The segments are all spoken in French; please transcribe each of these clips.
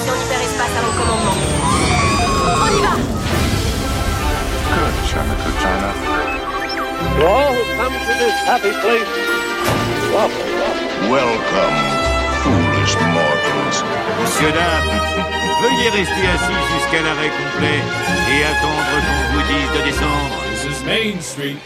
station hyperespace à mon commandement. On y va Good, China, good China. To all who come to this happy place. Welcome, foolish mortals. Monsieur, dames, veuillez rester assis jusqu'à l'arrêt complet et attendre qu'on vous dise de descendre. This is Main Street,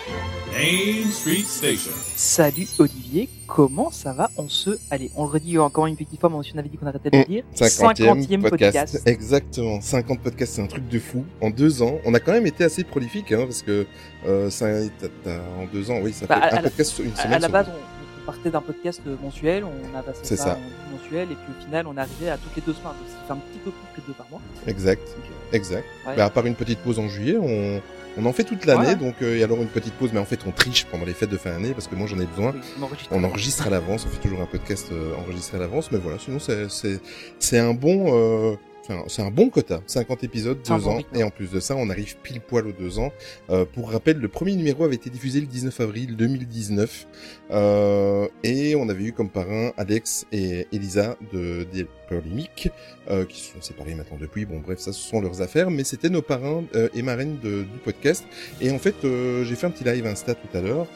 Main Street Station. Salut Olivier, comment ça va On se... Allez, on le redit encore une petite fois, mais on avait dit qu'on arrêtait de le dire. 50e 50e podcast. podcast. Exactement, 50 podcasts, c'est un truc de fou. En deux ans, on a quand même été assez prolifique, hein, parce que euh, ça, t'as- t'as- en deux ans, oui, ça Bah, fait à un la- podcast sur une semaine. à la base, on, on partait d'un podcast mensuel, on a passé ça, ça. en mensuel, et puis au final, on est arrivé à toutes les deux semaines, donc ça fait un petit peu plus que deux par mois. Exact, Donc, euh, exact. ouais. Bah, à part une petite pause en juillet, on, on en fait toute l'année, Ouais. donc euh, et alors une petite pause, mais en fait on triche pendant les fêtes de fin d'année, parce que moi j'en ai besoin. oui, on enregistre. On enregistre à l'avance, on fait toujours un podcast euh, enregistré à l'avance, mais voilà, sinon c'est un bon euh, c'est un bon quota, 50 épisodes, C'est un deux bon ans, rythme. et en plus de ça, on arrive pile poil aux deux ans. Euh, pour rappel, le premier numéro avait été diffusé le 19 avril 2019, euh, et on avait eu comme parrain Alex et Elisa de Perlimic, euh, qui se sont séparés maintenant depuis. Bon, bref, ça ce sont leurs affaires, mais c'était nos parrains euh, et marraines de- du podcast. Et en fait, euh, j'ai fait un petit live Insta tout à l'heure.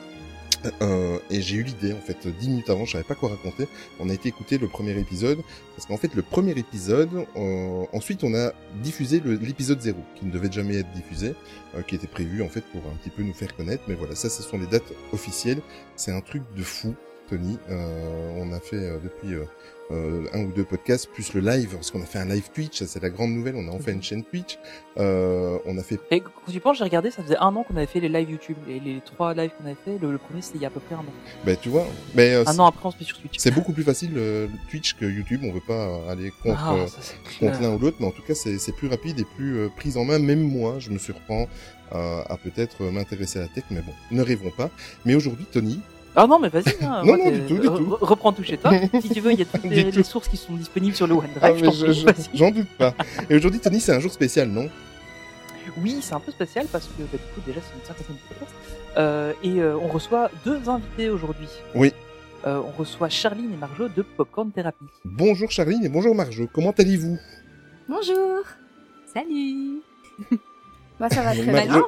Euh, et j'ai eu l'idée en fait dix minutes avant, je savais pas quoi raconter. On a été écouter le premier épisode parce qu'en fait le premier épisode, euh, ensuite on a diffusé l'épisode 0 qui ne devait jamais être diffusé, euh, qui était prévu en fait pour un petit peu nous faire connaître. Mais voilà, ça ce sont les dates officielles. C'est un truc de fou, Tony. Euh, on a fait euh, depuis euh, un ou deux podcasts plus le live parce qu'on a fait un live Twitch. Ça c'est la grande nouvelle. On a enfin une chaîne Twitch. Euh, on a fait Et quand tu penses, j'ai regardé, ça faisait un an qu'on avait fait les lives YouTube. Et les trois lives qu'on avait fait, le, le premier c'était il y a à peu près un an. ben tu vois, mais euh, Un an après, on se met sur Twitch. C'est beaucoup plus facile euh, Twitch que YouTube. On veut pas aller contre, Ah, euh, ça, contre l'un ou l'autre, mais en tout cas, c'est c'est plus rapide et plus euh, prise en main. Même moi, je me surprends euh, à peut-être m'intéresser à la tech, mais bon, ne rêvons pas. Mais aujourd'hui, Tony, Ah non, mais vas-y. Hein, Non, non, du tout, du tout. re- Reprends tout chez toi. si tu veux, il y a toutes les, tout. les sources qui sont disponibles sur le OneDrive. Ah, je- j'en doute pas. Et aujourd'hui, Tony, c'est un jour spécial, non? Oui, c'est un peu spécial parce que bah, du coup, déjà, c'est une cinquantaine de podcast. Euh, et euh, on reçoit deux invités aujourd'hui. Oui. Euh, on reçoit Charline et Marjo de Popcorn Therapy. Bonjour Charline et bonjour Marjo. Comment allez-vous? Bonjour Salut Bah ça va très bien.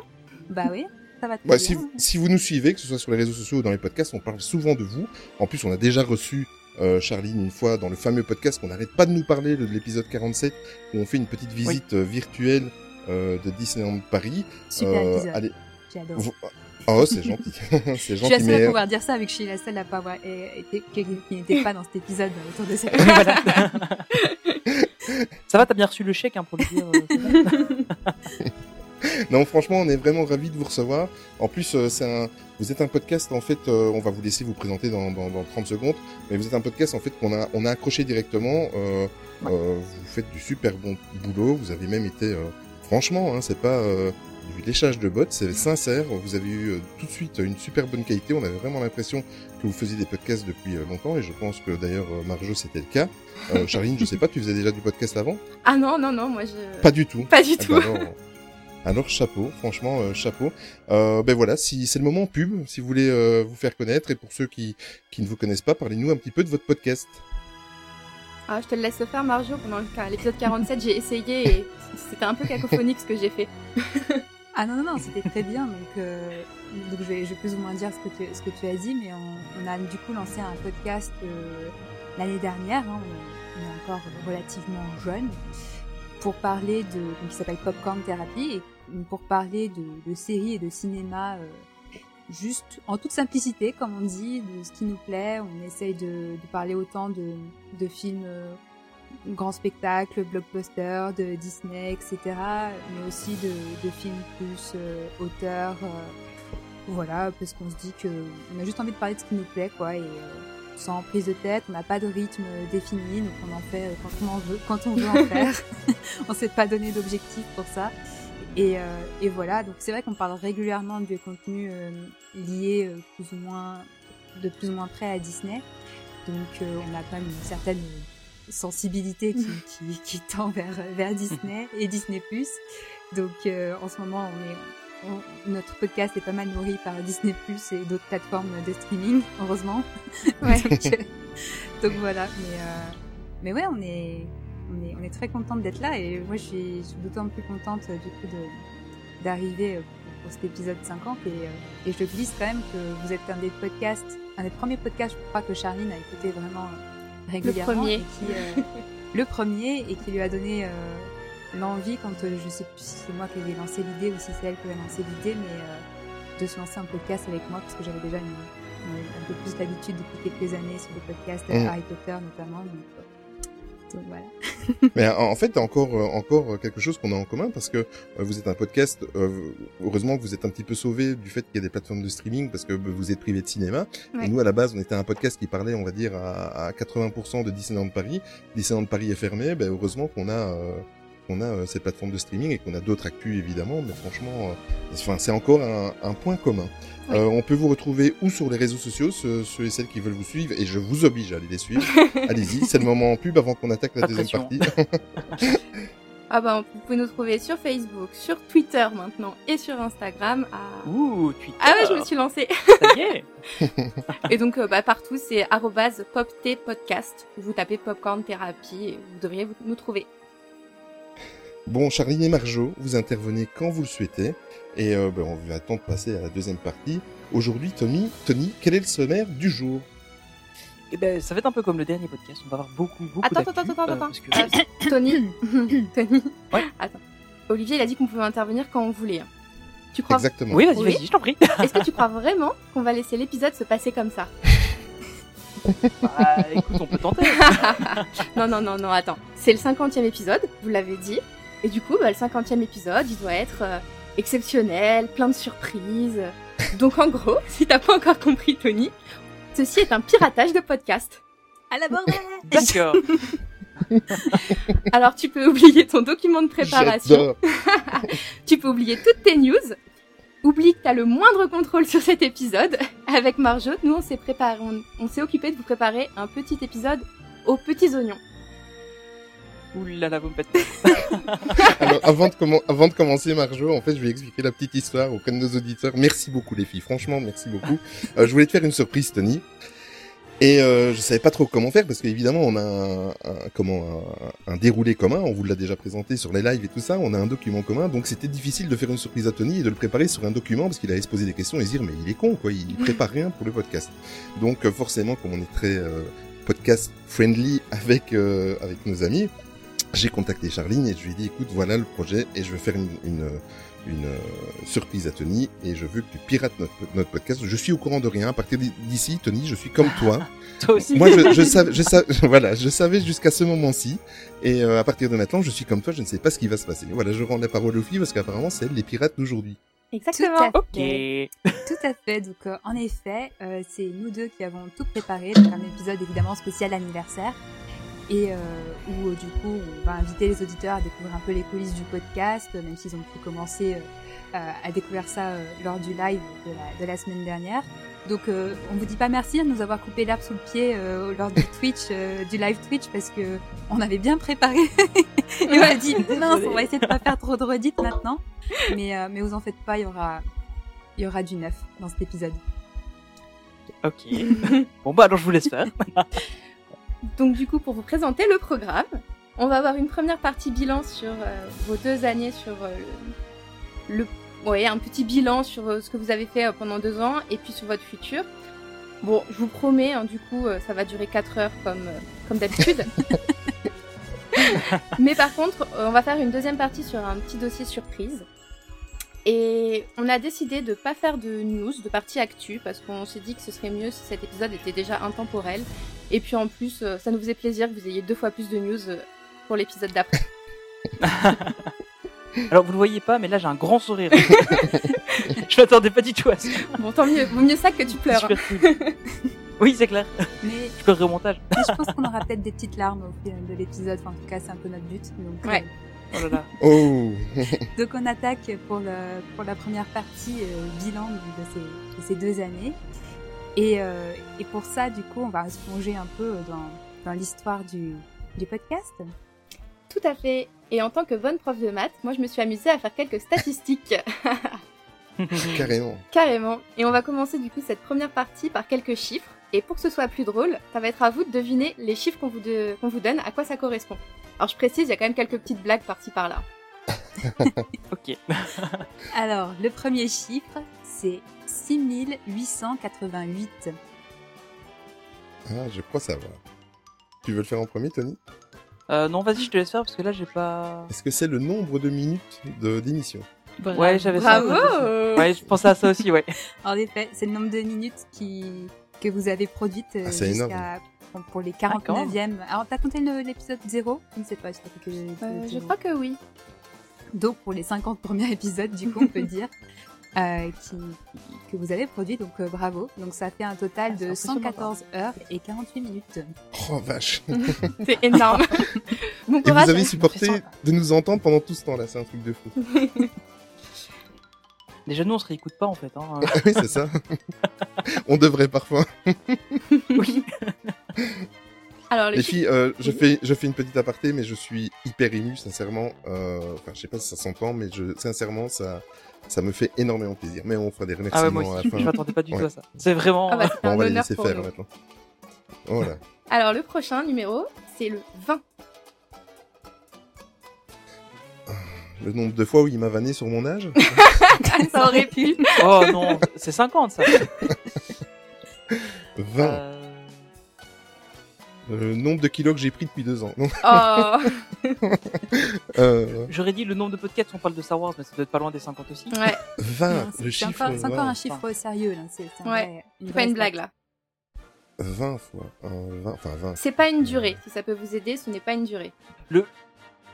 Bah oui, ça va Bah, si, vous- si vous nous suivez, que ce soit sur les réseaux sociaux ou dans les podcasts, on parle souvent de vous. En plus, on a déjà reçu euh, Charline une fois dans le fameux podcast qu'on n'arrête pas de nous parler de l'épisode 47 où on fait une petite visite euh, virtuelle euh, de Disneyland Paris. Super Euh, allez, vous- Oh, c'est gentil. c'est Je suis gentil, la seule à mais pouvoir dire ça, vu que je suis la seule à pas avoir été, qui, qui n'était pas dans cet épisode autour de cette Voilà. Ça va, t'as bien reçu le chèque hein, pour le dire. non, franchement, on est vraiment ravis de vous recevoir. En plus, euh, c'est un, vous êtes un podcast, en fait, euh, on va vous laisser vous présenter dans, dans, dans 30 secondes, mais vous êtes un podcast, en fait, qu'on a, on a accroché directement. Euh, euh, vous faites du super bon boulot. Vous avez même été, euh, franchement, hein, c'est pas euh, du léchage de bottes, c'est sincère. Vous avez eu tout de suite une super bonne qualité. On avait vraiment l'impression que vous faisiez des podcasts depuis longtemps, et je pense que d'ailleurs, Marjo, c'était le cas. Euh, Charline, je sais pas, tu faisais déjà du podcast avant? Ah non, non, non, moi je... Pas du tout. Pas du Ah tout. bah alors, chapeau, franchement euh, chapeau. Euh, ben voilà, si c'est le moment pub, si vous voulez euh, vous faire connaître et pour ceux qui qui ne vous connaissent pas, parlez-nous un petit peu de votre podcast. Ah, je te le laisse faire, Marjo. Pendant le- l'épisode 47, j'ai essayé et c'était un peu cacophonique ce que j'ai fait. Ah non, non, non, c'était très bien. Donc, euh, donc je, vais, je vais plus ou moins dire ce que tu, ce que tu as dit, mais on, on a du coup lancé un podcast euh, l'année dernière. hein, on, on est encore relativement jeune pour parler de, donc, qui s'appelle Popcorn Therapy, et pour parler de, de séries et de cinéma euh, juste en toute simplicité, comme on dit, de ce qui nous plaît. On essaye de, de parler autant de, de films euh, grands spectacles, blockbusters, de Disney, etc. Mais aussi de, de films plus euh, auteurs. euh, voilà, parce qu'on se dit que on a juste envie de parler de ce qui nous plaît, quoi, et euh, sans prise de tête. On n'a pas de rythme défini, donc on en fait euh, quand on en veut, quand on veut en faire. on s'est pas donné d'objectif pour ça. Et, euh, et voilà, donc c'est vrai qu'on parle régulièrement de contenus euh, liés euh, plus ou moins, de plus ou moins près à Disney. Donc on a quand même une certaine sensibilité qui, qui, qui tend vers, vers Disney et Disney+. Donc euh, en ce moment, on est, on- notre podcast est pas mal nourri par Disney+, et d'autres plateformes de streaming, heureusement. Ouais. donc, euh, donc voilà, mais, euh, mais ouais, on est, on est, on est très contente d'être là et moi je suis, je suis d'autant plus contente euh, du coup d'arriver euh, pour, pour cet épisode 50 et, euh, et je glisse quand même que vous êtes un des podcasts, un des premiers podcasts je crois que Charline a écouté vraiment régulièrement. premier. et qui, euh, le premier et qui lui a donné euh, l'envie quand euh, je sais plus si c'est moi qui avais lancé l'idée ou si c'est elle qui avait lancé l'idée mais euh, de se lancer un podcast avec moi parce que j'avais déjà une, une- un peu plus d'habitude depuis quelques années sur des podcasts Mm. Harry Potter notamment donc, euh, donc voilà. Mais en fait, encore, encore quelque chose qu'on a en commun parce que euh, vous êtes un podcast. euh, heureusement que vous êtes un petit peu sauvé du fait qu'il y a des plateformes de streaming parce que vous êtes privé de cinéma. Ouais. Et nous, à la base, on était un podcast qui parlait, on va dire, à, à 80% de Disneyland Paris. Disneyland Paris est fermé. Ben, heureusement qu'on a, euh, qu'on a euh, ces plateformes de streaming et qu'on a d'autres actus évidemment. Mais franchement, euh, enfin, c'est encore un, un point commun. Oui. Euh, on peut vous retrouver ou sur les réseaux sociaux, ceux, ceux et celles qui veulent vous suivre, et je vous oblige à aller les suivre. Allez-y, c'est le moment en pub avant qu'on attaque la Pas deuxième de partie. Ah bah, vous pouvez nous trouver sur Facebook, sur Twitter maintenant et sur Instagram. À... Ouh, Twitter. Ah ouais, je me suis lancée. Ça y est. Et donc euh, bah, partout, c'est poptpodcast. Vous tapez Popcorn Therapy et vous devriez vous- nous trouver. Bon, Charline et Marjo, vous intervenez quand vous le souhaitez. Et euh, ben, on va attendre de passer à la deuxième partie. Aujourd'hui, Tommy, Tony, quel est le sommaire du jour? Eh ben, ça va être un peu comme le dernier podcast. On va avoir beaucoup, beaucoup Attends, attends, attends, euh, attends. parce que- Tony, Tony. Ouais. Attends. Olivier, il a dit qu'on pouvait intervenir quand on voulait. Tu crois Exactement. Oui, vas-y, Oui. vas-y, je t'en prie. Est-ce que tu crois vraiment qu'on va laisser l'épisode se passer comme ça? Bah, écoute, on peut tenter. Non, non, non, non, attends. C'est le 50e épisode, vous l'avez dit. Et du coup, bah, le 50e épisode, il doit être euh, exceptionnel, plein de surprises. Donc en gros, si t'as pas encore compris, Tony, ceci est un piratage de podcast. À la bordel D'accord. Alors tu peux oublier ton document de préparation, tu peux oublier toutes tes news, oublie que t'as le moindre contrôle sur cet épisode. Avec Marjo, nous on s'est préparé, on, on s'est occupé de vous préparer un petit épisode aux petits oignons. Ouh là là, vous me faites. Alors, avant de, commen- avant de commencer, Marjo, en fait, je vais expliquer la petite histoire auprès de nos auditeurs. Merci beaucoup, les filles. Franchement, merci beaucoup. Euh, je voulais te faire une surprise, Tony. Et euh, je savais pas trop comment faire parce qu'évidemment on a un, un- comment un, un déroulé commun, on vous l'a déjà présenté sur les lives et tout ça, on a un document commun, donc c'était difficile de faire une surprise à Tony et de le préparer sur un document parce qu'il allait se poser des questions et se dire mais il est con quoi, il prépare rien pour le podcast. Donc euh, forcément comme on est très euh, podcast friendly avec euh, avec nos amis, j'ai contacté Charline et je lui ai dit écoute voilà le projet et je vais faire une, une, une, surprise à Tony et je veux que tu pirates notre, notre podcast. Je suis au courant de rien. À partir d'ici, Tony, je suis comme toi. Toi aussi. Moi, je, je savais, je savais, voilà, je savais jusqu'à ce moment-ci. Et euh, à partir de maintenant, je suis comme toi. Je ne sais pas ce qui va se passer. Voilà, je rends la parole aux filles parce qu'apparemment, c'est elles les pirates d'aujourd'hui. Exactement. Tout à fait. Tout à fait. Donc, euh, en effet, euh, c'est nous deux qui avons tout préparé. Donc, un épisode évidemment spécial anniversaire. Et euh, où, euh, du coup, on va inviter les auditeurs à découvrir un peu les coulisses du podcast, même s'ils ont pu commencer euh, euh, à découvrir ça euh, lors du live de la, de la semaine dernière. Donc, euh, on vous dit pas merci de nous avoir coupé l'herbe sous le pied euh, lors du Twitch, euh, du live Twitch, parce que on avait bien préparé. Et on a dit, mince, on va essayer de pas faire trop de redites maintenant. Mais, euh, mais vous en faites pas, il y aura, il y aura du neuf dans cet épisode. Ok. bon bah alors je vous laisse faire. Donc du coup, pour vous présenter le programme, on va avoir une première partie bilan sur euh, vos deux années, sur euh, le, le- ouais, un petit bilan sur euh, ce que vous avez fait pendant deux ans, et puis sur votre futur. Bon, je vous promets, hein, du coup, ça va durer quatre heures comme, comme d'habitude. Mais par contre, on va faire une deuxième partie sur un petit dossier surprise. Et on a décidé de pas faire de news, de partie actu, parce qu'on s'est dit que ce serait mieux si cet épisode était déjà intemporel. Et puis en plus, euh, ça nous faisait plaisir que vous ayez deux fois plus de news euh, pour l'épisode d'après. Alors vous le voyez pas, mais là j'ai un grand sourire. je m'attendais pas du tout à ça. Bon, tant mieux, vaut mieux ça que tu pleures. cool. oui, c'est clair. Mais, Je pleurerai au montage. mais je pense qu'on aura peut-être des petites larmes au fil de l'épisode. Enfin, en tout cas, c'est un peu notre but. Donc, Ouais. Oh là là. Oh, donc on attaque pour, le, pour la première partie euh, bilan de ces, de ces deux années. Et, euh, et pour ça, du coup, on va se plonger un peu dans, dans l'histoire du, du podcast. Tout à fait. Et en tant que bonne prof de maths, moi je me suis amusée à faire quelques statistiques. carrément. Carrément. Et on va commencer du coup cette première partie par quelques chiffres. Et pour que ce soit plus drôle, ça va être à vous de deviner les chiffres qu'on vous, de- qu'on vous donne, à quoi ça correspond. Alors je précise, il y a quand même quelques petites blagues par-ci par-là. Ok. Alors, le premier chiffre, c'est 6888. Ah, je crois savoir. Tu veux le faire en premier, Tony? Euh, non, vas-y, je te laisse faire parce que là, j'ai pas. Est-ce que c'est le nombre de minutes de- d'émission? Ouais, j'avais ça. Bravo Ouais, je pensais à ça aussi, ouais. En effet, c'est le nombre de minutes qui... que vous avez produites euh, Ah, c'est jusqu'à pour- pour les Ah, quand même. 49e. Alors, t'as compté l'épisode 0 Je ne sais pas, je crois que l'épisode Euh, je crois que oui. Donc, pour les 50 premiers épisodes, du coup, on peut dire, euh, qui, que vous avez produit, donc euh, bravo. Donc, ça fait un total Ah, de impressionnant, 114 heures et 48 minutes. Oh vache C'est énorme. bon Et courage. vous avez supporté de nous entendre pendant tout ce temps-là, c'est un truc de fou. Déjà, nous, on se réécoute pas en fait. Hein. oui, c'est ça. On devrait parfois. oui. Alors, le Les filles, euh, je, fais, je fais une petite aparté, mais je suis hyper ému, sincèrement. Euh, Enfin, je sais pas si ça s'entend, mais je, sincèrement, ça, ça me fait énormément plaisir. Mais on fera des Ah ouais, remerciements à la fin. je m'attendais pas du tout Ouais. à ça. C'est vraiment. Ah bah, c'est Bon, un on va les laisser faire nous. maintenant. Voilà. Alors, le prochain numéro, c'est le 20. Le nombre de fois où il m'a vanné sur mon âge? ça aurait pu. Oh non, c'est 50 ça. 20. Euh, Le nombre de kilos que j'ai pris depuis deux ans. Non, Oh. euh, J'aurais dit le nombre de podcasts, on parle de Star Wars, mais ça doit être pas loin des 50 aussi. Ouais, 20, Non, le c'est chiffre. encore, c'est encore 20. un chiffre sérieux, là. C'est Ouais, vrai- pas une blague là. 20 fois. euh, 20, enfin 20. C'est pas une durée. Si ça peut vous aider, ce n'est pas une durée. Le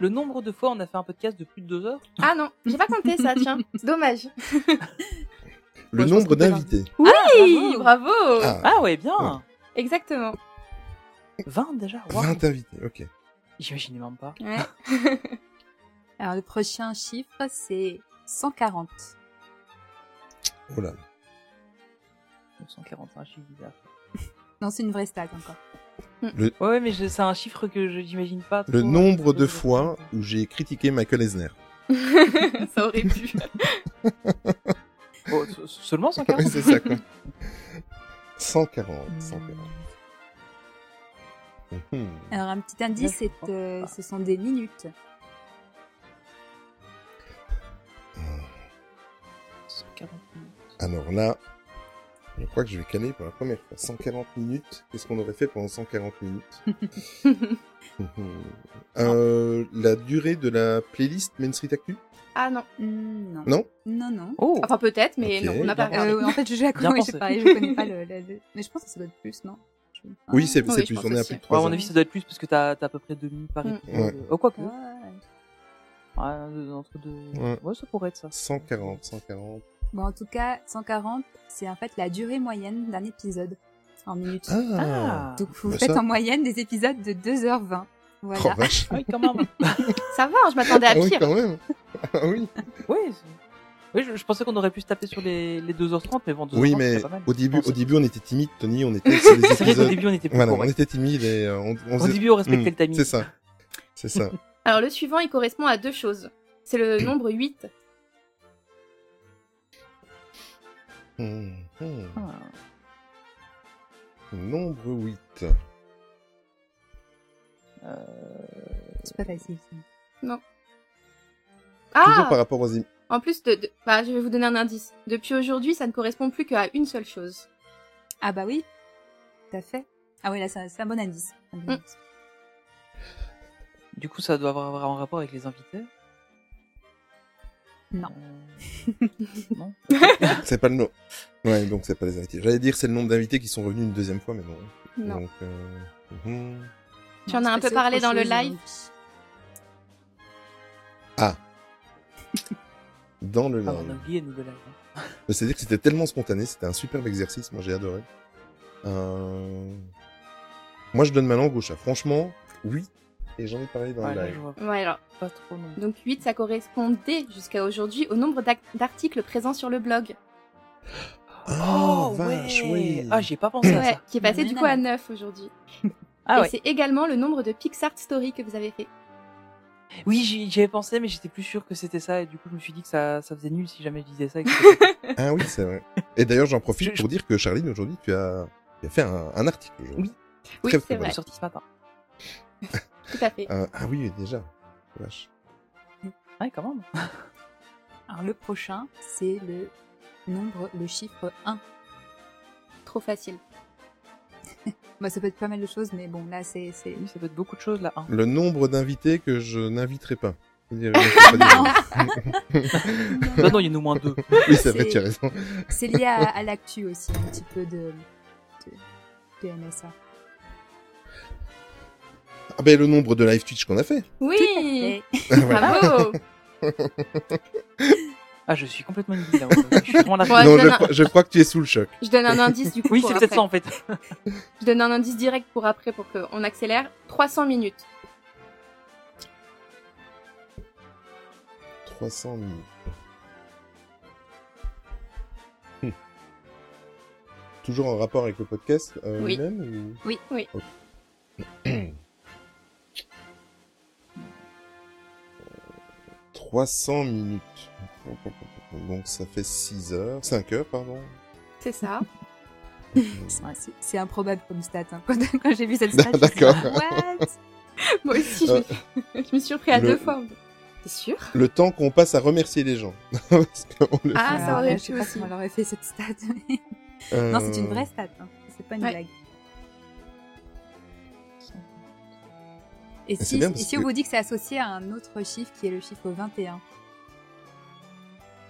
nombre de fois on a fait un podcast de plus de 2 heures Ah non, j'ai pas compté ça, tiens. Dommage. Le Ouais, nombre d'invités. Oui, bravo. Ah, Ah ouais, bien Ouais. Exactement. 20 déjà Wow. 20 invités, ok. J'imaginais même pas. Ouais. Alors, le prochain chiffre, c'est 140. Oh là. 141 chiffre bizarre. Non, c'est une vraie stat encore. Ouais, mais c'est un chiffre que je j'imagine pas. Le trop, nombre de fois où j'ai critiqué Michael Eisner. ça aurait pu. Oh, se- seulement 140 oui, c'est ça, quoi. 140, 140. Mhm. Alors, un petit indice, c'est, euh, ce sont des minutes. 140 minutes. Alors là, je crois que je vais caler pour la première fois. 140 minutes. Qu'est-ce qu'on aurait fait pendant 140 minutes euh, La durée de la playlist Main Street Actu? Ah non. Hmm, non. Non? Non, non. Oh Enfin peut-être, mais non, on n'a pas regardé. Euh, en fait, je, je, Bien oui, pensé. je, pareil, je connais pas le, le- le- Mais je pense que ça doit être plus, non? Je- Oui, c'est Oui, plus. On est à plus de Ouais, 3 à mon avis, ça doit être plus parce que t'as as à peu près 2 minutes par Mm. épisode. Ouais. Oh, quoi que. Ouais. Ouais, euh, entre deux. Ouais. Ouais, ça pourrait être ça. 140, 140. Bon, en tout cas, 140, c'est en fait la durée moyenne d'un épisode en minutes. Ah, Ah Donc, vous bah faites ça- en moyenne des épisodes de 2h20. Oh, Voilà. vache. Ah oui, quand même. Ça va, je m'attendais à Ah oui, pire. quand même. Ah oui. oui, oui je, je pensais qu'on aurait pu se taper sur les, les 2h30, mais bon, 2h30, Oui, mais pas mal. au début, au début, on était timide, Tony. On était sur les C'est vrai qu'au épisodes. début, on était plus Voilà, on était timide et euh, on, on Au faisait- début, on respectait Hmm, le timing. C'est ça. C'est ça. Alors le suivant, il correspond à deux choses. C'est le nombre 8. Hmm, hmm. Ah. Nombre 8. Euh, C'est pas facile. ça. Toujours Ah par rapport aux im- En plus, de, de- bah, je vais vous donner un indice. Depuis aujourd'hui, ça ne correspond plus qu'à une seule chose. Ah bah oui, tout à fait. Ah oui, là, c'est un, c'est un bon indice. Un bon indice. Du coup, ça doit avoir un rapport avec les invités Non. Non C'est pas le nom. Ouais, donc c'est pas les invités. J'allais dire c'est le nombre d'invités qui sont revenus une deuxième fois, mais non. Non. Donc, euh, mhm. Tu en as un peu parlé dans le live. aujourd'hui. Dans le Ah, live. on a oublié le nouvel live. C'est-à-dire que c'était tellement spontané, c'était un superbe exercice, moi j'ai adoré. Euh... Moi je donne ma langue au chat. Franchement, oui. Et j'en ai parlé dans le live. Ouais, alors. pas trop non. Donc 8, ça correspondait jusqu'à aujourd'hui au nombre d'articles présents sur le blog. Oh, vache, ouais. oui. Ah, j'y ai pas pensé à Ouais, ça. qui est passé du coup à 9 aujourd'hui. Ah Et ouais. c'est également le nombre de Pixar Story que vous avez fait. Oui, j'y avais pensé, mais j'étais plus sûr que c'était ça, et du coup, je me suis dit que ça, ça faisait nul si jamais je disais ça. et que c'était- Ah oui, c'est vrai. Et d'ailleurs j'en profite Je- pour dire que Charline, aujourd'hui, tu as, tu as fait un, un article aujourd'hui. Oui. Oui, c'est vrai. C'est sorti ce matin. Tout à fait. Euh, ah oui, déjà. Vache. Ouais, quand même. Alors le prochain, c'est le nombre, le chiffre 1. Trop facile. Bah, ça peut être pas mal de choses, mais bon, là, c'est... c'est- Oui, ça peut être beaucoup de choses là. hein. Le nombre d'invités que je n'inviterai pas. Dire. Bah non, il y en a au moins deux. oui, c'est vrai, C'est- tu as raison. C'est lié à, à l'actu aussi, un petit peu de, de, de MSA. Ah ben, le nombre de live Twitch qu'on a fait. Oui. Bravo Ah, je suis complètement une là. Je suis vraiment là. Ouais, non, je un- crois- je crois que tu es sous le choc. Je donne un indice du coup. Oui, c'est peut-être ça en fait. Je donne un indice direct pour après pour qu'on accélère. 300 minutes. 300 minutes. Hmm. Toujours en rapport avec le podcast euh, Oui. lui-même ou... Oui. Oui. Ok. 300 minutes. Donc ça fait 6 heures, 5 heures, pardon. C'est ça. C'est- improbable comme stat. hein. Quand, quand j'ai vu cette stat, je me suis dit, D'accord. What? Moi aussi, je, Euh, me... je me suis surpris à le- deux fois. T'es sûr? Le temps qu'on passe à remercier les gens. Parce qu'on le Ah, fait. ça aurait pu Je sais pas aussi. comment elle aurait fait cette stat. mais- Euh, Non, c'est une vraie stat. Hein. C'est pas une Ouais. blague. Et si, bien et parce si que- on vous dit que c'est associé à un autre chiffre qui est le chiffre 21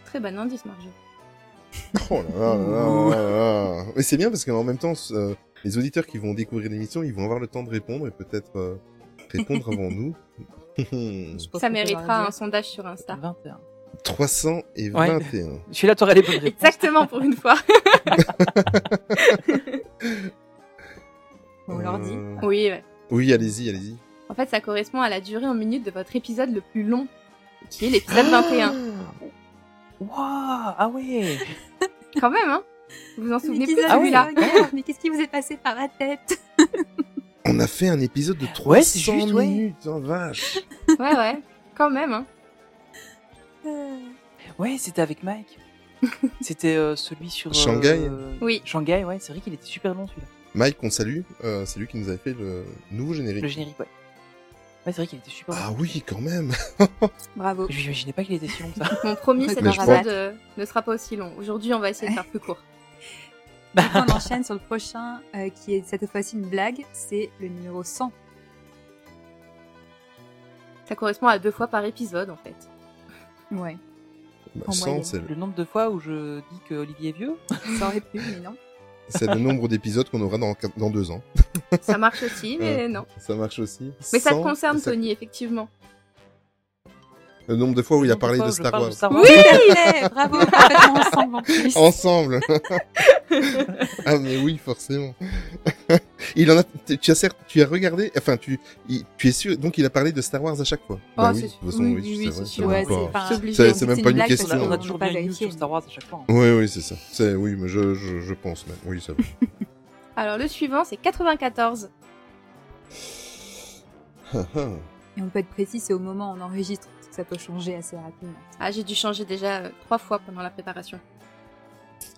Très bon indice, Marjo. Oh là là là là là là. Mais c'est bien parce qu'en même temps, euh, les auditeurs qui vont découvrir l'émission, ils vont avoir le temps de répondre et peut-être euh, répondre avant nous. Je Ça méritera un sondage sur Insta. 21. 321. Celui-là, t'aurais les bonnes réponses. Exactement pour une fois. On leur dit. Euh, Oui, ouais. Oui, allez-y, allez-y. En fait, ça correspond à la durée en minutes de votre épisode le plus long, qui est l'épisode 21. Waouh Ah ouais Quand même, hein Vous vous en souvenez plus Ah oui. regarde, mais qu'est-ce qui vous est passé par la tête? On a fait un épisode de 300 Ouais, juste, ouais. minutes, oh, vache. Ouais, ouais. Quand même, hein. Ouais, c'était avec Mike. C'était euh, celui sur... euh, Shanghai Oui. Shanghai, ouais, c'est vrai qu'il était super long celui-là. Mike, on salue. Euh, c'est lui qui nous avait fait le nouveau générique. Le générique, ouais. Ouais, c'est vrai qu'il était super. Ah oui, quand même. Bravo. Je m'imaginais pas qu'il était si long ça. Mon promis, cet Mais je épisode crois- euh, ne sera pas aussi long. Aujourd'hui, on va essayer de faire plus court. Coup, on enchaîne sur le prochain, euh, qui est cette fois-ci une blague. C'est le numéro 100. Ça correspond à deux fois par épisode, en fait. Ouais, Bah, En 100, moyenne. c'est le, nombre de fois où je dis que Olivier est vieux? ça aurait pu, mais non. c'est le nombre d'épisodes qu'on aura dans deux ans. Ça marche aussi, mais non. Ça marche aussi. Mais ça te 100, concerne, ça- Tony, effectivement. Le nombre de fois où il a parlé de Star Wars. de Star Wars. Oui, parfait, bravo, ensemble en plus. Ensemble. ah mais oui, forcément. il en a. Tu as certes, tu as regardé. Enfin, tu, il- tu es sûr. Donc, il a parlé de Star Wars à chaque fois. Oh, bah oui, c'est de sûr. toute façon, Oui, oui, oui, c'est oui, sûr. même Ouais, pas- c'est même une pas une question. On a, on a qu'on toujours pas sur Star Wars à chaque fois. hein. Oui, oui, c'est ça. C'est oui, mais je, je, je pense même. Oui, ça va. Alors, le suivant, c'est 94. Et on peut être précis, c'est au moment où on enregistre, parce que ça peut changer assez rapidement. Ah, j'ai dû changer déjà euh, trois fois pendant la préparation.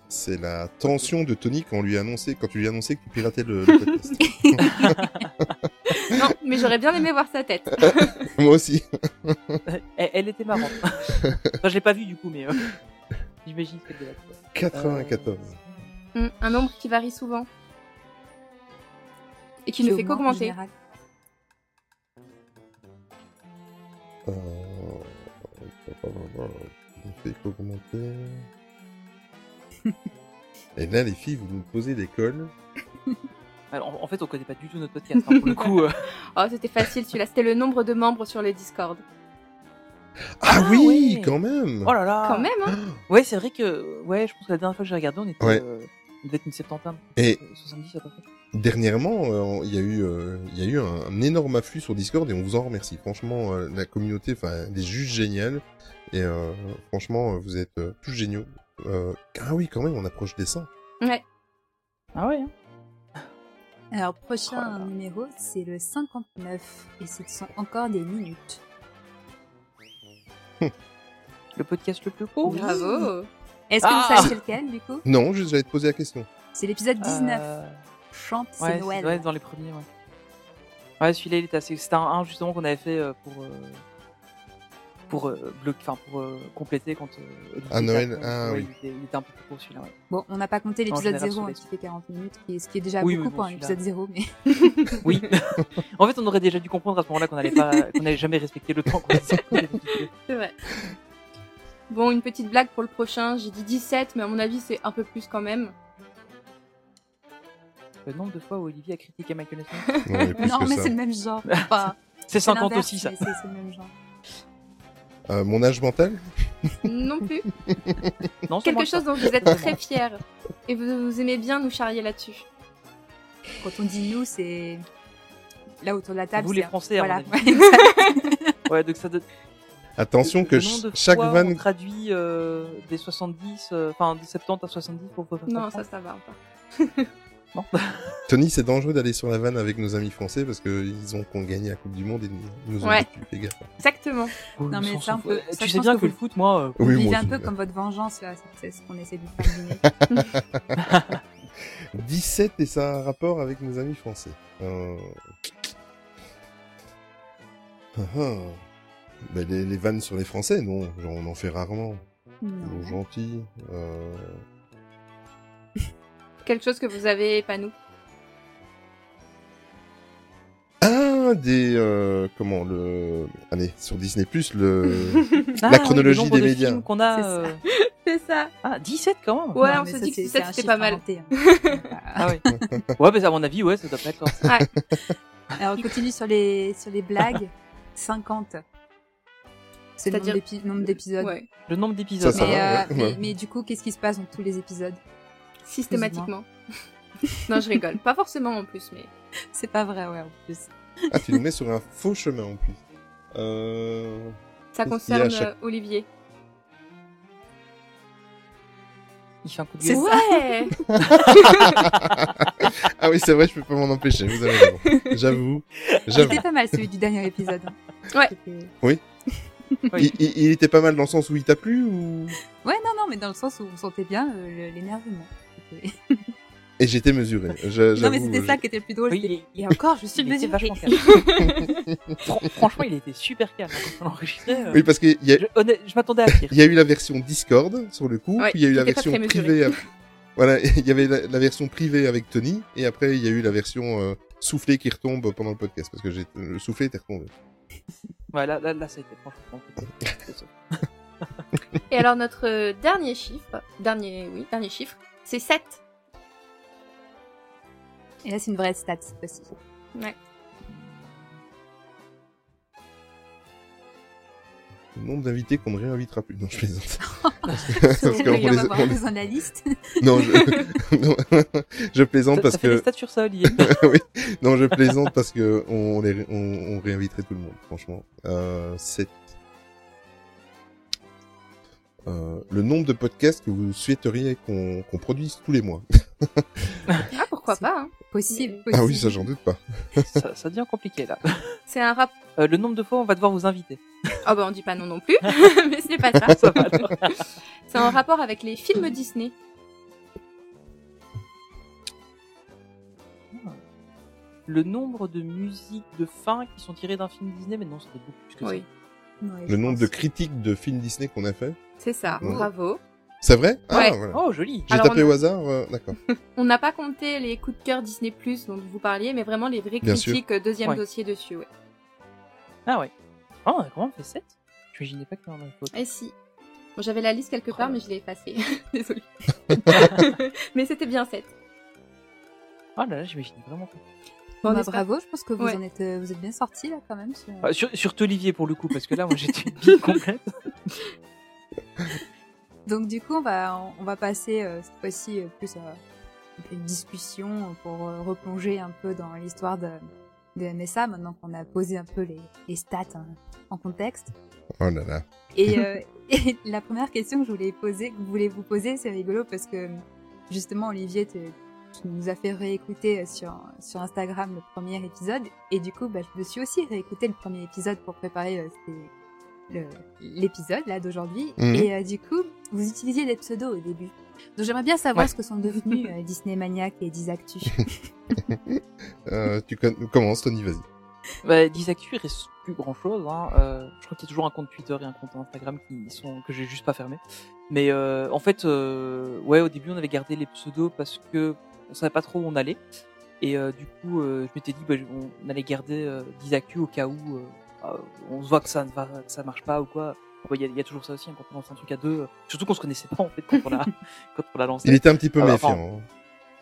c'est la tension de Tony quand on lui a annoncé, quand tu lui as annoncé que tu piratais le, le podcast. Non, mais j'aurais bien aimé voir sa tête. Moi aussi. Elle, elle était marrante. enfin, je l'ai pas vue du coup, mais euh, j'imagine qu'elle devait être. 94. Hmm, Un nombre qui varie souvent. Et qui ne fait. Euh... Fait qu'augmenter. Et là, les filles, vous nous posez des cols. Alors, en, fait, on connaît pas du tout notre podcast. hein, pour le coup, euh. Oh, c'était facile celui-là. C'était le nombre de membres sur le Discord. Ah, Ah, oui, ouais. quand même. Oh là là. Quand même, hein Ouais, c'est vrai que. Ouais, je pense que la dernière fois que j'ai regardé, on était. Ouais. euh, on devait être une septantaine. Et- Euh, 70 à peu près. Dernièrement, euh, il y a eu, euh, il y a eu un, un énorme afflux sur Discord et on vous en remercie. Franchement, euh, la communauté, enfin, elle est juste géniale. Et euh, franchement, vous êtes euh, tous géniaux. Euh, ah oui, quand même, on approche des 100. Ouais. Ah ouais. hein. Alors, Oh prochain là. numéro, c'est le 59. Et ce sont encore des minutes. Le podcast le plus court. Bravo Est-ce que Ah vous savez c'est lequel, du coup? Non, juste j'allais te poser la question. C'est l'épisode 19. Chante, c'est Noël. c'est ouais, dans les premiers, ouais. Ouais, celui-là, il était assez. C'était un, un, justement qu'on avait fait euh, pour. euh, pour euh, bloquer, enfin pour euh, compléter quand. euh, Olivier Ah, Noël, était- ah, ouais, oui. il, était, il était un peu plus court celui-là. Ouais. Bon, on n'a pas compté l'épisode général, 0 hein, qui fait 40 minutes, qui- ce qui est déjà Oui, beaucoup oui, pour un épisode 0, mais Oui. en fait, on aurait déjà dû comprendre à ce moment-là qu'on allait pas, qu'on allait jamais respecter le temps qu'on. C'est vrai. Bon, une petite blague pour le prochain. J'ai dit 17, mais à mon avis, c'est un peu plus quand même. Le nombre de fois où Olivier a critiqué Michael Smith. Non, mais plus non, que mais ça. c'est le même genre. Enfin, C'est 50 l'inverse, aussi, ça. mais C'est c'est le même genre. Euh, mon âge mental? Non plus. Non, Quelque chose dont vous êtes très fiers. Et vous, vous aimez bien nous charrier là-dessus. Quand on dit nous, c'est là autour de la table. Vous, les Français, voilà. Ouais, donc ça donne- Attention que de chaque fois vanne on traduit euh, des 70, euh, enfin des 70 à 70 pour pour- pour- Non, ça, ça va encore. Non. Tony, c'est dangereux d'aller sur la vanne avec nos amis français parce que ils ont qu'on gagné la Coupe du Monde et nous, ont Ouais. battus, fais gaffe. Exactement. Oh, Non, mais ça, fout. peut- Euh, ça, Tu je sais pense bien que que vous- le foot, moi. euh, Vous Oui, vivez un peu comme votre vengeance, là. C'est ce qu'on essaie de vous faire deviner. 17 et ça a un rapport avec nos amis français. Euh... Ah, ah. Ben, les, les vannes sur les Français, non, genre, on en fait rarement. Non. Ils sont gentils. Euh... Quelque chose que vous avez pas nous. Ah, des euh, comment le allez sur Disney Plus le Ah, La oui, chronologie le des de médias. qu'on a. C'est ça. euh, C'est ça. Ah, 17 quand même. Ouais, Non, on ça, dit que c'est- 17, c'est un c'était pas mal. inventé, hein. Ah ouais. ouais, mais à mon avis, ouais, ça doit pas être. Alors, on continue sur les, sur les blagues. 50. C'est le nombre C'est-à-dire- d'épi- nombre d'épisodes. Ouais. Le nombre d'épisodes. Mais, euh, ouais, mais, ouais. mais du coup, qu'est-ce qui se passe dans tous les épisodes? Systématiquement. non, je rigole. Pas forcément en plus, mais. C'est pas vrai, ouais, en plus. ah tu nous mets sur un faux chemin en plus. Euh... Ça concerne chaque- euh, Olivier. Il fait un coup de C'est gueule. Ouais ah oui c'est vrai je peux pas m'en empêcher vous avez raison. J'avoue j'avoue. C'était pas mal celui du dernier épisode. hein. Ouais. Oui. Il, il- il était pas mal dans le sens où il t'a plu ou Ouais, non, non, mais dans le sens où on sentait bien euh, l'énervement. Et j'étais mesuré. Je- Non, mais c'était ça qui était le plus drôle. Oui, Et encore, je suis il était mesurée. vachement calme. Fran- Franchement, il était super calme quand on l'enregistrait. euh, Oui parce y a Je, m'attendais à pire. il y a eu la version Discord sur le coup, Ouais, puis il y a eu la version privée. ap- Voilà, il y avait la, la version privée avec Tony, et après il y a eu la version euh, soufflée qui retombe pendant le podcast, parce que j'ai le soufflé était retombé. Ouais, là, là, là, ça a été franchement. Et alors, notre euh, dernier chiffre, dernier, oui, dernier chiffre, c'est 7. Et là, c'est une vraie stat, cette fois-ci. Ouais. Le nombre d'invités qu'on ne réinvitera plus. Non, je plaisante. Parce Il qu'on va y en les- avoir on- besoin de la liste. Non, je... non, je plaisante Ça, parce ça fait des que stats sur ça, Olivier. oui, non, je plaisante parce que on, les... on... on réinviterait tout le monde, franchement. Euh, c'est euh, le nombre de podcasts que vous souhaiteriez qu'on qu'on produise tous les mois. Ah, pourquoi pas hein. Possible, Ah possible. oui, ça j'en doute pas. ça, ça devient compliqué là. C'est un rap. Euh, le nombre de fois, on va devoir vous inviter. Ah bah on dit pas non non plus, mais c'est pas ça. Ça. C'est en rapport avec les films Disney. Le nombre de musiques de fin qui sont tirées d'un film Disney, mais non, c'était beaucoup plus que Oui, Ouais, Le nombre pense. de critiques de films Disney qu'on a fait. C'est ça. Ouais. Bravo. C'est vrai? Ah, Ouais. voilà. Oh, joli. J'ai tapé on a- au hasard, euh, d'accord. On n'a pas compté les coups de cœur Disney Plus dont vous parliez, mais vraiment les vraies Bien critiques, euh, deuxième Ouais. dossier dessus, ouais. Ah ouais. Oh, on a quand même fait 7 J'imaginais pas qu'on en avait fait autant. Et si. Bon, j'avais la liste quelque Oh part, là mais je l'ai effacée. Désolée. mais c'était bien 7. Oh là là, j'imaginais vraiment pas. Bon, Bah, bravo, je pense que vous Ouais. en êtes, euh, vous êtes bien sortis là quand même. sur- Ah, sur- surtout Olivier pour le coup, parce que là, moi j'étais une bille complète. Donc du coup, on va, on va passer euh, cette fois-ci euh, plus à une discussion pour euh, replonger un peu dans l'histoire de, de MSA, maintenant qu'on a posé un peu les, les stats hein, en contexte. Oh là là. Et, et la première question que je voulais poser, que vous poser, c'est rigolo parce que justement, Olivier, tu nous as fait réécouter sur, sur Instagram le premier épisode. Et du coup, bah, je me suis aussi réécouté le premier épisode pour préparer ces- l'épisode là d'aujourd'hui. Mhm. Et euh, du coup, vous utilisiez des pseudos au début. Donc j'aimerais bien savoir Ouais. ce que sont devenus euh, Disney Maniac et Disactu. Euh, tu con- commences, Tony, vas-y. Bah, Disactu, il reste plus grand chose. Hein. Euh, je crois qu'il y a toujours un compte Twitter et un compte Instagram qui sont que j'ai juste pas fermé. Mais euh, en fait, euh, ouais, au début, on avait gardé les pseudos parce que on savait pas trop où on allait. Et euh, du coup, euh, je m'étais dit, bah, on, allait garder euh, Disactu au cas où on se voit que ça ne va, que ça marche pas ou quoi. Ouais, Il y, a- il y a toujours ça aussi hein, quand on lance un truc à deux. euh, surtout qu'on se connaissait pas en fait quand on l'a quand on l'a lancé. Il était un petit peu méfiant. hein.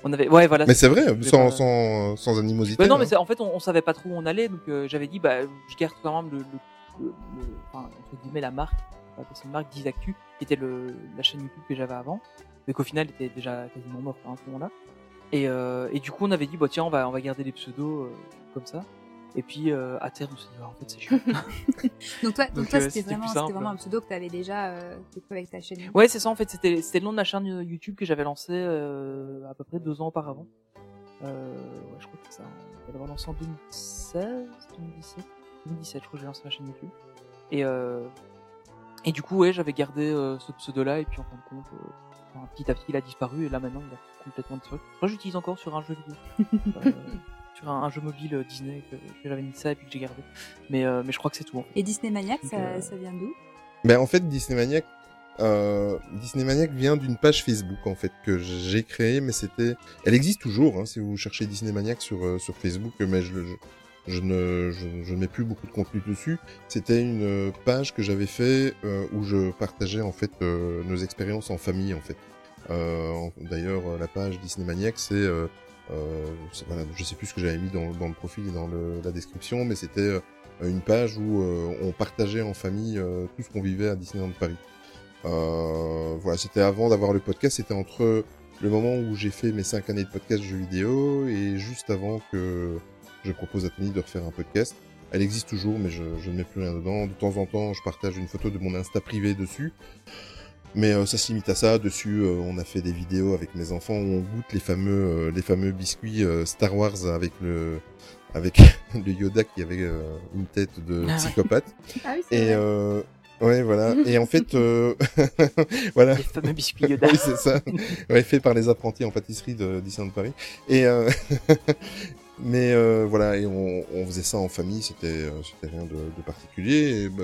On avait, ouais, voilà. Mais c'est vrai, sans, pas- sans, sans animosité. Ouais, non, hein. mais c'est- en fait, on, on savait pas trop où on allait, donc euh, j'avais dit, bah, je garde quand même le, le, le, le- enfin, entre guillemets, la marque, ça une marque Disactu, qui était le, la chaîne YouTube que j'avais avant, mais qu'au final était déjà quasiment morte hein, à ce moment-là. Et, euh, et du coup, on avait dit, bah tiens, on va, on va garder les pseudos euh, comme ça. Et puis euh, à terme, on s'est dit, ah, en fait, c'est chiant. Donc toi, Donc, toi euh, c'était vraiment, vraiment un pseudo que tu avais déjà euh, avec ta chaîne. Ouais, c'est ça en fait. C'était c'était le nom de la chaîne YouTube que j'avais lancé euh, à peu près deux ans auparavant. Euh, ouais, je crois que ça, on l'avait lancé en 2016, 2017, 2017. Je crois que j'ai lancé ma chaîne YouTube. Et euh, et du coup, ouais, j'avais gardé euh, ce pseudo-là et puis en fin de compte, euh, enfin, petit à petit, il a disparu et là maintenant, il a complètement disparu. Moi, j'utilise encore sur un jeu vidéo, euh, sur un, un jeu mobile euh, Disney que, que j'avais mis ça et puis que j'ai gardé. Mais euh, mais je crois que c'est tout. en fait. Et Disney Maniac, Donc, ça, euh, ça vient d'où? Ben, en fait, Disney Maniac, euh, Disney Maniac vient d'une page Facebook, en fait, que j'ai créée, mais c'était, elle existe toujours, hein, si vous cherchez Disney Maniac sur, euh, sur Facebook, mais je, je, je ne, je, je mets plus beaucoup de contenu dessus. C'était une page que j'avais fait, euh, où je partageais, en fait, euh, nos expériences en famille, en fait. Euh, D'ailleurs, la page Disney Maniac, c'est, c'est- voilà, je sais plus ce que j'avais mis dans, le profil et dans la description, mais c'était euh, une page où euh, on partageait en famille euh, tout ce qu'on vivait à Disneyland Paris. Euh, voilà, c'était avant d'avoir le podcast, c'était entre le moment où j'ai fait mes cinq années de podcast jeux vidéo et juste avant que je propose à Tony de refaire un podcast. Elle existe toujours, mais je ne mets plus rien dedans. De temps en temps, je partage une photo de mon Insta privé dessus. Mais euh, ça se limite à ça. Dessus, euh, on a fait des vidéos avec mes enfants où on goûte les fameux, euh, les fameux biscuits euh, Star Wars avec le, avec le Yoda qui avait euh, une tête de Ah ouais. psychopathe. Ah oui, c'est Et vrai. euh, ouais, voilà. Et en fait, euh, voilà. Les fameux biscuits Yoda. Oui, c'est ça. Ouais, fait par les apprentis en pâtisserie de Disneyland Paris. Et euh, mais euh, voilà, et on, on faisait ça en famille. C'était euh, c'était rien de, de particulier. Et, bah,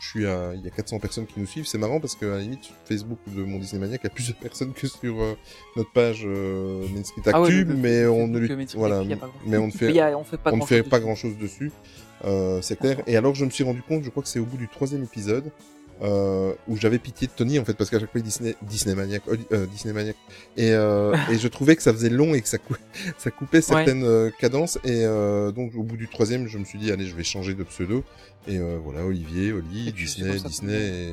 je suis à, il y a 400 personnes qui nous suivent. C'est marrant parce que à la limite, sur Facebook de mon Disney Maniac, il y a plus de personnes que sur euh, notre page euh, Main Street Actu, Ah ouais, le- mais on ne lui, voilà, Actu, mais on ne fait Il y a- on fait pas on ne grand fait chose pas dessus. grand chose dessus. Euh, c'est clair. Et alors, je me suis rendu compte, je crois que c'est au bout du troisième épisode, euh, où j'avais pitié de Tony, en fait, parce qu'à chaque fois, Disney, Disney Maniac, Oli- euh, Disney Maniac. Et, euh, et je trouvais que ça faisait long et que ça, cou- ça coupait certaines euh, cadences. Et euh, donc, au bout du troisième, je me suis dit, allez, je vais changer de pseudo. Et euh, voilà, Olivier, Oli, Disney, Disney.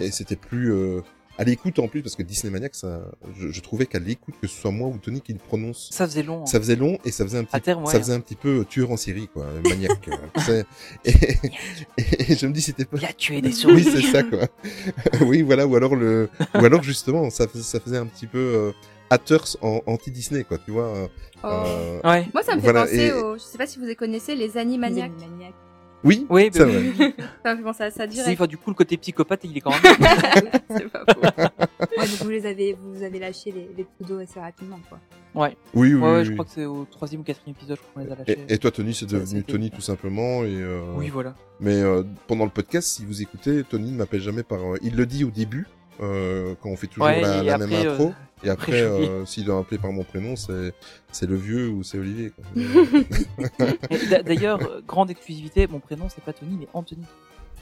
Et, et c'était plus euh, à l'écoute en plus, parce que Disney Maniac, ça, je, je trouvais qu'à l'écoute, que ce soit moi ou Tony qui le prononce, Ça faisait long. hein. ça faisait long et ça faisait un petit, À terme, ouais, ça hein. faisait un petit peu tueur en série, quoi, maniaque. euh, tu sais. et, et je me dis, c'était pas. Il a tué des Oui, souris. c'est ça, quoi. oui, voilà, ou alors le, ou alors justement, ça, ça faisait un petit peu euh, haters en anti Disney, quoi, tu vois. euh, Oh. euh, Ouais. Moi, ça me fait voilà, penser et- aux. Je sais pas si vous les connaissez, les Les Animaniacs. Oui, Oui, c'est bah vrai. Ça me fait penser à ça Si, direct. enfin, du coup, le côté psychopathe, il est quand même. c'est pas faux. Ouais, donc vous les avez, vous avez lâché les, les pseudos assez rapidement, quoi. Ouais. Oui, oui, Ouais, oui, je oui. crois que c'est au troisième ou quatrième épisode, qu'on les a lâchés. Et, et toi, Tony, c'est devenu Tony tout simplement. Et, euh, Oui, voilà. Mais euh, pendant le podcast, si vous écoutez, Tony ne m'appelle jamais par. euh, il le dit au début, euh, quand on fait toujours Ouais, la, et la après, même euh, intro. Et après, euh, s'il doit m'appeler par mon prénom, c'est c'est le vieux ou c'est Olivier. D'ailleurs, euh, grande exclusivité, mon prénom c'est pas Tony, mais Anthony.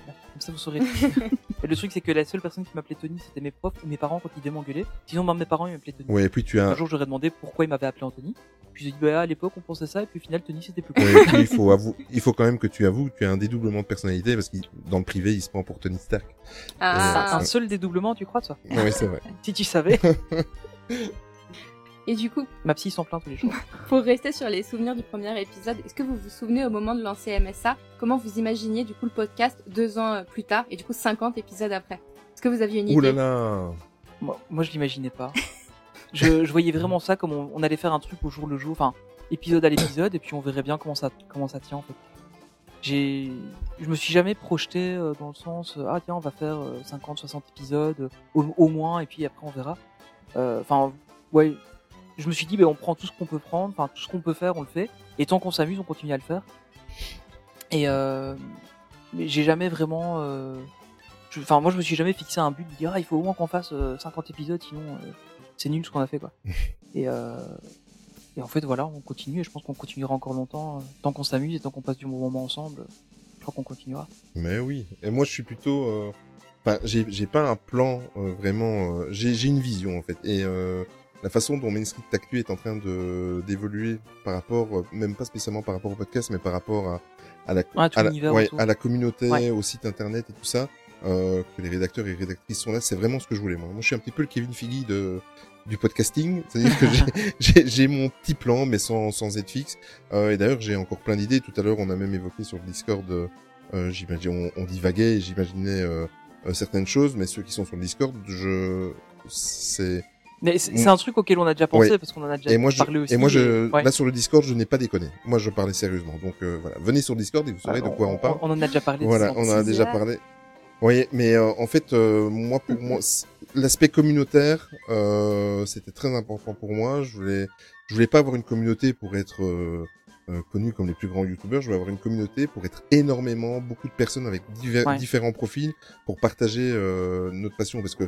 Comme ça vous saurez. et le truc c'est que la seule personne qui m'appelait Tony c'était mes profs ou mes parents quand ils devaient m'engueuler. Sinon même mes parents ils m'appelaient Tony. ouais, et puis tu as. Un jour j'aurais demandé pourquoi ils m'avaient appelé Anthony. Puis j'ai dit bah à l'époque on pensait ça et puis au final Tony c'était plus cool. Ouais, et puis il faut avou- il faut quand même que tu avoues, que tu as un dédoublement de personnalité parce que dans le privé, il se prend pour Tony Stark. Ah. Un seul dédoublement tu crois toi? Oui, c'est vrai. Si tu savais. Et du coup, Ma psy s'en plaint tous les jours. pour rester sur les souvenirs du premier épisode, est-ce que vous vous souvenez au moment de lancer MSA, comment vous imaginiez du coup le podcast deux ans euh, plus tard et du coup 50 épisodes après? Est-ce que vous aviez une Ouh là idée? là. Moi, moi, je l'imaginais pas. je, je voyais vraiment ça comme on, on allait faire un truc au jour le jour, enfin épisode à l'épisode, et puis on verrait bien comment ça comment ça tient en fait. J'ai, je me suis jamais projeté euh, dans le sens euh, ah tiens on va faire euh, 50 60 épisodes au, au moins et puis après on verra. Euh, Enfin ouais, je me suis dit ben on prend tout ce qu'on peut prendre, enfin tout ce qu'on peut faire on le fait, et tant qu'on s'amuse on continue à le faire. Et euh, j'ai jamais vraiment. euh, Enfin, moi, je me suis jamais fixé un but de dire ah, il faut au moins qu'on fasse euh, 50 épisodes, sinon c'est nul ce qu'on a fait, quoi. et, et en fait, voilà, on continue. Et je pense qu'on continuera encore longtemps, tant qu'on s'amuse et tant qu'on passe du bon moment ensemble. Je crois qu'on continuera. Mais oui. Et moi, je suis plutôt. euh, Enfin, j'ai j'ai pas un plan euh, vraiment. euh, J'ai j'ai une vision en fait. Et euh, la façon dont Main Street Actu est en train de d'évoluer par rapport, euh, même pas spécialement par rapport au podcast, mais par rapport à, à la à la, l'univers ouais, autour. à la communauté, Ouais. au site internet et tout ça, euh, que les rédacteurs et rédactrices sont là, c'est vraiment ce que je voulais. Moi, moi je suis un petit peu le Kevin Feige de du podcasting, c'est-à-dire que j'ai- mon petit plan, mais sans sans être fixe. Euh, et d'ailleurs, j'ai encore plein d'idées. Tout à l'heure, on a même évoqué sur le Discord, j'imagine, on, on divaguait, j'imaginais certaines choses, mais ceux qui sont sur le Discord, je c'est Mais c'est un truc auquel on a déjà pensé parce qu'on en a déjà et moi, je, parlé aussi. et moi, je, ouais. là sur le Discord, je n'ai pas déconné. Moi, je parlais sérieusement. Donc euh, voilà, venez sur le Discord et vous saurez de quoi on parle. On en a déjà parlé. Voilà, on en a déjà parlé. Oui, mais euh, en fait, euh, moi, pour moi, l'aspect communautaire, euh, c'était très important pour moi. Je voulais, je voulais pas avoir une communauté pour être euh, euh, connu comme les plus grands youtubeurs. Je voulais avoir une communauté pour être énormément, beaucoup de personnes avec divers- Ouais. différents profils pour partager euh, notre passion. Parce que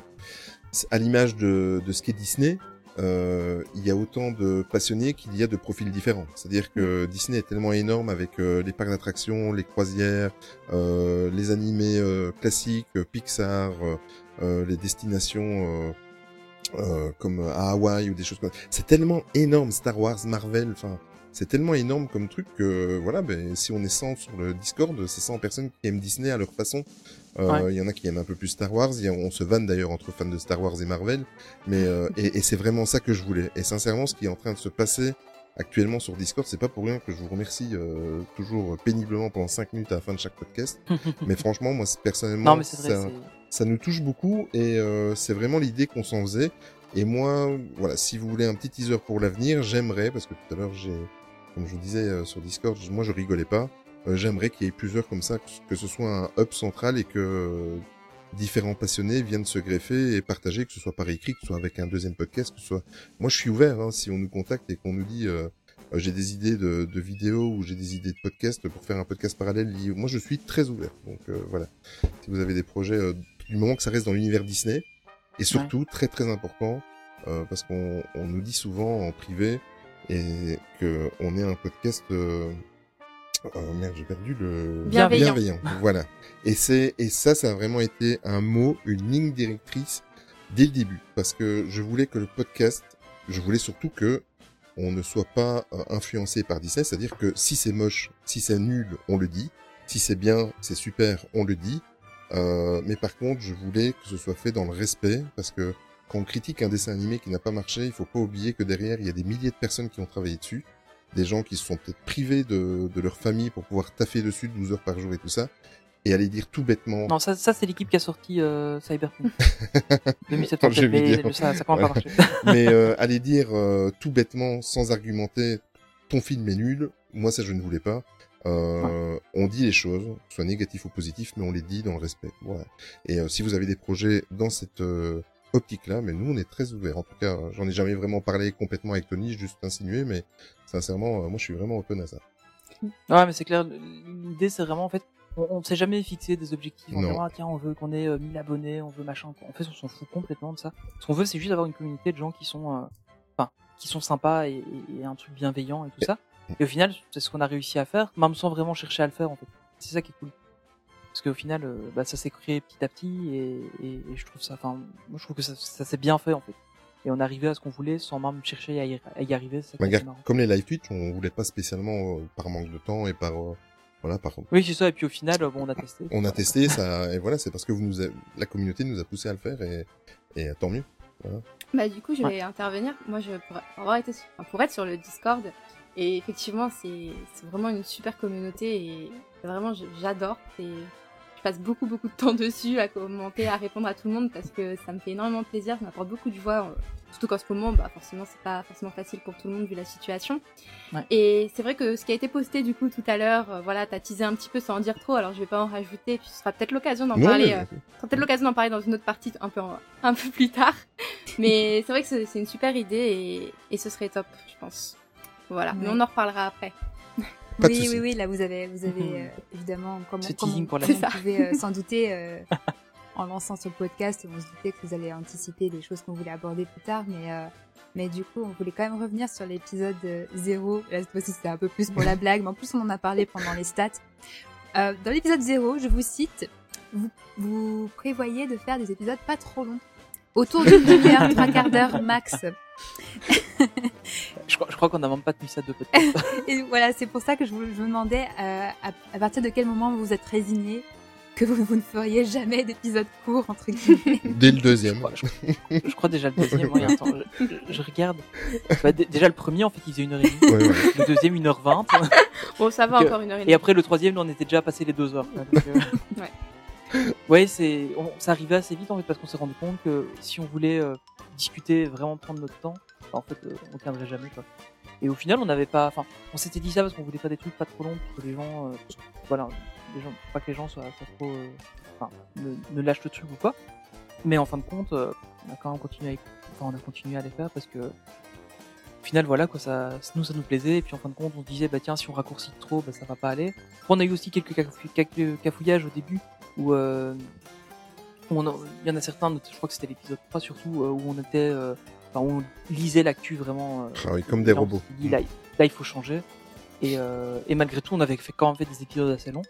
à l'image de, de ce qu'est Disney, euh, il y a autant de passionnés qu'il y a de profils différents. C'est-à-dire que Disney est tellement énorme avec euh, les parcs d'attractions, les croisières, euh, les animés euh, classiques, euh, Pixar, euh, les destinations euh, euh, comme à Hawaï ou des choses comme ça. C'est tellement énorme, Star Wars, Marvel, enfin, c'est tellement énorme comme truc que voilà, ben, si on est 100 sur le Discord, c'est 100 personnes qui aiment Disney à leur façon. Euh, Il Ouais. y en a qui aiment un peu plus Star Wars, a- on se vanne d'ailleurs entre fans de Star Wars et Marvel, mais euh, et, et c'est vraiment ça que je voulais. Et sincèrement, ce qui est en train de se passer actuellement sur Discord, c'est pas pour rien que je vous remercie euh, toujours péniblement pendant 5 minutes à la fin de chaque podcast. mais franchement, moi personnellement, Non, vrai. ça nous touche beaucoup et euh, c'est vraiment l'idée qu'on s'en faisait. Et moi, voilà, si vous voulez un petit teaser pour l'avenir, j'aimerais, parce que tout à l'heure j'ai, comme je vous disais euh, sur Discord, je- moi je rigolais pas. euh, j'aimerais qu'il y ait plusieurs comme ça, que, ce soit un hub central et que euh, différents passionnés viennent se greffer et partager, que ce soit par écrit, que ce soit avec un deuxième podcast, que ce soit. Moi, je suis ouvert. Hein, si on nous contacte et qu'on nous dit euh, j'ai des idées de, de vidéos ou j'ai des idées de podcast pour faire un podcast parallèle, lié- moi je suis très ouvert. Donc euh, voilà. Si vous avez des projets, euh, du moment que ça reste dans l'univers Disney, et surtout très très important euh, parce qu'on on nous dit souvent en privé et que on est un podcast. Euh, oh merde, j'ai perdu le Bienveillant. Voilà. Et c'est et ça, ça a vraiment été un mot, une ligne directrice dès le début, parce que je voulais que le podcast, je voulais surtout que on ne soit pas euh, influencé par Disney, c'est-à-dire que si c'est moche, si c'est nul, on le dit, si c'est bien, c'est super, on le dit. Euh, mais par contre, je voulais que ce soit fait dans le respect, parce que quand on critique un dessin animé qui n'a pas marché, il faut pas oublier que derrière, il y a des milliers de personnes qui ont travaillé dessus, des gens qui se sont peut-être privés de, de leur famille pour pouvoir taffer dessus 12 heures par jour et tout ça, et aller dire tout bêtement, Non, ça, ça c'est l'équipe qui a sorti euh, Cyberpunk. 2077, Jeu mais vidéo. ça, pas mais euh, aller dire euh, tout bêtement, sans argumenter, ton film est nul, moi ça je ne voulais pas. Euh, On dit les choses, soit négatif ou positif, mais on les dit dans le respect. Voilà. Et euh, si vous avez des projets dans cette euh, optique-là, mais nous on est très ouverts. En tout cas, euh, j'en ai jamais vraiment parlé complètement avec Tony, juste insinué, mais sincèrement, euh, moi je suis vraiment open à ça. Ouais, mais c'est clair. L'idée, c'est vraiment en fait, on, on s'est jamais fixé des objectifs. On dit, ah, tiens, on veut qu'on ait euh, 1000 abonnés, on veut machin. En fait, on s'en fout complètement de ça. Ce qu'on veut, c'est juste avoir une communauté de gens qui sont, euh, enfin, qui sont sympas et un truc bienveillant et tout ça. Et au final, c'est ce qu'on a réussi à faire, même sans vraiment chercher à le faire en fait. C'est ça qui est cool. Parce qu'au final, euh, bah, ça s'est créé petit à petit et, et, et je trouve ça, enfin, moi je trouve que ça, ça s'est bien fait en fait. Et on arrivait à ce qu'on voulait sans même chercher à y, à y arriver. Ça comme les live Twitch, on voulait pas spécialement euh, par manque de temps et par euh, voilà par Oui, c'est ça. Et puis au final, bon, on a testé. on a testé ça et voilà c'est parce que vous nous a- la communauté nous a poussé à le faire et, et tant mieux. Voilà. Bah du coup, je vais intervenir. Moi, je pour avoir été, sur- enfin, pour être sur le Discord, et effectivement, c'est c'est vraiment une super communauté et vraiment, j'adore. C'est je passe beaucoup beaucoup de temps dessus à commenter, à répondre à tout le monde parce que ça me fait énormément plaisir, ça m'apporte beaucoup de joie. euh, Surtout qu'en ce moment, bah forcément, c'est pas forcément facile pour tout le monde vu la situation. Ouais. Et c'est vrai que ce qui a été posté du coup tout à l'heure, euh, voilà, t'as teasé un petit peu sans en dire trop. Alors je vais pas en rajouter, puis ce sera peut-être l'occasion d'en parler. euh, peut-être l'occasion d'en parler dans une autre partie un peu en- un peu plus tard. Mais c'est vrai que c'est une super idée et, et ce serait top, je pense. Voilà, mais on en reparlera après. Pas oui, oui, oui, là vous avez, vous avez euh, évidemment, comme, Ce pour la on pouvait euh, s'en douter euh, en lançant ce podcast, on se doutait que vous allez anticiper les choses qu'on voulait aborder plus tard, mais euh, mais du coup, on voulait quand même revenir sur l'épisode euh, 0. Là, cette fois-ci, c'était un peu plus pour la blague, mais en plus, on en a parlé pendant les stats. Euh, dans l'épisode 0, je vous cite, vous, vous prévoyez de faire des épisodes pas trop longs. Autour d'une demi-heure, trois quarts d'heure max. Je crois, je crois qu'on n'a même pas tenu ça de podcast. Et voilà, c'est pour ça que je vous, je vous demandais euh, à, à partir de quel moment vous vous êtes résigné que vous, vous ne feriez jamais d'épisode court, entre guillemets. Dès le deuxième. je, je crois déjà le deuxième. oui, attends, je, regarde. Bah, déjà le premier, en fait, il faisait une heure et demie. Ouais, ouais. Le deuxième, une heure vingt. Bon, ça va Donc, encore une heure et Et demie. après le troisième, on était déjà passé les deux heures. quoi, donc, euh, Ouais. Ouais, c'est, on, ça arrivait assez vite en fait parce qu'on s'est rendu compte que si on voulait euh, discuter, vraiment prendre notre temps, en fait, euh, on tiendrait jamais quoi. Et au final, on n'avait pas, enfin, on s'était dit ça parce qu'on voulait faire des trucs pas trop longs pour que les gens, euh, voilà, les gens, pas que les gens soient, soient trop, euh, enfin, ne, lâchent le truc ou quoi. Mais en fin de compte, on a quand même continué, à, on a continué à les faire parce que au final, voilà, quoi, ça, nous, ça nous plaisait. Et puis, en fin de compte, on se disait, bah, tiens, si on raccourcit trop, bah, ça va pas aller. On a eu aussi quelques, cafou- quelques cafouillages au début où, il y en a certains, je crois que c'était l'épisode 3 surtout, où on était, enfin, on lisait l'actu vraiment. euh, Ah oui, comme des robots. dit, là, il- là, il faut changer. Et, euh, et malgré tout, on avait fait quand même fait des épisodes assez longs.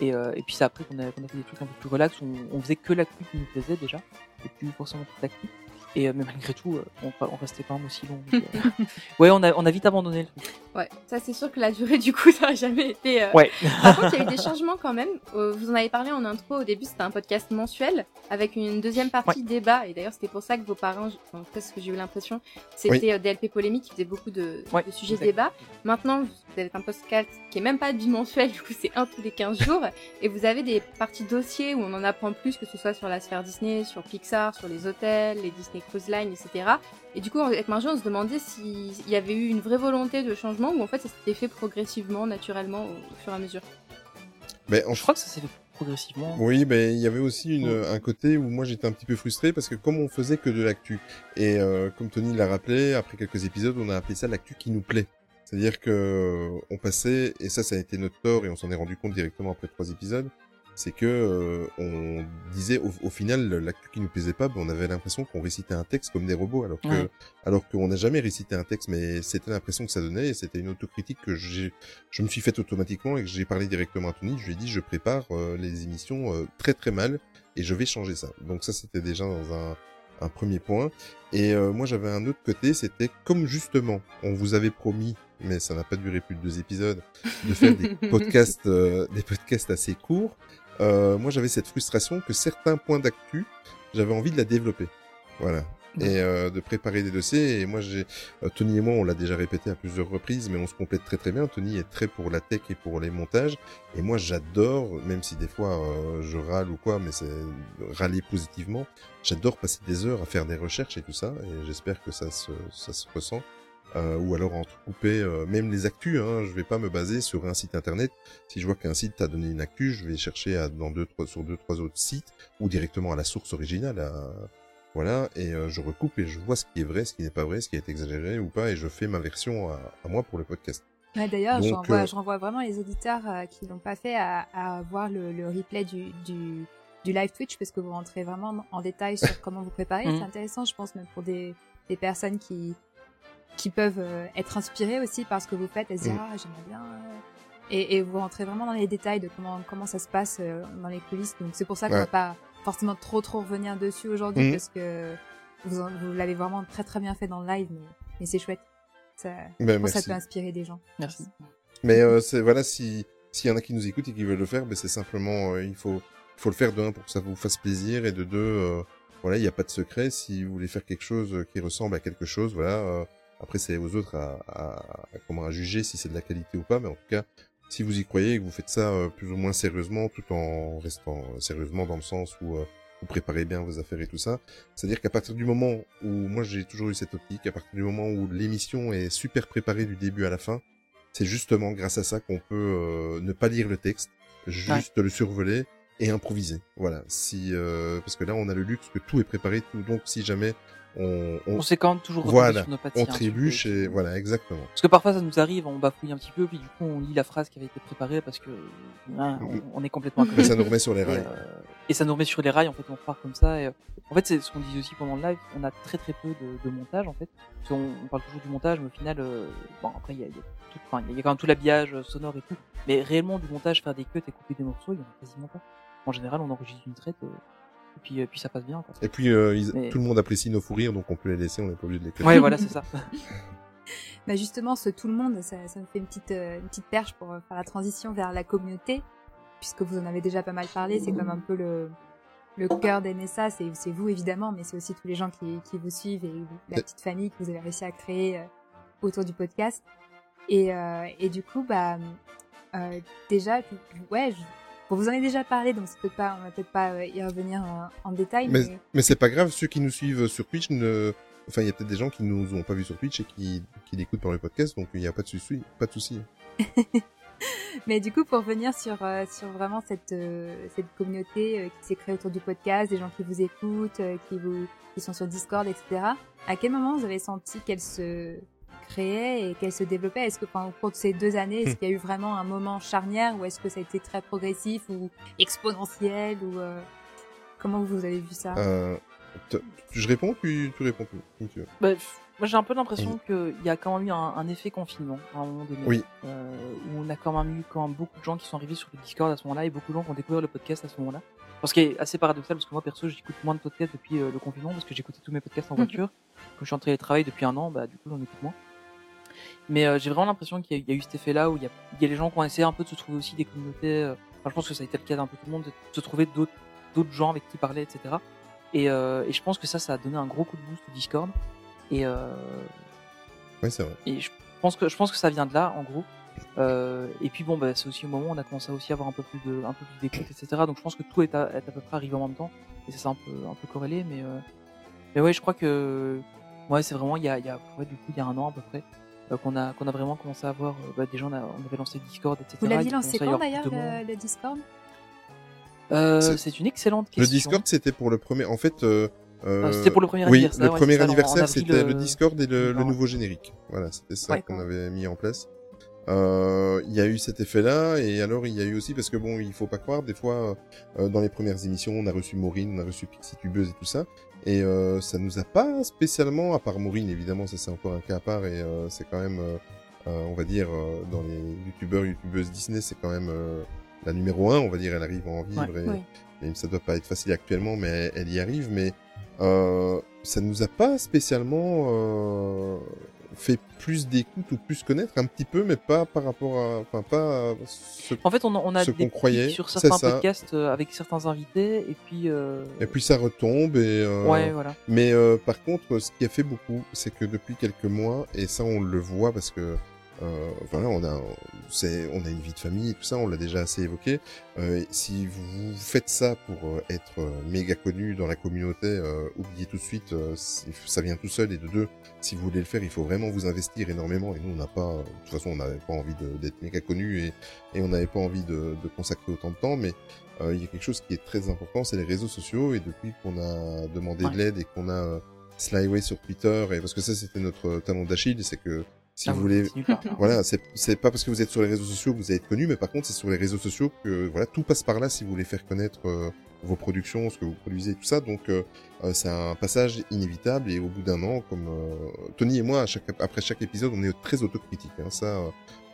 Et, euh, et puis c'est après qu'on a, qu'on a fait des trucs un peu plus relax, on, on faisait que l'actu qui nous plaisait déjà, et plus forcément toute l'actu. Et euh, mais malgré tout, euh, on, on restait quand même aussi long. donc, euh, ouais, on a, on a vite abandonné le truc. Ouais, ça c'est sûr que la durée du coup ça a jamais été. euh, Ouais. Par contre, il y a eu des changements quand même. Vous en avez parlé en intro. Au début, c'était un podcast mensuel avec une deuxième partie débat. Et d'ailleurs, c'était pour ça que vos parents, en tout cas, ce que j'ai eu l'impression, c'était DLP Polémique qui faisait beaucoup de, Ouais, de sujets exact. débat. Maintenant, vous avez un podcast qui est même pas bimensuel, du coup, c'est un tous les 15 jours. Et vous avez des parties dossiers où on en apprend plus, que ce soit sur la sphère Disney, sur Pixar, sur les hôtels, les Disney Etc. Et du coup, avec Marjo, on se demandait s'il y avait eu une vraie volonté de changement ou en fait ça s'était fait progressivement, naturellement, au fur et à mesure. Mais en Je crois que ça s'est fait progressivement. Oui, mais il y avait aussi une, un côté où moi j'étais un petit peu frustré parce que comme on faisait que de l'actu, et euh, comme Tony l'a rappelé, après quelques épisodes, on a appelé ça l'actu qui nous plaît. C'est-à-dire que on passait, et ça, ça a été notre tort, et on s'en est rendu compte directement après trois épisodes, c'est que euh, on disait au, au final l'actu qui nous plaisait pas, ben, on avait l'impression qu'on récitait un texte comme des robots, alors que Ouais. alors qu'on n'a jamais récité un texte, mais c'était l'impression que ça donnait, et c'était une autocritique que j'ai, je me suis faite automatiquement et que j'ai parlé directement à Tony. Je lui ai dit, je prépare euh, les émissions euh, très très mal et je vais changer ça. Donc ça, c'était déjà dans un, un premier point. Et euh, moi, j'avais un autre côté, c'était comme justement, on vous avait promis, mais ça n'a pas duré plus de deux épisodes, de faire des podcasts, euh, des podcasts assez courts. Euh, moi, j'avais cette frustration que certains points d'actu, j'avais envie de la développer. Voilà. Et euh, de préparer des dossiers. Et moi, j'ai euh, Tony et moi, on l'a déjà répété à plusieurs reprises, mais on se complète très très bien. Tony est très pour la tech et pour les montages. Et moi, j'adore, même si des fois euh, je râle ou quoi, mais c'est râler positivement. J'adore passer des heures à faire des recherches et tout ça. Et j'espère que ça se, ça se ressent. Euh, ou alors entrecouper euh, même les actus. Hein, je vais pas me baser sur un site internet. Si je vois qu'un site t'a donné une actu, je vais chercher à, dans deux, trois, sur deux, trois autres sites ou directement à la source originale. À, voilà, et euh, je recoupe et je vois ce qui est vrai, ce qui n'est pas vrai, ce qui est exagéré ou pas, et je fais ma version à, à moi pour le podcast. Ouais, D'ailleurs, je renvoie, euh, renvoie vraiment les auditeurs euh, qui l'ont pas fait à, à voir le, le replay du, du, du live Twitch parce que vous rentrez vraiment en détail sur comment vous préparez. C'est intéressant, je pense, même pour des, des personnes qui, qui peuvent euh, être inspirées aussi par ce que vous faites et se dire Mhm. ah j'aimerais bien. euh. Et, et vous rentrez vraiment dans les détails de comment comment ça se passe euh, dans les coulisses. Donc c'est pour ça qu'on Ouais. va pas forcément trop trop revenir dessus aujourd'hui Mhm. parce que vous, en- vous l'avez vraiment très très bien fait dans le live, mais, mais c'est chouette. Ça, Ben, pense ça peut inspirer des gens. Merci. Mais euh, c'est voilà, si s'il y en a qui nous écoutent et qui veulent le faire, ben c'est simplement euh, il faut il faut le faire de un pour que ça vous fasse plaisir et de deux euh, voilà, il n'y a pas de secret. Si vous voulez faire quelque chose qui ressemble à quelque chose, voilà. Euh, après c'est aux autres à, à, à- comment à juger si c'est de la qualité ou pas, mais en tout cas si vous y croyez et que vous faites ça euh, plus ou moins sérieusement, tout en restant sérieusement dans le sens où euh, vous préparez bien vos affaires et tout ça, c'est-à-dire qu'à partir du moment où moi j'ai toujours eu cette optique, à partir du moment où l'émission est super préparée du début à la fin, c'est justement grâce à ça qu'on peut euh, ne pas lire le texte, juste le survoler et improviser. Voilà. Si euh, parce que là on a le luxe que tout est préparé, tout. Donc si jamais on, on, On s'est quand même toujours voilà, sur nos pattes. on trébuche et voilà, exactement. Parce que parfois ça nous arrive, on bafouille un petit peu, puis du coup on lit la phrase qui avait été préparée parce que hein, on, on est complètement. Mais ça nous remet sur les Et, rails. euh, et ça nous remet sur les rails, en fait, on repart comme ça. Et, euh, en fait, c'est ce qu'on disait aussi pendant le live, on a très très peu de, de montage, en fait. Parce qu'on on parle toujours du montage, mais au final, euh, bon, après, il y a, y, a tout, enfin, il y a quand même tout l'habillage euh, sonore et tout. Mais réellement, du montage, faire des cuts et couper des morceaux, il y en a quasiment pas. En général, on enregistre une traite, euh, et puis, euh, puis ça passe bien. Quoi. Et puis euh, ils- Mais- tout le monde apprécie nos fous rires, donc on peut les laisser, on n'est pas obligé de les cutter. Ouais, voilà, c'est ça. Bah justement, ce tout le monde, ça, ça me fait une petite, euh, une petite perche pour faire la transition vers la communauté, puisque vous en avez déjà pas mal parlé. C'est comme un peu le, le cœur d'NSA, c'est c'est vous évidemment, mais c'est aussi tous les gens qui, qui vous suivent et la petite famille que vous avez réussi à créer euh, autour du podcast. Et, euh, et du coup, bah euh, déjà, ouais, je, bon, vous en avez déjà parlé, donc peut-être pas, on va peut-être pas euh, y revenir en, en détail, mais, Mais, mais c'est pas grave, ceux qui nous suivent sur Twitch ne... Enfin, il y a peut-être des gens qui nous ont pas vu sur Twitch et qui, qui l'écoutent par le podcast, donc il n'y a pas de souci. Pas de souci. Mais du coup, pour revenir sur, euh, sur vraiment cette, euh, cette communauté euh, qui s'est créée autour du podcast, des gens qui vous écoutent, euh, qui, vous, qui sont sur Discord, etc., à quel moment vous avez senti qu'elle se créait et qu'elle se développait Est-ce que enfin, au cours de ces deux années, est-ce qu'il y a eu vraiment un moment charnière ou est-ce que ça a été très progressif ou exponentiel ou euh, Comment vous avez vu ça? Euh, je réponds, tu, tu réponds plus, tu. Bah, moi j'ai un peu l'impression qu'il y a quand même eu un, un effet confinement à un moment donné. Oui. Euh, où on a quand même eu quand même beaucoup de gens qui sont arrivés sur le Discord à ce moment-là et beaucoup de gens qui ont découvert le podcast à ce moment-là. Ce qui est assez paradoxal parce que moi perso j'écoute moins de podcasts depuis euh, le confinement parce que j'écoutais tous mes podcasts en voiture. Comme je suis en télétravail depuis un an, bah du coup j'en écoute moins. Mais euh, j'ai vraiment l'impression qu'il y, a- il y a eu cet effet-là où il y a, il y a les gens qui ont essayé un peu de se trouver aussi des communautés. euh, Enfin, je pense que ça a été le cas d'un peu tout le monde, de se trouver d'autres d'autres gens avec qui parler, etc. Et, euh, et je pense que ça, ça a donné un gros coup de boost au Discord. Et, euh, Oui, c'est vrai. et je pense que je pense que ça vient de là, en gros. Euh, et puis bon, bah, c'est aussi au moment où on a commencé aussi à avoir un peu plus de, un peu plus d'écoute, etc. Donc je pense que tout est à, est à peu près arrivé en même temps. Et ça c'est un peu, un peu corrélé, mais euh, mais ouais, je crois que ouais, c'est vraiment il y a, il y a ouais, du coup il y a un an à peu près qu'on a qu'on a vraiment commencé à avoir euh, bah, des gens, on, a- on avait lancé Discord, etc. Vous l'aviez lancé quand d'ailleurs le, le Discord? Euh, C'est- une excellente Le question. Discord, c'était pour le premier. En fait, euh, euh, Ah, c'était pour le premier oui, anniversaire, le ouais, premier anniversaire, c'était le euh, Discord et le, le 2020. nouveau générique. Voilà, c'était ça Ouais. qu'on avait mis en place. Euh, Il y a eu cet effet-là, et alors il y a eu aussi parce que bon, il faut pas croire, des fois euh, dans les premières émissions, on a reçu Maureen, on a reçu Pixie Tubeuse et tout ça, et euh, ça nous a pas spécialement, à part Maureen évidemment, ça c'est encore un cas à part, et euh, c'est quand même, euh, euh, on va dire, euh, dans les youtubeurs, youtubeuses Disney, c'est quand même euh, la numéro un, on va dire, elle arrive à en vivre, Ouais. et, Oui. et ça doit pas être facile actuellement, mais elle, elle y arrive, mais euh, ça nous a pas spécialement euh, fait plus d'écoute ou plus connaître, un petit peu, mais pas par rapport à, enfin pas ce En fait, on a, on a ce des pics croyait, sur certains podcasts euh, avec certains invités, et puis euh, Et puis ça retombe et. euh, ouais, voilà. Mais euh, par contre, ce qui a fait beaucoup, c'est que depuis quelques mois, et ça on le voit parce que euh, voilà, on a, c'est, on a une vie de famille et tout ça, on l'a déjà assez évoqué. Euh, si vous faites ça pour euh, être euh, méga connu dans la communauté, euh, oubliez tout de suite, euh, ça vient tout seul. Et de deux, si vous voulez le faire, il faut vraiment vous investir énormément. Et nous, on n'a pas, de toute façon, on n'avait pas envie de- d'être méga connu et, et on n'avait pas envie de, de consacrer autant de temps. Mais euh, il y a quelque chose qui est très important, c'est les réseaux sociaux. Et depuis qu'on a demandé de l'aide et qu'on a euh, Slyway sur Twitter, et parce que ça, c'était notre talon d'Achille, c'est que si Ah, vous voulez voilà, c'est pas parce que vous êtes sur les réseaux sociaux que vous allez être connu, mais par contre c'est sur les réseaux sociaux que voilà tout passe par là si vous voulez faire connaître euh, vos productions, ce que vous produisez et tout ça. Donc euh, euh, c'est un passage inévitable et au bout d'un an, comme euh, Tony et moi, à chaque, après chaque épisode, on est très autocritique. Hein, ça,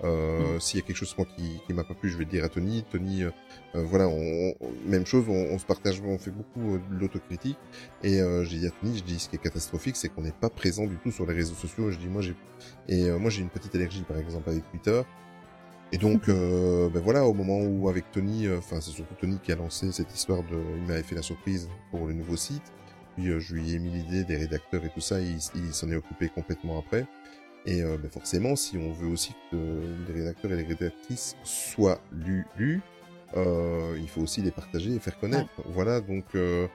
euh, s'il y a quelque chose moi qui, qui m'a pas plu, je vais le dire à Tony. Tony, euh, euh, voilà, on, on- même chose, on, on se partage, on fait beaucoup euh, de l'autocritique. Et euh, j'ai dit à Tony, je dis ce qui est catastrophique, c'est qu'on n'est pas présent du tout sur les réseaux sociaux. Je dis moi j'ai et euh, moi j'ai une petite allergie par exemple avec Twitter. Et donc euh, ben voilà, au moment où avec Tony, euh, enfin c'est surtout Tony qui a lancé cette histoire de, il m'avait fait la surprise pour le nouveau site. Puis euh, je lui ai mis l'idée des rédacteurs et tout ça, il, il s'en est occupé complètement après. Et euh, ben forcément, si on veut aussi que les rédacteurs et les rédactrices soient lus, lus euh, il faut aussi les partager et faire connaître. Voilà, donc, euh,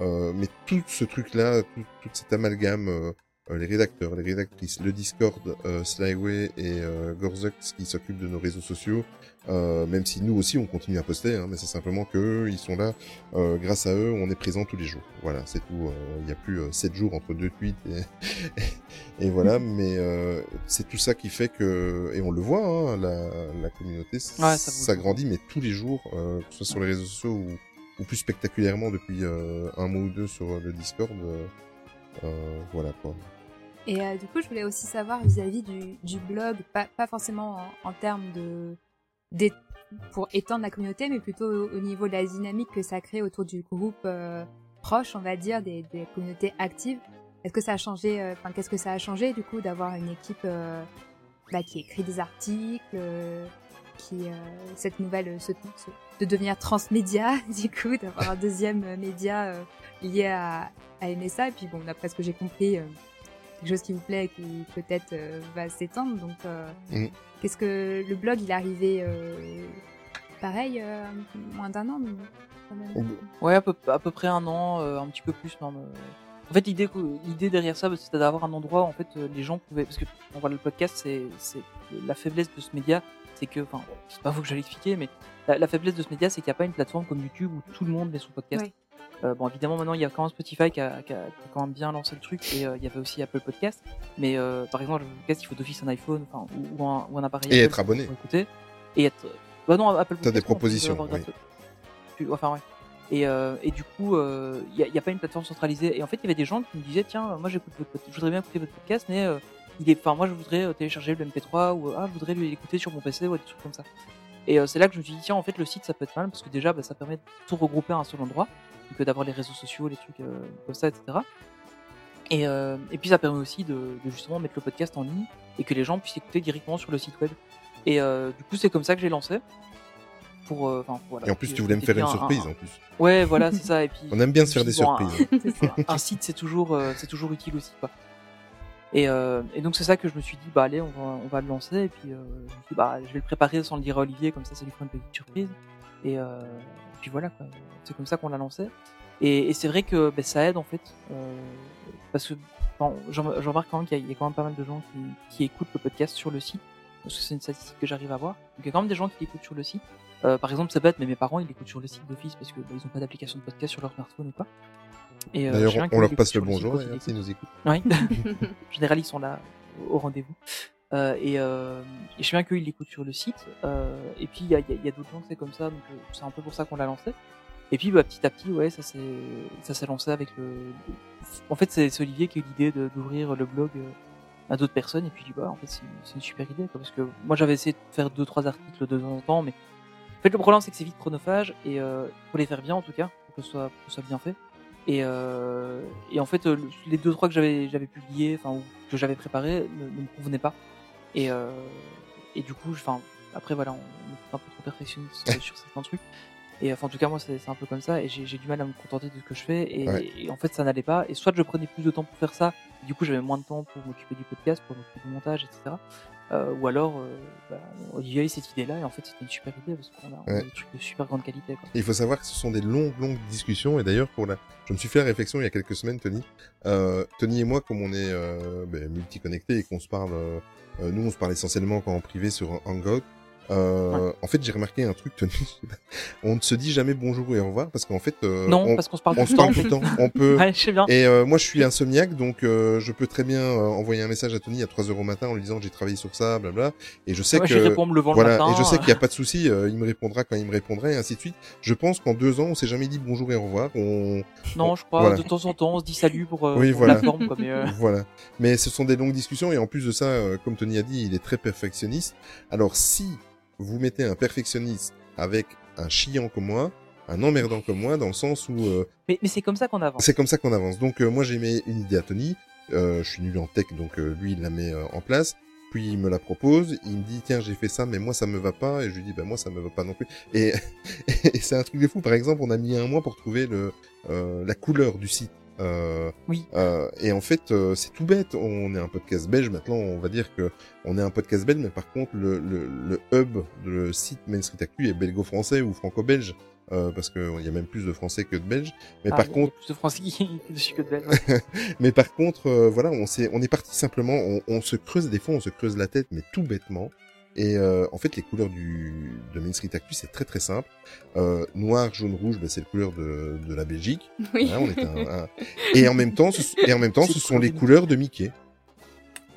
euh, mais tout ce truc-là, tout, toute cette amalgame, les rédacteurs, les rédactrices, le Discord, euh, Slyway et euh, Gorzux qui s'occupent de nos réseaux sociaux. Euh, même si nous aussi on continue à poster, hein, mais c'est simplement que ils sont là. Euh, grâce à eux, on est présent tous les jours. Voilà, c'est tout. Euh, Il y a plus euh, 7 jours entre deux tweets et, et voilà. mais euh, c'est tout ça qui fait que et on le voit, hein, la, la communauté Ouais, ça grandit, mais tous les jours, euh, que ce soit sur les réseaux sociaux ou, ou plus spectaculairement depuis euh, un mois ou deux sur euh, le Discord. euh, euh, voilà quoi. Et euh, du coup, je voulais aussi savoir vis-à-vis du, du blog, pas, pas forcément en, en termes de pour étendre la communauté, mais plutôt au, au niveau de la dynamique que ça crée autour du groupe euh, proche, on va dire, des, communautés actives. Est-ce que ça a changé euh, Enfin, qu'est-ce que ça a changé du coup d'avoir une équipe euh, bah, qui écrit des articles, qui cette nouvelle, ce- de devenir transmédia, du coup, d'avoir un deuxième média lié à, à. Et puis bon, d'après ce que j'ai compris. quelque chose qui vous plaît et qui peut-être va s'étendre. Donc, Qu'est-ce que le blog, il est arrivé euh, pareil, euh, moins d'un an mais. Ouais, à peu, à peu près un an, euh, un petit peu plus même. euh. En fait, l'idée, derrière ça, c'était d'avoir un endroit où en fait euh, les gens pouvaient, parce que bon, voilà, le podcast, c'est, c'est la faiblesse de ce média, c'est que, enfin, c'est pas vous que j'allais expliquer, mais la, la faiblesse de ce média, c'est qu'il n'y a pas une plateforme comme YouTube où tout le monde met son podcast. Ouais. Euh, bon, évidemment, maintenant, il y a quand même Spotify qui a, qui a- qui a quand même bien lancé le truc, et euh, il y avait aussi Apple Podcast. Mais euh, par exemple, le podcast, il faut d'office un iPhone, enfin, ou, ou un, ou un appareil. Et Apple être abonné. pour écouter. Et être. Bah non, Apple T'as des Podcast, tu peux propositions, oui. Tu- Enfin, ouais. Et, et du coup, il n'y a, pas une plateforme centralisée. Et en fait, il y avait des gens qui me disaient Tiens, moi j'écoute votre podcast, je voudrais bien écouter votre podcast, mais il est, enfin, moi je voudrais télécharger le MP3 ou ah, je voudrais l'écouter sur mon PC ou des trucs comme ça. Et euh, c'est là que je me suis dit Tiens, en fait, le site ça peut être mal parce que déjà, bah, ça permet de tout regrouper à un seul endroit, que d'avoir les réseaux sociaux, les trucs euh, comme ça, etc. Et, euh, et puis ça permet aussi de, de justement mettre le podcast en ligne et que les gens puissent écouter directement sur le site web. Et euh, du coup, c'est comme ça que j'ai lancé. Pour, euh, voilà. Et en plus, tu voulais me faire une un- surprise un- en plus. Ouais, voilà, c'est ça. Et puis, On aime bien se faire des bon, un- surprises. Ça. un site c'est toujours euh, c'est toujours utile aussi quoi. Et, euh, et donc c'est ça que je me suis dit bah allez on va on va le lancer et puis euh, je bah je vais le préparer sans le dire à Olivier comme ça ça lui fera une petite surprise et, euh, et puis voilà quoi. C'est comme ça qu'on l'a lancé et, et c'est vrai que ben, ça aide en fait euh, parce que bon, j'en remarque quand même qu'il y, a- quand même pas mal de gens qui, qui écoutent le podcast sur le site parce que c'est une statistique que j'arrive à voir. Donc il y a quand même des gens qui l'écoutent sur le site. Euh, par exemple, c'est bête, mais mes parents ils l'écoutent sur le site d'office parce que bah, ils ont pas d'application de podcast sur leur smartphone ou quoi. Et, euh, D'ailleurs, on, leur passe le bonjour s'ils nous écoutent. oui. en général, ils sont là au rendez-vous. Euh, et, euh, et je sais bien qu'ils l'écoutent sur le site. Euh, et puis, il y a, y a- y a d'autres gens, c'est comme ça. Donc, euh, c'est un peu pour ça qu'on l'a lancé. Et puis, bah, petit à petit, ouais, ça s'est, ça s'est lancé avec le. En fait, c'est Olivier qui a eu l'idée de- d'ouvrir le blog euh, à d'autres personnes. Et puis, bah, en fait, c'est c'est une super idée. Quoi, parce que moi, j'avais essayé de faire deux, trois articles de temps en temps. Mais en fait, le problème, c'est que c'est vite chronophage. Et euh, faut les faire bien, en tout cas, pour que ce soit, pour que ce soit bien fait. Et, euh, et en fait, euh, le- les deux trois que j'avais j'avais publiés, enfin que j'avais préparés, ne, ne me convenaient pas. Et euh, et du coup, enfin après voilà, on, est un peu trop perfectionniste sur certains trucs. Et enfin en tout cas moi c'est c'est un peu comme ça et j'ai j'ai du mal à me contenter de ce que je fais et, Ouais. et en fait ça n'allait pas. Et soit je prenais plus de temps pour faire ça, et du coup j'avais moins de temps pour m'occuper du podcast, pour m'occuper du montage, etc. Euh, ou alors euh, bah, Olivier a eu cette idée là et en fait c'était une super idée parce qu'on a, on a Ouais. des trucs de super grande qualité. Quoi. Il faut savoir que ce sont des longues, longues discussions. Et d'ailleurs, pour la, je me suis fait la réflexion il y a quelques semaines, Tony. Euh, Tony et moi, comme on est euh, ben, multi-connectés et qu'on se parle, euh, euh, nous, on se parle essentiellement quand en privé sur Hangout. Euh, En fait, j'ai remarqué un truc, Tony. on ne se dit jamais bonjour et au revoir parce qu'en fait, euh, non on, parce qu'on se parle on tout se le parle tout le temps. On peut. Ouais, je sais bien. Et euh, moi, je suis insomniaque, donc euh, je peux très bien euh, envoyer un message à Tony à 3 heures au matin en lui disant j'ai travaillé sur ça, blabla. Et je sais que je levant voilà, le matin. et je sais qu'il n'y a pas de souci, euh, il me répondra quand il me répondra, et ainsi de suite. Je pense qu'en deux ans, on s'est jamais dit bonjour et au revoir. On... Non, je crois, Voilà. de temps en temps, on se dit salut pour, euh, Oui, pour voilà. la forme, quoi, mais Voilà. Mais ce sont des longues discussions, et en plus de ça, euh, comme Tony a dit, il est très perfectionniste. Alors si vous mettez un perfectionniste avec un chiant comme moi, un emmerdant comme moi, dans le sens où euh, mais, mais c'est comme ça qu'on avance. c'est comme ça qu'on avance. Donc euh, moi j'ai mis une idée à Tony, euh, je suis nul en tech, donc euh, lui il la met euh, en place. Puis il me la propose, il me dit tiens j'ai fait ça mais moi ça me va pas et je lui dis bah moi ça me va pas non plus et, et c'est un truc de fou par exemple on a mis un mois pour trouver le euh, la couleur du site euh, Oui. euh, et en fait euh, c'est tout bête on est un podcast belge maintenant on va dire que on est un podcast belge mais par contre le, le, le hub le site Main Street Actu est belgo-français ou franco-belge euh, parce qu'il y a même plus de Français que de Belges. Mais Ah, par contre, plus de Français que de Belges. mais par contre, euh, voilà, on s'est, on est parti simplement, on, on se creuse des fois, on se creuse la tête, mais tout bêtement. Et euh, en fait, les couleurs du de Main Street Actu, c'est très très simple. Euh, noir, jaune, rouge, bah, c'est les couleurs de, de la Belgique. Oui. Hein, on est un- un- Et en même temps, ce, et en même temps, ce sont les couleurs de Mickey.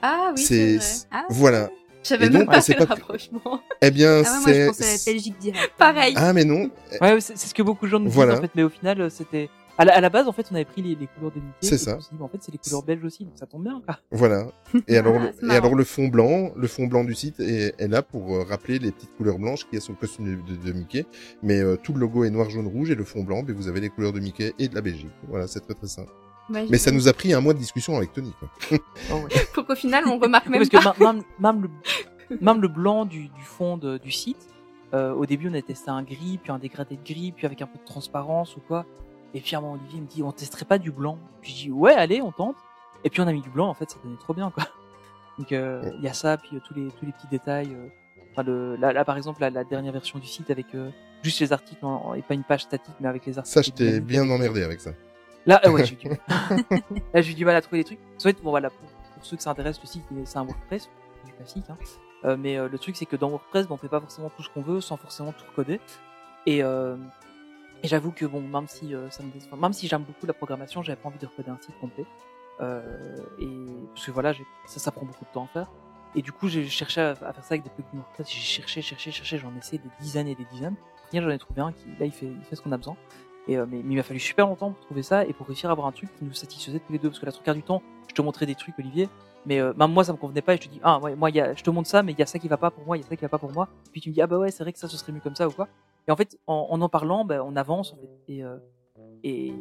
Ah oui, c'est vrai. Ah, voilà. J'avais Et même donc, pas c'est fait le pas- rapprochement. Eh bien, Ah ouais, moi je c'est pensais à la Belgique direct. Pareil. ah mais non. Ouais, c'est ce que beaucoup de gens nous Voilà. disent en fait, mais au final, euh, c'était. À la, à la base, en fait, on avait pris les, les couleurs de Mickey. C'est ça. on s'est dit, mais en fait, c'est les couleurs belges aussi, donc ça tombe bien. Quoi. Voilà. Et alors, Ah, et alors le fond blanc, le fond blanc du site est, est là pour euh, rappeler les petites couleurs blanches qu'il y a sur le costume de, de- de Mickey. Mais euh, tout le logo est noir, jaune, rouge et le fond blanc, ben, vous avez les couleurs de Mickey et de la Belgique. Voilà, c'est très très simple. Mais ça nous a pris un mois de discussion avec Tony. Quoi. Oh, ouais. Pour qu'au final, on remarque même Parce pas. que même, même, le, même le blanc du, du fond de- du site, euh, au début, on a testé un gris, puis un dégradé de gris, puis avec un peu de transparence ou quoi. Et moment, Olivier me dit, on testerait pas du blanc. Puis je dis, ouais, allez, on tente. Et puis on a mis du blanc, en fait, ça donnait trop bien, quoi. Donc euh, il y a ça, puis euh, tous les tous les petits détails. euh, enfin, le, là, là, par exemple, la, la dernière version du site avec juste les articles en- et pas une page statique, mais avec les articles. Ça, je t'ai bien emmerdé avec ça. Là, euh, ouais, j'ai du mal. Là, j'ai du mal à trouver les trucs. En fait, bon, voilà, pour, pour ceux que ça intéresse, le site, c'est un WordPress, du classique. Hein. Euh, mais euh, le truc, c'est que dans WordPress, ben, on fait pas forcément tout ce qu'on veut sans forcément tout recoder. Et, et j'avoue que bon, même si euh, même si j'aime beaucoup la programmation, j'avais pas envie de recoder un site complet. Euh, parce que voilà, ça, prend beaucoup de temps à faire. Et du coup, j'ai cherché à, faire ça avec des plugins WordPress. J'ai cherché, cherché, cherché. J'en ai essayé des dizaines et des dizaines. Final, j'en ai trouvé un qui, là, il fait, ce qu'on a besoin. Euh, mais, il m'a fallu super longtemps pour trouver ça et pour réussir à avoir un truc qui nous satisfaisait tous les deux. Parce que la trois du temps, je te montrais des trucs, Olivier, mais même moi, ça me convenait pas. Et je te dis, ah, ouais, moi, y a, je te montre ça, mais il y a ça qui va pas pour moi, il y a ça qui va pas pour moi. Puis tu me dis, ah bah ouais, c'est vrai que ça, ce serait mieux comme ça ou quoi. Et en fait, en en, en parlant, bah, on avance en fait. Et, euh, et, et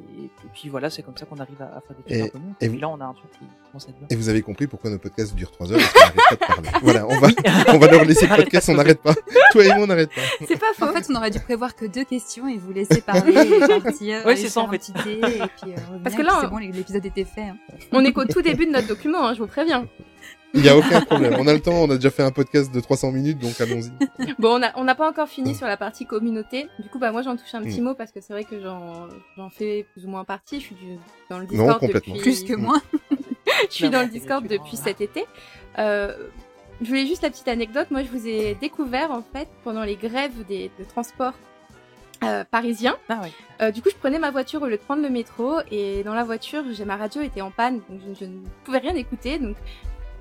puis voilà, c'est comme ça qu'on arrive à, à faire des trucs Et- un peu mieux. et puis là, on a un truc qui commence à être bien. Et vous avez compris pourquoi nos podcasts durent 3 heures parce qu'on n'arrête pas de parler. Voilà, on va, on va leur laisser le podcast, on n'arrête pas. Toi et moi, on n'arrête pas. C'est pas faux. En fait, on aurait dû prévoir que deux questions et vous laisser parler et partir. Ouais, c'est ça, en fait. et puis euh, Parce que là, c'est on- bon, l'épisode était fait. hein. On est qu'au tout début de notre document, hein, je vous préviens. Il n'y a aucun problème. On a le temps, on a déjà fait un podcast de 300 minutes, donc allons-y. Bon, on a- on n'a pas encore fini sur la partie communauté. Du coup, bah moi, j'en touche un petit Mm. mot parce que c'est vrai que j'en j'en fais plus ou moins partie. Je suis du, dans le Non, Discord complètement. depuis... Plus que moi. je suis dans le Discord depuis cet été. Euh, je voulais juste la petite anecdote. Moi, je vous ai découvert en fait pendant les grèves des, de transport euh, parisiens. Ah ouais. Euh, du coup, je prenais ma voiture au lieu de prendre le métro et dans la voiture, j'ai ma radio était en panne, donc je, je ne pouvais rien écouter. Donc,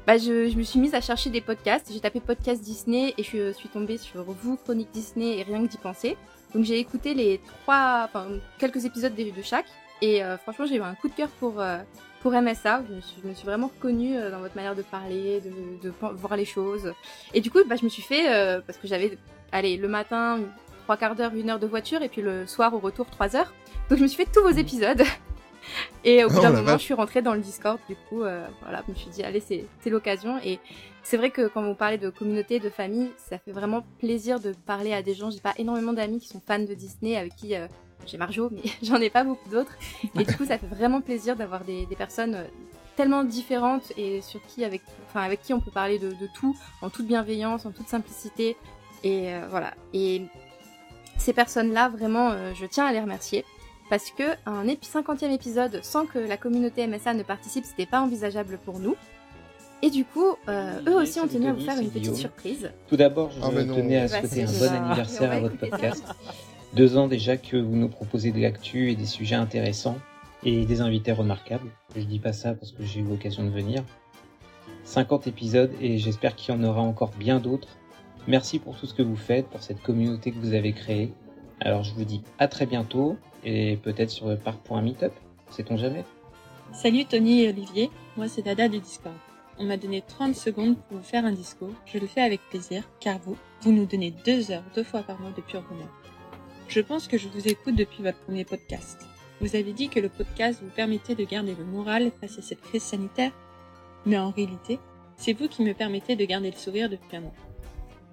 bah, je, je me suis mise à chercher des podcasts. J'ai tapé podcast Disney et je suis tombée sur vous chronique Disney et rien que d'y penser. Donc, j'ai écouté les trois, enfin quelques épisodes de, chaque et euh, franchement, j'ai eu un coup de cœur pour euh, pour MSA. Je me suis, vraiment reconnue euh, dans votre manière de parler, de, de voir les choses. Et du coup, bah, je me suis fait euh, parce que j'avais, allez, le matin trois quarts d'heure, une heure de voiture, et puis le soir au retour trois heures. Donc je me suis fait tous vos épisodes. Et au bout Oh, d'un moment, vache. je suis rentrée dans le Discord. Du coup, euh, voilà, je me suis dit, allez, c'est c'est l'occasion. Et c'est vrai que quand vous parlez de communauté, de famille, ça fait vraiment plaisir de parler à des gens. J'ai pas énormément d'amis qui sont fans de Disney, avec qui euh, j'ai Marjo, mais j'en ai pas beaucoup d'autres. Et du coup, ça fait vraiment plaisir d'avoir des, des personnes euh, tellement différentes et sur qui, avec, enfin, avec qui on peut parler de, de tout, en toute bienveillance, en toute simplicité. Et euh, voilà. Et ces personnes-là, vraiment, euh, je tiens à les remercier. Parce que un épi- 50e épisode sans que la communauté MSA ne participe, c'était pas envisageable pour nous. Et du coup, euh, eux aussi ont tenu à vous faire une petite surprise. Tout d'abord, je Ah, tenais à Bah, souhaiter un bon ça. anniversaire à votre ça. podcast. Deux ans déjà que vous nous proposez de l'actu et des sujets intéressants et des invités remarquables. Je dis pas ça parce que j'ai eu l'occasion de venir. 50 épisodes et j'espère qu'il y en aura encore bien d'autres. Merci pour tout ce que vous faites, pour cette communauté que vous avez créée. Alors je vous dis à très bientôt et peut-être sur le parc pour un meet-up. Sait-on jamais? Salut Tony et Olivier, moi c'est Dada du Discord. On m'a donné 30 secondes pour vous faire un discours. Je le fais avec plaisir, car vous, vous nous donnez deux heures, deux fois par mois de pur bonheur. Je pense que je vous écoute depuis votre premier podcast. Vous avez dit que le podcast vous permettait de garder le moral face à cette crise sanitaire, mais en réalité, c'est vous qui me permettez de garder le sourire depuis un an.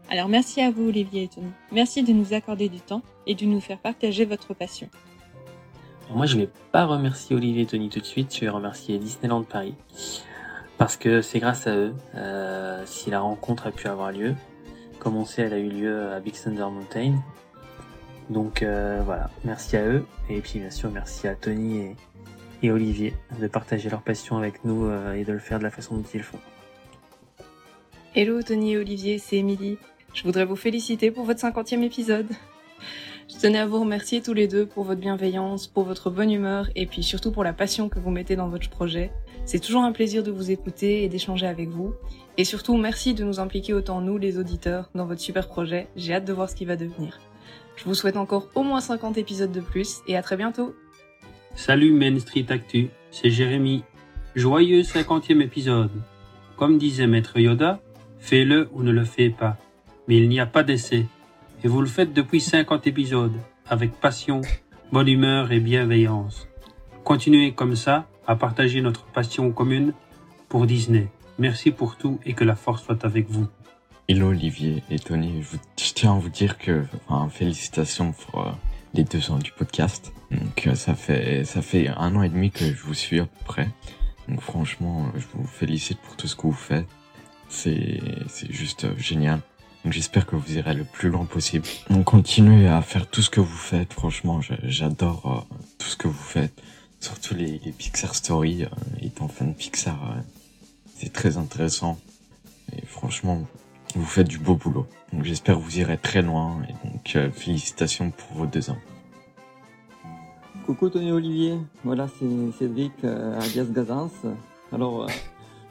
Alors merci à vous Olivier et Tony. Merci de nous accorder du temps et de nous faire partager votre passion. Alors moi, je vais pas remercier Olivier et Tony tout de suite, je vais remercier Disneyland Paris. Parce que c'est grâce à eux euh, si la rencontre a pu avoir lieu. Comme on sait, elle a eu lieu à Big Thunder Mountain. Donc euh, voilà, merci à eux. Et puis bien sûr, merci à Tony et, et Olivier de partager leur passion avec nous euh, et de le faire de la façon dont ils le font. Hello Tony et Olivier, c'est Émilie. Je voudrais vous féliciter pour votre 50e épisode. Je tenais à vous remercier tous les deux pour votre bienveillance, pour votre bonne humeur et puis surtout pour la passion que vous mettez dans votre projet. C'est toujours un plaisir de vous écouter et d'échanger avec vous. Et surtout, merci de nous impliquer autant nous, les auditeurs, dans votre super projet. J'ai hâte de voir ce qui va devenir. Je vous souhaite encore au moins 50 épisodes de plus et à très bientôt. Salut Main Street Actu, c'est Jérémy. Joyeux 50e épisode. Comme disait Maître Yoda, fais-le ou ne le fais pas. Mais il n'y a pas d'essai. Et vous le faites depuis 50 épisodes, avec passion, bonne humeur et bienveillance. Continuez comme ça à partager notre passion commune pour Disney. Merci pour tout et que la force soit avec vous. Hello Olivier et Tony, je, tiens à vous dire que enfin, félicitations pour euh, les deux ans du podcast. Donc euh, ça fait ça fait un an et demi que je vous suis à peu près. Donc franchement, euh, je vous félicite pour tout ce que vous faites. C'est juste génial. Donc j'espère que vous irez le plus loin possible. Donc continuez à faire tout ce que vous faites. Franchement, j'adore euh, tout ce que vous faites. Surtout les, Pixar Stories. euh, étant fan de Pixar, euh, c'est très intéressant. Et franchement, vous faites du beau boulot. Donc j'espère que vous irez très loin. Et donc euh, félicitations pour vos deux ans. Coucou Tony Olivier, voilà c'est Cédric alias Gazans. Alors,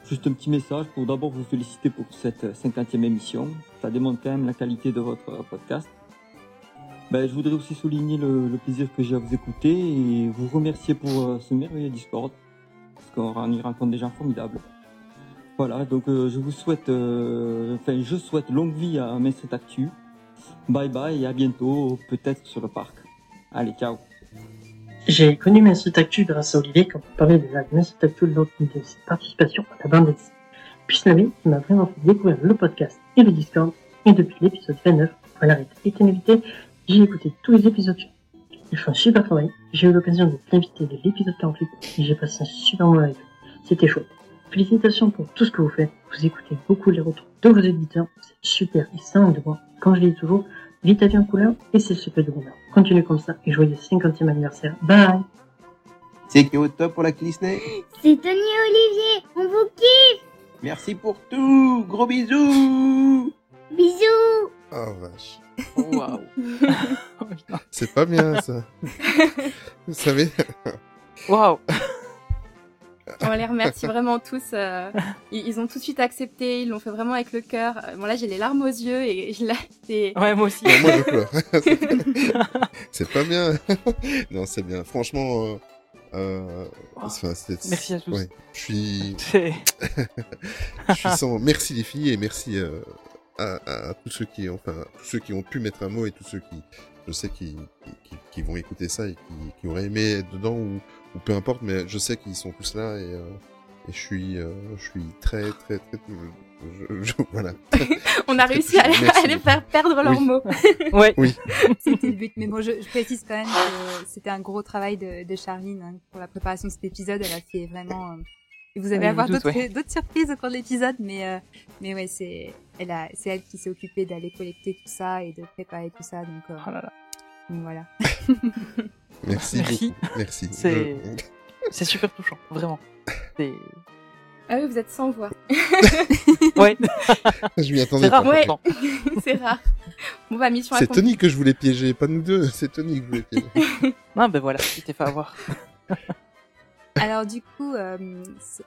juste un petit message pour d'abord vous féliciter pour cette 50e émission. Ça démontre quand même la qualité de votre podcast. Ben, je voudrais aussi souligner le, plaisir que j'ai à vous écouter et vous remercier pour euh, ce merveilleux Discord. Parce qu'on y rencontre des gens formidables. Voilà, donc euh, je vous souhaite, euh, enfin je souhaite longue vie à Street Actu. Bye bye et à bientôt, peut-être sur le parc. Allez, ciao J'ai connu Street Actu grâce à Olivier quand on parlait de la Main Street Actu lors de ses participations à la bande dessinée. Puis l'ami qui m'a vraiment fait découvrir le podcast et le Discord, et depuis l'épisode 29, quand l'arrêt était invité, j'ai écouté tous les épisodes. Ils font un super travail, j'ai eu l'occasion de t'inviter de l'épisode 48, et j'ai passé un super moment avec eux. C'était chouette. Félicitations pour tout ce que vous faites, vous écoutez beaucoup les retours de vos éditeurs, c'est super, et ça le voit. Comme je l'ai dit toujours, vite à bien couleur, et c'est le secret de bonheur. Continuez comme ça, et joyeux 50e anniversaire. Bye! C'est qui est au top pour la Disney C'est Tony et Olivier, on vous kiffe Merci pour tout Gros bisous Bisous Oh vache. Waouh. C'est pas bien ça. Vous savez. Waouh. On les remercie vraiment tous. euh, ils, ils ont tout de suite accepté, ils l'ont fait vraiment avec le cœur. Euh, Bon là j'ai les larmes aux yeux et je- là c'est. Ouais moi aussi. Non, moi je pleure. c'est pas bien. non, c'est bien. Franchement, euh, c'est- Merci à tous. Ouais, je suis. Je suis sans. Merci les filles et merci euh, à, à- à tous ceux qui, enfin, tous ceux qui ont pu mettre un mot et tous ceux qui, je sais, qui, qui, qui- vont écouter ça et qui, qui auraient aimé être dedans ou, ou peu importe, mais je sais qu'ils sont tous là et, euh, et je suis, euh, je suis très, très, très, je- je- voilà. On a réussi à, les- Merci à les beaucoup. faire perdre leurs Oui. mots. Ouais. Oui. C'était le but. Mais bon, je, je précise quand même que c'était un gros travail de, de Charline hein, pour la préparation de cet épisode. Elle a fait vraiment. euh, vous allez Ouais, avoir d'autres ouais. surprises au cours de l'épisode, mais euh, mais ouais, c'est elle a c'est elle qui s'est occupée d'aller collecter tout ça et de préparer tout ça. Donc, euh, Oh là là. donc voilà. Merci, Merci. beaucoup. Merci. C'est Je- super touchant, vraiment. C'est Ah oui, vous êtes sans voix. ouais. Je m'y attendais C'est rare, pas. Ouais, c'est rare. Bon bah mission C'est. Tony que je voulais piéger, pas nous deux. C'est Tony que je voulais piéger. Non ben voilà, tu t'es fait avoir. Alors du coup, euh,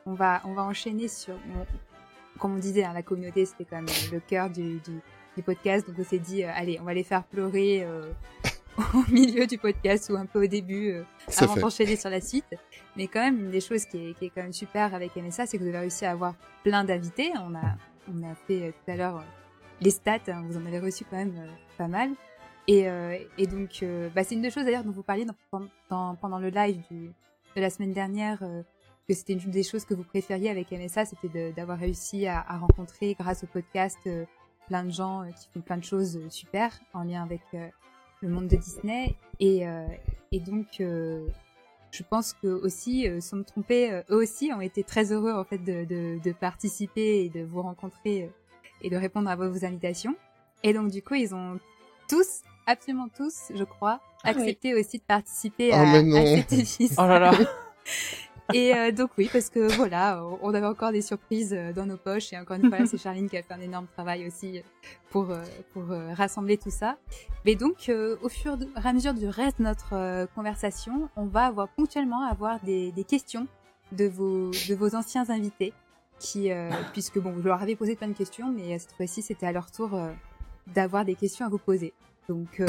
on va on va enchaîner sur comme on disait, hein, la communauté c'était quand même le cœur du, du, du podcast, donc on s'est dit euh, allez, on va les faire pleurer euh, au milieu du podcast ou un peu au début euh, avant d'enchaîner sur la suite. Mais quand même une des choses qui est, qui est quand même super avec MSA, c'est que vous avez réussi à avoir plein d'invités. On a on a fait euh, tout à l'heure euh, les stats, hein, vous en avez reçu quand même euh, pas mal. Et, et donc, bah, c'est une des choses d'ailleurs dont vous parliez dans, dans- pendant le live du, de la semaine dernière, que c'était une des choses que vous préfériez avec MSA, c'était d'avoir réussi à, à rencontrer, grâce au podcast, plein de gens qui font plein de choses super en lien avec le monde de Disney. Et, euh, et donc, euh, je pense que aussi, euh, sans me tromper, euh, eux aussi ont été très heureux en fait de, de, de participer et de vous rencontrer euh, et de répondre à vos, invitations. Et donc, du coup, ils ont tous absolument tous, je crois, Ah oui. accepté aussi de participer Oh, à, mais non. à cet épisode. Oh là là. Et euh, donc oui, parce que voilà, on avait encore des surprises euh, dans nos poches et encore une fois, c'est Charline qui a fait un énorme travail aussi pour euh, pour euh, rassembler tout ça. Mais donc, euh, au fur et à mesure du reste de notre conversation, on va avoir ponctuellement avoir des, des questions de vos de vos anciens invités, qui euh, puisque bon, je leur avais posé plein de questions, mais cette fois-ci, c'était à leur tour d'avoir des questions à vous poser. Donc euh,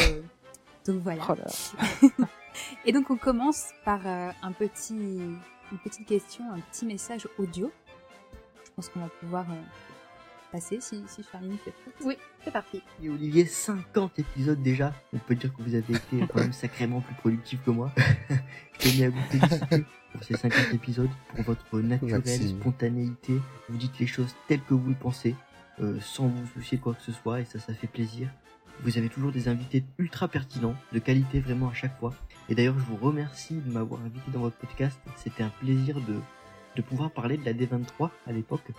donc voilà. Oh là. Et donc on commence par un petit, une petite question, un petit message audio. Je pense qu'on va pouvoir euh, passer si, si Charline fait prête. Oui, c'est parti. Et Olivier, 50 épisodes déjà. On peut dire que vous avez été quand même sacrément plus productif que moi. Je tenais à vous féliciter pour ces 50 épisodes, pour votre naturelle spontanéité. Vous dites les choses telles que vous le pensez, euh, sans vous soucier de quoi que ce soit, et ça, ça fait plaisir. Vous avez toujours des invités ultra pertinents, de qualité vraiment à chaque fois. Et d'ailleurs, je vous remercie de m'avoir invité dans votre podcast. C'était un plaisir de, de pouvoir parler de la D23 à l'époque.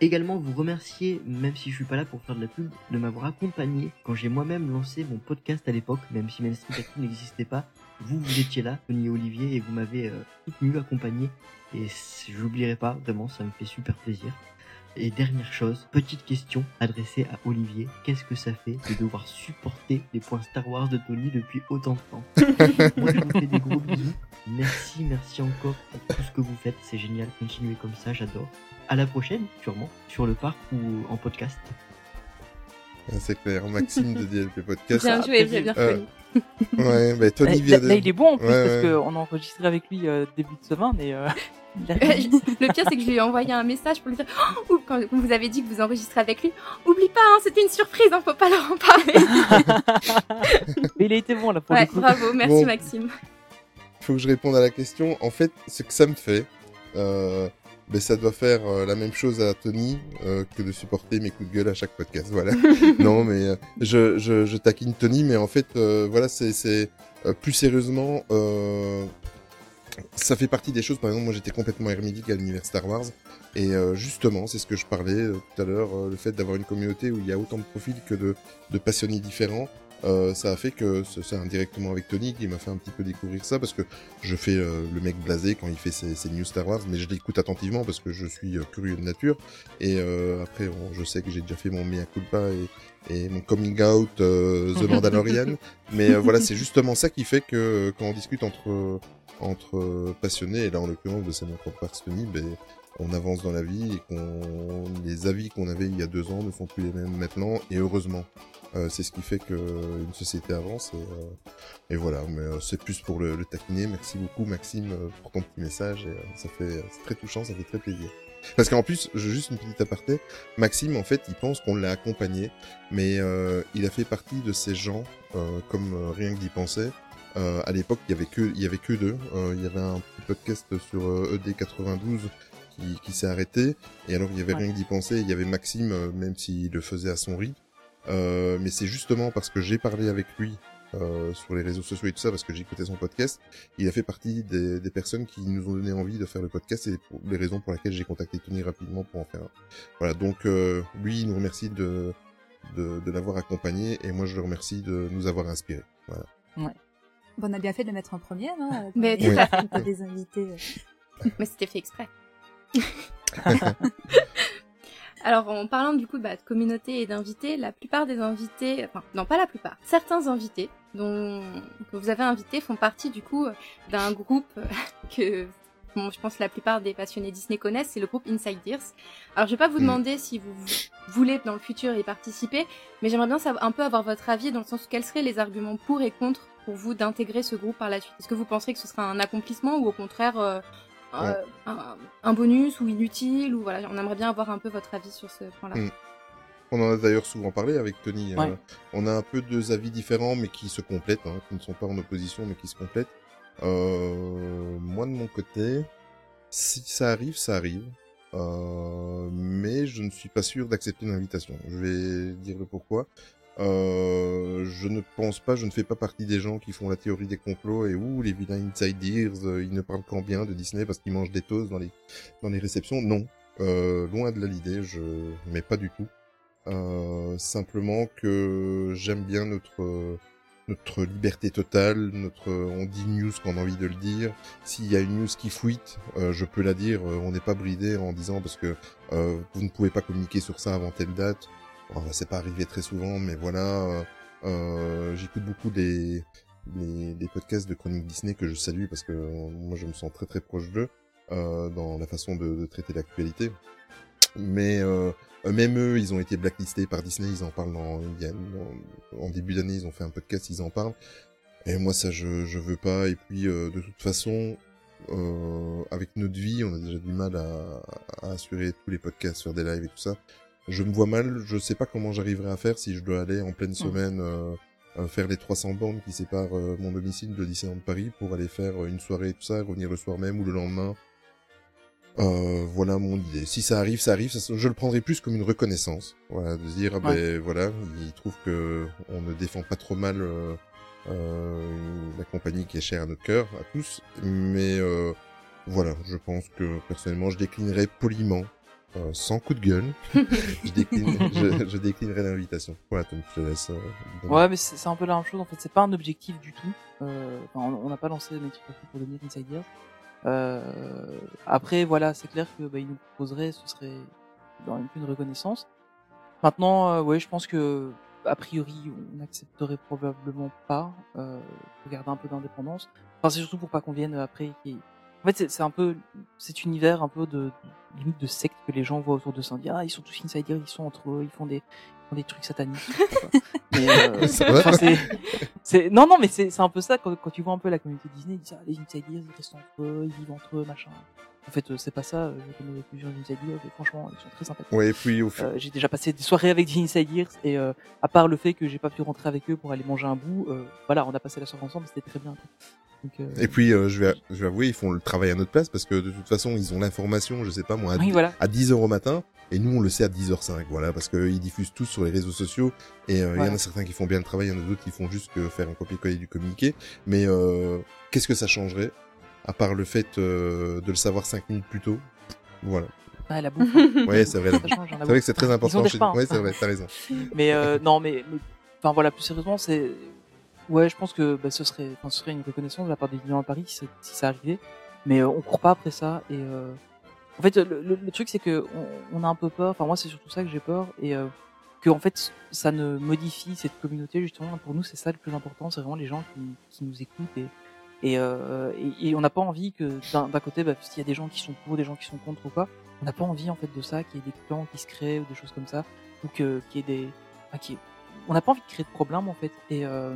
Également, vous remercier, même si je suis pas là pour faire de la pub, de m'avoir accompagné quand j'ai moi-même lancé mon podcast à l'époque, même si Main Street n'existait pas. Vous, vous étiez là, Tony et Olivier, et vous m'avez euh, soutenu, accompagné. Et j'oublierai pas, vraiment, ça me fait super plaisir. Et dernière chose, petite question adressée à Olivier. Qu'est-ce que ça fait de devoir supporter les points Star Wars de Tony depuis autant de temps Moi, je vous fais des gros bisous. Merci, merci encore pour tout ce que vous faites. C'est génial. Continuez comme ça, j'adore. À la prochaine, sûrement, sur le parc ou en podcast. Ah, C'est clair, Maxime de DLP Podcast. Bien joué, j'ai bien Euh, reconnu. Ouais, bah Tony Là, vient de... là, il est bon en plus Ouais, parce ouais. qu'on a enregistré avec lui euh, début de semaine et euh, le pire, c'est que je lui ai envoyé un message pour lui dire oh, quand vous avez dit que vous enregistrez avec lui, oublie pas, hein, c'était une surprise, hein, faut pas leur en parler. Mais il a été bon là pour ouais, le coup. bravo, merci Bon. Maxime. faut que je réponde à la question. En fait, ce que ça me fait, euh, ben, ça doit faire euh, la même chose à Tony euh, que de supporter mes coups de gueule à chaque podcast. Voilà. non, mais euh, je, je, je taquine Tony, mais en fait, euh, voilà, c'est c'est euh, plus sérieusement. Ça fait partie des choses, par exemple, moi j'étais complètement hermétique à l'univers Star Wars, et euh, justement, c'est ce que je parlais euh, tout à l'heure, euh, le fait d'avoir une communauté où il y a autant de profils que de, de passionnés différents, euh, ça a fait que ce- c'est indirectement avec Tony qui m'a fait un petit peu découvrir ça, parce que je fais euh, le mec blasé quand il fait ses, ses news Star Wars, mais je l'écoute attentivement parce que je suis curieux de nature, et euh, après, on- je sais que j'ai déjà fait mon mea culpa et, et mon coming out euh, The Mandalorian, mais euh, voilà, c'est justement ça qui fait que quand on discute entre entre euh, passionnés, et là en l'occurrence de c'est mon propre Tony, ben, on avance dans la vie et les avis qu'on avait il y a deux ans ne sont plus les mêmes maintenant, et heureusement. Euh, c'est ce qui fait que euh, une société avance et, euh, et voilà, mais euh, c'est plus pour le, le taquiner. Merci beaucoup Maxime euh, pour ton petit message et euh, ça fait c'est très touchant, ça fait très plaisir. Parce qu'en plus, juste une petite aparté, Maxime en fait, il pense qu'on l'a accompagné, mais euh, il a fait partie de ces gens euh, comme euh, rien que d'y penser. Euh, à l'époque, il y avait que il y avait que deux. Euh, il y avait un petit podcast sur euh, ED92 qui, qui s'est arrêté. Et alors, il y avait Ouais. rien que d'y penser. Il y avait Maxime, euh, même s'il le faisait à son rythme. Euh, mais c'est justement parce que j'ai parlé avec lui euh, sur les réseaux sociaux et tout ça, parce que j'écoutais son podcast. Il a fait partie des, des personnes qui nous ont donné envie de faire le podcast et pour les raisons pour lesquelles j'ai contacté Tony rapidement pour en faire un. Voilà, donc euh, lui, il nous remercie de, de, de l'avoir accompagné et moi, je le remercie de nous avoir inspiré. Voilà. Bon, on a bien fait de le mettre en première. Hein, Mais des invités. euh. Mais c'était fait exprès. Alors, en parlant du coup bah, de communauté et d'invités, la plupart des invités, enfin, non pas la plupart, certains invités dont que vous avez invités font partie du coup d'un groupe que bon, je pense que la plupart des passionnés Disney connaissent, c'est le groupe Inside Ears. Alors, je vais pas vous Mm. demander si vous voulez dans le futur y participer, mais j'aimerais bien savoir, un peu avoir votre avis dans le sens où quels seraient les arguments pour et contre pour vous d'intégrer ce groupe par la suite? Est-ce que vous penserez que ce sera un accomplissement ou au contraire euh, euh, Ouais. un, un bonus ou inutile ou voilà, on aimerait bien avoir un peu votre avis sur ce point-là. Mm. On en a d'ailleurs souvent parlé avec Tony. Ouais. euh, on a un peu deux avis différents, mais qui se complètent, hein, qui ne sont pas en opposition, mais qui se complètent. Euh, moi, de mon côté, si ça arrive, ça arrive. Euh, mais je ne suis pas sûr d'accepter l'invitation. Je vais dire le pourquoi. Euh, je ne pense pas, je ne fais pas partie des gens qui font la théorie des complots et où les vilains inside ears, euh, ils ne parlent qu'en bien de Disney parce qu'ils mangent des toasts dans les dans les réceptions. Non, euh, loin de là l'idée, je mais pas du tout. Euh, simplement que j'aime bien notre notre liberté totale, notre, on dit news quand on a envie de le dire. S'il y a une news qui fuite, euh, je peux la dire. euh, on n'est pas bridé en disant parce que euh, vous ne pouvez pas communiquer sur ça avant telle date. Bon, c'est pas arrivé très souvent, mais voilà. euh, euh, J'écoute beaucoup des, des, podcasts de chronique Disney que je salue parce que moi je me sens très très proche d'eux dans la façon de traiter l'actualité. Mais euh, même eux, ils ont été blacklistés par Disney, ils en parlent a- dans- en début d'année, ils ont fait un podcast, ils en parlent. Et moi, ça, je, je veux pas. Et puis, euh, de toute façon, euh, avec notre vie, on a déjà du mal à, à assurer tous les podcasts, faire des lives et tout ça. Je me vois mal, je sais pas comment j'arriverai à faire si je dois aller en pleine semaine euh, euh, faire les 300 bornes qui séparent euh, mon domicile de Disneyland Paris pour aller faire une soirée et tout ça, revenir le soir même ou le lendemain. Euh, voilà mon idée. Si ça arrive, ça arrive. Ça, je le prendrai plus comme une reconnaissance. Voilà, de dire, Ouais. ben voilà, il trouve que on ne défend pas trop mal euh, euh, la compagnie qui est chère à notre cœur, à tous. Mais euh, voilà, je pense que personnellement, je déclinerai poliment, euh, sans coup de gueule. je, décline, je, je déclinerai l'invitation. Voilà, Tom, je te laisse. Ouais, mais c'est un peu la même chose. En fait, c'est pas un objectif du tout. Euh, on n'a pas lancé Metric pour devenir Insiders. Euh, après, voilà, c'est clair que bah, il nous proposerait, ce serait dans une, une reconnaissance. Maintenant, euh, ouais, je pense que a priori, on n'accepterait probablement pas euh, de garder un peu d'indépendance. Enfin, c'est surtout pour pas qu'on vienne après. En fait, c'est- c'est un peu cet univers un peu de, limite de secte que les gens voient autour de ça. Dit ah, ils sont tous insiders, ils sont entre eux, ils font des, ils font des trucs sataniques. mais euh, C'est non, non, mais c'est, c'est un peu ça quand, quand tu vois un peu la communauté Disney, ils disent ah, les insiders, ils restent entre eux, ils vivent entre eux, machin. En fait, euh, c'est pas ça. euh, Je connais plusieurs insiders et franchement, ils sont très sympathiques. Ouais, et puis au fi- Euh, j'ai déjà passé des soirées avec des insiders et euh, à part le fait que j'ai pas pu rentrer avec eux pour aller manger un bout, euh, voilà, on a passé la soirée ensemble, c'était très bien. Donc, euh, Et puis, euh, je, vais, je vais avouer, ils font le travail à notre place parce que de toute façon, ils ont l'information, je sais pas moi, à, Oui, 10 voilà. à 10h au matin. Et nous, on le sait à 10h05, voilà, parce qu'ils diffusent tous sur les réseaux sociaux. Et euh, il y en a certains qui font bien le travail, il y en a d'autres qui font juste que faire un copier-coller du communiqué. Mais euh, qu'est-ce que ça changerait À part le fait euh, de le savoir 5 minutes plus tôt? Voilà. Ah, la bouffe. hein. Ouais, c'est vrai. hein, C'est vrai que c'est très important chez. Ouais, hein. c'est vrai, t'as raison. mais euh, non, mais, mais- enfin voilà, plus sérieusement, c'est, ouais, je pense que bah, ce serait, une reconnaissance de la part des clients à Paris si, ça- arrivait. Mais euh, on court pas après ça et euh, en fait, le, truc c'est que on, a un peu peur. Enfin moi, c'est surtout ça que j'ai peur et euh, que en fait, ça ne modifie cette communauté justement. Pour nous, c'est ça le plus important. C'est vraiment les gens qui, nous écoutent euh, et, on n'a pas envie que d'un côté, bah, s'il y a des gens qui sont pour, des gens qui sont contre ou pas, on n'a pas envie en fait de ça, qu'il y ait des clans qui se créent ou des choses comme ça, ou que qu'il des, on n'a pas envie de créer de problèmes en fait. Et euh,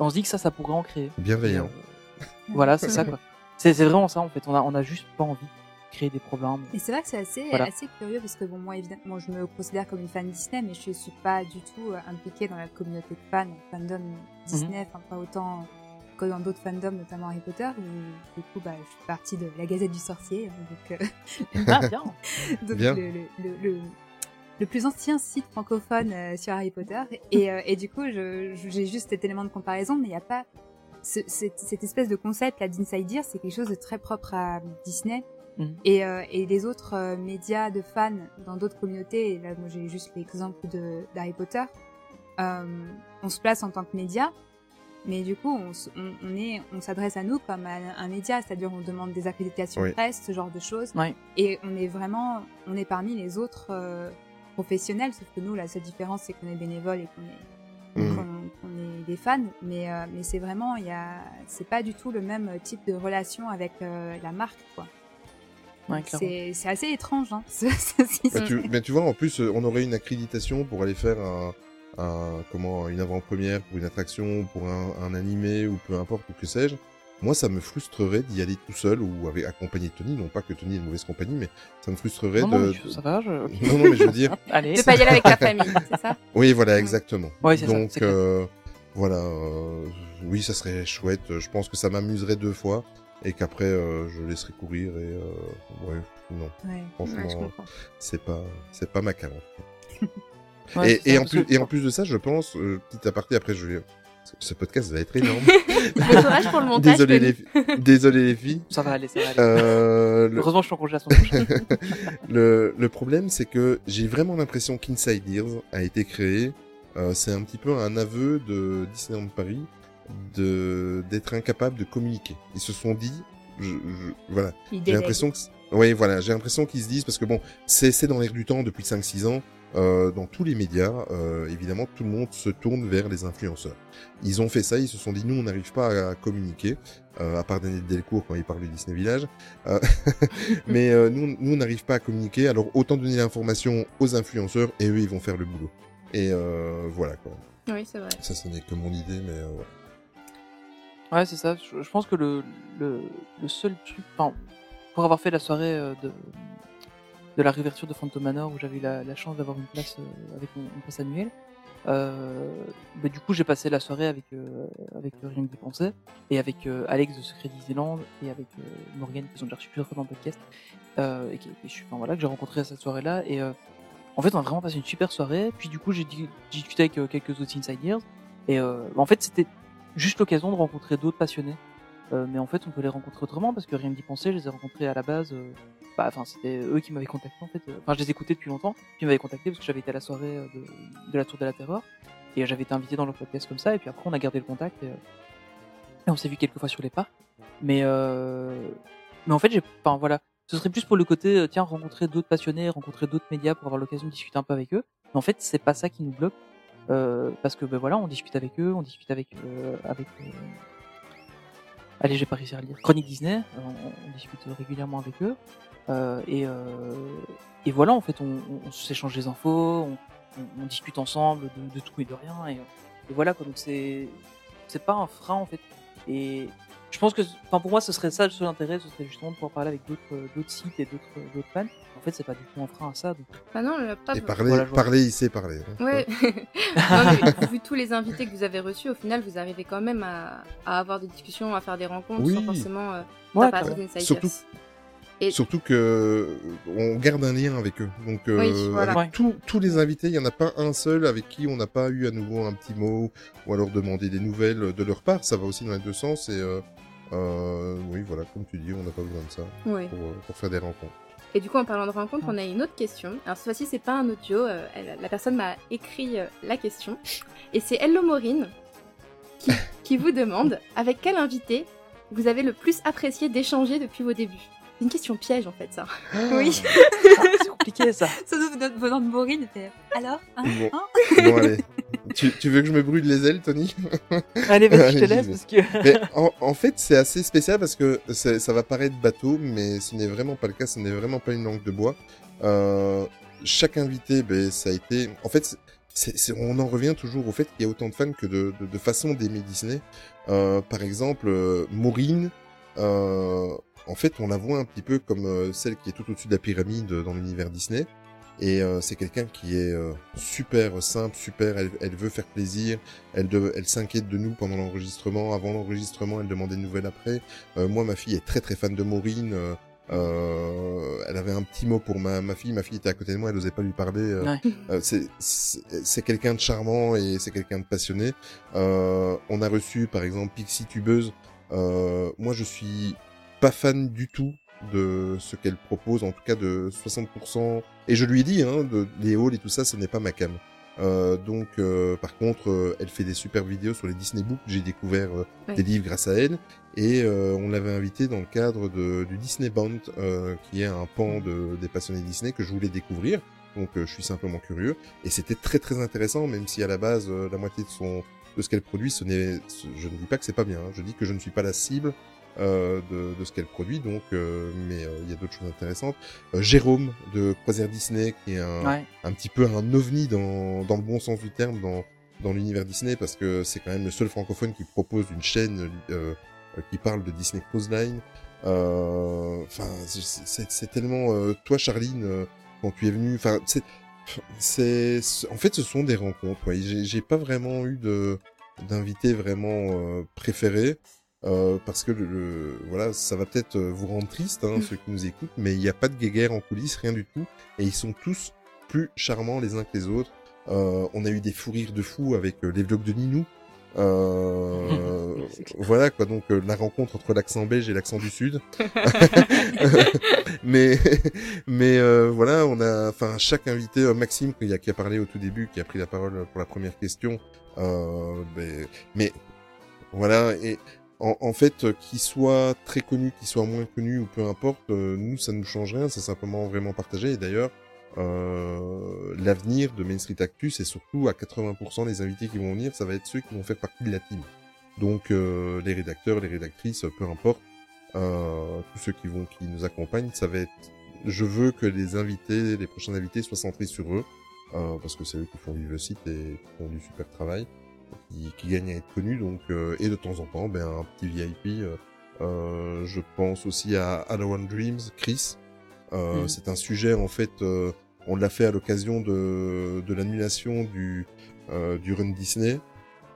on se dit que ça, ça pourrait en créer. Bienveillant. Euh, voilà, c'est ça quoi. C'est vraiment ça en fait. On a on a juste pas envie de créer des problèmes. Et c'est vrai que c'est assez, Voilà. assez curieux parce que bon, moi, évidemment, moi, je me considère comme une fan Disney, mais je suis pas du tout euh, impliquée dans la communauté de fans, fandom Disney, enfin pas autant que dans d'autres fandoms, notamment Harry Potter. où, du coup, bah, je suis partie de la Gazette du Sorcier, hein, donc, euh, Ah, bien. donc Bien. Le, le, le, le- plus ancien site francophone euh, sur Harry Potter. Et, euh, et du coup, j'ai juste cet élément de comparaison, mais il n'y a pas ce- cette, cette espèce de concept là d'insider, c'est quelque chose de très propre à Disney. Mhm. Et, euh, et les autres euh, médias de fans dans d'autres communautés, et là moi j'ai juste l'exemple de d'Harry Potter, euh, on se place en tant que média, mais du coup on, est, on s'adresse à nous comme à un média, c'est-à-dire on demande des accréditations Oui. presse, ce genre de choses, Ouais. et on est vraiment, on est parmi les autres euh, professionnels, sauf que nous la seule différence c'est qu'on est bénévole et qu'on est est des fans, mais euh, mais c'est vraiment il y a c'est pas du tout le même type de relation avec euh, la marque quoi. Ouais, c'est c'est assez étrange hein. ce- ce système. Bah, tu, mais tu vois, en plus, on aurait une accréditation pour aller faire un, un- comment, une avant-première pour une attraction, pour un, un animé ou peu importe ou que sais-je. Moi, ça me frustrerait d'y aller tout seul ou avec accompagné de Tony. Non pas que Tony est une mauvaise compagnie, mais ça me frustrerait Non, de. non, mais ça va, je-. Non, non, mais je veux dire. Allez. De pas y aller avec la famille, c'est ça? Oui, voilà, exactement. Ouais, c'est ça, Donc, c'est clair. euh, voilà, euh, oui, ça serait chouette. Je pense que ça m'amuserait deux fois et qu'après, euh, je laisserai courir et euh, ouais, non. Ouais, ouais, je Franchement, comprends. c'est pas, c'est pas ma carte. Ouais, et, ça, en plus, et en plus de ça, je pense, euh, petit aparté, après, je vais, ce podcast va être énorme. Bon courage pour le montage, Désolé les, désolé les filles. Ça va aller, ça va aller. Euh, le- Heureusement, je suis en congé semaine prochaine. le, le problème, c'est que j'ai vraiment l'impression qu'Inside Ears a été créé. euh, c'est un petit peu un aveu de Disneyland Paris de d'être incapables de communiquer. Ils se sont dit, je, je- voilà, j'ai l'impression que, oui, voilà, j'ai l'impression qu'ils se disent parce que bon, c'est c'est dans l'air du temps depuis 5-6 ans. Euh, dans tous les médias, euh, évidemment, tout le monde se tourne vers les influenceurs. Ils ont fait ça, ils se sont dit, nous, on n'arrive pas à, communiquer, euh, à part Daniel Delcourt quand il parle du Disney Village. Euh, mais euh, nous, nous, on n'arrive pas à communiquer, alors autant donner l'information aux influenceurs et eux, ils vont faire le boulot. Et euh, voilà, quoi. Oui, c'est vrai. Ça, ce n'est que mon idée, mais euh, voilà. Ouais, c'est ça. Je, je pense que le, le, le seul truc, enfin, pour avoir fait la soirée de, de la réouverture de Phantom Manor où j'avais eu la, la chance d'avoir une place euh, avec mon, une place annuelle, euh, bah, du coup j'ai passé la soirée avec euh, avec Rien penser et avec Alex de Secret Disneyland et avec Morgan qui sont déjà plusieurs fois dans le podcast et qui, qui- suis- enfin, voilà que j'ai rencontré à cette soirée là et en fait on a vraiment passé une super soirée puis du coup j'ai di- j'ai discuté avec quelques autres insiders et euh, en fait c'était juste l'occasion de rencontrer d'autres passionnés. Euh, mais en fait, on peut les rencontrer autrement parce que rien d'y penser, je les ai rencontrés à la base. euh, bah, enfin, c'était eux qui m'avaient contacté en fait. Enfin, je les écoutais depuis longtemps. Puis ils m'avaient contacté parce que j'avais été à la soirée euh, de, la Tour de la Terreur et euh, j'avais été invité dans leur podcast comme ça. Et puis après, on a gardé le contact et, euh, on s'est vu quelques fois sur les parcs. Mais euh, mais en fait, enfin voilà, ce serait plus pour le côté euh, tiens rencontrer d'autres passionnés, rencontrer d'autres médias pour avoir l'occasion de discuter un peu avec eux. Mais en fait, c'est pas ça qui nous bloque. Euh, parce que ben voilà, on discute avec eux, on discute avec euh, euh, allez, j'ai pas réussi à lire. Chronique Disney, euh, on, discute régulièrement avec eux euh, et euh, et voilà, en fait, on, s'échange des infos, on, discute ensemble de, tout et de rien et, et voilà quoi. Donc c'est pas un frein en fait. Et je pense que, enfin pour moi, ce serait ça le seul intérêt, ce serait justement de pouvoir parler avec d'autres euh, d'autres sites et d'autres euh, d'autres fans. En fait, c'est pas du tout un frein à ça. Donc... Bah non, le- pas Et de- parler, Voilà, parler, il sait parler. hein. Ouais. non, mais vu tous les invités que vous avez reçus, au final, vous arrivez quand même à, à avoir des discussions, à faire des rencontres Oui. sans forcément euh, Ouais, carrément. d'insiders. Surtout, Et- surtout que euh, on garde un lien avec eux. Donc euh, Oui, voilà. avec Ouais. tous- tous les invités, il y en a pas un seul avec qui on n'a pas eu à nouveau un petit mot ou alors demander des nouvelles de leur part. Ça va aussi dans les deux sens et euh, euh, oui, voilà, comme tu dis, on n'a pas besoin de ça pour, pour faire des rencontres. Et du coup, en parlant de rencontre, on a une autre question. Alors, cette fois-ci, c'est pas un audio. euh, elle- la personne m'a écrit euh, la question. Et c'est Hello Maureen qui, qui vous demande avec quel invité vous avez le plus apprécié d'échanger depuis vos débuts? Une question piège, en fait, ça. Oui. c'est compliqué ça. Surtout notre bonheur de Maureen. fait, Alors hein, Bon. hein Bon, allez. Tu, tu veux que je me brûle les ailes, Tony? Allez, vas-y, je te laisse parce que. Mais en, en fait, c'est assez spécial parce que c'est- ça va paraître bateau, mais ce n'est vraiment pas le cas. Ce n'est vraiment pas une langue de bois. Euh, chaque invité, ben, ça a été. En fait, c'est, c'est- on en revient toujours au fait qu'il y a autant de fans que de, de, de façons d'aimer Disney. Euh, par exemple, euh, Maureen. euh, en fait, on la voit un petit peu comme euh, celle qui est tout au-dessus de la pyramide dans l'univers Disney. Et euh, c'est quelqu'un qui est euh, super simple, super. Elle, elle veut faire plaisir. Elle, de- elle s'inquiète de nous pendant l'enregistrement. Avant l'enregistrement, elle demandait des nouvelles après. Euh, moi, ma fille est très très fan de Maureen. euh, euh, elle avait un petit mot pour ma, ma fille. Ma fille était à côté de moi. Elle n'osait pas lui parler. euh, Ouais. euh, c'est quelqu'un de charmant et c'est quelqu'un de passionné. Euh, on a reçu par exemple Pixie Tubeuse. Euh, moi, je suis pas fan du tout de ce qu'elle propose, en tout cas de 60%. Et je lui ai dit, hein, de, les halls et tout ça, ce n'est pas ma cam. Euh, donc, euh, par contre, euh, elle fait des super vidéos sur les Disney Books. J'ai découvert euh, des livres grâce à elle. Et euh, on l'avait invitée dans le cadre de, du Disney Band, euh, qui est un pan de, des passionnés Disney que je voulais découvrir. Donc, euh, je suis simplement curieux. Et c'était très très intéressant, même si à la base, euh, la moitié de son de ce qu'elle produit, ce n'est, je ne dis pas que c'est pas bien. hein. Je dis que je ne suis pas la cible de, de ce qu'elle produit, donc, euh, mais euh, il y a d'autres choses intéressantes. Euh, Jérôme de Croisière Disney, qui est un, Ouais. un petit peu un ovni dans, dans le bon sens du terme, dans, dans l'univers Disney, parce que c'est quand même le seul francophone qui propose une chaîne euh, euh, qui parle de Disney Cruise Line. Euh, Enfin, c'est- tellement euh, toi, Charline, euh, quand tu es venu. Enfin, c'est, c'est, en fait, ce sont des rencontres. Ouais. J'ai pas vraiment eu de d'invités vraiment euh, préférés. Euh, parce que le, le- voilà, ça va peut-être euh, vous rendre triste, hein, ceux qui nous écoutent, mais il n'y a pas de guéguerre en coulisses, rien du tout, et ils sont tous plus charmants les uns que les autres. Euh, on a eu des fous rires de fous avec euh, les vlogs de Ninou. Euh, voilà quoi, donc euh, la rencontre entre l'accent belge et l'accent du sud. mais mais euh, voilà, on a, enfin chaque invité, Maxime qui a, qui a parlé au tout début, qui a pris la parole pour la première question. Euh, ben, mais Voilà, et en, en fait, euh, qu'il soit très connu, qu'il soit moins connu ou peu importe, euh, nous, ça nous change rien, c'est simplement vraiment partagé. Et d'ailleurs, euh, l'avenir de Main Street Actu, c'est surtout à 80% les invités qui vont venir, ça va être ceux qui vont faire partie de la team. Donc euh, les rédacteurs, les rédactrices, peu importe, euh, tous ceux qui vont, qui nous accompagnent, ça va être. Je veux que les invités, les prochains invités soient centrés sur eux, euh, parce que c'est eux qui font vivre le site et qui font du super travail, qui, qui gagnent à être connus. Donc euh, et de temps en temps, ben un petit VIP. euh, euh, je pense aussi à Halloween Dreams, Chris. Euh, Mhm. C'est un sujet en fait. euh, on l'a fait à l'occasion de, de l'annulation du euh, du Run Disney.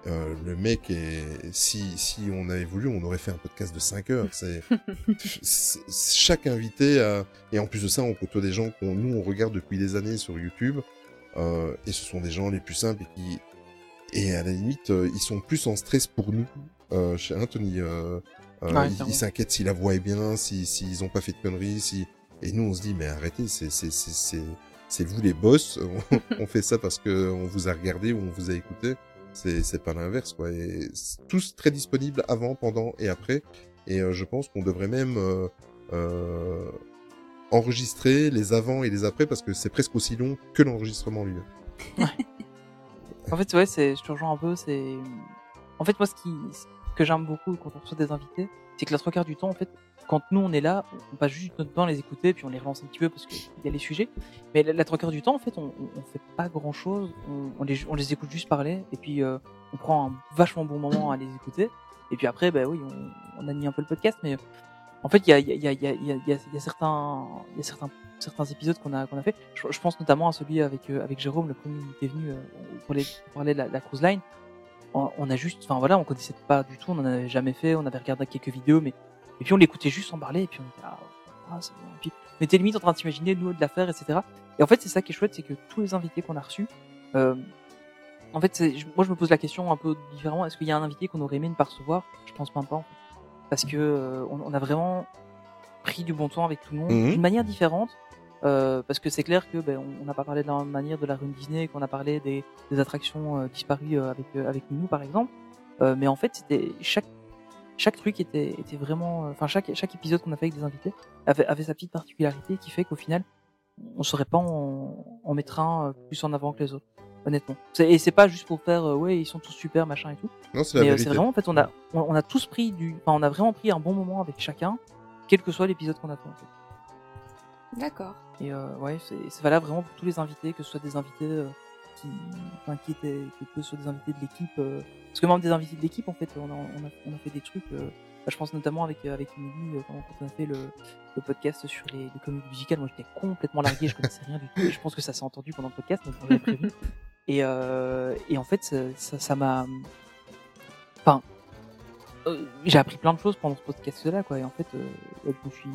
Euh, le mec est si si on avait voulu, on aurait fait un podcast de 5 heures. C'est- chaque invité a... et en plus de ça, on côtoie des gens qu'on nous on regarde depuis des années sur YouTube euh, et ce sont des gens les plus simples et qui et à la limite euh, ils sont plus en stress pour nous. Euh, chez Anthony, euh, euh, Ouais, ils- s'inquiètent si la voix est bien, si s'ils ont pas fait de conneries, si et nous on se dit mais arrêtez, c'est c'est c'est c'est c'est vous les boss, on, on fait ça parce que on vous a regardé ou on vous a écouté. C'est c'est pas l'inverse quoi. Et tous très disponibles avant, pendant et après. Et euh, je pense qu'on devrait même euh, euh, enregistrer les avant et les après parce que c'est presque aussi long que l'enregistrement lui-même. En fait, ouais, c'est, je te rejoins un peu, c'est, en fait, moi, ce qui, ce que j'aime beaucoup quand on reçoit des invités, c'est que la trois quarts du temps, en fait, quand nous on est là, on passe juste notre temps à les écouter, puis on les relance un petit peu parce qu'il y a les sujets. Mais la, la trois quarts du temps, en fait, on, on, fait pas grand chose, on, on les, on les écoute juste parler, et puis euh, on prend un vachement bon moment à les écouter. Et puis après, bah oui, on, on anime un peu le podcast, mais en fait, il y a, il y a, il y a, il y a, y a, y a certains, il y a certains, épisodes qu'on a, qu'on a fait. Je, je pense notamment à celui avec, euh, avec Jérôme, le premier qui est venu euh, pour, les, pour parler de la, la cruise line. On, on a juste, enfin voilà, on connaissait pas du tout, on en avait jamais fait, on avait regardé quelques vidéos, mais et puis on l'écoutait juste en parler, et puis on était ah, ah, c'est bien. Et puis on était limite en train de s'imaginer nous de la faire, etc. Et en fait, c'est ça qui est chouette, c'est que tous les invités qu'on a reçus, euh, en fait, moi je me pose la question un peu différemment. Est-ce qu'il y a un invité qu'on aurait aimé ne pas recevoir? Je pense même pas. en fait. Parce que on, on a vraiment pris du bon temps avec tout le monde, Mhm. d'une manière différente. Euh, parce que c'est clair que ben, on- n'a pas parlé de la même manière de la rue Disney, qu'on a parlé des, des attractions euh, disparues euh, avec euh, avec nous par exemple. Euh, mais en fait, c'était chaque chaque truc était était vraiment, euh, enfin chaque chaque épisode qu'on a fait avec des invités avait, avait sa petite particularité qui fait qu'au final, on saurait pas en, en mettre un plus en avant que les autres. Honnêtement. C'est- Et c'est pas juste pour faire euh, ouais ils sont tous super machin et tout. Non, c'est la Mais c'est vraiment en fait on a on, on a tous pris du, enfin on a vraiment pris un bon moment avec chacun, quel que soit l'épisode qu'on a fait. En fait. D'accord. Et euh, ouais, c'est valable vraiment pour tous les invités, que ce soit des invités euh, qui, enfin, qui étaient, que ce soit des invités de l'équipe. euh, parce que même des invités de l'équipe, en fait, on a, on a, on a fait des trucs. euh, bah, je pense notamment avec avec Emily quand, on a fait le, le podcast sur les, les comédies musicales. Moi, j'étais complètement largué, je connaissais rien du tout. Je pense que ça s'est entendu pendant le podcast, mais on prévu. Et euh, et en fait, ça ça ça m'a, enfin, euh, j'ai appris plein de choses pendant ce podcast-là, quoi. Et en fait, euh, je me suis,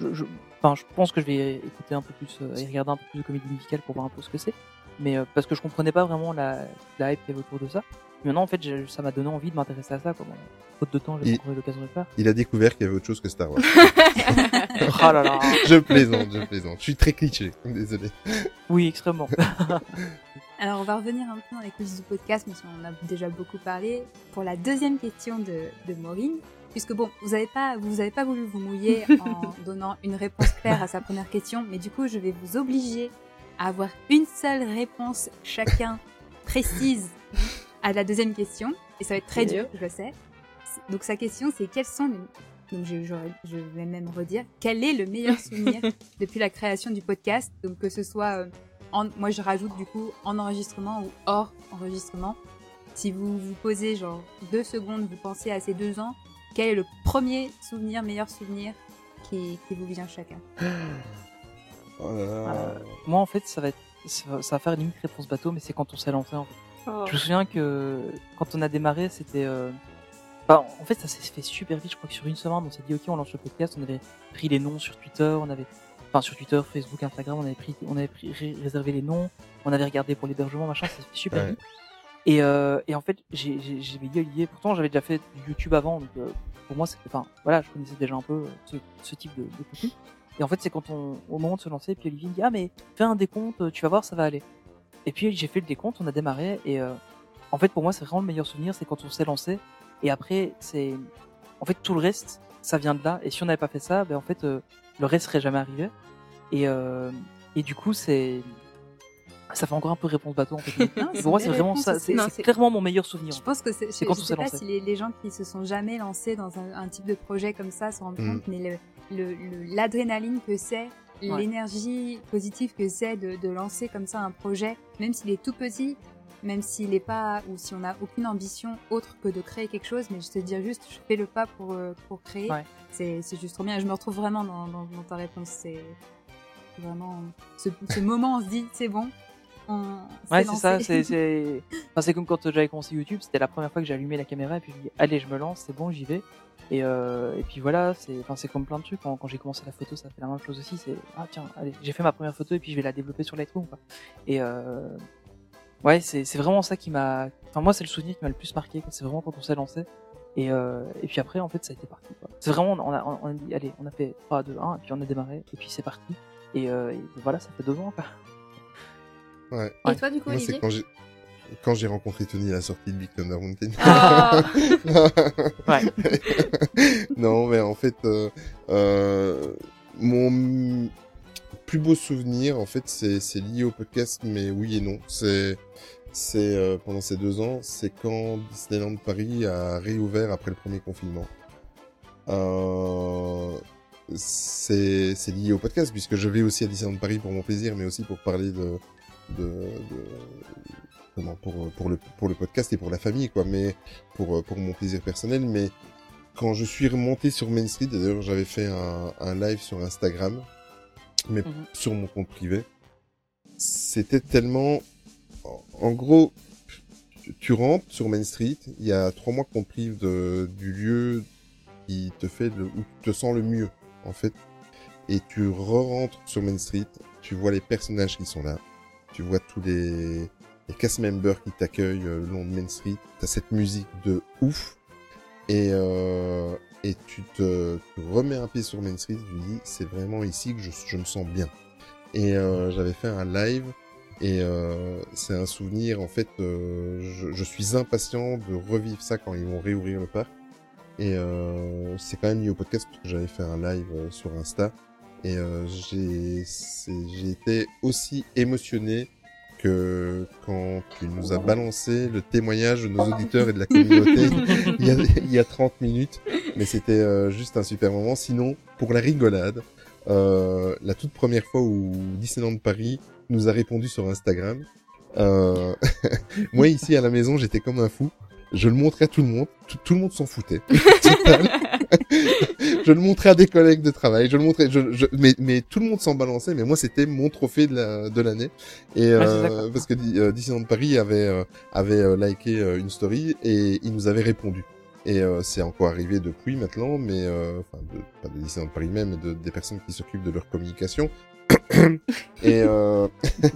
je, je, enfin, je pense que je vais écouter un peu plus euh, et regarder un peu plus de comédie musicale pour voir un peu ce que c'est. Mais euh, parce que je comprenais pas vraiment la, la hype qu'il y avait autour de ça. Maintenant, en fait, j'ai- ça m'a donné envie de m'intéresser à ça. Comme faute de temps, j'ai Il- pas trouvé l'occasion de le faire. Il a découvert qu'il y avait autre chose que Star Wars. Oh là là. Je plaisante, je plaisante. Je suis très cliché, désolé. Oui, extrêmement. Alors, on va revenir un peu dans les coulisses du podcast, mais on en a déjà beaucoup parlé. Pour la deuxième question de, de Maureen, puisque bon, vous avez pas, vous avez pas voulu vous mouiller en donnant une réponse claire à sa première question, mais du coup, je vais vous obliger à avoir une seule réponse chacun précise à la deuxième question, et ça va être très dur, dur. je le sais. Donc sa question, c'est quels sont les... Donc je vais même redire, quel est le meilleur souvenir depuis la création du podcast? Donc que ce soit, euh, en, moi je rajoute du coup en enregistrement ou hors enregistrement. Si vous vous posez genre deux secondes, vous pensez à ces deux ans, quel est le premier souvenir, meilleur souvenir qui, qui vous vient chacun Oh. Euh, moi, en fait, ça va, être, ça va ça va faire limite réponse bateau, mais c'est quand on s'est lancé. En fait. Oh. Je me souviens que quand on a démarré, c'était. euh, bah, en fait, ça s'est fait super vite. Je crois que sur une semaine, on s'est dit, ok, on lance le podcast. On avait pris les noms sur Twitter, on avait, enfin sur Twitter, Facebook, Instagram, on avait pris, on avait pris, réservé les noms, on avait regardé pour l'hébergement, machin. Ça s'est fait super Ouais. vite. Et, euh, et en fait, j'avais Olivier. Pourtant, j'avais déjà fait du YouTube avant, donc euh, pour moi, enfin, voilà, je connaissais déjà un peu euh, ce, ce type de, de contenu. Et en fait, c'est quand on, au moment de se lancer, puis Olivier me dit, ah mais fais un décompte, tu vas voir, ça va aller. Et puis j'ai fait le décompte, on a démarré, et euh, en fait, pour moi, c'est vraiment le meilleur souvenir, c'est quand on s'est lancé Et après, c'est, en fait, tout le reste, ça vient de là. Et si on n'avait pas fait ça, ben en fait, euh, le reste serait jamais arrivé. Et euh, et du coup, c'est ça fait encore un peu réponse bateau en fait. Pour moi, c'est vraiment ça. C'est clairement mon meilleur souvenir. Je pense que c'est, je, quand je on sais pas lancé. si les, les gens qui se sont jamais lancés dans un, un type de projet comme ça se rendent Mm. compte, mais le, le, le- l'adrénaline que c'est, Ouais. l'énergie positive que c'est de, de lancer comme ça un projet, même s'il est tout petit, même s'il est pas, ou si on n'a aucune ambition autre que de créer quelque chose, mais je te dire juste, je fais le pas pour, euh, pour créer, Ouais. c'est, c'est juste trop bien. Je me retrouve vraiment dans, dans, dans ta réponse. C'est vraiment ce, ce moment, on se dit, c'est bon. On, Ouais, c'est ça. C'est enfin, c'est comme quand j'avais commencé YouTube. C'était la première fois que j'ai allumé la caméra et puis je dis allez, je me lance, c'est bon, j'y vais. Et, euh, et puis voilà, c'est enfin c'est comme plein de trucs. Quand, quand j'ai commencé la photo, ça fait la même chose aussi. C'est ah tiens, allez, j'ai fait ma première photo et puis je vais la développer sur Lightroom. Quoi. Et euh, ouais, c'est vraiment ça qui m'a. Enfin moi, c'est le souvenir qui m'a le plus marqué. C'est vraiment quand on s'est lancé. Et, euh, et puis après, en fait, ça a été parti. C'est vraiment, on a, on a dit, allez, on a fait 3, 2, 1, et puis on a démarré, et puis c'est parti. Et, euh, et voilà, ça fait deux ans. Quoi. Ouais. Et toi, du coup, Moi, Olivier c'est quand j'ai quand j'ai rencontré Tony à la sortie de Big Thunder Mountain. Ah. non, mais en fait, euh, euh, mon plus beau souvenir, en fait, c'est c'est lié au podcast, mais oui et non. C'est c'est euh, pendant ces deux ans, c'est quand Disneyland Paris a réouvert après le premier confinement. Euh, c'est c'est lié au podcast puisque je vais aussi à Disneyland Paris pour mon plaisir, mais aussi pour parler de de, de comment pour pour le pour le podcast et pour la famille quoi, mais pour pour mon plaisir personnel. Mais quand je suis remonté sur Main Street, et d'ailleurs j'avais fait un, un live sur Instagram, mais sur mon compte privé, c'était tellement en- gros, tu- rentres sur Main Street, il y a trois mois qu'on prive de, du lieu qui te fait le, où tu te sens le mieux, en fait. Et tu re-rentres sur Main Street, tu vois les personnages qui sont là, tu vois tous les, les cast members qui t'accueillent euh, le long de Main Street, t'as cette musique de ouf, et, euh, et tu te tu remets un pied sur Main Street, tu dis, c'est vraiment ici que je, je me sens bien. Et euh, j'avais fait un live et euh, c'est un souvenir, en fait, euh, je, je suis impatient de revivre ça quand ils vont réouvrir le parc. Et euh, c'est quand même lié au podcast parce que j'avais fait un live sur Insta. Et euh, j'ai été aussi émotionné que quand tu nous as balancé le témoignage de nos auditeurs et de la communauté il, y a, il y a 30 minutes. Mais c'était euh, juste un super moment. Sinon, pour la rigolade, euh, la toute première fois où Disneyland Paris nous a répondu sur Instagram, euh, moi ici à la maison, j'étais comme un fou. Je le montrais à tout le monde. Tout, tout le monde s'en foutait. Je le montrais à des collègues de travail. Je le montrais. Je, je- mais, mais tout le monde s'en balançait. Mais moi, c'était mon trophée de la- de l'année. Et Ouais, euh, parce que euh, Disneyland Paris avait euh, avait liké une story et il nous avait répondu. Et euh, c'est encore arrivé depuis maintenant, mais euh, enfin de, pas de Disneyland Paris même, mais de, des personnes qui s'occupent de leur communication. Et euh,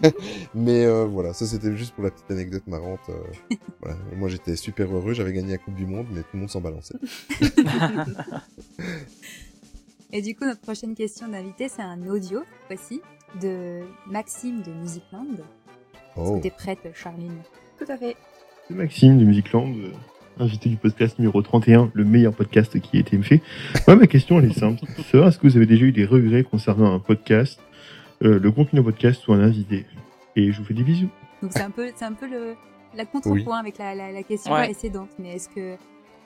mais euh, voilà, ça c'était juste pour la petite anecdote marrante. euh, voilà. Moi j'étais super heureux, j'avais gagné la Coupe du Monde, mais tout le monde s'en balançait. Et du coup, notre prochaine question d'invité, c'est un audio, voici, de Maxime de Musicland. Est-ce Oh. que t'es prête, Charline? Tout à fait. C'est Maxime de Musicland, euh, invité du podcast numéro 31, le meilleur podcast qui a été fait. Moi, ma question, elle est simple. Est-ce que vous avez déjà eu des regrets concernant un podcast, euh, le contenu d'un podcast ou un invité Et je vous fais des bisous. Donc c'est un peu, c'est un peu le, la contrepoint avec la, la, la question Ouais. précédente. Mais est-ce que,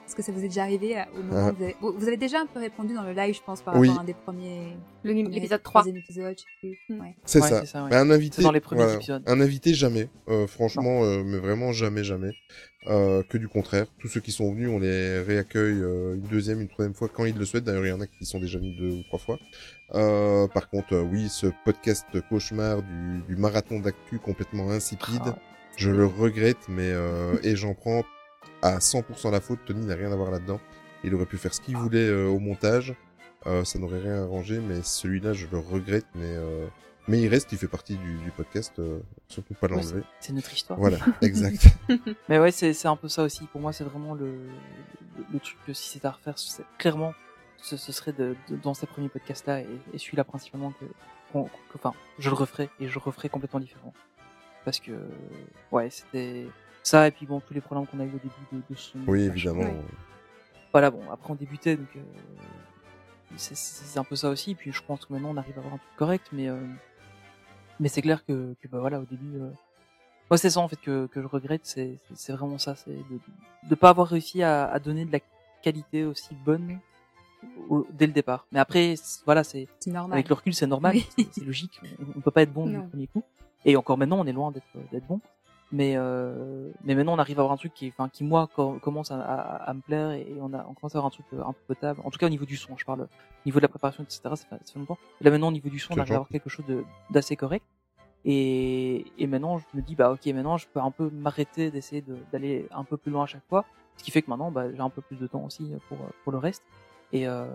est-ce que ça vous est déjà arrivé à- au moment Ah. où vous avez, vous vous avez déjà un peu répondu dans le live, je pense, par Oui. rapport à un des premiers, l'épisode 3. troisième épisode, je sais plus. Ouais. C'est Ouais, ça. c'est ça, ouais. Un invité, dans les premiers voilà. épisodes. Un invité jamais. Euh, franchement, euh, mais vraiment jamais, jamais. Euh, que du contraire. Tous ceux qui sont venus, on les réaccueille euh, une deuxième, une troisième fois quand ils le souhaitent. D'ailleurs, il y en a qui sont déjà venus deux ou trois fois. Euh, par contre, euh, oui, ce podcast cauchemar du, du marathon d'actu complètement insipide, Ah. je le regrette, mais euh, et j'en prends à 100% la faute. Tony n'a rien à voir là-dedans. Il aurait pu faire ce qu'il voulait euh, au montage. Euh, ça n'aurait rien arrangé, mais celui-là, je le regrette, mais euh, mais il reste, il fait partie du, du podcast, surtout pas l'enlever. c'est- c'est notre histoire. Voilà, exact. Mais ouais, c'est c'est un peu ça aussi. Pour moi, c'est vraiment le, le, le truc que si c'était à refaire, clairement, ce, ce serait de, de- dans ces premiers podcasts-là et, et celui-là principalement que, enfin, je le referai et je le referai complètement différent. parce que ouais, c'était ça et puis bon tous les problèmes qu'on a eu au début de, de son. Oui, évidemment. Voilà, bon, après on débutait, donc euh, c'est- c'est c'est un peu ça aussi. Puis je pense que maintenant on arrive à avoir un truc correct, mais euh, mais c'est clair que, que bah voilà, au début, euh, moi c'est ça en fait que, que je regrette, c'est c'est- vraiment ça, c'est de de pas avoir réussi à, à donner de la qualité aussi bonne au- dès le départ. Mais après, voilà, c'est C'est normal. avec le recul, c'est normal, Oui. c'est- logique. On, on peut pas être bon du premier coup. Et encore maintenant, on est loin d'être d'être bon. Mais euh, mais maintenant, on arrive à avoir un truc qui, enfin, qui moi com- commence à, à, à me plaire et on a on commence à avoir un truc euh, un peu potable. En tout cas, au niveau du son, je parle. Au niveau de la préparation, etc. Ça fait, ça fait longtemps. Et là maintenant, au niveau du son, on arrive à avoir quelque chose de- d'assez correct. Et, et maintenant, je me dis, bah ok, maintenant, je peux un peu m'arrêter d'essayer de- d'aller un peu plus loin à chaque fois. Ce qui fait que maintenant, bah, j'ai un peu plus de temps aussi pour pour le reste. Et euh,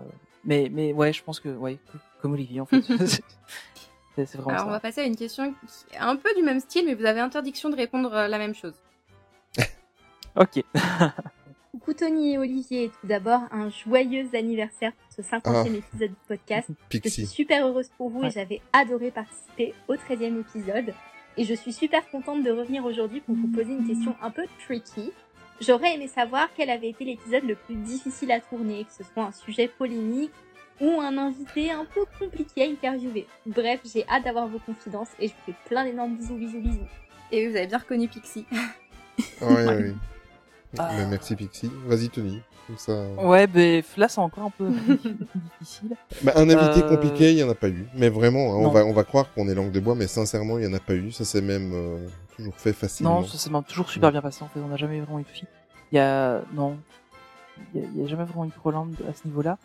mais mais ouais, je pense que ouais, co- comme Olivier en fait. c'est c'est vraiment Alors, on va passer à une question qui est un peu du même style, mais vous avez interdiction de répondre euh, la même chose. Ok. Coucou Tony et Olivier, tout d'abord un joyeux anniversaire pour ce 50e Ah. épisode du podcast. Pixie. Je suis super heureuse pour vous Ouais. et j'avais adoré participer au 13e épisode. Et je suis super contente de revenir aujourd'hui pour vous poser une question un peu tricky. J'aurais aimé savoir quel avait été l'épisode le plus difficile à tourner, que ce soit un sujet polémique ou un invité un peu compliqué à interviewer. Bref, j'ai hâte d'avoir vos confidences et je vous fais plein d'énormes bisous, bisous, bisous. Et vous avez bien reconnu Pixie. Ouais, ouais, oui. Ah. Ben, merci Pixie. Vas-y Tony. Comme ça. Ouais, ben là c'est encore un peu difficile. Bah, un invité Euh, compliqué, il y en a pas eu. Mais vraiment, hein, on va, on va croire qu'on est langue de bois, mais sincèrement, il y en a pas eu. Ça s'est même euh, toujours fait facilement. Non, ça s'est même toujours super bien passé en fait. On n'a jamais vraiment eu de. Il y a non, il y a, jamais vraiment eu de problème à ce niveau-là.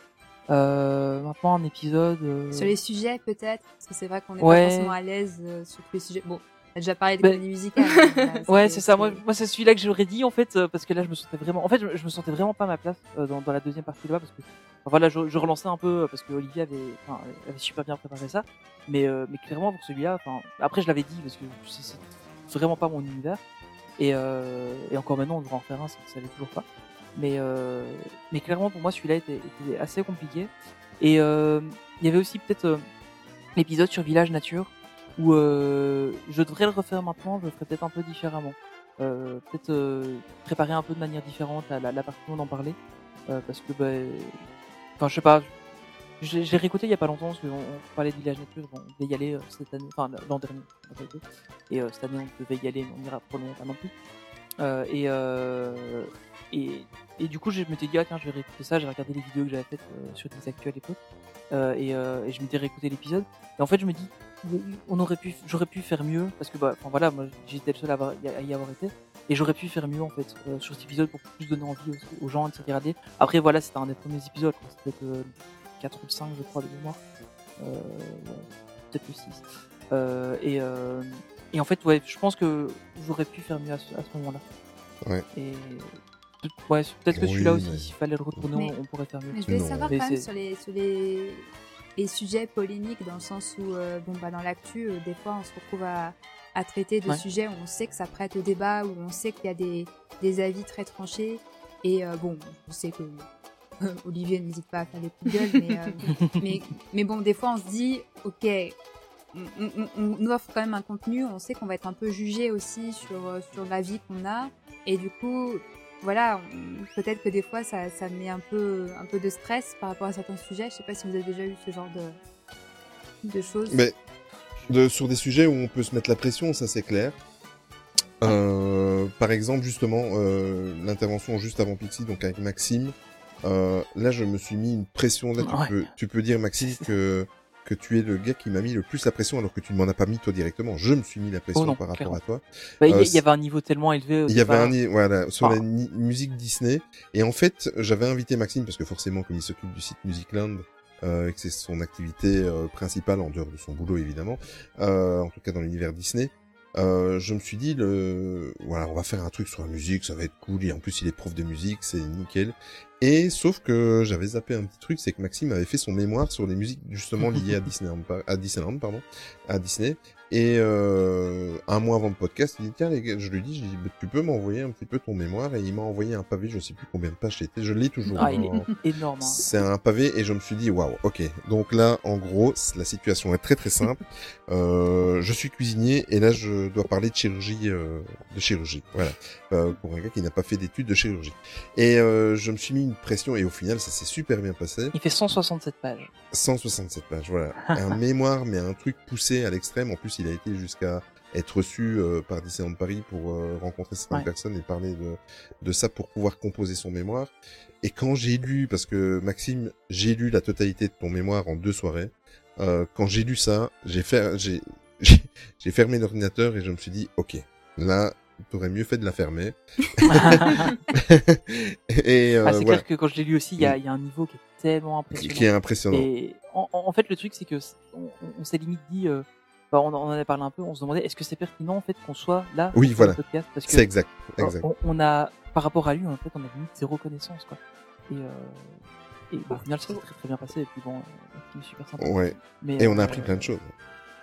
Euh, maintenant un épisode. euh, Sur les sujets, peut-être, parce que c'est vrai qu'on n'est Ouais. pas forcément à l'aise euh, sur tous les sujets. Bon, on a déjà parlé de Ben- comédie musicale. là, Ouais, c'est ça. Moi, moi c'est celui-là que j'aurais dit en fait, euh, parce que là, je me sentais vraiment. En fait, je, je me sentais vraiment pas à ma place euh, dans, dans la deuxième partie là, parce que enfin, voilà, je, je relançais un peu euh, parce que Olivier avait, enfin, avait super bien préparé ça, mais euh, mais clairement pour celui-là, enfin, après je l'avais dit parce que c'est vraiment pas mon univers, et euh, et encore maintenant on devrait en faire un, ça, ça l'est toujours pas, mais euh, mais clairement pour moi celui-là était, assez compliqué, et euh, il y avait aussi peut-être euh, l'épisode sur Village Nature où je devrais le refaire maintenant, je le ferai peut-être un peu différemment. Peut-être préparer un peu de manière différente la, partie où on en parlait. Parce que, bah, enfin, je sais pas, j'ai réécouté il y a pas longtemps parce qu'on on parlait de Village Nature, on devait y aller cette année, enfin l'an dernier, en réalité. et euh, cette année on devait y aller, mais on ira probablement pas non plus. Euh, et, euh, et, et du coup, je m'étais dit, ah tiens, je vais réécouter ça, j'ai regardé les vidéos que j'avais faites euh, sur des actus à l'époque, et, et je m'étais réécouté l'épisode. Et en fait, je me dis, on aurait pu, j'aurais pu faire mieux, parce que, bah, voilà, moi j'étais le seul à, y avoir été, et j'aurais pu faire mieux en fait sur cet épisode pour plus donner envie aux, gens de se regarder. Après, voilà, c'était un des premiers épisodes, c'était peut-être euh, 4 ou 5, je crois, de mémoire. Euh, peut-être le 6. Euh, et, et en fait, ouais, je pense que j'aurais pu faire mieux à ce, à ce moment-là. Ouais. Et ouais, peut-être que Oui, celui-là aussi, mais- s'il fallait le retourner, Mais- on, on pourrait faire mieux. Mais je voulais savoir quand même sur les, sur les, les sujets polémiques, dans le sens où, euh, bon, bah, dans l'actu, euh, des fois, on se retrouve à, à traiter de Ouais. sujets où on sait que ça prête au débat, où on sait qu'il y a des, des avis très tranchés. Et euh, bon, je sais que Olivier n'hésite pas à faire des coups de gueule, mais, euh, mais, mais bon, des fois, on se dit, ok, on, on- on nous offre quand même un contenu, on sait qu'on va être un peu jugé aussi sur, euh, sur l'avis qu'on a. Et du coup, voilà, peut-être que des fois ça, ça met un peu, un peu de stress par rapport à certains sujets. Je sais pas si vous avez déjà eu ce genre de, de choses. Mais de, sur des sujets où on peut se mettre la pression, ça c'est clair. Euh, par exemple, justement, euh, l'intervention juste avant Pixie, donc avec Maxime, euh, là je me suis mis une pression. Là, tu, Ouais. peux, tu peux dire, Maxime, que, que tu es le gars qui m'a mis le plus la pression alors que tu ne m'en as pas mis toi directement. Je me suis mis la pression Oh non, par rapport à toi. Bah, il y a- Euh, il y avait un niveau tellement élevé. au il y avait un voilà sur la ni- musique Disney et en fait j'avais invité Maxime parce que forcément comme il s'occupe du site Musicland euh, et que c'est son activité euh, principale en dehors de son boulot évidemment euh, en tout cas dans l'univers Disney euh, je me suis dit le voilà on va faire un truc sur la musique ça va être cool et en plus il est prof de musique c'est nickel. Et sauf que j'avais zappé un petit truc c'est que Maxime avait fait son mémoire sur les musiques justement liées à Disneyland à Disneyland pardon à Disney et euh, un mois avant le podcast, il dit tiens les gars, je lui dis, je dis tu peux m'envoyer un petit peu ton mémoire? Et il m'a envoyé un pavé, je sais plus combien de pages c'était, je l'ai toujours. Ah, il est énorme. hein. C'est un pavé et je me suis dit waouh, ok. Donc là, en gros, la situation est très très simple. Euh, je suis cuisinier et là je dois parler de chirurgie, euh, de chirurgie. Voilà, Euh, pour un gars qui n'a pas fait d'études de chirurgie. Et euh, je me suis mis une pression et au final ça s'est super bien passé. Il fait 167 pages. 167 pages, voilà. un mémoire, mais un truc poussé à l'extrême. En plus, il a été jusqu'à être reçu euh, par Disneyland Paris pour euh, rencontrer certaines Ouais. personnes et parler de, de ça pour pouvoir composer son mémoire. Et quand j'ai lu, parce que Maxime, j'ai lu la totalité de ton mémoire en deux soirées. Euh, quand j'ai lu ça, j'ai fermé l'ordinateur et je me suis dit, ok, là, t'aurais mieux fait de la fermer. et euh, Ah, c'est voilà. clair que quand je l'ai lu aussi, il y a, il y a un niveau qui est tellement impressionnant. Qui est impressionnant. Et en, fait, le truc, c'est que on, on s'est limite dit, euh, bah, on, en- on en avait parlé un peu, on se demandait est-ce que c'est pertinent en fait qu'on soit là Oui, sur le voilà. podcast parce que C'est exact, on- exact. On, on a, par rapport à lui, en fait, on a limite zéro connaissance, quoi. Et, euh, et bah, au final, ça s'est très très bien passé. Et puis bon, euh, il est super sympa. Ouais. Mais, et on a euh, appris plein de choses.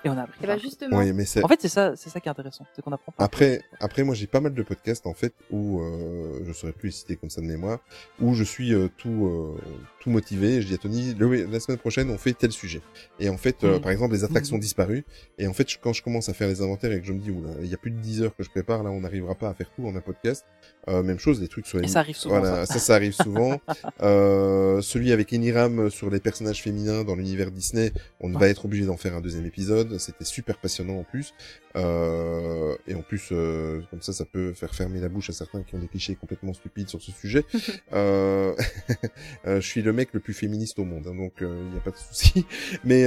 Et on a appris. Et plein bah choses. justement. Oui, mais c'est- En fait, c'est ça, c'est ça qui est intéressant, c'est qu'on apprend. de Après, après, moi, j'ai pas mal de podcasts en fait où euh, je saurais plus les citer comme ça de mémoire, où je suis euh, tout euh, tout motivé. Je dis à Tony, le- la semaine prochaine, on fait tel sujet. Et en fait, euh, par exemple, les attractions Mhm. disparues. Et en fait, je- quand je commence à faire les inventaires et que je me dis, oula, il y a plus de 10 heures que je prépare, là, on n'arrivera pas à faire tout en un podcast. Euh, même chose, les trucs sur les. Et ça arrive souvent, Voilà, ça. ça, ça arrive souvent. euh, celui avec Eniram sur les personnages féminins dans l'univers Disney, on va être obligé d'en faire un deuxième épisode. C'était super passionnant en plus. Euh, et en plus, euh, comme ça, ça peut faire fermer la bouche à certains qui ont des clichés complètement stupides sur ce sujet. euh, je suis le mec le plus féministe au monde, hein, donc il n'y a pas de souci. Mais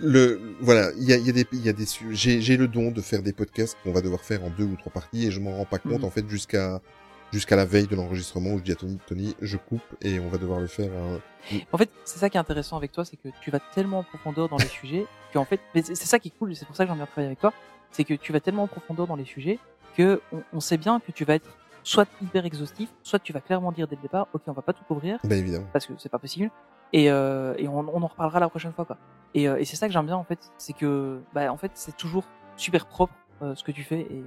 le voilà, il y a, il y a des il y a des j'ai j'ai le don de faire des podcasts qu'on va devoir faire en deux ou trois parties et je m'en rends pas compte Mhm. en fait jusqu'à jusqu'à la veille de l'enregistrement où je dis à Tony Tony je coupe et on va devoir le faire. En fait, c'est ça qui est intéressant avec toi, c'est que tu vas tellement en profondeur dans les sujets qu'en fait, c'est c'est ça qui est cool, c'est pour ça que j'aime bien travailler avec toi, c'est que tu vas tellement en profondeur dans les sujets que on, on sait bien que tu vas être soit hyper exhaustif, soit tu vas clairement dire dès le départ, ok, on va pas tout couvrir, Ben évidemment. parce que c'est pas possible, et, euh, et on, on en reparlera la prochaine fois, quoi. Et, euh, et c'est ça que j'aime bien en fait, c'est que, bah, en fait, c'est toujours super propre euh, ce que tu fais et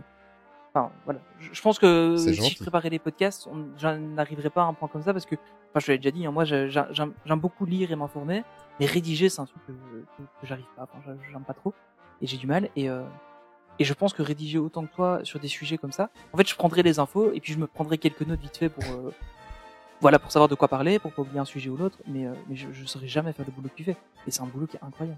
Enfin, voilà. Je, je pense que si gentil. je préparais les podcasts, on- j'en n'arriverais pas à un point comme ça parce que, enfin, je te l'ai déjà dit, hein, moi, j'aime beaucoup lire et m'informer, mais rédiger, c'est un truc que, que, que j'arrive pas. Enfin, j'a- j'aime pas trop et j'ai du mal. Et, euh, et je pense que rédiger autant que toi sur des sujets comme ça, en fait, je prendrais les infos et puis je me prendrais quelques notes vite fait pour, euh, voilà, pour savoir de quoi parler, pour pas oublier un sujet ou l'autre. Mais, euh, mais je, je saurais jamais faire le boulot que tu fais. Et c'est un boulot qui est incroyable.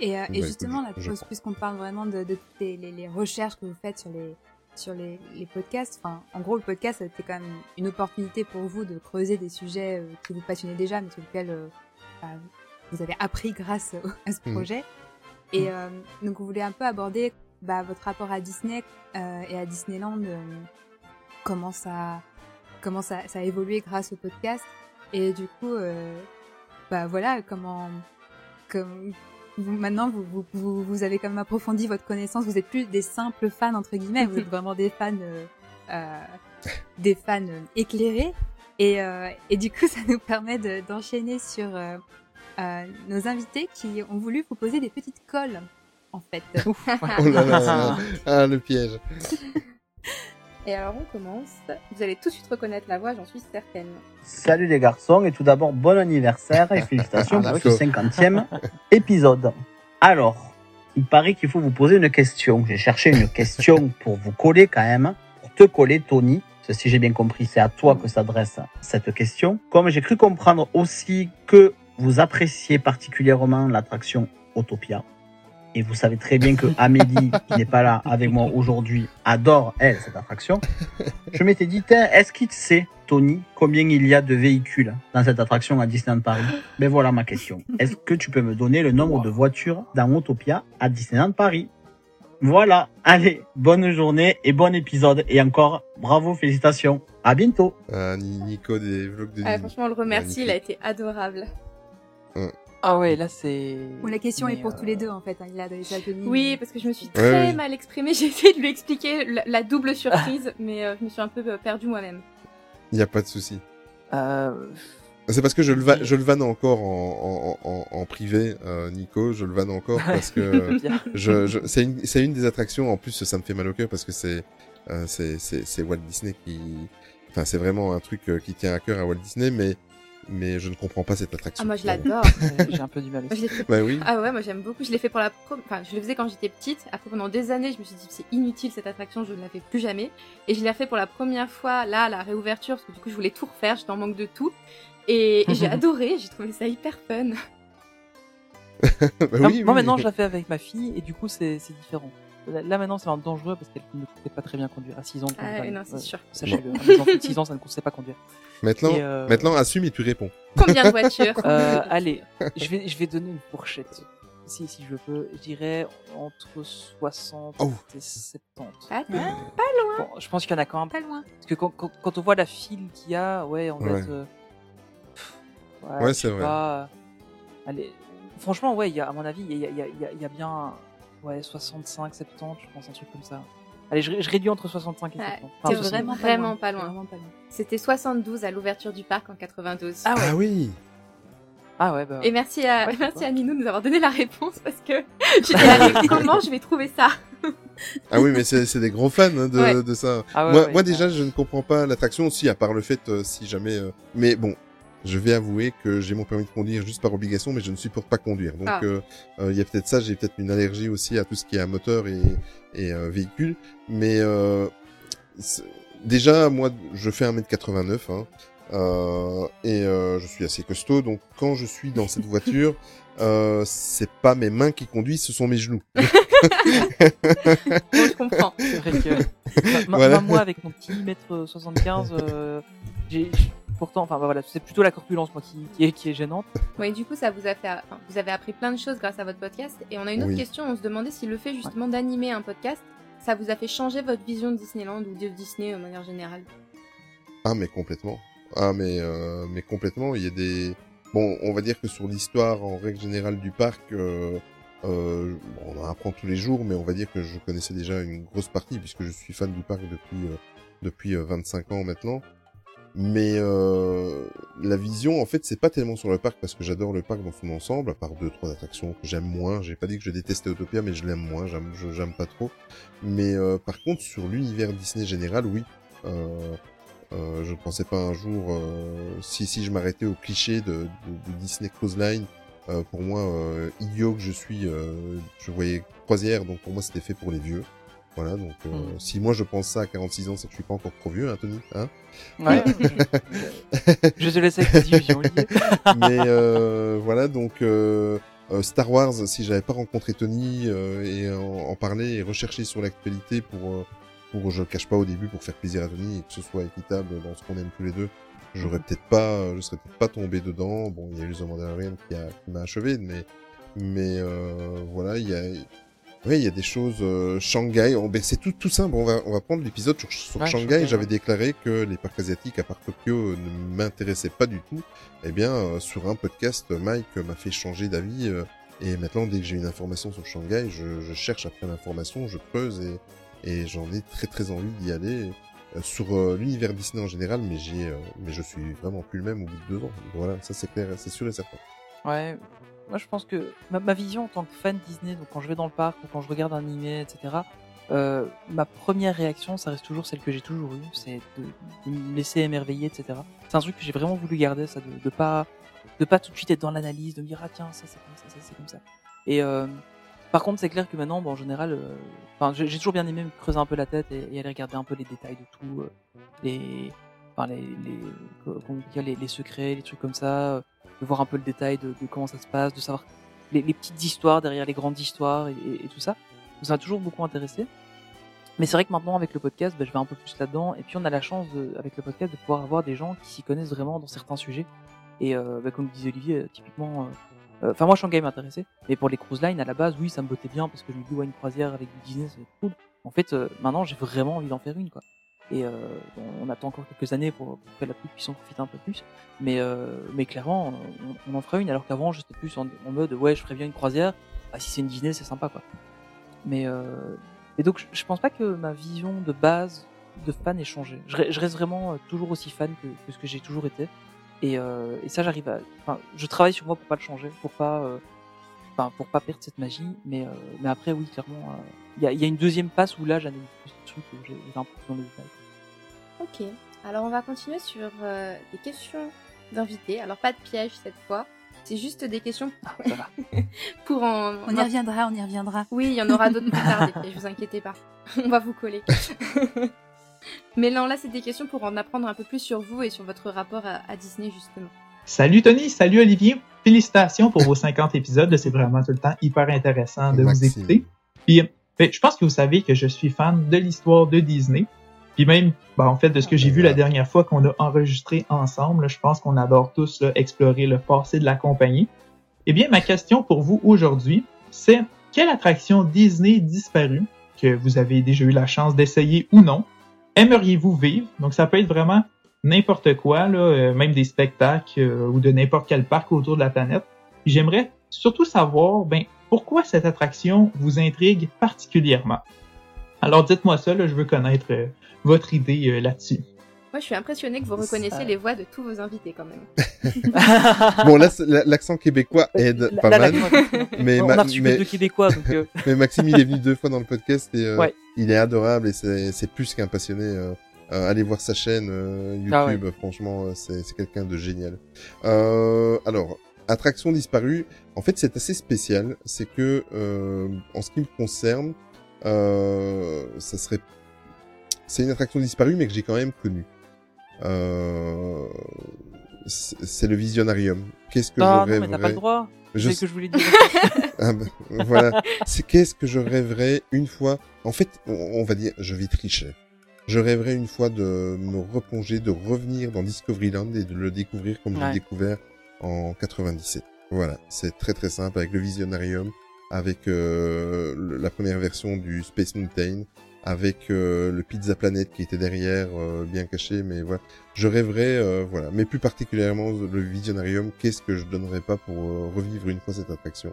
Et, euh, et Bah, justement, là, puisqu'on parle vraiment de, de les- les recherches que vous faites sur les sur les, les podcasts, enfin, en gros, le podcast, c'était quand même une opportunité pour vous de creuser des sujets euh, qui vous passionnaient déjà, mais sur lesquels euh, bah, vous avez appris grâce à ce Mhm. projet. Et euh, donc, on voulait un peu aborder bah, votre rapport à Disney et à Disneyland, comment ça comment ça, ça a évolué grâce au podcast. Et du coup, bah voilà, comment comme vous, maintenant vous, vous, vous, vous avez quand même approfondi votre connaissance. Vous êtes plus des simples fans entre guillemets. Vous êtes vraiment des fans, euh, euh, des fans euh, éclairés. Et, euh, et du coup, ça nous permet de- d'enchaîner sur euh, euh, nos invités qui ont voulu vous poser des petites colles, en fait. Oh là là, ah le piège. Et alors on commence. Vous allez tout de suite reconnaître la voix, j'en suis certaine. Salut les garçons et tout d'abord bon anniversaire et félicitations Ah, pour ce d'accord. 50e épisode. Alors, il paraît qu'il faut vous poser une question. J'ai cherché une question pour vous coller quand même, pour te coller Tony. Si j'ai bien compris, c'est à toi que s'adresse cette question. Comme j'ai cru comprendre aussi que vous appréciez particulièrement l'attraction Autopia. Et vous savez très bien que Amélie, qui n'est pas là avec moi aujourd'hui, adore, elle, cette attraction. Je m'étais dit, est-ce qu'il sait, Tony, combien il y a de véhicules dans cette attraction à Disneyland Paris? Ben voilà ma question. Est-ce que tu peux me donner le nombre de voitures dans Autopia à Disneyland Paris? Voilà. Allez, bonne journée et bon épisode. Et encore, bravo, félicitations. À bientôt. Ni- Nico des vlogs de Ah, franchement, on le remercie, il a été adorable. Ah ouais, là c'est. Bon, la question Mais, est pour euh, tous les deux en fait. hein. Il a. Oui, parce que je me suis très mal exprimée. J'ai essayé de lui expliquer la, la double surprise, mais euh, je me suis un peu euh, perdue moi-même. Il y a pas de souci. Euh, C'est parce que je le, va, je le vanne encore en, en, en, en privé, euh, Nico. Je le vanne encore parce que Bien. je, je, c'est une, c'est une des attractions. En plus, ça me fait mal au cœur parce que c'est, euh, c'est, Walt Disney qui, enfin, c'est vraiment un truc qui tient à cœur à Walt Disney, mais, mais je ne comprends pas cette attraction. Ah, moi je l'adore. J'ai un peu du mal l'ai fait- Bah oui. Ah ouais, moi j'aime beaucoup. Je l'ai fait pour la pro- enfin, je le faisais quand j'étais petite. Après pendant des années, je me suis dit c'est inutile cette attraction, je ne la fais plus jamais. Et je l'ai fait pour la première fois là à la réouverture parce que du coup je voulais tout refaire, j'étais en manque de tout. Et, et j'ai adoré, j'ai trouvé ça hyper fun. Bah Non, oui, moi oui. maintenant je la fais avec ma fille et du coup c'est c'est différent. Là, maintenant c'est un dangereux parce qu'elle ne sait pas très bien conduire à 6 ans. Ah non, c'est euh, sûr. Sachez-le, de 6 ans ça ne sait pas conduire. Maintenant, Et, euh, maintenant, assume et tu réponds. Combien de voitures euh, Allez, je vais, je vais donner une fourchette. Si, si je peux, je dirais entre 60 Oh. et 70. Ah, Euh, pas loin. Bon, je pense qu'il y en a quand même. Pas loin. Parce que quand, quand, quand on voit la file qu'il y a, ouais, en Ouais. fait. euh, pff, Ouais, je c'est vrai. pas, euh, allez, franchement, ouais, il y a, à mon avis, il y a, il y, a, il y a- il y a bien ouais, 65, 70, je pense, un truc comme ça. Allez, je, je réduis entre 65 et Ouais, 70. t'es 70. vraiment, vraiment pas loin. C'était 72 à l'ouverture du parc en 92. Ah ouais. Ah oui. Ah ouais, bah. Et merci à, Ouais, merci à Minou de nous avoir donné la réponse parce que j'étais comment je vais trouver ça? Ah oui, mais c'est c'est des gros fans hein, de, Ouais. de ça. Ah ouais, moi, ouais, moi ouais. déjà, je ne comprends pas l'attraction aussi, à part le fait euh, si jamais. euh, Mais bon, je vais avouer que j'ai mon permis de conduire juste par obligation, mais je ne supporte pas conduire. Donc, Ah. euh, euh, il y a peut-être ça. J'ai peut-être une allergie aussi à tout ce qui est à moteur et, et euh, véhicule. Mais euh, déjà, moi, je fais 1m89. Hein, euh, et euh, je suis assez costaud, donc quand je suis dans cette voiture, euh, c'est pas mes mains qui conduisent, ce sont mes genoux. Bon, je comprends. C'est vrai que. Voilà. Moi, avec mon petit mètre 75, euh, j'ai. Pourtant, enfin bah, voilà, c'est plutôt la corpulence moi qui, qui est qui est gênante. Oui, du coup, ça vous a fait, enfin, vous avez appris plein de choses grâce à votre podcast. Et on a une autre Oui. question. On se demandait si le fait justement d'animer un podcast, ça vous a fait changer votre vision de Disneyland ou de Disney de manière générale? Ah mais complètement. Ah mais euh, mais complètement. Il y a des bon, on va dire que sur l'histoire en règle générale du parc, euh, euh, bon, on en apprend tous les jours, mais on va dire que je connaissais déjà une grosse partie puisque je suis fan du parc depuis euh, depuis euh, 25 ans maintenant. Mais euh, la vision, en fait, c'est pas tellement sur le parc parce que j'adore le parc dans son ensemble, à part deux trois attractions que j'aime moins. J'ai pas dit que je détestais Autopia, mais je l'aime moins. J'aime, j'aime pas trop. Mais euh, par contre, sur l'univers Disney général, oui. Euh, euh, je pensais pas un jour, euh, si si je m'arrêtais au cliché de, Disney Cruise Line, euh, pour moi, euh, idiot que je suis, je voyais croisière, donc pour moi c'était fait pour les vieux. Voilà, donc euh, Mm. si moi je pense ça à 46 ans, c'est que je suis pas encore trop vieux, hein, Tony, hein? Ouais. Je te laisse avec illusions, Olivier. Mais euh, voilà, donc euh, euh, Star Wars, si j'avais pas rencontré Tony euh, et en, en parler et recherché sur l'actualité pour euh, pour je le cache pas au début pour faire plaisir à Tony et que ce soit équitable dans ce qu'on aime tous les deux, j'aurais peut-être pas, je serais peut-être pas tombé dedans. Bon, il y a eu The Mandalorian qui a qui m'a achevé, mais mais euh, voilà, il y a oui, il y a des choses. euh, Shanghai, on- ben, c'est tout, tout simple. On va, on va prendre l'épisode sur, sur Ouais, Shanghai. J'avais déclaré que les parcs asiatiques, à part Tokyo, ne m'intéressaient pas du tout. Eh bien, euh, sur un podcast, Mike m'a fait changer d'avis. euh, et maintenant, dès que j'ai une information sur Shanghai, je, je cherche après l'information, je creuse et, et j'en ai très très envie d'y aller. euh, sur euh, l'univers Disney en général, mais j'ai, euh, mais je suis vraiment plus le même au bout de deux ans. Voilà, ça c'est clair, c'est sûr et certain. Ouais, moi je pense que ma, vision en tant que fan Disney, donc quand je vais dans le parc ou quand je regarde un animé, etc., euh, ma première réaction, ça reste toujours celle que j'ai toujours eue, c'est de, de me laisser émerveiller, etc. C'est un truc que j'ai vraiment voulu garder, ça, de, de pas, de pas tout de suite être dans l'analyse, de me dire ah tiens ça c'est comme ça, ça c'est comme ça. Et euh, par contre, c'est clair que maintenant, bon, en général, euh, enfin, j'ai toujours bien aimé me creuser un peu la tête et, aller regarder un peu les détails de tout, euh, les, enfin, les, les, dire, les, les secrets, les trucs comme ça, euh, voir un peu le détail de, comment ça se passe, de savoir les, petites histoires derrière les grandes histoires et, tout ça. Ça m'a toujours beaucoup intéressé. Mais c'est vrai que maintenant, avec le podcast, bah, je vais un peu plus là-dedans. Et puis, on a la chance, avec le podcast, de pouvoir avoir des gens qui s'y connaissent vraiment dans certains sujets. Et euh, bah, comme disait Olivier, euh, typiquement, euh, euh, enfin moi Shanghai m'intéressait, mais pour les cruise lines à la base, oui, ça me bottait bien parce que je me dis ouais une croisière avec du Disney, c'est cool. En fait, euh, maintenant j'ai vraiment envie d'en faire une quoi. Et euh, on, attend encore quelques années pour, pour que la pluie puisse en profiter un peu plus, mais euh, mais clairement on, on en fera une alors qu'avant j'étais plus en, mode ouais je ferais bien une croisière. Bah, si c'est une Disney c'est sympa quoi. Mais euh, et donc je, pense pas que ma vision de base de fan ait changé. Je reste vraiment euh, toujours aussi fan que, que ce que j'ai toujours été. Et, euh, et ça, j'arrive à. Enfin, je travaille sur moi pour pas le changer, pour pas, euh, enfin, pour pas perdre cette magie. Mais, euh, mais après, oui, clairement, euh, il y, a, il y a une deuxième passe où là, j'analyse plus le truc, où j'ai j'ai un peu plus dans les détails. Ok, alors on va continuer sur euh, des questions d'invités. Alors pas de piège cette fois, c'est juste des questions pour en... On y reviendra, on y reviendra. Oui, il y en aura d'autres plus tard, des pièges, vous inquiétez pas. On va vous coller. Mais non, là c'est des questions pour en apprendre un peu plus sur vous et sur votre rapport à, à Disney justement. Salut Tony, salut Olivier. Félicitations pour vos 50 épisodes. C'est vraiment tout le temps hyper intéressant de vous écouter. Puis, ben, je pense que vous savez que je suis fan de l'histoire de Disney. Puis même, ben, en fait, de ce que j'ai vu la dernière fois qu'on a enregistré ensemble, je pense qu'on adore tous là, explorer le passé de la compagnie. Eh bien, ma question pour vous aujourd'hui, c'est quelle attraction Disney disparue, que vous avez déjà eu la chance d'essayer ou non, aimeriez-vous vivre? Donc, ça peut être vraiment n'importe quoi, là, euh, même des spectacles euh, ou de n'importe quel parc autour de la planète. J'aimerais surtout savoir, ben, pourquoi cette attraction vous intrigue particulièrement? Alors, dites-moi ça, là, je veux connaître euh, votre idée euh, là-dessus. Moi je suis impressionnée que vous reconnaissiez les voix de tous vos invités quand même. bon, là, l'accent québécois aide pas mal. mais, On ma- a reçu que mais- deux Québécois, donc, euh. mais Maxime, il est venu deux fois dans le podcast et euh, Ouais. il est adorable et c'est c'est plus qu'un passionné. Euh, allez voir sa chaîne euh, YouTube, Ah ouais. franchement, euh, c'est c'est quelqu'un de génial. Euh, alors, attraction disparue, en fait, c'est assez spécial. C'est que, euh, en ce qui me concerne, euh, ça serait, c'est une attraction disparue, mais que j'ai quand même connue. Euh, c'est le Visionarium. Qu'est-ce que Non, je non, rêverais mais t'as pas le droit. Je C'est ce que je voulais dire. ah ben, voilà. C'est qu'est-ce que je rêverais une fois. En fait, on, on va dire, je vais tricher. Je rêverais une fois de me replonger, de revenir dans Discoveryland et de le découvrir comme je Ouais. l'ai découvert en 97. Voilà, c'est très très simple avec le Visionarium, avec euh, la première version du Space Mountain, avec euh, le Pizza Planet qui était derrière, euh, bien caché, mais voilà. Je rêverais, euh, voilà, mais plus particulièrement le Visionarium. Qu'est-ce que je donnerais pas pour euh, revivre une fois cette attraction?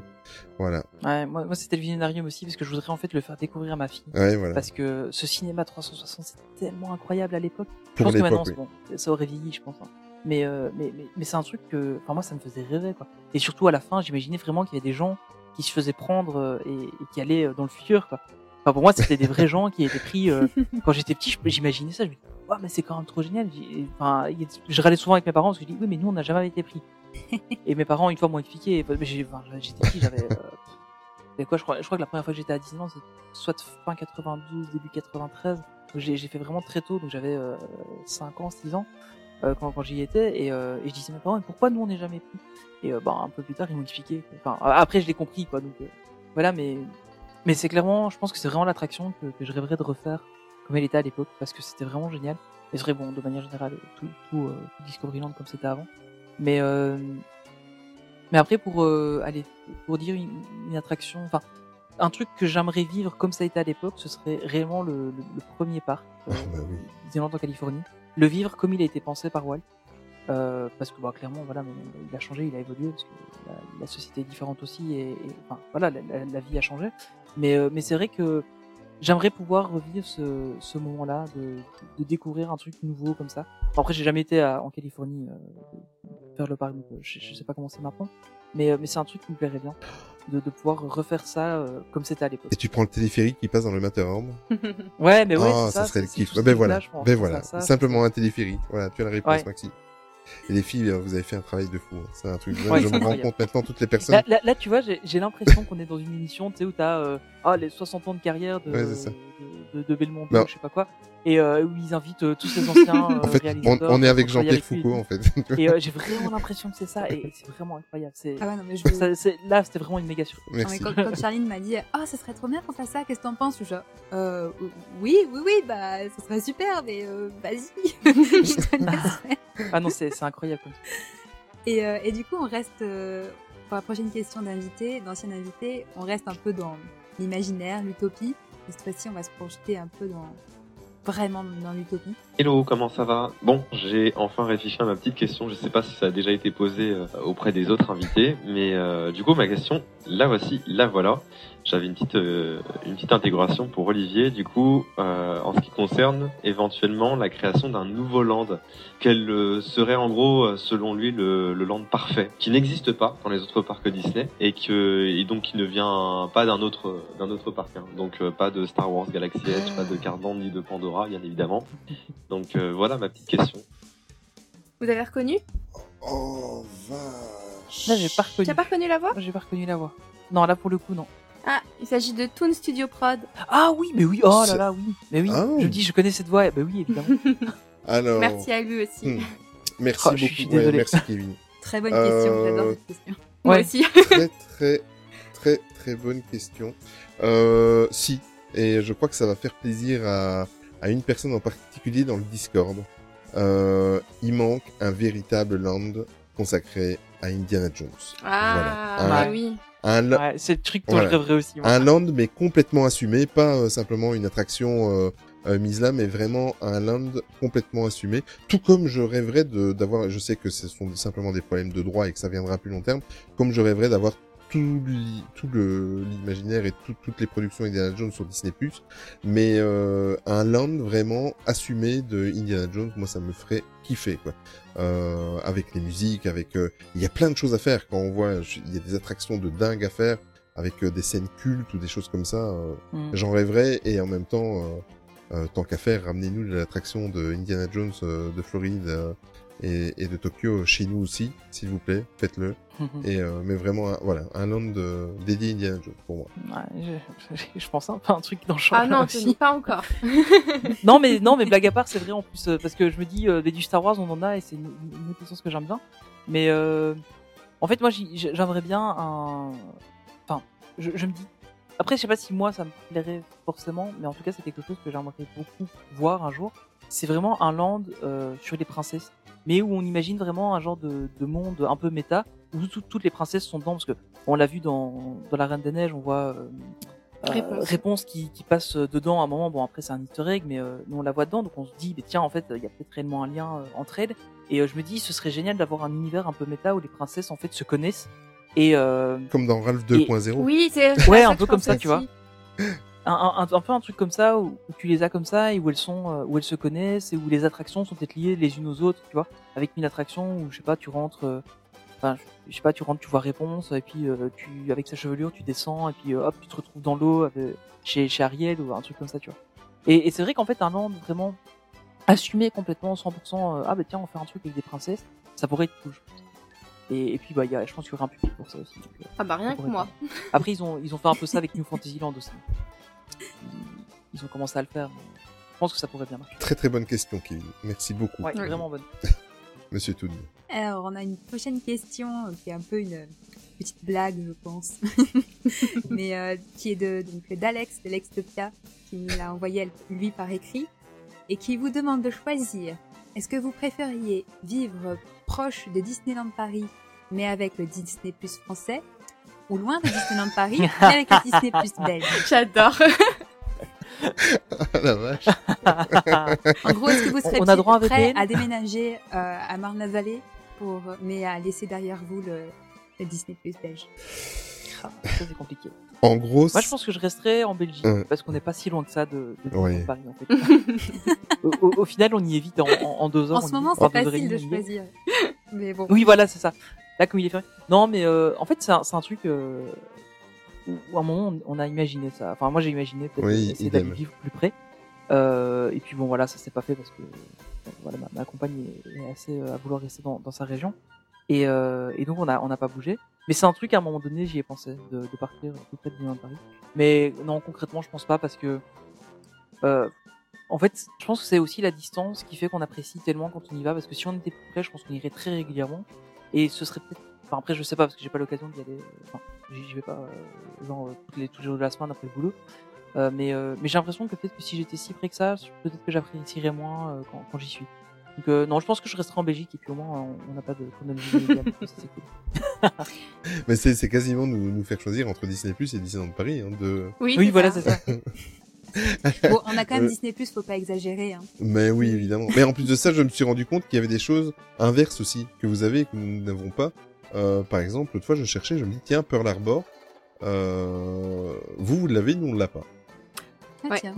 Voilà. Ouais, moi, moi c'était le Visionarium aussi parce que je voudrais en fait le faire découvrir à ma fille. Ouais, voilà. Parce que ce cinéma 360 c'était tellement incroyable à l'époque. Je pense que maintenant oui. bon, ça aurait vieilli, je pense. hein. Mais, euh, mais, mais, mais c'est un truc que, enfin moi ça me faisait rêver quoi. Et surtout à la fin, j'imaginais vraiment qu'il y avait des gens qui se faisaient prendre euh, et, et qui allaient dans le futur quoi. Enfin pour moi c'était des vrais gens qui étaient pris. euh, quand j'étais petit, j'imaginais ça. Je me disais, ouais mais c'est quand même trop génial. Enfin, je râlais souvent avec mes parents parce que je dis oui mais nous on n'a jamais été pris. et mes parents une fois m'ont expliqué. j'étais petit, j'avais. euh, quoi je crois, je crois que la première fois que j'étais à Disneyland, c'était soit fin 92, début 93. Donc J'ai fait vraiment très tôt, donc j'avais euh, 5 ans, 6 ans euh, quand, quand j'y étais. Et, euh, et je disais à mes parents, mais pourquoi nous on n'est jamais pris? Et bah, un peu plus tard, ils m'ont expliqué. Enfin, après, je l'ai compris, quoi. Donc voilà, mais, mais c'est clairement, je pense que c'est vraiment l'attraction que, que je rêverais de refaire comme elle était à l'époque, parce que c'était vraiment génial. Et serait bon, de manière générale, tout, tout, euh, tout Discoveryland comme c'était avant. Mais, euh, mais après, pour euh, aller, pour dire une, une attraction, enfin, un truc que j'aimerais vivre comme ça a été à l'époque, ce serait réellement le, le, le premier parc, euh, Disneyland en Californie. Le vivre comme il a été pensé par Walt. Euh, parce que bah, clairement voilà mais il a changé il a évolué parce que la, la société est différente aussi et, et- enfin voilà la, la- la vie a changé mais euh, mais c'est vrai que j'aimerais pouvoir revivre ce, ce moment là de, de découvrir un truc nouveau comme ça après j'ai jamais été à- en Californie euh, faire le parc donc euh, je, je sais pas comment c'est maintenant mais euh, mais c'est un truc qui me plairait bien de, de pouvoir refaire ça euh, comme c'était à l'époque Et tu prends le téléphérique qui passe dans le Matterhorn? Ouais, mais ouais, Ah, c'est ça, serait le kiff. Ben voilà, ben voilà. ça, ça, Simplement un téléphérique. Voilà, tu as la réponse, Ouais. Maxime. Et les filles, euh, vous avez fait un travail de fou. hein. C'est un truc. Ouais, je me rends compte maintenant toutes les personnes. Là, là, là, tu vois, j'ai l'impression qu'on est dans une émission, tu sais, où t'as euh, ah, les 60 ans de carrière de, Ouais, c'est ça. de, de, de Belmondo, Non. je sais pas quoi, et euh, où ils invitent euh, tous les anciens euh, En fait, on, est avec Jean-Pierre. Foucault, en fait. Et euh, j'ai vraiment l'impression que c'est ça, et c'est vraiment incroyable. C'est Ah ouais, non, mais je veux- ça- c'est- là, c'était vraiment une méga surprise. Non, mais quand, quand Charline m'a dit Ah, ça serait trop bien qu'on fasse ça, qu'est-ce que t'en penses? Je suis genre, euh, Oui, oui, oui, bah, ça serait super, mais euh, vas-y, ah non, c'est c'est incroyable. Et, euh, et du coup, on reste, euh, pour la prochaine question d'invité, d'ancien invité, on reste un peu dans l'imaginaire, l'utopie. Et cette fois-ci, on va se projeter un peu dans, vraiment dans l'utopie. Hello, comment ça va? Bon, j'ai enfin réfléchi à ma petite question. Je sais pas si ça a déjà été posé euh, auprès des autres invités, mais euh, du coup ma question, la voici, la voilà. J'avais une petite euh, une petite intégration pour Olivier. Du coup, euh, en ce qui concerne éventuellement la création d'un nouveau land, quel euh, serait en gros euh, selon lui le, le land parfait, qui n'existe pas dans les autres parcs Disney et que et donc qui ne vient pas d'un autre d'un autre parc. hein. Donc euh, pas de Star Wars Galaxy Edge, pas de Cardland ni de Pandora, bien évidemment. Donc euh, voilà ma petite question. Vous avez reconnu? Oh, Là, j'ai pas reconnu. Tu as pas reconnu la voix? J'ai pas reconnu la voix. Non, là, pour le coup, non. Ah, il s'agit de Toon Studio Prod. Ah oui, mais oui, oh là là, oui. Mais oui, Ah. je dis, je connais cette voix. Bah oui, évidemment. Alors. Merci à lui aussi. hmm. Merci Oh, je beaucoup. suis Ouais, désolé. merci Kevin. Très bonne question, j'adore Euh, cette question. Moi aussi. très très très très bonne question. Euh, si, et je crois que ça va faire plaisir à, à une personne en particulier dans le Discord. Euh, il manque un véritable land consacré à Indiana Jones. Ah, Voilà. bah Un- oui. Un Ouais, c'est le truc dont Voilà. je rêverais aussi. moi. Un land mais complètement assumé, pas euh, simplement une attraction euh, euh, mise là, mais vraiment un land complètement assumé. Tout comme je rêverais de d'avoir, je sais que ce sont simplement des problèmes de droit et que ça viendra à plus long terme, comme je rêverais d'avoir tout tout le l'imaginaire et tout- toutes les productions Indiana Jones sur Disney+, mais euh, un land vraiment assumé de Indiana Jones, moi ça me ferait kiffer quoi. Euh, avec les musiques, avec euh, il y a plein de choses à faire quand on voit, il y a des attractions de dingue à faire avec euh, des scènes cultes ou des choses comme ça. euh, Mm. J'en rêverais et en même temps, tant qu'à faire, ramenez-nous de l'attraction de Indiana Jones de Floride et, et de Tokyo chez nous aussi, s'il vous plaît, faites-le. Mhm. et euh, mais vraiment, un- voilà, un land euh, dédié à Indiana Jones pour moi. Ouais, je, je, je pense un peu à un truc dans le genre Ah non, aussi. Pas encore. non mais non mais blague à part c'est vrai en plus euh, parce que je me dis euh, des du Star Wars on en a et c'est une, une autre licence que j'aime bien mais euh, en fait moi j'aimerais bien un enfin je, je me dis après je sais pas si moi ça me plairait forcément mais en tout cas c'est quelque chose que j'aimerais beaucoup voir un jour c'est vraiment un land euh, sur les princesses mais où on imagine vraiment un genre de, de monde un peu méta où tout- toutes les princesses sont dedans parce que on l'a vu dans dans la Reine des Neiges on voit euh, euh, Réponse. réponse qui, qui passe dedans à un moment. Bon, après, c'est un easter egg, mais euh, nous, on la voit dedans. Donc, on se dit, mais tiens, en fait, il y a peut-être réellement un lien euh, entre elles. Et euh, je me dis, ce serait génial d'avoir un univers un peu méta où les princesses, en fait, se connaissent. Et, euh, Comme dans Ralph Et- 2.0. Oui, c'est ouais, un peu comme ça, tu vois. Un, un, un peu un truc comme ça où, où tu les as comme ça et où elles sont, euh, où elles se connaissent et où les attractions sont peut-être liées les unes aux autres, tu vois. Avec une attraction où, je sais pas, tu rentres, euh, enfin, je- sais pas, tu rentres, tu vois réponse et puis euh, tu, avec sa chevelure, tu descends et puis euh, hop, tu te retrouves dans l'eau chez, chez Ariel ou un truc comme ça, tu vois. Et, et c'est vrai qu'en fait, un land vraiment assumé complètement 100%, euh, ah bah tiens, on fait un truc avec des princesses, ça pourrait être cool. je pense. Et, et puis bah, y a, je pense qu'il y aura un public pour ça aussi. donc, Ah bah rien que moi. Après, ils ont, ils ont fait un peu ça avec New Fantasyland aussi. Ils, ont commencé à le faire. Je pense que ça pourrait bien marcher. Très très bonne question, Kevin. Merci beaucoup. Ouais, vraiment bonne. Monsieur Toon. Alors, on a une prochaine question euh, qui est un peu une petite blague, je pense, mais euh, qui est de donc d'Alex de l'Extopia, qui nous l'a envoyé lui par écrit et qui vous demande de choisir. Est-ce que vous préfériez vivre proche de Disneyland Paris, mais avec le Disney Plus français, ou loin de Disneyland Paris, mais avec le Disney Plus belge J'adore. Ah la vache. En gros, est-ce que vous serez On a droit prêt à déménager euh, à Marne-la-Vallée pour, mais à laisser derrière vous le, le Disney Plus belge? Ah, ça, c'est compliqué. En gros, Moi, je pense que je resterai en Belgique parce qu'on n'est pas si loin que ça de, de Ouais. Paris, en fait. au, au- au final, on y est vite en, en, en deux heures. En ce moment, c'est facile de choisir. Mais bon. Oui, voilà, c'est ça. Il est fait. Non, mais euh, en fait, c'est un, truc euh, où, où à un moment, on, on a imaginé ça. Enfin, moi, j'ai imaginé peut-être Oui, essayer d'aller vivre plus près. Euh, et puis bon, voilà, ça s'est pas fait parce que voilà, ma, ma compagne est, assez à vouloir rester dans, dans sa région. Et, et donc, on a on n'a pas bougé. Mais c'est un truc, à un moment donné, j'y ai pensé, de, de partir tout près de Disneyland Paris. Mais non, concrètement, je pense pas parce que en fait, je pense que c'est aussi la distance qui fait qu'on apprécie tellement quand on y va, parce que si on était plus près, je pense qu'on irait très régulièrement, et ce serait peut-être, enfin après je sais pas, parce que j'ai pas l'occasion d'y aller, euh, enfin j'y vais pas, euh, genre euh, tous les, tous les jours de la semaine après le boulot, euh, mais, euh, mais j'ai l'impression que peut-être que si j'étais si près que ça, peut-être que j'apprécierais moins euh, quand, quand j'y suis. Donc euh, non, je pense que je resterai en Belgique, et puis au moins on n'a pas de chronologie c'est cool. Mais c'est c'est quasiment nous, nous faire choisir entre Disney Plus et Disneyland Paris. Hein, de... Oui, Oui, voilà, c'est ça. Bon, on a quand même Euh, Disney Plus, faut pas exagérer. Hein. Mais oui, évidemment. Mais en plus de ça, je me suis rendu compte qu'il y avait des choses inverses aussi que vous avez et que nous n'avons pas. Euh, par exemple, l'autre fois, je cherchais, je me dis, tiens, Pearl Harbor, euh, vous, vous l'avez, nous, on l'a pas. Ah, tiens.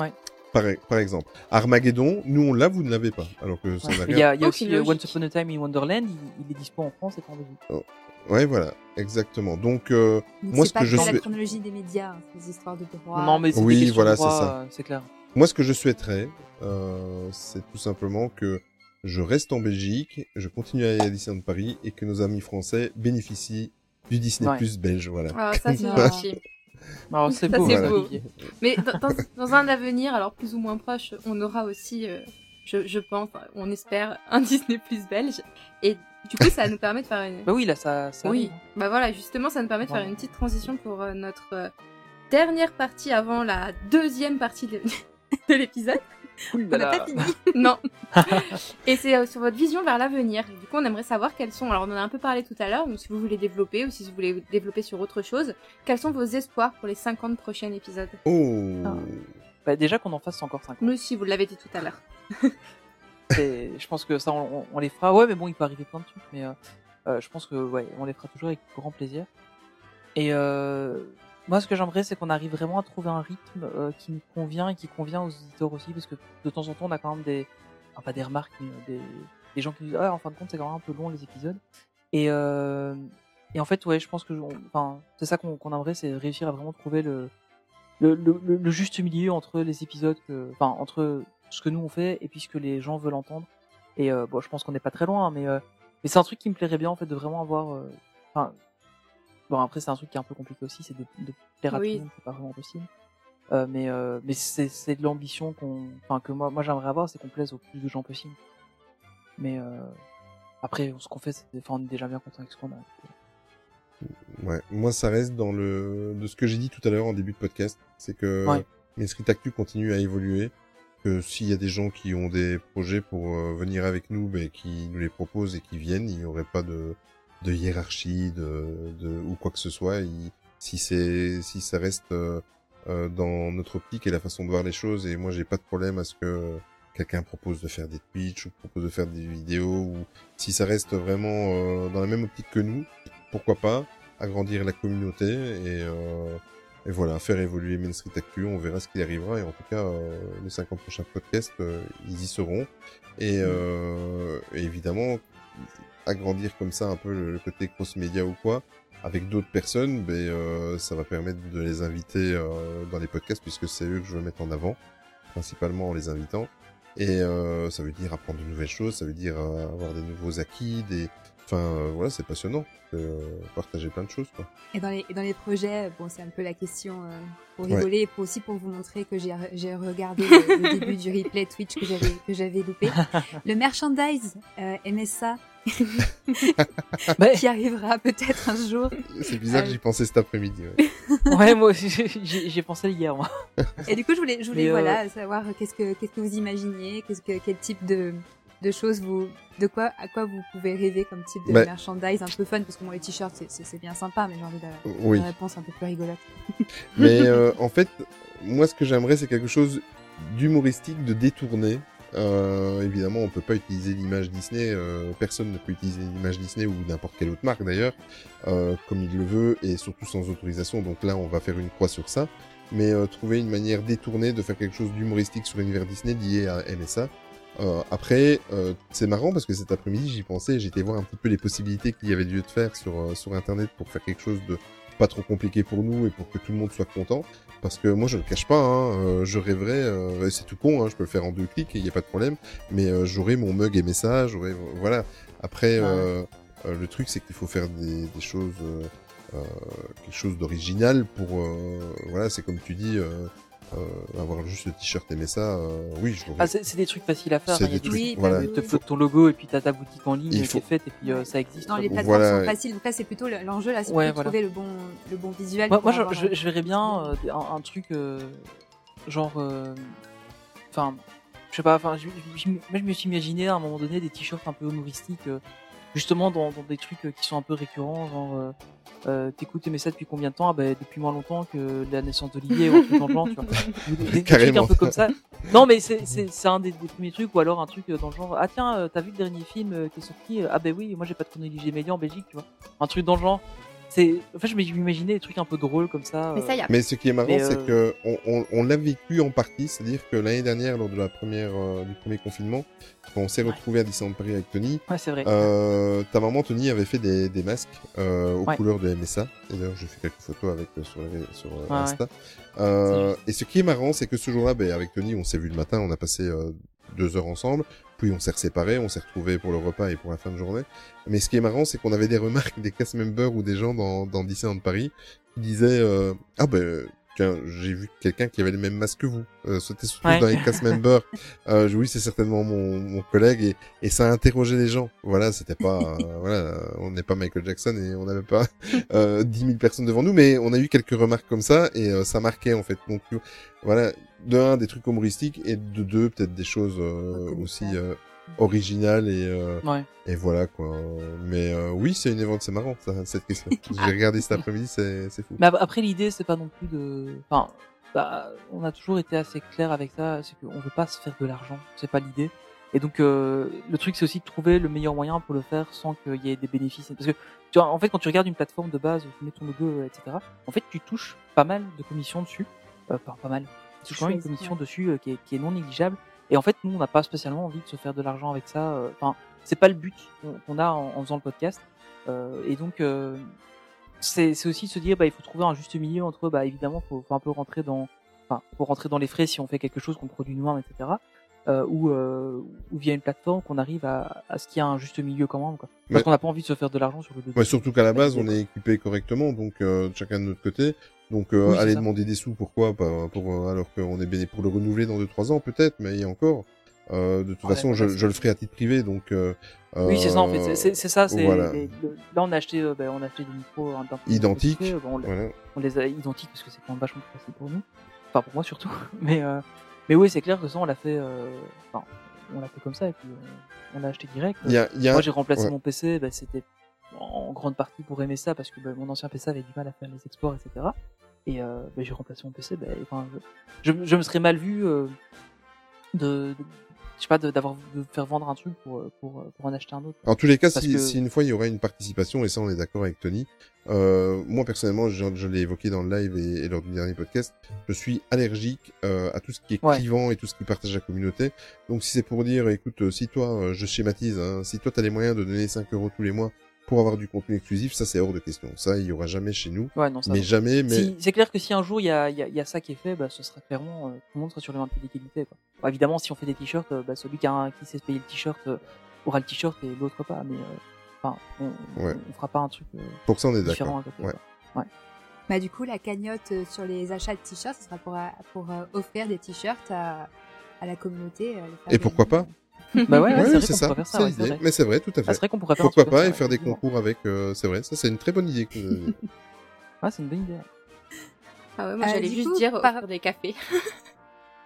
Par, par exemple. Armageddon, nous, on l'a, vous ne l'avez pas. Alors que ça n'a Il y a, il y a aussi euh, Once Upon a Time in Wonderland, il, il est dispo en France et pas en Belgique. Oh. Ouais, voilà, exactement. Donc, euh, Donc, moi, ce pas que je suis... la chronologie des médias, hein, ces histoires de droits. Non, mais c'est Oui, voilà, de c'est droit, ça. euh, c'est clair. Moi, ce que je souhaiterais, euh, c'est tout simplement que je reste en Belgique, je continue à aller à Disneyland Paris et que nos amis français bénéficient du Disney Ouais. Plus belge, voilà. Ah, ça, c'est Voilà. gentil. Alors, c'est Ça, beau, c'est voilà. beau. Mais dans, dans- dans un avenir, alors plus ou moins proche, on aura aussi, euh, je, je pense, on espère, un Disney Plus belge. Et du coup, ça nous permet de faire une... Bah oui, là, ça, ça Oui, arrive. bah voilà, justement, ça nous permet de faire une petite transition pour euh, notre euh, dernière partie avant la deuxième partie de, de l'épisode. On n'a pas fini. non. Et c'est euh, sur votre vision vers l'avenir. Du coup, on aimerait savoir quels sont. Alors, on en a un peu parlé tout à l'heure, donc si vous voulez développer ou si vous voulez développer sur autre chose, quels sont vos espoirs pour les 50 prochains épisodes? Oh Bah, déjà qu'on en fasse encore 5. Mais si, vous l'avez dit tout à l'heure. Je pense que ça, on, les fera. Ouais, mais bon, il peut arriver plein de trucs, mais euh, euh, je pense que ouais, on les fera toujours avec grand plaisir. Et euh, moi, ce que j'aimerais, c'est qu'on arrive vraiment à trouver un rythme qui nous convient et qui convient aux auditeurs aussi, parce que de temps en temps, on a quand même des, enfin, pas des remarques, des, gens qui disent, ah, en fin de compte, c'est quand même un peu long les épisodes. Et en fait, ouais, je pense que, c'est ça qu'on aimerait, c'est réussir à vraiment trouver le juste milieu entre les épisodes, enfin entre ce que nous on fait et puis ce que les gens veulent entendre. Et euh, bon, je pense qu'on n'est pas très loin, hein, mais euh, mais c'est un truc qui me plairait bien en fait de vraiment avoir. euh, Enfin, bon après c'est un truc qui est un peu compliqué aussi, c'est de, de plaire à Oui. tout le monde, c'est pas vraiment possible. Euh, mais euh, mais c'est c'est de l'ambition qu'on, enfin que moi moi j'aimerais avoir, c'est qu'on plaise au plus de gens possible. Mais euh, après ce qu'on fait, c'est enfin, on est déjà bien content avec ce qu'on a. Ouais, moi ça reste dans le de ce que j'ai dit tout à l'heure en début de podcast, c'est que Ouais. Street Actu continue à évoluer, que s'il y a des gens qui ont des projets pour euh, venir avec nous, ben qui nous les proposent et qui viennent, il n'y aurait pas de de hiérarchie, de, de ou quoi que ce soit. Si c'est si ça reste euh, euh, dans notre optique et la façon de voir les choses, et moi j'ai pas de problème à ce que quelqu'un propose de faire des Twitch ou propose de faire des vidéos ou si ça reste vraiment euh, dans la même optique que nous, pourquoi pas agrandir la communauté et, et voilà faire évoluer Main Street Actu. On verra ce qui arrivera et en tout cas euh, les 50 prochains podcasts euh, ils y seront et, euh, et évidemment agrandir comme ça un peu le, le côté cross média ou quoi avec d'autres personnes, ben, euh, ça va permettre de les inviter euh, dans les podcasts puisque c'est eux que je veux mettre en avant, principalement en les invitant. Et euh, ça veut dire apprendre de nouvelles choses, ça veut dire euh, avoir des nouveaux acquis, des... Enfin, euh, voilà, c'est passionnant. Euh, partager plein de choses, quoi. Et dans les, et dans les projets, bon, c'est un peu la question euh, pour Ouais. rigoler et pour aussi pour vous montrer que j'ai, j'ai regardé le, le début du replay Twitch que j'avais, que j'avais loupé. Le merchandise euh, MSA qui arrivera peut-être un jour. C'est bizarre, Euh, j'y pensais cet après-midi. Ouais. ouais, moi aussi, j'ai j'ai pensé hier, moi. Et du coup, je voulais, je voulais euh, voilà, savoir qu'est-ce que, qu'est-ce que vous imaginiez, qu'est-ce que, quel type de, de choses vous, de quoi, à quoi vous pouvez rêver comme type de Bah- merchandise un peu fun, parce que moi, les t-shirts, c'est, bien sympa, mais j'ai envie d'avoir Oui. une réponse un peu plus rigolote. Mais euh, en fait, moi, ce que j'aimerais, c'est quelque chose d'humoristique, de détourné. Euh, évidemment, on peut pas utiliser l'image Disney. euh, personne ne peut utiliser l'image Disney ou n'importe quelle autre marque d'ailleurs, euh, comme il le veut et surtout sans autorisation. Donc là, on va faire une croix sur ça. Mais euh, trouver une manière détournée de faire quelque chose d'humoristique sur l'univers Disney lié à MSA. Euh, après, euh, c'est marrant parce que cet après-midi, j'y pensais, j'étais voir un petit peu les possibilités qu'il y avait lieu de faire sur euh, sur Internet pour faire quelque chose de pas trop compliqué pour nous et pour que tout le monde soit content. Parce que moi, je le cache pas, hein, euh, je rêverais, euh, c'est tout con, hein, je peux le faire en deux clics et il n'y a pas de problème, mais euh, j'aurais mon mug et message, j'aurais, voilà. Après, euh, euh, le truc, c'est qu'il faut faire des, des choses, quelque chose d'original pour, euh, voilà, c'est comme tu dis, euh, avoir juste le t-shirt aimer ça, euh, oui, je. Ah, c'est des trucs faciles à faire. C'est hein, il y a des des trucs, trucs, voilà. tu te flottes ton logo et puis t'as ta boutique en ligne Il qui faut- est faite et puis euh, ça existe. Non, les plateformes Voilà, sont faciles, donc là, c'est plutôt le- l'enjeu, là, c'est Ouais, voilà. trouver le bon, le bon visuel. Moi, je, avoir je, un- je verrais bien euh, un, un truc euh, genre, euh, enfin, je sais pas, enfin, je, je- je- moi je me suis imaginé à un moment donné des t-shirts un peu humoristiques, euh, justement dans, dans des trucs euh, qui sont un peu récurrents, genre euh, euh, t'écoutes mais ça depuis combien de temps? Ah, bah, depuis moins longtemps que la naissance d'Olivier ou un truc dans le genre, tu vois. Des, des- des trucs un peu comme ça. Non mais c'est un des, des premiers trucs ou alors un truc dans le genre ah tiens t'as vu le dernier film qui est sorti ah ben oui moi j'ai pas de chronologie média en Belgique tu vois un truc dans le genre c'est en fait je m'imaginais des trucs un peu drôles comme ça. euh, Mais ce qui est marrant, mais, c'est euh, que on, on, on l'a vécu en partie, c'est-à-dire que l'année dernière, lors de la première, euh, du premier confinement, quand on s'est retrouvé à Disneyland Paris avec Tony, Ouais, c'est vrai. euh, ta maman Tony avait fait des, des masques euh, aux Ouais. couleurs de MSA. Et d'ailleurs, j'ai fait quelques photos avec euh, sur, les- sur euh, Ouais, Insta. ouais. Euh, et ce qui est marrant, c'est que ce jour-là, ben, avec Tony, on s'est vu le matin, on a passé euh, deux heures ensemble, on s'est séparés, on s'est retrouvés pour le repas et pour la fin de journée. Mais ce qui est marrant, c'est qu'on avait des remarques des cast members ou des gens dans, dans Disneyland Paris qui disaient euh, ah ben j'ai vu quelqu'un qui avait le même masque que vous. Euh, C'était surtout Ouais. dans les cast members. Euh, oui c'est certainement mon, mon collègue et, et ça a interrogé les gens. Voilà c'était pas euh, voilà on n'est pas Michael Jackson et on n'avait pas euh, 10 000 personnes devant nous mais on a eu quelques remarques comme ça et euh, ça marquait en fait. Donc voilà de un des trucs humoristiques et de deux peut-être des choses euh, aussi originales et euh, Ouais. et voilà quoi. Mais euh, oui, c'est une évente, c'est marrant ça, cette question. J'ai regardé cet après-midi, c'est c'est fou. Mais ap- après, l'idée, c'est pas non plus de. Enfin, bah, on a toujours été assez clair avec ça, c'est qu'on veut pas se faire de l'argent, c'est pas l'idée. Et donc, euh, le truc, c'est aussi de trouver le meilleur moyen pour le faire sans qu'il y ait des bénéfices. Parce que, tu vois, en fait, quand tu regardes une plateforme de base, tu mets ton logo, etc., en fait, tu touches pas mal de commissions dessus. Euh, pas, pas mal. Tu touches une commission dessus euh, qui, est, qui est non négligeable. Et en fait, nous, on n'a pas spécialement envie de se faire de l'argent avec ça. euh, Enfin, c'est pas le but qu'on a en, faisant le podcast. Euh, et donc, euh, c'est c'est aussi de se dire bah il faut trouver un juste milieu entre bah évidemment faut, faut un peu rentrer dans enfin faut rentrer dans les frais si on fait quelque chose qu'on produit nous-mêmes etc euh, ou euh, ou via une plateforme qu'on arrive à, à ce qu'il y a un juste milieu quand même quoi parce Ouais. qu'on n'a pas envie de se faire de l'argent sur le dos Ouais, surtout qu'à la base, on est équipé correctement, donc euh, chacun de notre côté. Donc euh, Oui, aller demander des sous, pourquoi pas pour euh, alors qu'on est béné pour le renouveler dans 2-3 ans peut-être, mais encore. Euh, de toute Ouais, façon, je, je le ferai à titre privé, donc. Euh, oui c'est ça en fait C'est- ça c'est voilà. les- le- là on a acheté ben, on a acheté des micros Identiques, on, les- voilà. on les a identiques parce que c'est quand même vachement plus facile pour nous enfin pour moi surtout mais euh, mais oui c'est clair que ça on l'a fait euh, enfin, on l'a fait comme ça et puis on, on a acheté direct Il y a- il y a- moi j'ai remplacé ouais. mon PC ben, c'était en grande partie pour aimer ça parce que ben, mon ancien PC avait du mal à faire les exports etc et euh, ben, j'ai remplacé mon PC ben, enfin, je, je, je me serais mal vu euh, de- je sais pas de- d'avoir de faire vendre un truc pour pour pour en acheter un autre En tous les cas, si, que- si une fois il y aurait une participation, et ça on est d'accord avec Tony, euh, moi personnellement, je, je l'ai évoqué dans le live et, et lors du dernier podcast, je suis allergique euh, à tout ce qui est Ouais. clivant et tout ce qui partage la communauté. Donc si c'est pour dire, écoute, euh, si toi, euh, je schématise, hein, si toi t'as les moyens de donner 5 euros tous les mois pour avoir du contenu exclusif, ça c'est hors de question. Ça, il y aura jamais chez nous. Ouais, non, ça mais va. jamais, mais... Si- c'est clair que si un jour il y a, il y, a, il y a ça qui est fait, bah, ce sera clairement, euh, tout le monde sera sur le même pied d'égalité. quoi. Bon, évidemment, si on fait des t-shirts, euh, bah, celui qui, a un- qui sait se payer le t-shirt euh, aura le t-shirt et l'autre pas. Mais euh, enfin, on, Ouais. on fera pas un truc euh, Pour ça, on est différent d'accord. à côté. Ouais. quoi. Bah du coup, la cagnotte euh, sur les achats de t-shirts, ce sera pour, pour euh, offrir des t-shirts à, à la communauté. euh, Et pourquoi pas? Bah ouais, ouais, c'est ça, faire ouais, vrai. Mais c'est vrai, tout à Ah, fait. c'est vrai qu'on pourrait faire Pourquoi pas ça, et faire des concours avec, euh, c'est vrai, ça c'est une très bonne idée. que vous avez. Ouais, c'est une bonne idée. Ah ouais, moi Euh, j'allais juste coup, dire par- offrir des cafés.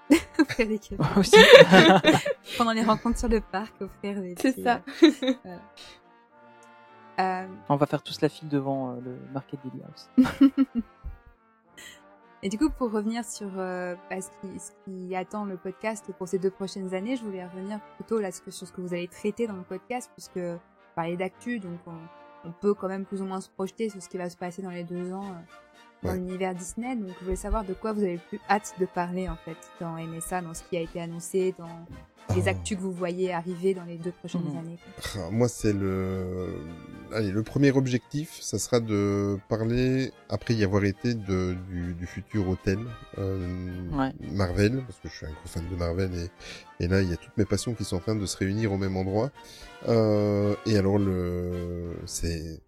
offrir des cafés. Moi aussi. Pendant les rencontres sur le parc, offrir des C'est ça. euh, voilà. Euh, On va faire tous la file devant euh, le Market Daily House. Et du coup, pour revenir sur euh, bah, ce, qui, ce qui attend le podcast pour ces deux prochaines années, je voulais revenir plutôt là, sur ce que vous allez traiter dans le podcast, puisque vous parlez d'actu, donc on, on peut quand même plus ou moins se projeter sur ce qui va se passer dans les deux ans euh, dans Ouais. l'univers Disney. Donc, je voulais savoir de quoi vous avez le plus hâte de parler, en fait, dans MSA, dans ce qui a été annoncé, dans les Ah. actus que vous voyez arriver dans les deux prochaines Mhm. années. Ah, Moi, c'est le. Allez, le premier objectif, ça sera de parler, après y avoir été, de, du, du futur hôtel euh, Ouais. Marvel, parce que je suis un gros fan de Marvel, et, et là, il y a toutes mes passions qui sont en train de se réunir au même endroit. Euh, et alors, le c'est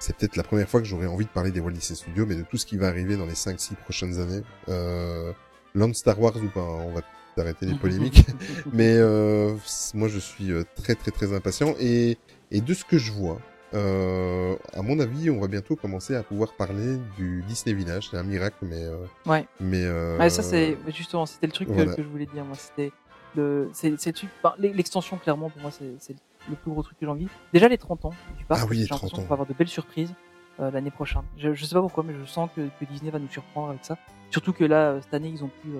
c'est peut-être la première fois que j'aurais envie de parler des Walt Disney Studios, mais de tout ce qui va arriver dans les 5-6 prochaines années. Euh, Land Star Wars ou pas, hein, on va arrêter les polémiques. mais euh, moi, je suis euh, très très très impatient. Et, et de ce que je vois, euh, à mon avis, on va bientôt commencer à pouvoir parler du Disney Village. C'est un miracle, mais... Euh, Ouais. Mais... Ouais, ça c'est justement c'était le truc que- voilà. que, je voulais dire moi c'était le c'est c'est l'extension clairement pour moi c'est le plus gros truc que j'ai envie. Déjà les 30 ans du parc. Ah oui, les j'ai l'impression 30 ans. qu'on va avoir de belles surprises euh, l'année prochaine. Je, je sais pas pourquoi, mais je sens que, que Disney va nous surprendre avec ça. Surtout que là, euh, cette année, ils ont pu,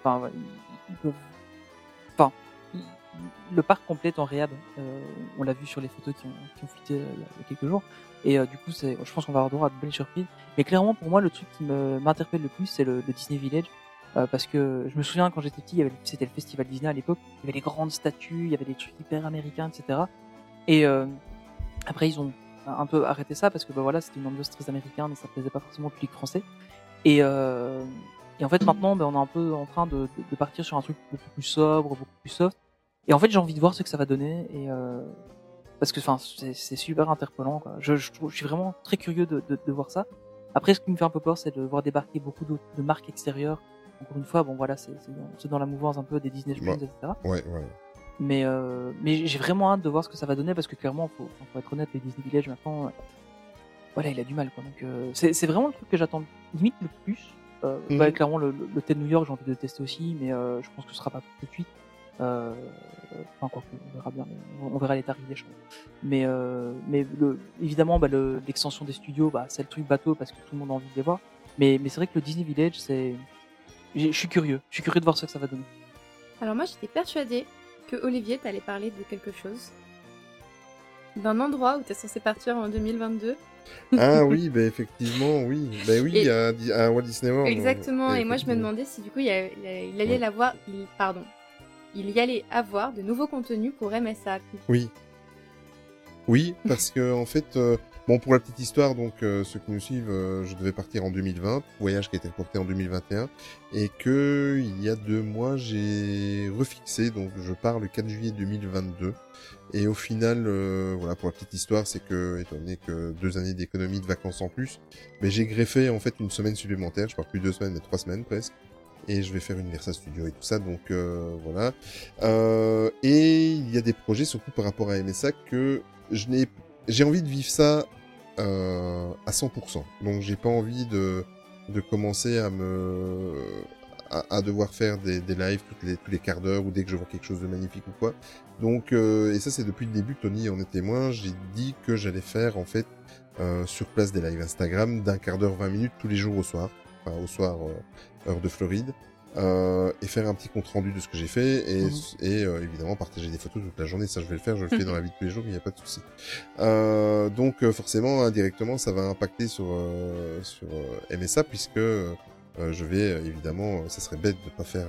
enfin, ils, peuvent, enfin, le parc complète en réhab. Euh, on l'a vu sur les photos qui ont, qui euh, il y a- quelques jours. Et euh, du coup, je pense qu'on va avoir droit à de belles surprises. Mais clairement, pour moi, le truc qui m'interpelle le plus, c'est le, Disney Village. Parce que je me souviens quand j'étais petit, c'était le festival Disney à l'époque. Il y avait les grandes statues, il y avait des trucs hyper américains, etc. Et après, ils ont un peu arrêté ça parce que bah voilà, c'était une ambiance très américaine et ça plaisait pas forcément au public français. Et en fait, maintenant, ben, on est un peu en train de, de, de partir sur un truc beaucoup plus sobre, beaucoup plus soft. Et en fait, j'ai envie de voir ce que ça va donner. Et euh, parce que, enfin, c'est super interpellant. Quoi. Je, je, je suis vraiment très curieux de, de, de voir ça. Après, ce qui me fait un peu peur, c'est de voir débarquer beaucoup de, de marques extérieures. Encore une fois, bon voilà, c'est c'est dans- dans la mouvance un peu des Disney Ouais. etc. Ouais, ouais. Mais, euh, mais j'ai vraiment hâte de voir ce que ça va donner parce que clairement, faut, faut être honnête, les Disney Village maintenant, euh, voilà, il a du mal quoi. Donc euh, c'est c'est vraiment le truc que j'attends limite le plus. Euh, bah, clairement, le, le, thé de New York, j'ai envie de le tester aussi, mais euh, je pense que ce sera pas tout de suite. Euh, enfin, quoi que, on verra bien, on, on verra les tarifs des choses. Mais, euh, mais le, évidemment, bah, le- l'extension des studios, bah, c'est le truc bateau parce que tout le monde a envie de les voir. Mais, mais c'est vrai que le Disney Village, c'est, je suis curieux. Je suis curieux de voir ce que ça va donner. Alors moi, j'étais persuadée que Olivier t'allait parler de quelque chose. D'un endroit où t'es censé partir en 2022. Ah oui, bah effectivement, oui. Bah oui, Et- à, Walt Disney World. Exactement, euh, et moi je me demandais si du coup il, a- il y a- il allait Ouais. l'avoir, il, pardon, il y allait avoir de nouveaux contenus pour MSA. Oui. Oui, parce que en fait, euh, bon pour la petite histoire, donc euh, ceux qui nous suivent, euh, je devais partir en 2020, voyage qui a été reporté en 2021, et que il y a deux mois j'ai refixé, donc je pars le 4 juillet 2022. Et au final, euh, voilà pour la petite histoire, c'est que étant donné que deux années d'économie de vacances en plus, mais j'ai greffé en fait une semaine supplémentaire. Je pars plus deux semaines, mais trois semaines presque et je vais faire Universal Studio et tout ça, donc euh, voilà. Euh, et il y a des projets, surtout par rapport à MSA, que je n'ai, j'ai envie de vivre ça euh, à 100%. Donc j'ai pas envie de de commencer à me à, à devoir faire des, des lives toutes les, tous les quarts d'heure ou dès que je vois quelque chose de magnifique ou quoi. Donc euh, et ça c'est depuis le début, Tony en est témoin. J'ai dit que j'allais faire en fait euh, sur place des lives Instagram d'un quart d'heure 20 minutes tous les jours au soir, enfin au soir euh, heure de Floride. Euh, et faire un petit compte rendu de ce que j'ai fait et, Mhm. et euh, évidemment partager des photos toute la journée. Ça je vais le faire je le fais dans la vie de tous les jours il n'y a pas de souci. Euh, donc euh, forcément indirectement ça va impacter sur euh, sur euh, MSA puisque euh, je vais évidemment ça serait bête de pas faire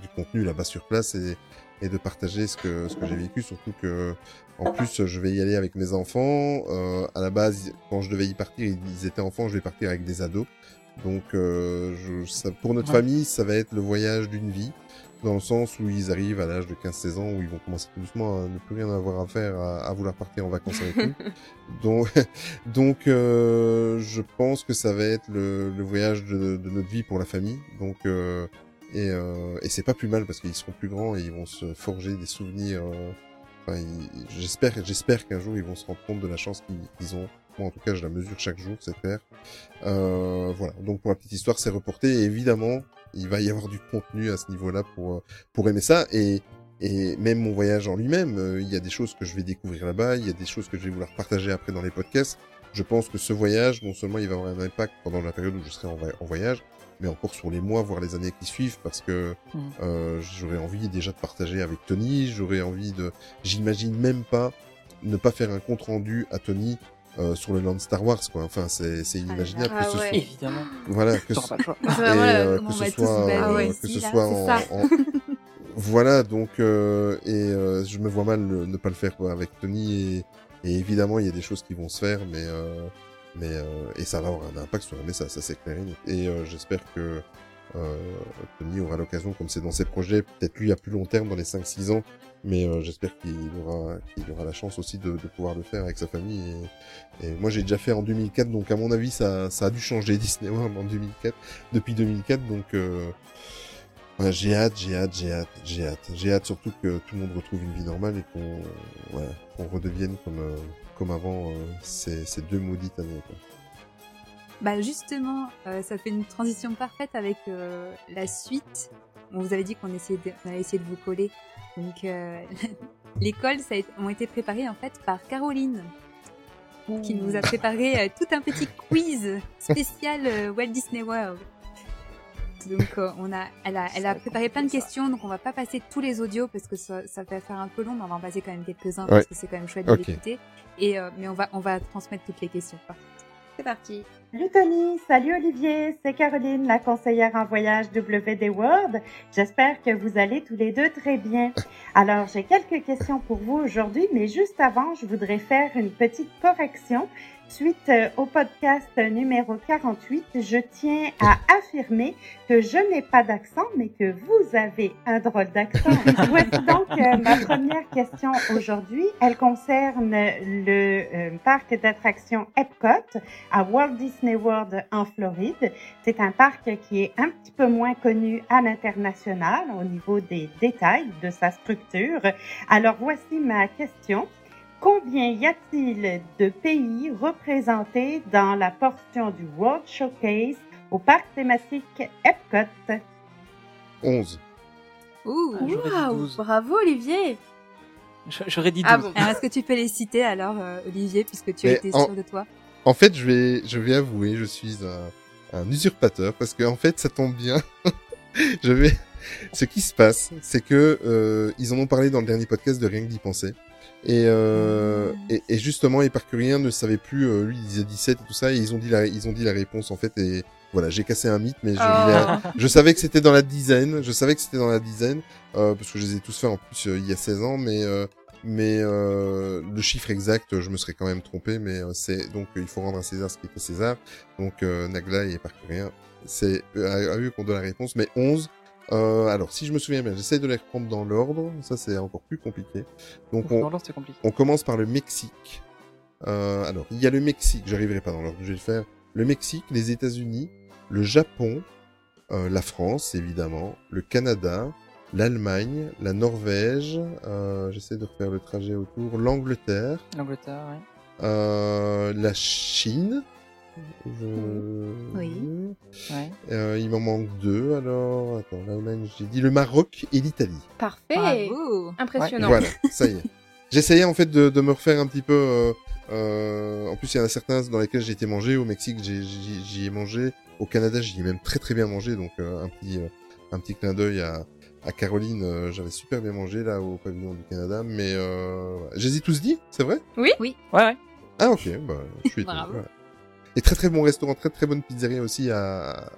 du contenu là-bas sur place et et de partager ce que ce que j'ai vécu. Surtout que en plus je vais y aller avec mes enfants. Euh, à la base quand je devais y partir ils étaient enfants je vais partir avec des ados donc euh, je, ça, pour notre Ouais. famille ça va être le voyage d'une vie dans le sens où ils arrivent à l'âge de 15-16 ans où ils vont commencer tout doucement à ne plus rien avoir à faire à, à vouloir partir en vacances avec nous donc donc euh, je pense que ça va être le, le voyage de, de notre vie pour la famille donc euh, et, euh, et c'est pas plus mal parce qu'ils seront plus grands et ils vont se forger des souvenirs. J'espère, j'espère qu'un jour ils vont se rendre compte de la chance qu'ils ont. Moi, en tout cas, je la mesure chaque jour, c'est clair. Euh, voilà. Donc pour la petite histoire, c'est reporté. Et évidemment, il va y avoir du contenu à ce niveau-là pour euh, pour aimer ça. Et et même mon voyage en lui-même, euh, il y a des choses que je vais découvrir là-bas, il y a des choses que je vais vouloir partager après dans les podcasts. Je pense que ce voyage, non seulement il va avoir un impact pendant la période où je serai en voyage, mais encore sur les mois, voire les années qui suivent, parce que Mhm. euh, j'aurais envie déjà de partager avec Tony, j'aurais envie de... J'imagine même pas ne pas faire un compte rendu à Tony euh, sur le land Star Wars, quoi. Enfin, c'est c'est inimaginable Ah que ce ouais. soit... Évidemment. Voilà, que ce... euh, que ce soit, euh, que ce là, soit en, voilà donc euh, et euh, je me vois mal ne, ne pas le faire quoi, avec Tony et, et évidemment il y a des choses qui vont se faire mais euh, mais euh, et ça va avoir un impact sur mais ça ça c'est clair et euh, j'espère que euh, Tony aura l'occasion comme c'est dans ses projets peut-être lui à plus long terme dans les 5-6 ans. Mais euh, j'espère qu'il aura qu'il aura la chance aussi de, de pouvoir le faire avec sa famille. Et, moi j'ai déjà fait en 2004 donc à mon avis ça ça a dû changer Disney World en 2004 depuis 2004 donc euh, Ouais, j'ai hâte, j'ai hâte, j'ai hâte, j'ai hâte. J'ai hâte surtout que tout le monde retrouve une vie normale et qu'on voilà, qu'on redevienne comme, euh, comme avant euh, ces, ces deux maudites années. Quoi. Bah justement, euh, ça fait une transition parfaite avec euh, la suite. On vous avait dit qu'on essayait de, on allait essayer de vous coller. Donc euh, les cols ça a été- ont été préparés en fait par Caroline, qui nous a préparé euh, tout un petit quiz spécial euh, Walt Disney World. Donc euh, on a, elle a, elle a préparé plein de questions, donc on va pas passer tous les audios parce que ça, ça va faire un peu long, mais on va en passer quand même quelques-uns parce que c'est quand même chouette de l'écouter. Et euh, mais on va, on va transmettre toutes les questions. C'est parti. Salut Tony, salut Olivier, c'est Caroline, la conseillère en voyage WD World. J'espère que vous allez tous les deux très bien. Alors, j'ai quelques questions pour vous aujourd'hui, mais juste avant, je voudrais faire une petite correction. Suite euh, au podcast numéro 48, je tiens à affirmer que je n'ai pas d'accent, mais que vous avez un drôle d'accent. Voici donc euh, ma première question aujourd'hui. Elle concerne le euh, parc d'attractions Epcot à Walt Disney World en Floride. C'est un parc qui est un petit peu moins connu à l'international au niveau des détails de sa structure. Alors voici ma question. Combien y a-t-il de pays représentés dans la portion du World Showcase au parc thématique Epcot? 11. Ouh, Waouh, bravo Olivier. J'aurais dit 12. Ah bon. Alors, est-ce que tu peux les citer alors, euh, Olivier, puisque tu Mais étais en- sûr de toi? En fait, je vais, je vais avouer, je suis un, un usurpateur parce que en fait, ça tombe bien. je vais. Ce qui se passe, c'est que euh, ils en ont parlé dans le dernier podcast de rien que d'y penser. Et, euh, et, et justement, Éparcurien ne savait plus, euh, lui il disait 17 et tout ça, et ils ont dit la, ils ont dit la réponse en fait, et voilà, j'ai cassé un mythe, mais je, Oh. je savais que c'était dans la dizaine, je savais que c'était dans la dizaine, euh, parce que je les ai tous fait en plus euh, il y a 16 ans, mais euh, mais euh, le chiffre exact, je me serais quand même trompé, mais euh, c'est donc il faut rendre à César ce qui est à César. Donc euh, Nagla et Éparcurien, c'est à, à eux qu'on donne la réponse, mais 11. Euh, alors, si je me souviens bien, j'essaie de les reprendre dans l'ordre. Ça, c'est encore plus compliqué. Donc, on, compliqué. on commence par le Mexique. Euh, alors, il y a le Mexique. J'arriverai pas dans l'ordre. Je vais le faire. Le Mexique, les États-Unis, le Japon, euh, la France, évidemment, le Canada, l'Allemagne, la Norvège. Euh, j'essaie de refaire le trajet autour. L'Angleterre, L'Angleterre, ouais. euh, la Chine. Je... Oui. Ouais. Euh, il m'en manque deux, alors... Attends, l'Allemagne, j'ai dit le Maroc et l'Italie. Parfait. Bravo. Impressionnant. Voilà, ça y est. J'essayais en fait de, de me refaire un petit peu... euh, euh, en plus, il y en a certains dans lesquels j'ai été mangé. Au Mexique, j'ai- j'y ai mangé. Au Canada, j'y ai même très très bien mangé. Donc, euh, un petit euh, un petit clin d'œil à, à Caroline. euh, J'avais super bien mangé là au pavillon du Canada. Mais euh, voilà. je les ai tous dit, c'est vrai? Oui. Oui. Ouais, ouais. Ah ok, bah, je suis étonné. Et très très bon restaurant, très très bonne pizzeria aussi à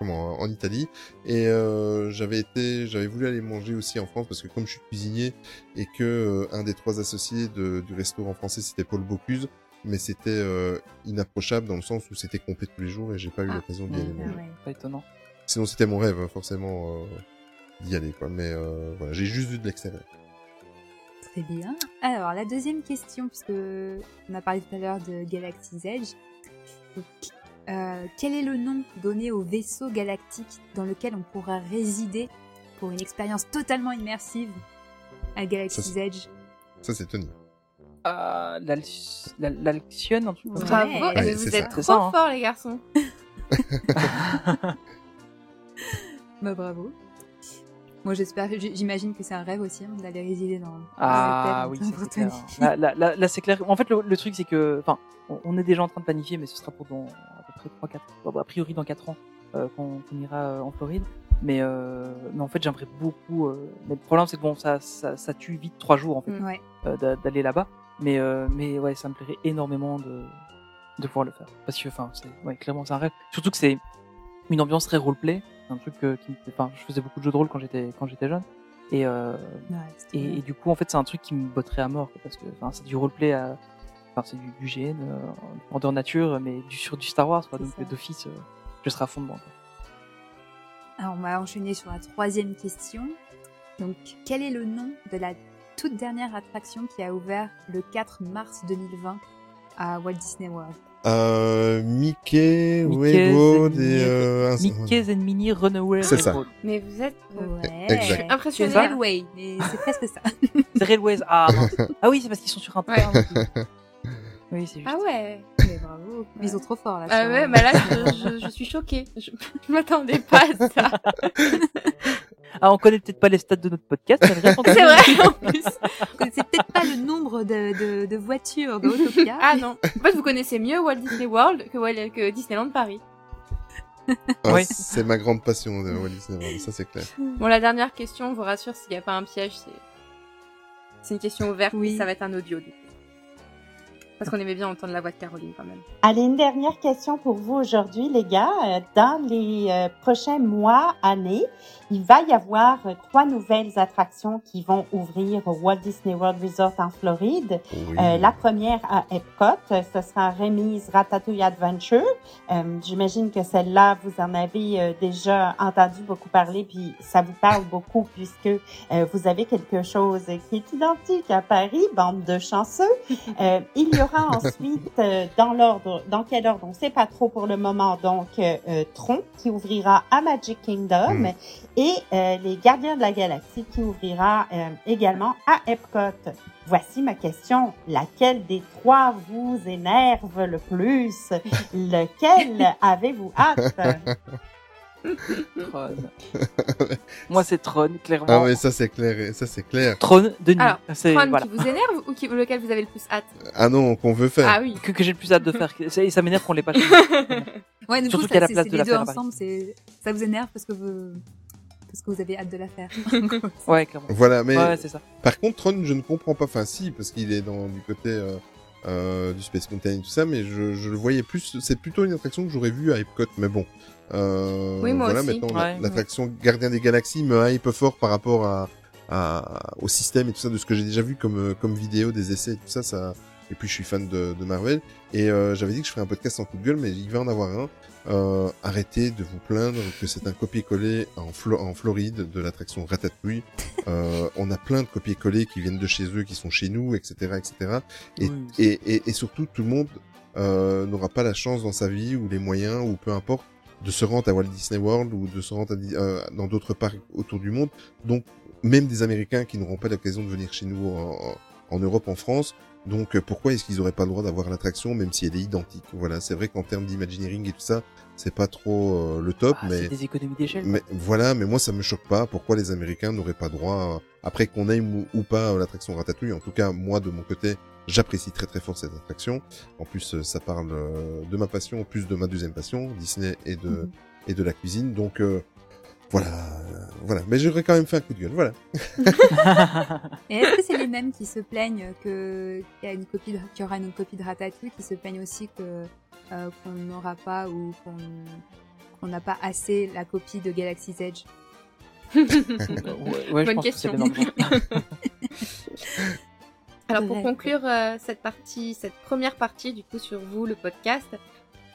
comment en Italie. Et euh, j'avais été, j'avais voulu aller manger aussi en France parce que comme je suis cuisinier et que euh, un des trois associés de, du restaurant français c'était Paul Bocuse, mais c'était euh, inapprochable dans le sens où c'était complet tous les jours et j'ai pas eu l'occasion d'y aller Ah manger. Pas étonnant. Sinon c'était mon rêve hein, forcément euh, d'y aller quoi. Mais euh, voilà, j'ai juste vu de l'extérieur. Très bien. Alors, la deuxième question, puisque on a parlé tout à l'heure de Galaxy's Edge. Euh, quel est le nom donné au vaisseau galactique dans lequel on pourra résider pour une expérience totalement immersive à Galaxy's Ça, Edge Ça c'est Tony. Euh, L'Alcyone, truc comme ça. Bravo. Ouais. Ouais, vous êtes ça. trop hein. forts les garçons. Bah bravo. Moi j'espère, j'imagine que c'est un rêve aussi hein, d'aller résider dans. Ah oui, c'est clair. Là, là, là, là, c'est clair. En fait, le, le truc, c'est que, enfin, on, on est déjà en train de planifier, mais ce sera pour dans à peu près 3 4 bon, a priori dans 4 ans euh, qu'on ira euh, en Floride. Mais, euh, mais en fait, j'aimerais beaucoup. euh, mais le problème, c'est que bon, ça, ça, ça tue vite 3 jours en fait Ouais. d'aller là-bas. Mais, mais ouais, ça me plairait énormément de, de pouvoir le faire. Parce que, enfin, c'est, ouais, clairement, c'est un rêve. Surtout que c'est une ambiance très roleplay. C'est un truc euh, qui me, enfin, je faisais beaucoup de jeux de rôle quand j'étais, quand j'étais jeune. Et, euh, Ouais, et, du coup, en fait, c'est un truc qui me botterait à mort, quoi, parce que, enfin, c'est du roleplay à, enfin, c'est du, du GN, euh, en nature, mais du, sur du Star Wars, quoi. Donc, d'office, je serai à fond dedans, quoi. Alors, on va enchaîner sur la troisième question. Donc, quel est le nom de la toute dernière attraction qui a ouvert le 4 mars 2020 à Walt Disney World? Euh, Mickey, Railroad et Minnie- euh, un- Mickey's and Minnie Runaway C'est ça. Mais vous êtes. Ouais. Exact. Je suis impressionnée. C'est Railway, mais c'est presque ça. C'est Railways. Ah, ah oui, c'est parce qu'ils sont sur un train. Ouais. Oui, c'est juste. Ah ouais. Mais bravo. Mais Ils sont trop forts là. Ah ouais, bah là, je, je- je suis choquée. Je, je m'attendais pas à ça. Ah, on connaît peut-être pas les stats de notre podcast, C'est vrai, en plus. Vous connaissez peut-être pas le nombre de, de, de voitures de Autopia. Ah non. En fait, vous connaissez mieux Walt Disney World que, Wal- que Disneyland Paris. Ah, Oui. C'est ma grande passion de Walt Disney World, ça c'est clair. Bon, la dernière question, on vous rassure, s'il n'y a pas un piège, c'est... C'est une question ouverte, ça va être un audio, du coup. Parce qu'on aimait bien entendre la voix de Caroline, quand même. Allez, une dernière question pour vous aujourd'hui, les gars. Euh, Dans les euh, prochains mois, années, il va y avoir euh, trois nouvelles attractions qui vont ouvrir au Walt Disney World Resort en Floride. Oui. Euh, la première à Epcot, ce sera Rémise Ratatouille Adventure. Euh, J'imagine que celle-là, vous en avez déjà entendu beaucoup parler, puis ça vous parle beaucoup puisque euh, vous avez quelque chose qui est identique à Paris, bande de chanceux. Euh, il y aura ensuite, euh, dans l'ordre, dans quel ordre, on ne sait pas trop pour le moment, donc euh, euh, Tron qui ouvrira à Magic Kingdom Mm. et euh, les Gardiens de la Galaxie qui ouvrira euh, également à Epcot. Voici ma question. Laquelle des trois vous énerve le plus? Lequel avez-vous hâte? Tron. Moi, c'est Tron, clairement. Ah mais ça c'est clair, ça c'est clair. Tron de nuit. Alors, C'est- Tron voilà. qui vous énerve ou qui, lequel vous avez le plus hâte? Ah non, qu'on veut faire. Ah oui. Que, que j'ai le plus hâte de faire. Ça, ça m'énerve qu'on l'ait pas fait. Ouais, du coup, Surtout ça, qu'à la c'est- place c'est de les la deux ensemble, c'est, ça vous énerve parce que vous, parce que vous avez hâte de la faire. Ouais, clairement. Voilà, mais Ouais, c'est ça. par contre, Tron, je ne comprends pas. Enfin, si, parce qu'il est dans du côté euh, euh, du Space Mountain et tout ça, mais je, je le voyais plus. C'est plutôt une attraction que j'aurais vue à Epcot, mais bon. Euh, Oui, moi voilà, aussi. maintenant, Ouais, l'attraction Gardien des Galaxies me hype fort par rapport à, à- au système et tout ça, de ce que j'ai déjà vu comme, euh, comme vidéo, des essais et tout ça, ça. Et puis je suis fan de, de Marvel. Et euh, j'avais dit que je ferais un podcast en coup de gueule, mais il va en avoir un. Euh, arrêtez de vous plaindre que c'est un copier-coller en, Flo- en Floride de l'attraction Ratatouille. Euh, on a plein de copier-coller qui viennent de chez eux, qui sont chez nous, etc., etc. Et, Oui. et, et, et surtout, tout le monde euh, n'aura pas la chance dans sa vie ou les moyens ou peu importe de se rendre à Walt Disney World ou de se rendre à euh, dans d'autres parcs autour du monde. Donc, même des Américains qui n'auront pas l'occasion de venir chez nous en, en- Europe, en France. Donc, euh, pourquoi est-ce qu'ils auraient pas le droit d'avoir l'attraction, même si elle est identique Voilà, c'est vrai qu'en termes d'imagineering et tout ça, c'est pas trop euh, le top, Ah, mais c'est des économies d'échelle. mais voilà, mais moi ça me choque pas. Pourquoi les Américains n'auraient pas droit, après qu'on aime ou, ou pas euh, l'attraction Ratatouille, en tout cas moi de mon côté, j'apprécie très très fort cette attraction. En plus, euh, ça parle euh, de ma passion, en plus de ma deuxième passion, Disney et de Mhm. et de la cuisine. Donc euh, voilà, euh, voilà. Mais j'aurais quand même fait un coup de gueule. Voilà. Et est-ce que c'est les mêmes qui se plaignent que qu'il y a une copie de, qu'il y aura une copie de Ratatouille, qui se plaignent aussi que euh, qu'on n'aura pas ou qu'on n'a pas assez la copie de Galaxy's Edge. Ouais, Bonne que question. Alors pour conclure euh, cette partie, cette première partie du coup sur vous, le podcast,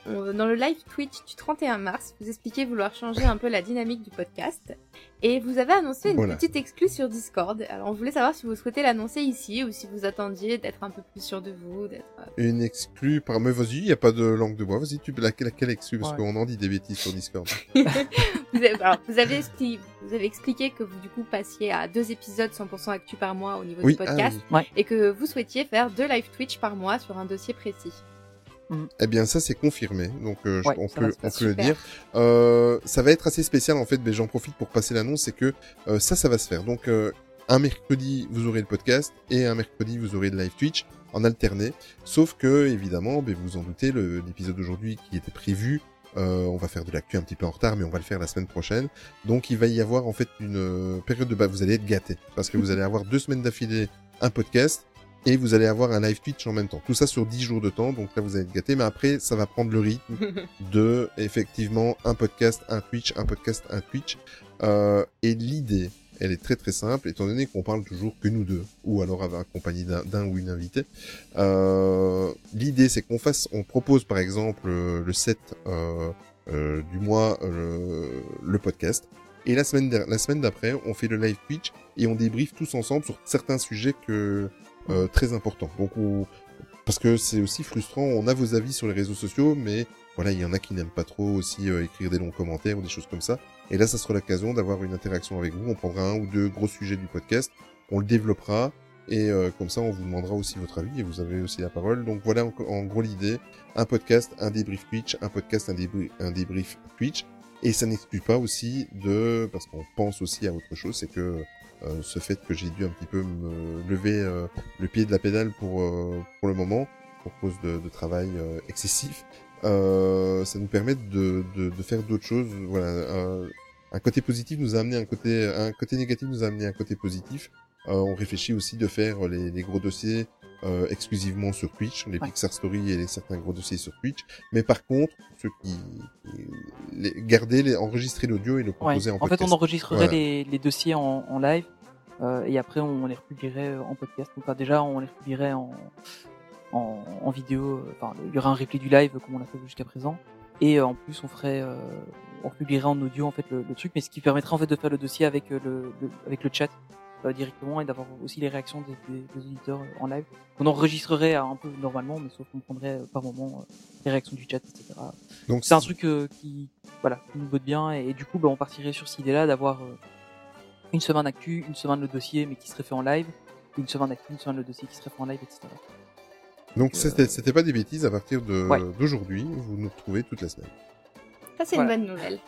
dans le live Twitch du 31 mars, vous expliquez vouloir changer un peu la dynamique du podcast et vous avez annoncé une Voilà. petite exclue sur Discord. Alors on voulait savoir si vous souhaitez l'annoncer ici ou si vous attendiez d'être un peu plus sûr de vous, euh, Une exclue par mais vas-y, y a pas de langue de bois. Vas-y, tu laquelle, laquelle exclue parce Ouais. qu'on en dit des bêtises sur Discord. vous, avez, alors, vous, avez expli- vous avez expliqué que vous du coup passiez à deux épisodes 100% actu par mois au niveau Oui, du ah podcast oui. Ouais. et que vous souhaitiez faire deux live Twitch par mois sur un dossier précis. Eh bien, ça c'est confirmé, donc euh, Ouais, on peut, on peut le dire. Euh, ça va être assez spécial en fait, mais j'en profite pour passer l'annonce, c'est que euh, ça, ça va se faire. Donc, euh, un mercredi vous aurez le podcast et un mercredi vous aurez le live Twitch en alterné. Sauf que évidemment, ben, vous vous en doutez, l'épisode d'aujourd'hui qui était prévu. euh, on va faire de l'actu un petit peu en retard, mais on va le faire la semaine prochaine. Donc il va y avoir en fait une euh, période de bas. Vous allez être gâtés parce que vous allez avoir deux semaines d'affilée un podcast et vous allez avoir un live Twitch en même temps. Tout ça sur 10 jours de temps, donc là vous allez être gâtés, mais après ça va prendre le rythme de effectivement un podcast, un Twitch, un podcast, un Twitch. Euh, et l'idée, elle est très très simple, étant donné qu'on parle toujours que nous deux, ou alors accompagné d'un d'un ou une invitée. Euh, l'idée c'est qu'on fasse, on propose par exemple euh, le 7 euh, euh, du mois euh, le podcast. Et la semaine, la semaine d'après, on fait le live Twitch et on débriefe tous ensemble sur certains sujets que euh, très importants. Donc on, parce que c'est aussi frustrant. On a vos avis sur les réseaux sociaux, mais voilà, il y en a qui n'aiment pas trop aussi euh, écrire des longs commentaires ou des choses comme ça. Et là, ça sera l'occasion d'avoir une interaction avec vous. On prendra un ou deux gros sujets du podcast, on le développera et euh, comme ça, on vous demandera aussi votre avis et vous avez aussi la parole. Donc voilà, en, gros l'idée un podcast, un débrief Twitch, un podcast, un débrief, Twitch. Et ça n'exclut pas aussi de, parce qu'on pense aussi à autre chose, c'est que ce fait que j'ai dû un petit peu me lever euh, le pied de la pédale pour euh, pour le moment, pour cause de, de travail excessif, ça nous permet de, de, de faire d'autres choses. Voilà, un côté positif nous a amené un côté, un côté négatif nous a amené un côté positif. on réfléchit aussi de faire les, les gros dossiers euh, exclusivement sur Twitch, les Pixar Story et les certains gros dossiers sur Twitch. Mais par contre, ceux qui les, garder, les, enregistrer l'audio et le proposer en podcast. En fait, on enregistrerait les, les, dossiers en, en live euh, et après on les republierait en podcast. Donc déjà, on les republierait en, en, en vidéo. Enfin, il y aura un replay du live comme on l'a fait jusqu'à présent. Et euh, en plus, on ferait, euh, on publierait en audio en fait le, le, truc, mais ce qui permettrait en fait de faire le dossier avec le, le avec le chat euh, directement et d'avoir aussi les réactions des, des, des, auditeurs en live. On enregistrerait un peu normalement, mais sauf qu'on prendrait euh, par moment euh, les réactions du chat, etc. Donc c'est un truc qui, voilà, qui nous botte bien et, du coup, bah, on partirait sur cette idée-là d'avoir une semaine d'actu, une semaine de dossier, mais qui serait fait en live, une semaine d'actu, une semaine de dossier qui serait fait en live, etc. Donc c'était c'était pas des bêtises. À partir de d'aujourd'hui, vous nous retrouvez toute la semaine. Ça c'est une bonne nouvelle.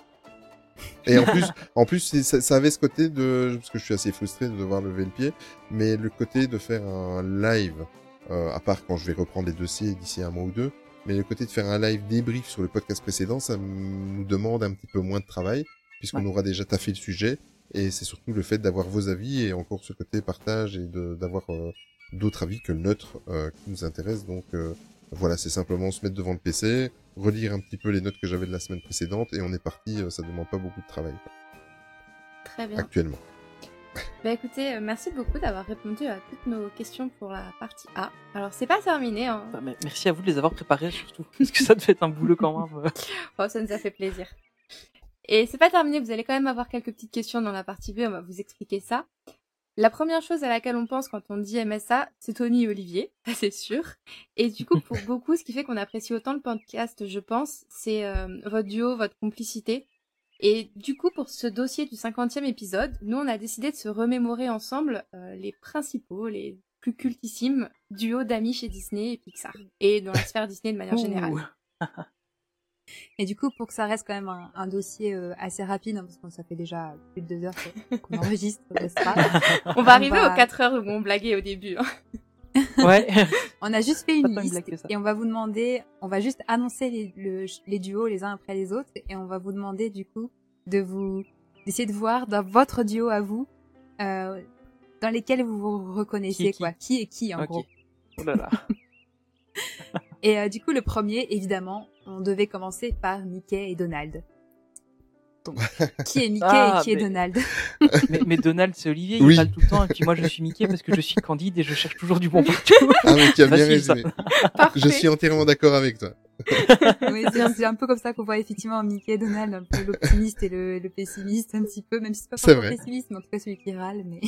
Et en plus, en plus, ça, ça, avait ce côté de, parce que je suis assez frustré de devoir lever le pied, mais le côté de faire un live, euh, à part quand je vais reprendre les dossiers d'ici un mois ou deux, mais le côté de faire un live débrief sur le podcast précédent, ça nous demande un petit peu moins de travail, puisqu'on aura déjà taffé le sujet, et c'est surtout le fait d'avoir vos avis et encore ce côté partage et d'avoir euh, d'autres avis que le neutre euh, qui nous intéresse. Donc euh, voilà, c'est simplement se mettre devant le PC, relire un petit peu les notes que j'avais de la semaine précédente et on est parti. Euh, ça demande pas beaucoup de travail. Très bien. Actuellement. Bah écoutez, euh, merci beaucoup d'avoir répondu à toutes nos questions pour la partie A. Alors c'est pas terminé. Hein. Bah, merci à vous de les avoir préparées surtout, parce que ça devait être un boulot quand même. oh, ça nous a fait plaisir. Et c'est pas terminé, vous allez quand même avoir quelques petites questions dans la partie B, on va vous expliquer ça. La première chose à laquelle on pense quand on dit MSA, c'est Tony et Olivier, ça c'est sûr. Et du coup, pour beaucoup, ce qui fait qu'on apprécie autant le podcast, je pense, c'est euh, votre duo, votre complicité. Et du coup, pour ce dossier du 50e épisode, nous, on a décidé de se remémorer ensemble euh, les principaux, les plus cultissimes duos d'amis chez Disney et Pixar. Et dans la sphère Disney de manière générale. Et du coup, pour que ça reste quand même un, un dossier euh, assez rapide, hein, parce que ça fait déjà plus de deux heures qu'on enregistre, On va arriver aux quatre heures où on blaguait au début. Hein. Ouais. on a juste fait une liste et on va vous demander, on va juste annoncer les, le, les duos les uns après les autres et on va vous demander du coup de vous d'essayer de voir dans votre duo à vous euh, dans lesquels vous vous reconnaissez qui, quoi, qui est qui en okay. gros. Oh là là. et euh, du coup, le premier, évidemment, on devait commencer par Mickey et Donald. Donc, qui est Mickey Ah, et qui est Donald? Mais, mais Donald, c'est Olivier, Oui. il parle tout le temps, et puis moi je suis Mickey parce que je suis candide et je cherche toujours du bon partout. Ah mais tu as bien résumé. Je suis entièrement d'accord avec toi. Oui, c'est un- peu comme ça qu'on voit effectivement Mickey et Donald, un peu l'optimiste et le, le pessimiste un petit peu, même si c'est pas vraiment vrai. pessimiste, mais en tout cas celui qui râle, mais...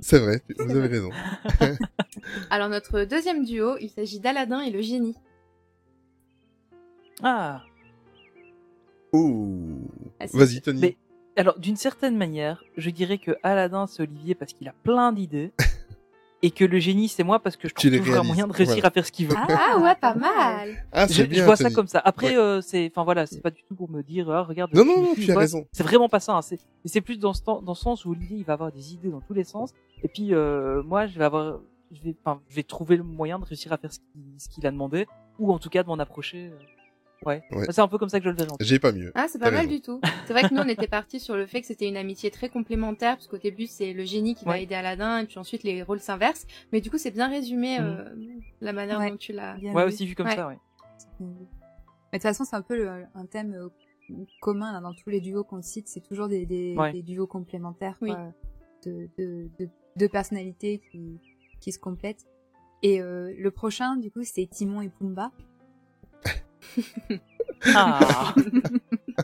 C'est vrai, tu- vous avez raison. Alors notre deuxième duo, il s'agit d'Aladin et le génie. Ah. Ah, si. Vas-y Tony. Mais, alors, d'une certaine manière, je dirais que Aladdin, c'est Olivier parce qu'il a plein d'idées. et que le génie, c'est moi parce que je trouve un moyen de réussir voilà. à faire ce qu'il veut. Ah ouais, pas mal. Ah, je, c'est je bien, vois ça comme ça. Après, Ouais. euh, c'est, enfin voilà, c'est pas du tout pour me dire, ah, regarde. je Non, non, non, tu as raison. C'est vraiment pas ça. hein. C'est, mais c'est plus dans ce, temps- dans ce sens où Olivier, il va avoir des idées dans tous les sens. Et puis, euh, moi, je vais avoir, je vais, enfin, je vais trouver le moyen de réussir à faire ce qu'il, ce qu'il a demandé, ou en tout cas de m'en approcher. euh. Ouais. Ouais. C'est un peu comme ça que je le cas. J'ai pas mieux. Ah, c'est pas mal raison. du tout. C'est vrai que nous, on était partis sur le fait que c'était une amitié très complémentaire, parce qu'au début, c'est le génie qui va aider Aladdin, et puis ensuite, les rôles s'inversent. Mais du coup, c'est bien résumé, Mhm. euh, la manière Ouais. dont tu l'as... Bien Ouais, vu. aussi vu comme Ouais. ça, ouais. Mais de toute façon, c'est un peu le- un thème euh, commun là, dans tous les duos qu'on cite. C'est toujours des, des, Ouais. des duos complémentaires, Oui. quoi, de, de, de, de personnalités qui, qui se complètent. Et euh, le prochain, du coup, c'est Timon et Pumba. Ah.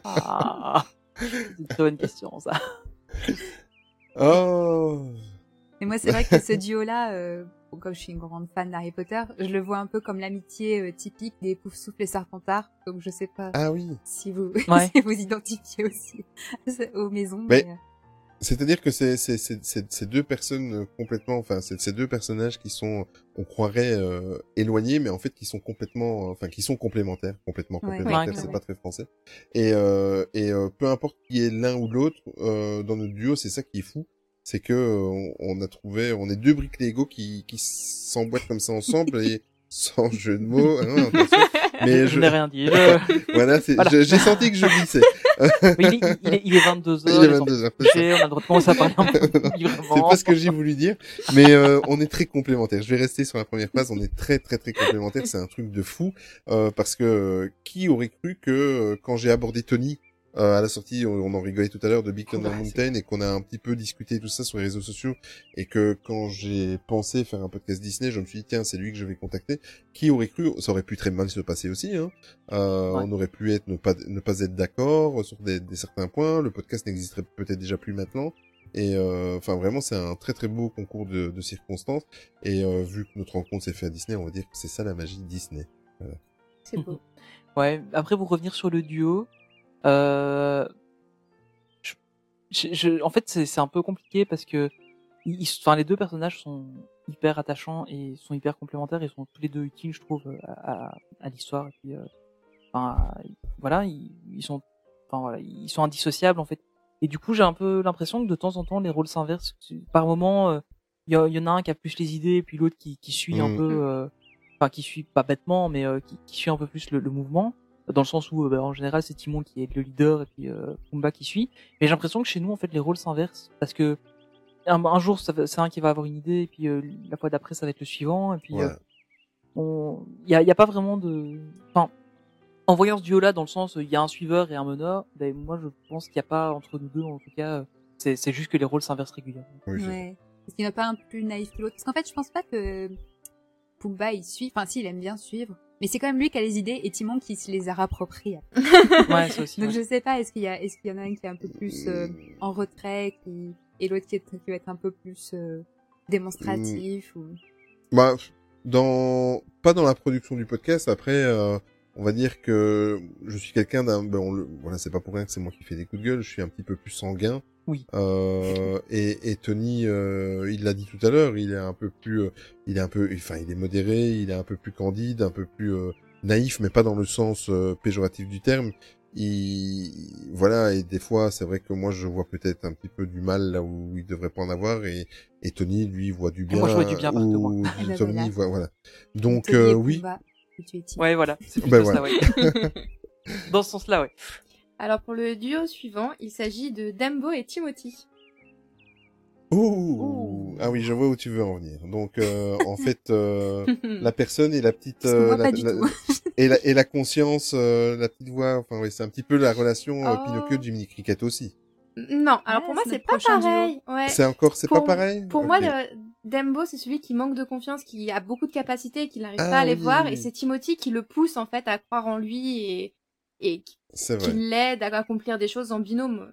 ah. C'est une très bonne question, ça. Oh. Et moi, c'est vrai que ce duo-là, euh, comme je suis une grande fan d'Harry Potter, je le vois un peu comme l'amitié euh, typique des Poufsouffles et Serpentards. Donc, je sais pas Ah oui. si vous Ouais. si vous identifiez aussi aux maisons. Mais- mais, euh, C'est-à-dire que c'est c'est c'est c'est ces deux personnes euh, complètement, enfin c'est ces deux personnages qui sont, on croirait euh, éloignés, mais en fait qui sont complètement, enfin qui sont complémentaires, complètement Ouais. complémentaires. Ouais, c'est ouais. pas très français. Et euh, et euh, peu importe qui est l'un ou l'autre euh, dans notre duo, c'est ça qui est fou, c'est que euh, on, a trouvé, on est deux briques Lego qui qui s'emboîtent comme ça ensemble et sans jeu de mots. hein. Mais Je n'ai rien dit. Je- voilà, c'est- Voilà. j'ai senti que je glissais. Il, est, il, est, il est 22h, Il est 22h, c'est ça. on a le droit de commencer à parler un peu C'est pas ce que j'ai voulu dire, mais euh, on est très complémentaires. Je vais rester sur la première phrase. On est très très très complémentaires. C'est un truc de fou euh, parce que euh, qui aurait cru que euh, quand j'ai abordé Tony euh, à la sortie, on, on en rigolait tout à l'heure de Big Thunder Mountain et qu'on a un petit peu discuté tout ça sur les réseaux sociaux et que quand j'ai pensé faire un podcast Disney, je me suis dit tiens c'est lui que je vais contacter. Qui aurait cru Ça aurait pu très mal se passer aussi. Hein. Euh, On aurait pu être ne pas ne pas être d'accord sur des, des certains points. Le podcast n'existerait peut-être déjà plus maintenant. Et euh, enfin vraiment c'est un très très beau concours de, de circonstances. Et euh, vu que notre rencontre s'est faite à Disney, on va dire que c'est ça la magie Disney. Voilà. C'est beau. Ouais, après pour revenir sur le duo, je, je- je- en fait c'est un peu compliqué parce que ils, ils- enfin les deux personnages sont hyper attachants et sont hyper complémentaires et sont tous les deux utiles je trouve à, à, à l'histoire. Et puis euh, enfin voilà ils, ils sont enfin voilà ils sont indissociables en fait. Et du coup j'ai un peu l'impression que de temps en temps les rôles s'inversent. Par moment euh, il y, il y en a un qui a plus les idées et puis l'autre qui, qui suit un Mhm. peu euh, enfin qui suit pas bêtement mais euh, qui, qui suit un peu plus le, le mouvement dans le sens où euh, bah, en général c'est Timon qui est le leader et puis euh, Pumba qui suit mais j'ai l'impression que chez nous en fait les rôles s'inversent parce que un, un jour c'est un qui va avoir une idée et puis euh, la fois d'après ça va être le suivant et puis Ouais. euh, on il y a, il y a pas vraiment de enfin en voyant ce duo là dans le sens il y a un suiveur et un meneur ben moi je pense qu'il n'y a pas entre nous deux en tout cas euh, c'est c'est juste que les rôles s'inversent régulièrement Ouais. Parce qu'il n'y en a pas un plus naïf que l'autre. Parce qu'en fait, je pense pas que Pumba, il suit. Enfin, si, il aime bien suivre. Mais c'est quand même lui qui a les idées et Timon qui se les a rappropries. Ouais, ça aussi, Donc ouais. je sais pas, est-ce qu'il y a, est-ce qu'il y en a un qui est un peu plus euh, en retrait qui... et l'autre qui, est- qui va être un peu plus euh, démonstratif ou... Bah, dans pas dans la production du podcast. Après, euh, on va dire que je suis quelqu'un d'un. Ben, on le- voilà, c'est pas pour rien que c'est moi qui fais des coups de gueule. Je suis un petit peu plus sanguin. Oui. Euh, et, et Tony, euh, il l'a dit tout à l'heure. Il est un peu plus. euh, il est un peu. Enfin, il est modéré. Il est un peu plus candide, un peu plus euh, naïf, mais pas dans le sens euh, péjoratif du terme. Il, voilà, et des fois, c'est vrai que moi, je vois peut-être un petit peu du mal là où il devrait pas en avoir, et, et Tony, lui, voit du Et bien. moi, je vois du bien partout, ou moi. Ben Tommy, voilà. voit- voilà. Donc, Tony euh, et oui. Et ouais voilà c'est Ben ça voilà. ouais dans ce sens là ouais Alors pour le duo suivant, il s'agit de Dumbo et Timothy. Ouh. Ah oui, je vois où tu veux en venir. Donc, euh, en fait, euh, la personne et la petite, euh, la- pas du la- tout. et la et la conscience, euh, la petite voix. Enfin, oui, c'est un petit peu la relation euh, Oh. Pinocchio Jiminy Cricket aussi. Non, alors pour moi c'est pas pareil. Ouais. C'est encore, c'est pas Pour- pareil. Pour moi, le, Dembo, c'est celui qui manque de confiance, qui a beaucoup de capacités qui n'arrive Ah pas à les oui, voir. oui, Et c'est Timothy qui le pousse en fait à croire en lui et, et qui, l'aide à accomplir des choses en binôme.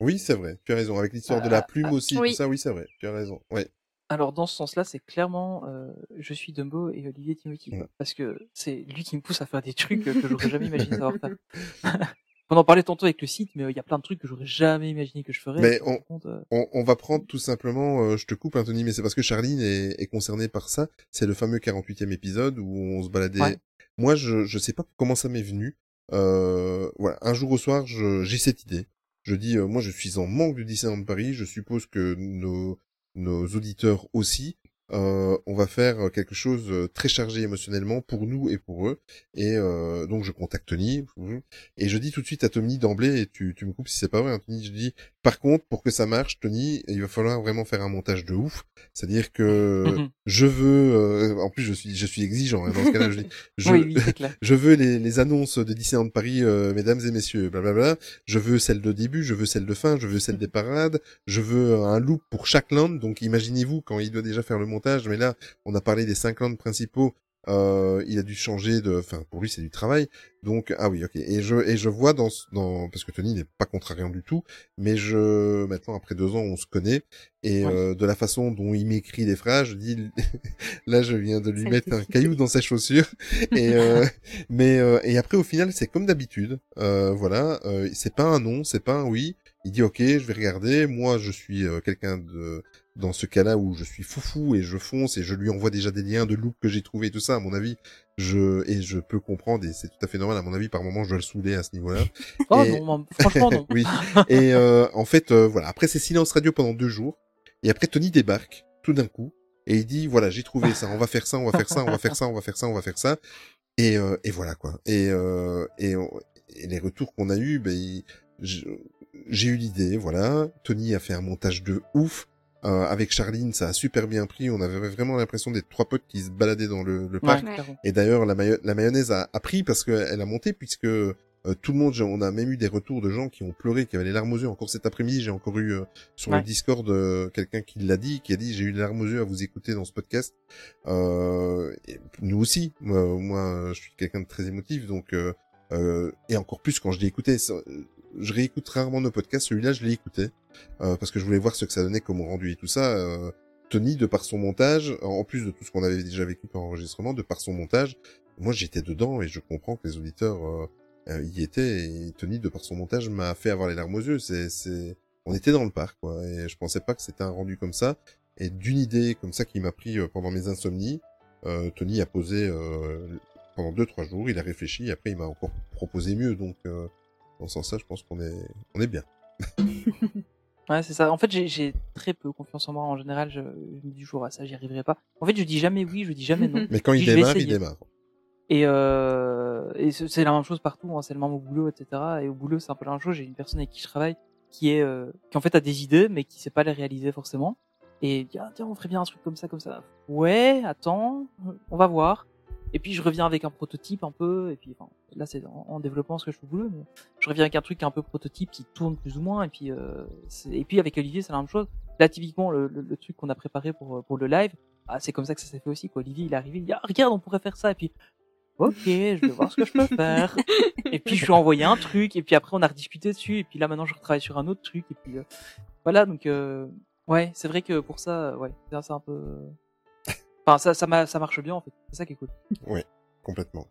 Oui, c'est vrai. Tu as raison. Avec l'histoire de la Ah, plume ah, aussi, oui. tout ça, oui, c'est vrai. Tu as raison. Ouais. Alors dans ce sens-là, c'est clairement euh, je suis Dumbo et Olivier Timothy quoi. Ouais. parce que c'est lui qui me pousse à faire des trucs euh, que j'aurais jamais imaginé savoir faire. on en parlait tantôt avec le site, mais euh, il y a plein de trucs que j'aurais jamais imaginé que je ferais. Mais on, compte, euh, on, on va prendre tout simplement, euh, je te coupe Anthony, mais c'est parce que Charline est, est concernée par ça. C'est le fameux 48e épisode où on se baladait. Ouais. Moi, je je sais pas comment ça m'est venu. Euh, voilà, un jour au soir, j'ai cette idée. Je dis, euh, moi, je suis en manque de Disneyland Paris. Je suppose que nos nos auditeurs aussi. Euh, on va faire quelque chose euh, très chargé émotionnellement pour nous et pour eux. Et euh, donc je contacte Tony et je dis tout de suite à Tony d'emblée et tu, tu me coupes si c'est pas vrai. Hein, Tony, je dis par contre pour que ça marche, Tony, il va falloir vraiment faire un montage de ouf. C'est-à-dire que je veux, euh, en plus je suis je suis exigeant hein, dans ce cas-là. Je dis je, Oui, oui, c'est clair. je veux les, les annonces de Disneyland Paris, euh, mesdames et messieurs, blablabla. Je veux celle de début, je veux celle de fin, je veux celle des parades, je veux un loop pour chaque land. Donc imaginez-vous quand il doit déjà faire le montage, mais là on a parlé des cinq lands principaux. Euh, il a dû changer de, enfin pour lui c'est du travail. Donc ah oui ok. Et je et je vois dans ce- dans parce que Tony n'est pas contrariant du tout, mais je maintenant après deux ans on se connaît et euh, de la façon dont il m'écrit les phrases, je dis là je viens de lui Ça mettre un caillou dans sa chaussure et euh, mais euh, et après au final c'est comme d'habitude euh, voilà euh, c'est pas un non c'est pas un oui Il dit ok, je vais regarder. Moi, je suis euh, quelqu'un de dans ce cas-là où je suis foufou et je fonce et je lui envoie déjà des liens de loop que j'ai trouvé et tout ça. À mon avis, je et je peux comprendre et c'est tout à fait normal. À mon avis, par moment, je dois le saouler à ce niveau-là. Oh Et- non, franchement non. oui. Et euh, en fait, euh, voilà. Après, c'est silence radio pendant deux jours. Et après, Tony débarque tout d'un coup et il dit voilà, j'ai trouvé ça. On va faire ça, on va faire ça, on va faire ça, on va faire ça, on va faire ça. Et euh, et voilà quoi. Et euh, et, on- et les retours qu'on a eu, ben il- j'ai eu l'idée. Voilà, Tony a fait un montage de ouf. Euh, avec Charline, ça a super bien pris. On avait vraiment l'impression d'être trois potes qui se baladaient dans le, le Ouais, parc. Et d'ailleurs, la, mayo- la mayonnaise a, a pris parce qu'elle a monté, puisque euh, tout le monde, on a même eu des retours de gens qui ont pleuré, qui avaient les larmes aux yeux. Encore cet après-midi, j'ai encore eu euh, sur Ouais. le Discord euh, quelqu'un qui l'a dit, qui a dit j'ai eu les larmes aux yeux à vous écouter dans ce podcast. Euh, et nous aussi. Moi, moi, je suis quelqu'un de très émotif, donc euh, euh, et encore plus quand je l'ai écouté. Je réécoute rarement nos podcasts. Celui-là, je l'ai écouté euh, parce que je voulais voir ce que ça donnait comme rendu et tout ça. euh, Tony, de par son montage, en plus de tout ce qu'on avait déjà vécu par enregistrement, de par son montage, moi j'étais dedans et je comprends que les auditeurs euh, euh, y étaient. Et Tony, de par son montage, m'a fait avoir les larmes aux yeux. C'est, c'est, on était dans le parc, quoi. Et je pensais pas que c'était un rendu comme ça. Et d'une idée comme ça qui m'a pris euh, pendant mes insomnies, euh, Tony a posé pendant deux trois jours. Il a réfléchi. Après, il m'a encore proposé mieux. Donc, dans ce sens-là, je pense qu'on est, on est bien. Ouais, c'est ça. En fait, j'ai- très peu confiance en moi. En général, je, je me dis toujours, ah, ça, j'y arriverai pas. En fait, je dis jamais oui, je dis jamais non. Mais quand Je il démarre, il démarre. Et, euh, et c'est c'est la même chose partout, hein, c'est le même au boulot, etc. Et au boulot, c'est un peu la même chose. J'ai une personne avec qui je travaille qui est, euh, qui en fait a des idées, mais qui sait pas les réaliser forcément. Et il dit, ah, tiens, on ferait bien un truc comme ça, comme ça. Ouais, attends, on va voir. Et puis je reviens avec un prototype un peu, et puis enfin, là c'est en, en développement ce que je boulot, mais je reviens avec un truc un peu prototype qui tourne plus ou moins, et puis euh, et puis avec Olivier c'est la même chose. Là typiquement le, le, le truc qu'on a préparé pour pour le live, ah, c'est comme ça que ça s'est fait aussi quoi. Olivier il est arrivé, il dit ah, regarde on pourrait faire ça, et puis ok je vais voir ce que je peux faire. et puis je lui ai envoyé un truc, et puis après on a rediscuté dessus, et puis là maintenant je retravaille sur un autre truc, et puis euh, voilà donc euh, ouais c'est vrai que pour ça ouais c'est un peu Enfin, ça, ça, m'a- ça marche bien en fait. C'est ça qui est cool. Oui, complètement.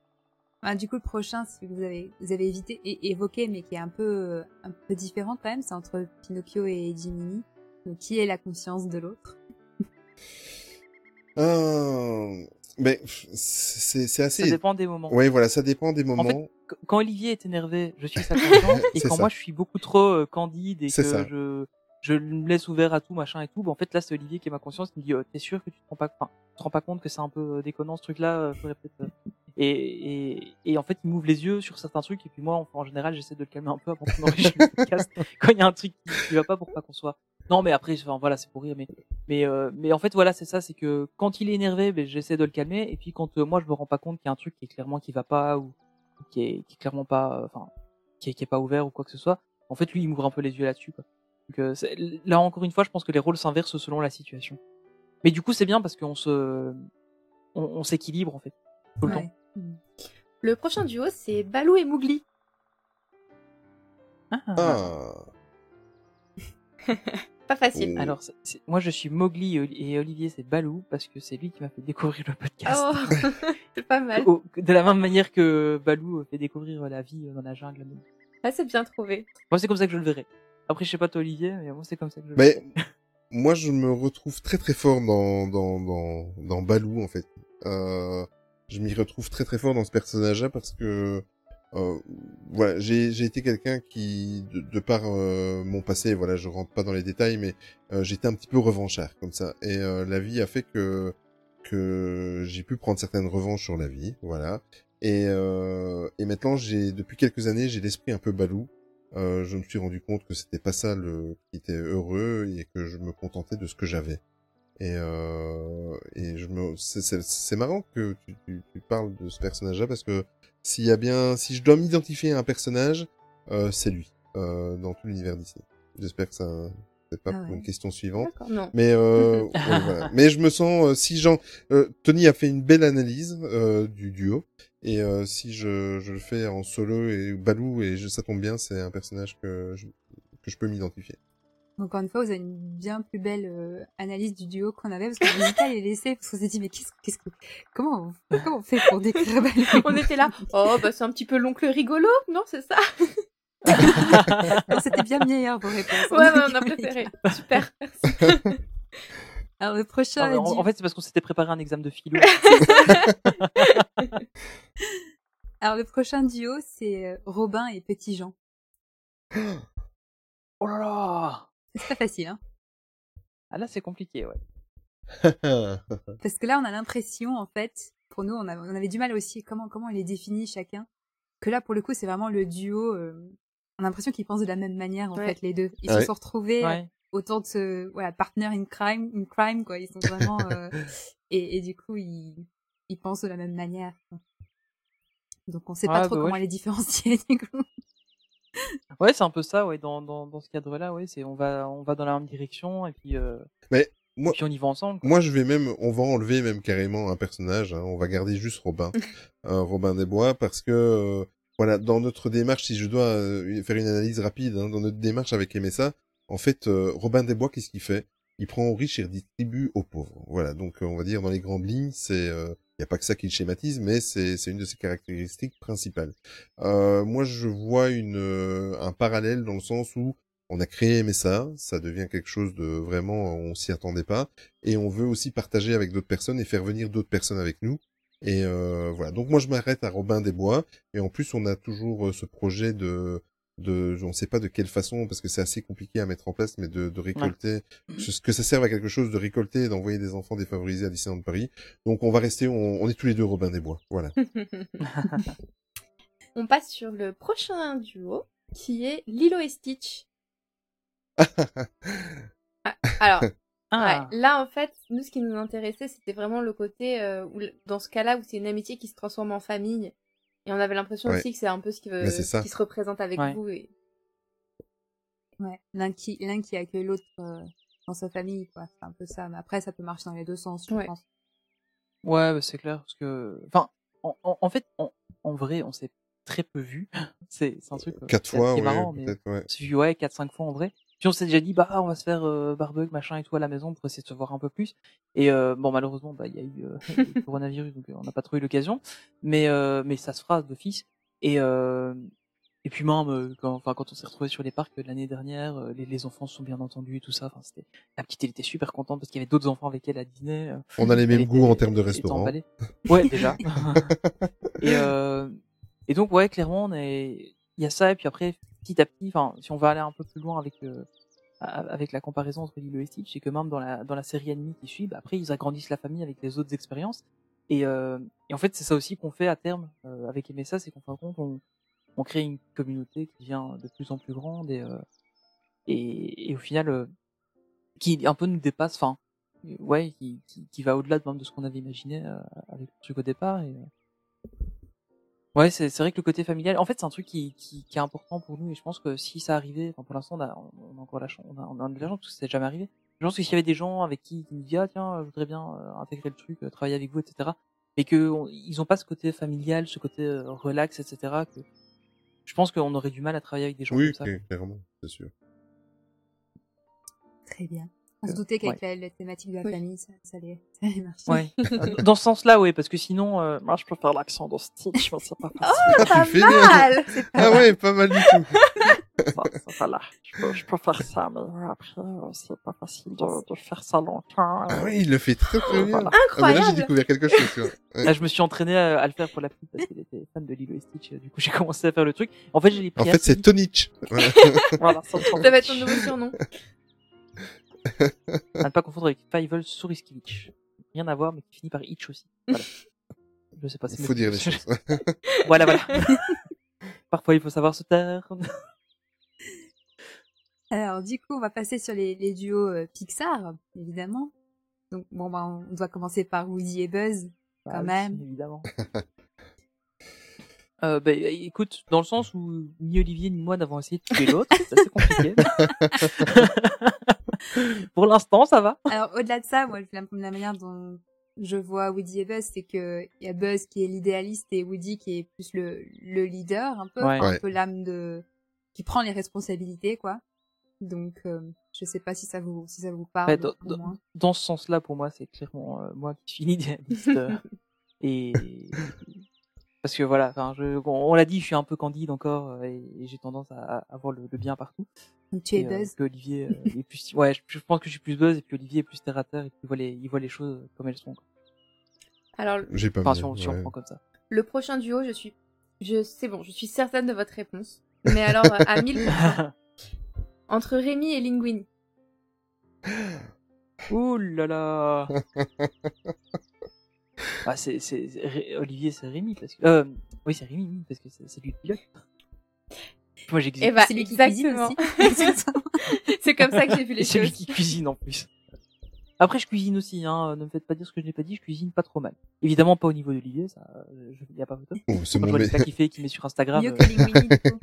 Ah, du coup, le prochain, celui que vous avez, vous avez évité et évoqué, mais qui est un peu, euh, un peu différent quand même, c'est entre Pinocchio et Jiminy. Donc, qui est la conscience de l'autre? Euh, mais c'est assez. Ça dépend des moments. Oui, voilà, ça dépend des moments. En fait, qu- quand Olivier est énervé, je suis sa conscience, et quand ça. moi je suis beaucoup trop euh, candide et que C'est ça. je je me laisse ouvert à tout machin et tout, bah, en fait là c'est Olivier qui est ma conscience qui me dit euh, t'es sûr que tu te rends pas, enfin, tu te rends pas compte que c'est un peu euh, déconnant ce truc-là, euh, faudrait. Et, et et en fait il m'ouvre les yeux sur certains trucs et puis moi en, en général j'essaie de le calmer un peu avant qu'on enregistre le podcast quand il y a un truc qui, qui va pas pour pas qu'on soit. Non mais après enfin voilà c'est pour rire mais mais euh, mais en fait voilà c'est ça c'est que quand il est énervé ben, j'essaie de le calmer et puis quand euh, moi je me rends pas compte qu'il y a un truc qui est clairement qui va pas ou qui est, qui est clairement pas, enfin, qui pas ouvert ou quoi que ce soit. En fait, lui, il m'ouvre un peu les yeux là-dessus. Donc, euh, là encore une fois, je pense que les rôles s'inversent selon la situation. Mais du coup, c'est bien parce qu'on se, on, on s'équilibre en fait tout le Ouais. temps. Le prochain duo, c'est Balou et Mougli. Ah. Pas facile. Alors, c'est- c'est- moi, je suis Mowgli et Oli- et Olivier, c'est Balou parce que c'est lui qui m'a fait découvrir le podcast. Oh, c'est pas mal. Au- de la même manière que Balou fait découvrir la vie dans la jungle. Ah, c'est bien trouvé. Moi, c'est comme ça que je le verrai. Après, je sais pas toi, Olivier, mais moi, c'est comme ça que je Mais moi, je me retrouve très très fort dans dans dans, dans Balou en fait. Euh, je m'y retrouve très très fort dans ce personnage-là parce que euh, voilà, j'ai j'ai été quelqu'un qui de, de par euh, mon passé, voilà, je rentre pas dans les détails, mais euh, j'étais un petit peu revanchard comme ça. Et euh, la vie a fait que que j'ai pu prendre certaines revanches sur la vie, voilà. Et euh, et maintenant, j'ai depuis quelques années, j'ai l'esprit un peu Balou. Euh, je me suis rendu compte que c'était pas ça le qui était heureux et que je me contentais de ce que j'avais. Et euh, et je me c'est- c'est c'est marrant que tu, tu, tu parles de ce personnage-là parce que s'il y a bien si je dois m'identifier à un personnage, euh, c'est lui euh, dans tout l'univers Disney. J'espère que ça c'est pas Ah pour ouais. une question suivante. Non. Mais euh, ouais, voilà. Mais je me sens euh, si Jean euh, Tony a fait une belle analyse euh, du duo et euh, si je, je le fais en solo et Balou et je, ça tombe bien, c'est un personnage que je, que je peux m'identifier. Encore une fois, vous avez une bien plus belle euh, analyse du duo qu'on avait parce qu'on n'avait pas les laisser parce qu'on s'est dit mais qu'est-ce qu'est-ce que comment on, comment on fait pour décrire Balou? On était là. Oh, bah c'est un petit peu l'oncle rigolo, non, c'est ça Non, C'était bien meilleur vos réponses. Ouais, ouais, on a préféré. Super, merci. Alors le prochain. Ah, en, en fait, c'est parce qu'on s'était préparé un examen de philo. Alors le prochain duo, c'est euh, Robin et Petit Jean. oh là là C'est pas facile, hein Ah là, c'est compliqué, ouais. Parce que là, on a l'impression, en fait, pour nous, on, a- on avait du mal aussi, comment, comment il est défini chacun. Que là, pour le coup, c'est vraiment le duo. euh, on a l'impression qu'ils pensent de la même manière, en Ouais. fait, les deux. Ils Ouais. se sont retrouvés Ouais. autour de ce voilà, partner in crime, in crime, quoi. Ils sont vraiment. euh, et, et du coup, ils, ils pensent de la même manière. Donc, on sait pas Ouais, trop bah ouais, comment je- les différencier, du coup. Ouais, c'est un peu ça, ouais, dans, dans, dans ce cadre-là, ouais, c'est on va, on va dans la même direction et puis, euh, Mais moi, et puis on y va ensemble. quoi. Moi, je vais même, on va enlever même carrément un personnage. hein. On va garder juste Robin, euh, Robin des Bois, parce que euh, voilà, dans notre démarche, si je dois euh, faire une analyse rapide, hein, dans notre démarche avec MSA, en fait, euh, Robin des Bois, qu'est-ce qu'il fait? Il prend aux riches et redistribue aux pauvres. Voilà, donc euh, on va dire dans les grandes lignes, c'est n'y a pas que ça qui le schématise, mais c'est une de ses caractéristiques principales. Euh, moi, je vois euh, un parallèle dans le sens où on a créé MSA, ça devient quelque chose de vraiment, on s'y attendait pas, et on veut aussi partager avec d'autres personnes et faire venir d'autres personnes avec nous. Et euh, voilà. Donc moi je m'arrête à Robin des Bois, et en plus on a toujours ce projet de de, on sait pas de quelle façon parce que c'est assez compliqué à mettre en place, mais de, de récolter, ce que ça serve à quelque chose de récolter et d'envoyer des enfants défavorisés à Disneyland Paris. Donc on va rester, on, on est tous les deux Robin des Bois, voilà. On passe sur le prochain duo, qui est Lilo et Stitch. Ah, alors, Ah. ouais, là en fait, nous ce qui nous intéressait, c'était vraiment le côté euh, où, dans ce cas-là où c'est une amitié qui se transforme en famille. Et on avait l'impression Ouais. aussi que c'est un peu ce qui, veut- Bah, qui se représente avec Ouais. vous. Et... Ouais, l'un qui, l'un qui accueille l'autre euh, dans sa famille, quoi. C'est un peu ça. Mais après, ça peut marcher dans les deux sens, je Ouais. pense. Ouais, bah, c'est clair, parce que, enfin, en, en, en fait, en, en vrai, on s'est très peu vu. C'est, c'est un truc euh, Quatre qui est- fois, ouais, marrant, mais ouais. on s'est vu, ouais, quatre, cinq fois en vrai. Puis on s'est déjà dit, bah, on va se faire euh, barbecue, machin et tout à la maison pour essayer de se voir un peu plus. Et euh, bon, malheureusement, bah, il y a eu euh, le coronavirus, donc euh, on n'a pas trouvé l'occasion. Mais, euh, mais ça se fera d'office. Et euh, et puis même quand, enfin, quand on s'est retrouvé sur les parcs l'année dernière, les, les enfants se sont bien entendus et tout ça. Enfin, c'était la petite, elle était super contente parce qu'il y avait d'autres enfants avec elle à dîner. On a les mêmes était- goûts en termes de emballée. Ouais, déjà. et, euh, et donc, ouais, clairement, on est... il y a ça, et puis après, petit à petit, enfin, si on va aller un peu plus loin avec, euh, avec la comparaison entre Lilo et Stitch, c'est que même dans la, dans la série animée qui suit, bah, après, ils agrandissent la famille avec les autres expériences. Et, euh, et en fait, c'est ça aussi qu'on fait à terme euh, avec MSA, c'est de compte, on, crée une communauté qui devient de plus en plus grande et, et, au final, qui un peu nous dépasse, enfin, ouais, qui, qui, va au-delà de même de ce qu'on avait imaginé avec le truc au départ. Ouais, c'est c'est vrai que le côté familial, en fait, c'est un truc qui, qui, qui est important pour nous et je pense que si ça arrivait, enfin, pour l'instant, on a, on a encore la chance, on a, on a de la chance parce que c'est jamais arrivé. Je pense que s'il y avait des gens avec qui qui nous disent ah tiens, je voudrais bien euh, intégrer le truc, euh, travailler avec vous, etc. Et que on- ils ont pas ce côté familial, ce côté euh, relax, etc. Que je pense qu'on aurait du mal à travailler avec des gens Oui, comme ça. cl- clairement, c'est sûr. Très bien. On se Euh, doutait qu'avec ouais. la, la thématique de la Oui. famille, ça, ça allait, ça allait marcher. Ouais. Euh, Dans ce sens-là, oui, parce que sinon, euh, moi, je peux faire l'accent de Stitch, mais c'est pas. Oh, Ah, fais bien. Ah ouais, pas mal du tout. ça, ça, voilà. Je peux, je peux faire ça, mais après, euh, c'est pas facile de, de faire ça longtemps. Ah oui, il le fait très très bien. Voilà. Ah, là, j'ai découvert quelque chose, tu vois. Ouais. Là, je me suis entraîné à, à le faire pour la petite parce qu'elle était fan de Lilo et Stitch. Du coup, j'ai commencé à faire le truc. En fait, j'ai les En fait, c'est Tonich. Voilà. Ça va être ton nouveau surnom. À ne pas confondre avec Fievel Suriskivich. Rien à voir, mais qui finit par Itch aussi. Voilà. Je sais pas. c'est Il faut dire les choses. voilà, voilà. Parfois, il faut savoir se taire. Alors, du coup, on va passer sur les, les duos euh, Pixar, évidemment. Donc, bon, bah, on doit commencer par Woody et Buzz, Bah quand oui, même. évidemment. Euh, bah, écoute, dans le sens où ni Olivier ni moi n'avons essayé de tuer l'autre, c'est assez compliqué. Pour l'instant, ça va. Alors, au-delà de ça, moi, la, la manière dont je vois Woody et Buzz, c'est que il y a Buzz qui est l'idéaliste et Woody qui est plus le, le leader, un peu, Ouais. enfin, un Ouais. peu l'âme de, qui prend les responsabilités, quoi. Donc, euh, je sais pas si ça vous, si ça vous parle. Ouais, dans, au dans- moins. dans ce sens-là, pour moi, c'est clairement euh, moi qui suis l'idéaliste. euh, et Parce que voilà, enfin, je, on, on l'a dit, je suis un peu candide encore euh, et, et j'ai tendance à, à voir le, le bien partout. Tu es Et, euh, buzz. Olivier euh, est plus, ouais, je, je pense que je suis plus buzz et puis Olivier est plus terre à terre et qu'il voit les, il voit les choses comme elles sont. quoi. Alors, J'ai pas Enfin, si on, si on ouais. prend comme ça. le prochain duo, je suis, je, c'est bon, je suis certaine de votre réponse. Mais alors, à 1000%. Entre Rémi et Linguini. Ouh là là. ah, c'est, c'est, Ré- Olivier, c'est Rémi parce que, euh, oui, c'est Rémi, oui, parce que c'est, c'est lui le pilote. Moi, j'existe. Eh bah, C'est lui qui cuisine exactement. c'est comme ça que j'ai vu les Et c'est lui choses. qui cuisine en plus. Après, je cuisine aussi, hein. Ne me faites pas dire ce que je n'ai pas dit, je cuisine pas trop mal. Évidemment, pas au niveau d'Olivier, ça, euh, je, y a pas photo. Oh, c'est Quand je vois les mais- plats qu'il fait, qu'il met sur Instagram. Mieux euh, que Linguini, du coup.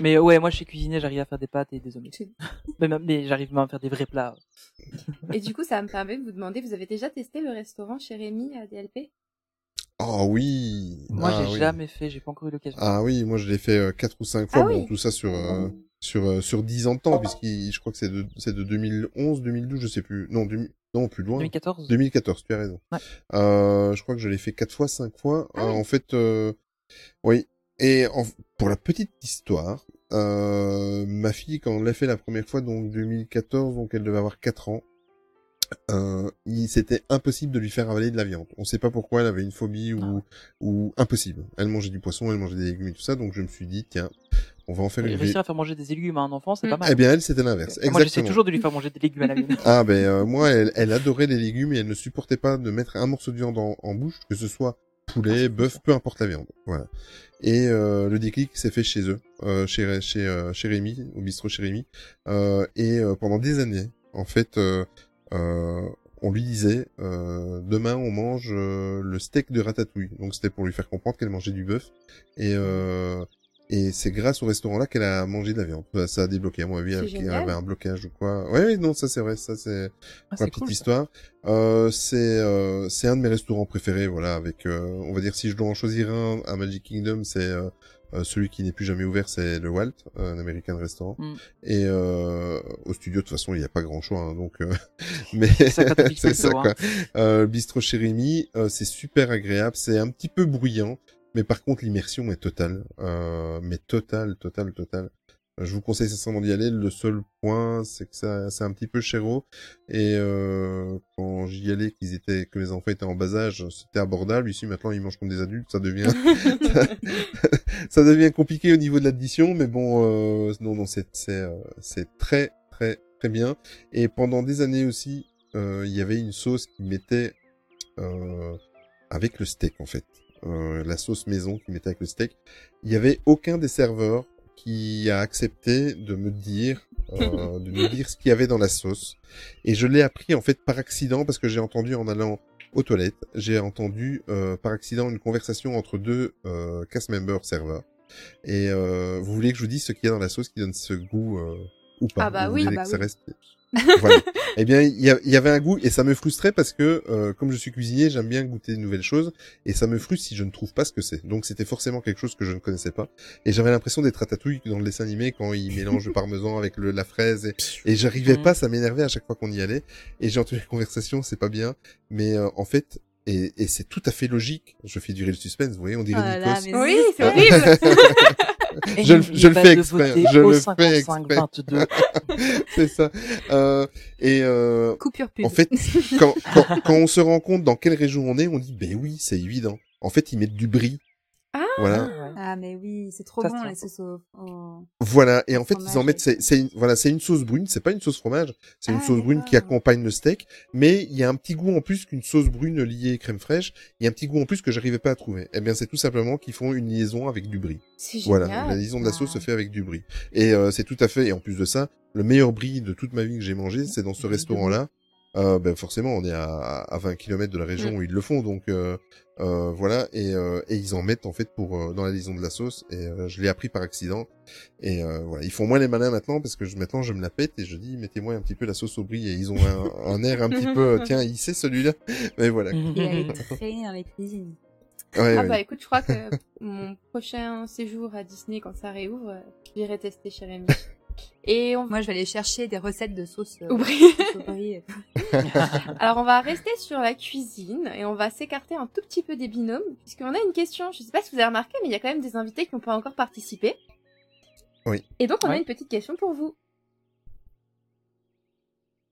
Mais ouais, moi, je sais cuisiner, j'arrive à faire des pâtes et des omelettes. mais, même- mais j'arrive même à faire des vrais plats. Et du coup, ça me permet de vous demander, vous avez déjà testé le restaurant chez Rémi à DLP Oh oui. Moi, Ah j'ai oui. jamais fait, j'ai pas encore eu l'occasion. Ah oui, moi je l'ai fait euh, quatre ou cinq fois. Ah bon, oui. tout ça sur euh, sur euh, sur 10 ans de temps, puisqu'il, je crois que c'est de c'est de 2011, 2012, je sais plus. Non, 2000 non plus loin. 2014. 2014, tu as raison. Ouais. Euh, je crois que je l'ai fait quatre fois, cinq fois. Ah Euh, en fait, euh, oui. Et en- pour la petite histoire, euh, ma fille quand on l'a fait la première fois, donc 2014, donc elle devait avoir 4 ans. Euh, il c'était impossible de lui faire avaler de la viande. On sait pas pourquoi elle avait une phobie ou ou impossible. Elle mangeait du poisson, elle mangeait des légumes et tout ça, donc je me suis dit tiens, on va en faire Et une. réussir à faire manger des légumes à un enfant, c'est pas mal. Eh bien elle c'était l'inverse. Et Moi, j'essaie toujours de lui faire manger des légumes à la mienne. Ah ben euh, moi, elle, elle adorait les légumes et elle ne supportait pas de mettre un morceau de viande en, en bouche, que ce soit poulet, bœuf, peu importe la viande. Voilà. Et euh, le déclic s'est fait chez eux, euh, chez chez euh, chez Rémi, au bistrot chez Rémi. Euh, et euh, pendant des années, en fait, euh, euh, on lui disait euh, demain on mange le steak de ratatouille. Donc c'était pour lui faire comprendre qu'elle mangeait du bœuf. Et euh, et c'est grâce au restaurant-là qu'elle a mangé de la viande. Ça- Ça a débloqué, à mon avis, elle, avait un blocage ou quoi. Ouais, ouais, non, ça c'est vrai, ça c'est Ah, c'est petite cool, histoire. Euh, c'est euh, c'est un de mes restaurants préférés, voilà. Avec, euh, on va dire, si je dois en choisir un à Magic Kingdom, c'est euh, euh, celui qui n'est plus jamais ouvert, c'est le Walt, euh, un American restaurant. Mm. Et euh, au studio, de toute façon, il n'y a pas grand choix, hein, donc. euh, mais c'est ça quoi. hein. Euh, Bistro chez Rémi, euh, c'est super agréable, c'est un petit peu bruyant, mais par contre l'immersion est totale, euh, mais totale, totale, totale. Je vous conseille sincèrement d'y aller. Le seul point, c'est que ça, c'est un petit peu chéro. Et euh, quand j'y allais, qu'ils étaient, que mes enfants étaient en bas âge, c'était abordable. Ici, maintenant, ils mangent comme des adultes. Ça devient, ça, devient compliqué au niveau de l'addition. Mais bon, euh, non, non, c'est, c'est, euh, c'est très, très, très bien. Et pendant des années aussi, euh, il y avait une sauce qui mettait euh, avec le steak, en fait. Euh, la sauce maison qui mettait avec le steak. Il y avait aucun des serveurs qui a accepté de me dire euh, de me dire ce qu'il y avait dans la sauce et je l'ai appris en fait par accident parce que j'ai entendu en allant aux toilettes j'ai entendu euh, par accident une conversation entre deux euh, cast members serveurs et euh, vous voulez que je vous dise ce qu'il y a dans la sauce qui donne ce goût euh, ou pas? Ah bah Vous oui. Ah que bah ça oui. reste? Voilà. Eh bien, il y, avait un goût et ça me frustrait parce que euh, comme je suis cuisinier, j'aime bien goûter de nouvelles choses et ça me frustre si je ne trouve pas ce que c'est. Donc c'était forcément quelque chose que je ne connaissais pas et j'avais l'impression d'être ratatouille dans le dessin animé quand il mélange le parmesan avec le, la fraise et, et j'arrivais Mhm. pas, ça m'énervait à chaque fois qu'on y allait et j'ai entendu la conversation, c'est pas bien, mais euh, en fait et, et c'est tout à fait logique. Je fais durer le suspense, vous voyez, on dirait Oh là Nikos. Oui, c'est horrible. Et je, le- je fais exprès. Je le fais 55 exprès. 22. c'est ça. Euh, et euh, Coupure pub. en fait, quand, quand, quand on se rend compte dans quelle région on est, on dit, ben oui, c'est évident. En fait, ils mettent du brie. Ah, Voilà. Ah, mais oui, c'est trop Ça, bon, les sauces au... au- Voilà. Et en fait, ils en mettent, et- c'est, c'est une, voilà, c'est une sauce brune. C'est pas une sauce fromage. C'est une Ah, sauce brune qui accompagne le steak. Mais il y a un petit goût en plus qu'une sauce brune liée crème fraîche. Il y a un petit goût en plus que j'arrivais pas à trouver. Eh bien, c'est tout simplement qu'ils font une liaison avec du brie. C'est Voilà. La liaison de la sauce Ah. se fait avec du brie. Et euh, c'est tout à fait, et en plus de ça, le meilleur brie de toute ma vie que j'ai mangé, c'est dans ce restaurant-là. Euh, ben forcément, on est à, à 20 km de la région Mm. où ils le font, donc euh, euh, voilà. Et, euh, et ils en mettent en fait pour euh, dans la liaison de la sauce. Et euh, je l'ai appris par accident. Et euh, voilà, ils font moins les malins maintenant parce que je, maintenant je me la pète et je dis mettez-moi un petit peu la sauce au brie. Et ils ont un, un air un petit peu, tiens, il sait celui-là. Mais voilà. Il allait traîner dans les cuisines. Ouais, Ah ouais. bah écoute, je crois que mon prochain séjour à Disney quand ça réouvre, j'irai tester chez Rémi. Et on... Moi, je vais aller chercher des recettes de sauce. euh. Alors on va rester sur la cuisine et on va s'écarter un tout petit peu des binômes puisqu'on a une question, je sais pas si vous avez remarqué mais il y a quand même des invités qui n'ont pas encore participé. Oui. Et donc on a une petite question pour vous.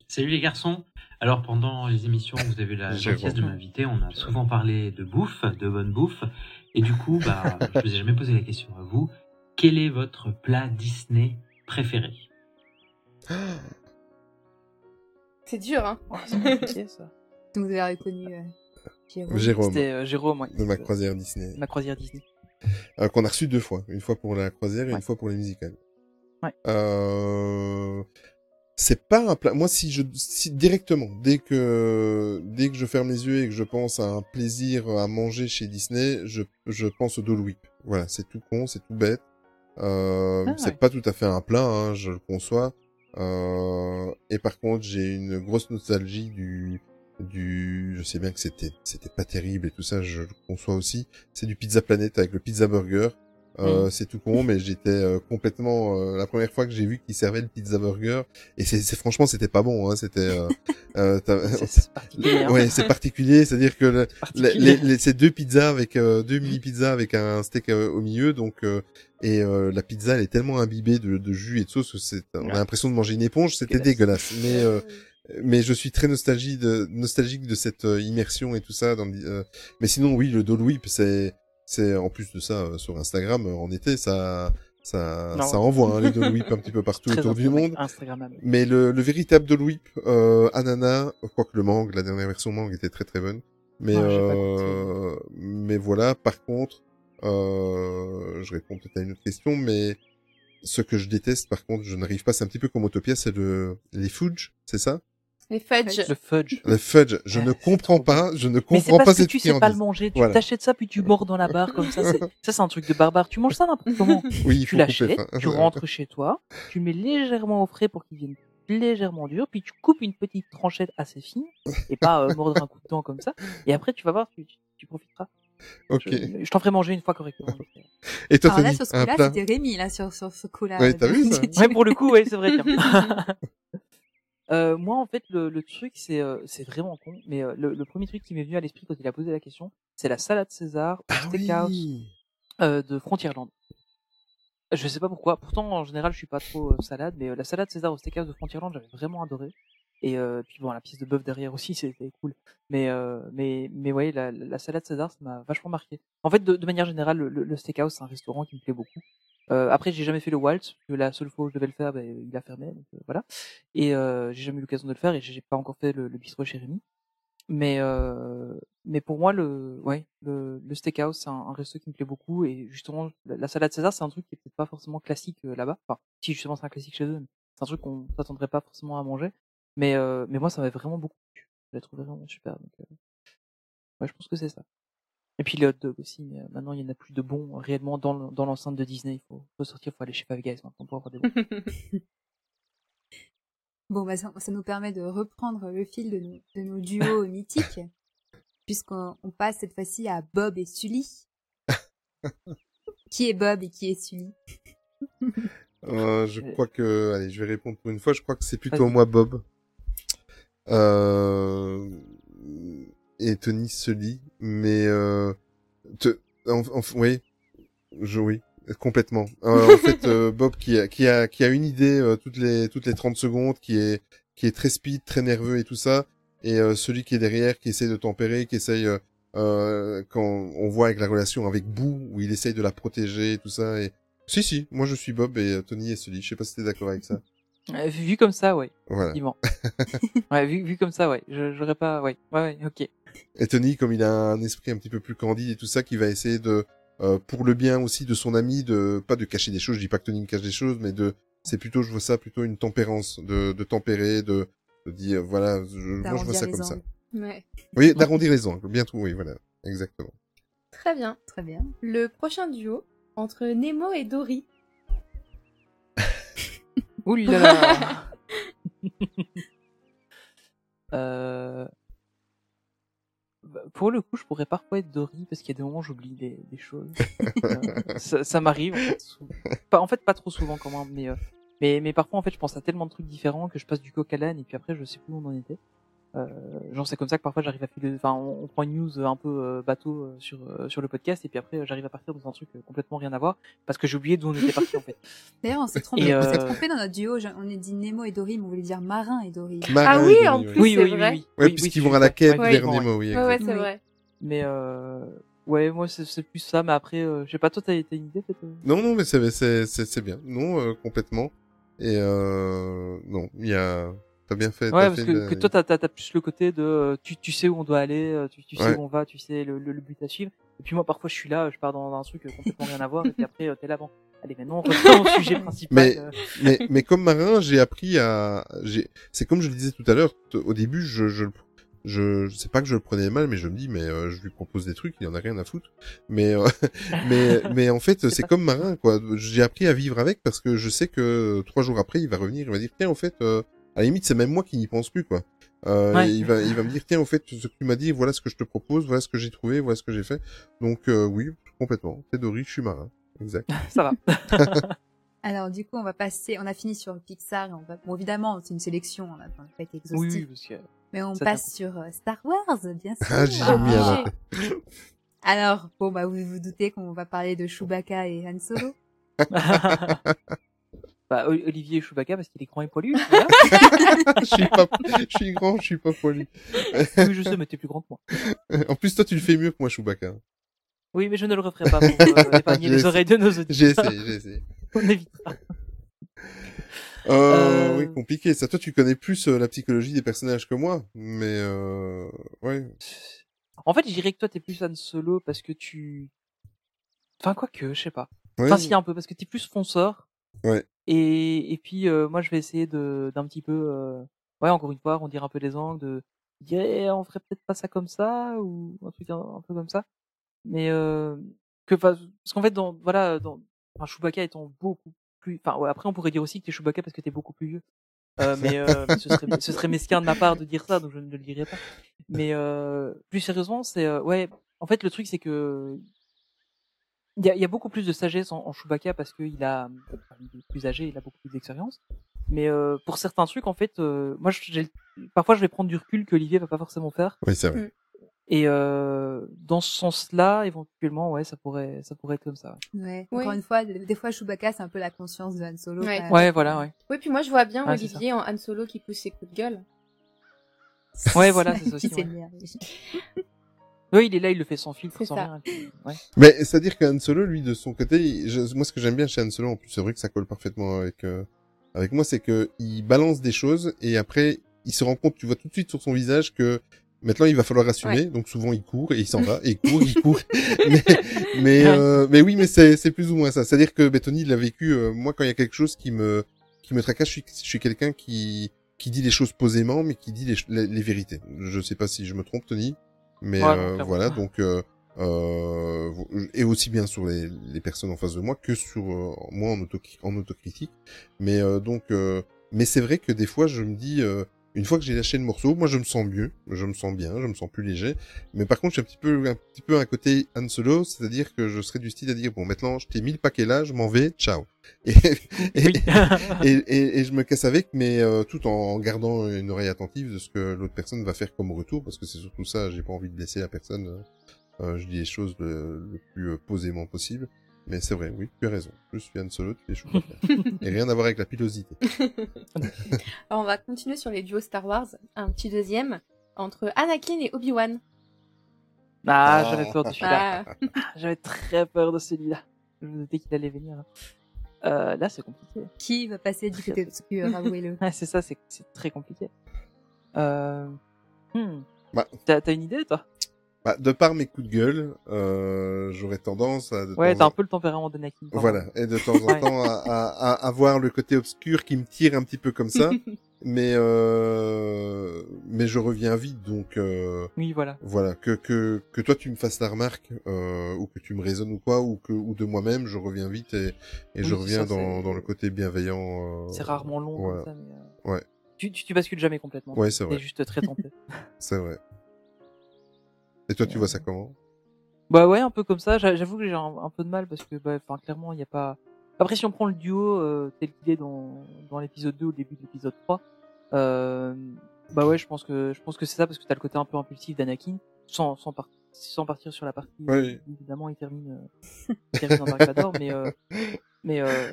Salut les garçons. Alors pendant les émissions, vous avez eu la gentillesse de m'inviter. On a souvent parlé de bouffe, de bonne bouffe. Et du coup, bah, je vous ai jamais posé la question à vous. Quel est votre plat Disney préféré C'est dur hein. c'est compliqué, ça. Vous avez reconnu euh, Jérôme. Jérôme. C'était euh, Jérôme, ouais. De ma croisière Disney. Ma croisière Disney. Euh, qu'on a reçu deux fois. Une fois pour la croisière et Ouais. une fois pour les musicales. Ouais. Euh... C'est pas un plat. Moi, si je, si directement, dès que, dès que je ferme les yeux et que je pense à un plaisir à manger chez Disney, je, je pense au Dole Whip. Voilà, c'est tout con, c'est tout bête. Euh, Ah, c'est ouais. pas tout à fait un plat, hein, je le conçois. Euh, et par contre, j'ai une grosse nostalgie du, du, je sais bien que c'était, c'était pas terrible et tout ça, je le conçois aussi. C'est du Pizza Planet avec le Pizza Burger. Euh, Mm. C'est tout con, mais j'étais euh, complètement euh, la première fois que j'ai vu qu'ils servaient le Pizza Burger et c'est c'est- franchement c'était pas bon, hein, c'était. Euh, euh, t'as- particulier, hein. ouais, c'est particulier, c'est-à-dire que le- Particulier. les, les, c'est deux pizzas avec euh, deux mini pizzas avec un steak au milieu, donc euh, et euh, la pizza elle est tellement imbibée de, de jus et de sauce que c'est, on a l'impression de manger une éponge, c'était dégueulasse. Mais euh, mais je suis très nostalgie de, nostalgique de cette euh, immersion et tout ça. Dans, le- euh, mais sinon, oui, le Dole Whip, c'est, c'est en plus de ça euh, sur Instagram euh, en été, ça, ça, Non. ça envoie hein, les Whip un petit peu partout autour du monde. Mais le, le véritable Dole Whip, euh, ananas, quoique le mangue, la dernière version mangue était très très bonne. Mais pas euh, mais voilà, par contre, euh, je réponds peut-être à une autre question, mais ce que je déteste, par contre, je n'arrive pas, c'est un petit peu comme Autopia, c'est le, les fudge, c'est ça? Les fudge. Le fudge. Le fudge, je ne comprends pas, je ne Mais c'est comprends parce pas que cette tu sais pas le manger. Tu Voilà. t'achètes ça puis tu mords dans la barre comme ça. Ça, c'est un truc de barbare. Tu manges ça n'importe comment. Oui, il tu l'achètes, tu rentres chez toi, tu mets légèrement au frais pour qu'il vienne légèrement dur, puis tu coupes une petite tranchette assez fine et pas euh, mordre un coup de dent comme ça. Et après, tu vas voir, tu, tu, tu profiteras. Ok. Je, je t'en ferai manger une fois correctement. Et toi, Alors là, sur ce un coup-là, plat c'était Rémi, là, sur, sur ce coup-là. Ouais, t'as vu ça Ouais, pour le coup, ouais, c'est vrai. tiens. Euh, moi, en fait, le, le truc, c'est euh, c'est vraiment con, mais euh, le, le premier truc qui m'est venu à l'esprit quand il a posé la question, c'est la salade César au Ah steakhouse de Frontierland. Je sais pas pourquoi. Pourtant, en général, je suis pas trop salade, mais la salade César au steakhouse de Frontierland, j'avais vraiment adoré. Et puis bon, la pièce de bœuf derrière aussi, c'était cool. Mais mais mais ouais, la, la salade César, ça m'a vachement marqué. En fait, de, de manière générale, le, le steakhouse, c'est un restaurant qui me plaît beaucoup. Euh, après, j'ai jamais fait le Waltz, parce que la seule fois où je devais le faire, ben, il a fermé, donc euh, voilà. Et euh, j'ai jamais eu l'occasion de le faire, et j'ai pas encore fait le, le bistrot chez Rémi. Mais euh, mais pour moi, le ouais, le, steakhouse, c'est un, resto qui me plaît beaucoup, et justement, la, la salade César, c'est un truc qui est peut-être pas forcément classique là-bas. Enfin, si justement c'est un classique chez eux, c'est un truc qu'on s'attendrait pas forcément à manger. Mais mais moi, ça m'a vraiment beaucoup plu. Je l'ai trouvé vraiment super. Ouais, je pense que c'est ça. Et puis les hot dogs aussi, mais euh, maintenant il y en a plus de bons euh, réellement dans le- dans l'enceinte de Disney. Il faut, faut sortir, il faut aller chez Five Guys maintenant pour avoir des bons. Bon, bah, ça, ça nous permet de reprendre le fil de nos, de nos duos mythiques, puisqu'on on passe cette fois-ci à Bob et Sully. qui est Bob et qui est Sully? Euh, je crois que, allez, je vais répondre pour une fois. Je crois que c'est plutôt Vas-y. moi, Bob. Euh, et Tony Sully, mais euh, te, en, en- oui, je, oui, complètement. Euh, en fait, euh, Bob qui a, qui a, qui a une idée euh, toutes les, toutes les 30 secondes, qui est, qui est très speed, très nerveux et tout ça, et celui qui est derrière, qui essaye de tempérer, qui essaye, quand on voit avec la relation avec Boo, où il essaye de la protéger et tout ça, et si, si, moi je suis Bob et Tony est Sully. Je sais pas si t'es d'accord avec ça. Euh, vu comme ça, ouais. Voilà. Ouais, vu, vu comme ça, ouais. Je- J'aurais pas, ouais. Ouais, ouais, ok. Et Tony, comme il a un esprit un petit peu plus candide et tout ça, qui va essayer de, euh, pour le bien aussi de son ami, de pas de cacher des choses. Je dis pas que Tony me cache des choses, mais de, c'est plutôt, je vois ça plutôt une tempérance, de, de tempérer, de, de dire, voilà, je, moi je vois ça comme ça. Ouais. Oui, d'arrondir les angles, bien tout, oui, voilà, exactement. Très bien. Très bien. Le prochain duo entre Nemo et Dory. Là. Euh, Pour le coup, je pourrais parfois être Dory parce qu'il y a des moments où j'oublie des, des choses. Euh, ça ça m'arrive. En, fait, sou- en fait, pas trop souvent quand même, mais, euh, Mais, mais parfois, en fait, je pense à tellement de trucs différents que je passe du coq à l'âne et puis après, je sais plus où on en était. Euh, genre, c'est comme ça que parfois j'arrive à filer, enfin, on, on prend une news un peu euh, bateau euh, sur, euh, sur le podcast et puis après, j'arrive à partir dans un truc euh, complètement rien à voir parce que j'ai oublié d'où on était parti, en fait. D'ailleurs, on s'est trompé, Et, on s'est euh, trompé dans notre duo. On a dit Nemo et Dory, mais on voulait dire Marin et Dory. Marin Ah oui, Dory, en plus, Oui, c'est oui, oui, vrai. oui. Puisqu'ils vont à la quête ouais, vers ouais. Nemo, oui, Ouais, ouais, exact. c'est vrai. Mais euh, ouais, moi c'est plus ça. Mais après, euh, je sais pas, toi t'as t'as une idée peut-être Non, non, mais c'est c'est c'est c'est bien. Non, euh, complètement. Et euh, non, il y a. T'as bien fait. Ouais, parce fait que, toi t'as t'as plus le côté de tu tu sais où on doit aller, euh, tu tu sais Ouais. où on va, tu sais le, le, le but à suivre. Et puis moi parfois je suis là, je pars dans un truc complètement rien à voir et puis après euh, t'es là bon. Allez maintenant on revient au sujet principal. Mais, euh. mais, mais comme marin, j'ai appris à, j'ai, c'est comme je le disais tout à l'heure, au début, je, je, le- je, je sais pas que je le prenais mal, mais je me dis, mais euh, je lui propose des trucs, il en a rien à foutre. Mais, euh, mais, mais en fait, c'est comme marin, quoi. J'ai appris à vivre avec parce que je sais que trois jours après, il va revenir, il va dire, tiens, en fait, euh, à la limite, c'est même moi qui n'y pense plus, quoi. Euh, Ouais. il va, il va me dire, tiens, en fait, ce que tu m'as dit, voilà ce que je te propose, voilà ce que j'ai trouvé, voilà ce que j'ai fait. Donc, euh, oui, complètement. C'est Dory, je suis marin. Exact. Ça va. Alors, du coup, on va passer, on a fini sur Pixar. et On va, bon, évidemment, c'est une sélection, on n'a pas été exhaustif. Oui, oui, parce que Mais on ça, passe sur euh, Star Wars, bien sûr. Ah, j'ai mis à Alors, bon, bah, vous vous doutez qu'on va parler de Chewbacca et Han Solo. bah, Olivier Chewbacca parce qu'il est grand et poilu. Je suis pas, je suis grand, je suis pas poilu. Oui, je sais, mais t'es plus grand que moi. En plus, toi, tu le fais mieux que moi, Chewbacca. Oui, mais je ne le referai pas pour euh, épargner les essayé- oreilles de nos auditeurs. J'ai essayé, j'ai essayé. On évitera. Euh, Euh, oui, compliqué. Ça, toi, tu connais plus euh, la psychologie des personnages que moi, mais euh, ouais. En fait, je dirais que toi, t'es plus Han Solo parce que tu... Enfin, quoi que, je sais pas. Ouais. Enfin, si, un peu, parce que t'es plus fonceur. Ouais. Et, et puis, moi, je vais essayer de d'un petit peu... Ouais, encore une fois, on dirait un peu les angles, de dire, Eh, on ferait peut-être pas ça comme ça, ou un truc un, peu comme ça. Mais, euh, que, parce qu'en fait, dans, voilà, dans, enfin, Chewbacca étant beaucoup plus... Enfin, ouais, après, on pourrait dire aussi que t'es Chewbacca parce que t'es beaucoup plus vieux. Euh, mais euh, ce serait ce serait mesquin de ma part de dire ça donc je ne le dirai pas mais plus sérieusement c'est ouais en fait le truc c'est que il y a, il y a beaucoup plus de sagesse en, en Chewbacca parce qu'il a enfin, il est plus âgé il a beaucoup plus d'expérience mais euh, pour certains trucs en fait euh, moi j'ai parfois je vais prendre du recul que Olivier va pas forcément faire Oui, c'est vrai. et euh, dans ce sens-là éventuellement ouais ça pourrait ça pourrait être comme ça Ouais. Ouais. Encore une fois, des fois, Chewbacca, c'est un peu la conscience de Han Solo. Ouais. ouais voilà ouais Oui, puis moi je vois bien Olivier en Han Solo qui pousse ses coups de gueule. ouais voilà c'est ça aussi ouais. Ouais il est là il le fait sans filtre C'est sans ça. rien ouais Mais c'est-à-dire qu'Han Solo, lui, de son côté, il- je- moi, ce que j'aime bien chez Han Solo, en plus, c'est vrai que ça colle parfaitement avec euh, avec moi, c'est que il balance des choses et après, il se rend compte, tu vois tout de suite sur son visage que maintenant, il va falloir assumer. Ouais. Donc souvent, il court et il s'en va et il court, il court. mais mais, euh, mais oui, mais c'est c'est plus ou moins ça. C'est-à-dire que ben, Tony, il l'a vécu. euh, moi, quand il y a quelque chose qui me qui me tracasse, je suis je suis quelqu'un qui qui dit les choses posément, mais qui dit les, les, les vérités. Je sais pas si je me trompe, Tony, mais Ouais, euh, voilà. Donc euh, euh, et aussi bien sur les, les personnes en face de moi que sur euh, moi en, auto en autocritique. Mais euh, donc, euh, mais c'est vrai que des fois, je me dis, euh, une fois que j'ai lâché le morceau, moi, je me sens mieux, je me sens bien, je me sens plus léger. Mais par contre, j'ai un petit peu, un petit peu un côté Han Solo, c'est-à-dire que je serais du style à dire, bon, maintenant, je t'ai mis le paquet là, je m'en vais, ciao. Et, et, Oui. et, et- et je me casse avec, mais euh, tout en gardant une oreille attentive de ce que l'autre personne va faire comme retour, parce que c'est surtout ça, j'ai pas envie de blesser la personne. euh, euh, je dis les choses le, le plus euh, posément possible. Mais c'est vrai, oui, tu as raison. Je suis Han Solo, tu es Chewbacca. Et rien à voir avec la pilosité. Alors on va continuer sur les duos Star Wars. Un petit deuxième entre Anakin et Obi-Wan. Ah, Ah. j'avais peur de celui-là. Ah. Ah, J'avais très peur de celui-là. Je me doutais qu'il allait venir. hein. Euh, là, c'est compliqué. Qui va passer du côté obscur, avouez-le. Ouais, c'est ça, c'est très compliqué. Euh... Hmm. Bah. T'as une idée, toi? Bah, de par mes coups de gueule, euh, j'aurais tendance à... de Ouais, t'as en- un peu le tempérament d'Anakin. pardon. Voilà, et de temps en temps à, à, à avoir le côté obscur qui me tire un petit peu comme ça, mais euh, mais je reviens vite, donc euh, Oui, voilà. voilà que que que toi tu me fasses la remarque euh, ou que tu me raisonnes ou quoi ou que ou de moi-même, je reviens vite et et je reviens ça, dans dans le côté bienveillant. euh, C'est rarement long voilà. comme ça, mais... euh, Ouais, Tu, tu, tu bascules jamais complètement. Ouais, c'est T'es vrai. juste très tenté. c'est vrai. Et toi, tu vois ça comment? Bah ouais, un peu comme ça. J'a- J'avoue que j'ai un, un peu de mal parce que, bah, clairement, il y a pas. Après, si on prend le duo euh, tel qu'il est dans, dans l'épisode 2 ou le début de l'épisode 3, euh, bah ouais, je pense que je pense que c'est ça parce que t'as le côté un peu impulsif d'Anakin, sans sans, par- sans partir sur la partie. Où, évidemment, il termine, euh, il termine dans Dark Vador, mais euh, mais euh,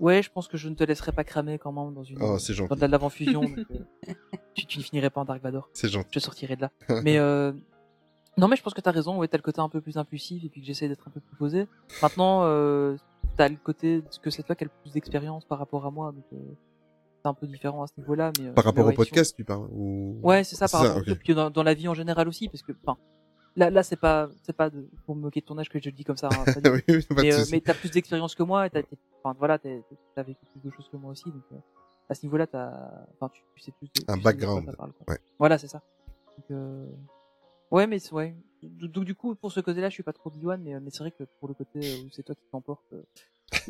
ouais, je pense que je ne te laisserai pas cramer quand même dans une Oh, c'est gentil. dans de l'avant fusion. donc, euh, tu, tu ne finirais pas en Dark Vador. C'est gentil. Je sortirai de là. mais euh, non, mais je pense que t'as raison. Ouais, t'as le côté un peu plus impulsif et puis que j'essaie d'être un peu plus posé. Maintenant, euh, t'as le côté que c'est toi qui as le plus d'expérience par rapport à moi, donc euh, c'est un peu différent à ce niveau-là. Mais euh, Par mais rapport ouais, au podcast, tu parles ou... Ouais, c'est ça, par rapport ok. et puis dans, dans la vie en général aussi, parce que, enfin, là, là, c'est pas, c'est pas de, pour me moquer de ton âge que je le dis comme ça. hein, Oui, oui, mais, euh, mais t'as plus d'expérience que moi, et t'as, enfin, voilà, t'as vécu plus de choses que moi aussi, donc euh, à ce niveau-là, t'as, enfin, tu, tu sais plus. de- Un tu sais de quoi background. ça parle, quoi. Ouais. Voilà, c'est ça. Donc, euh, ouais, mais ouais. Donc, du coup, pour ce côté-là, je suis pas trop Obi-Wan, mais, euh, mais c'est vrai que pour le côté où c'est toi qui t'emporte,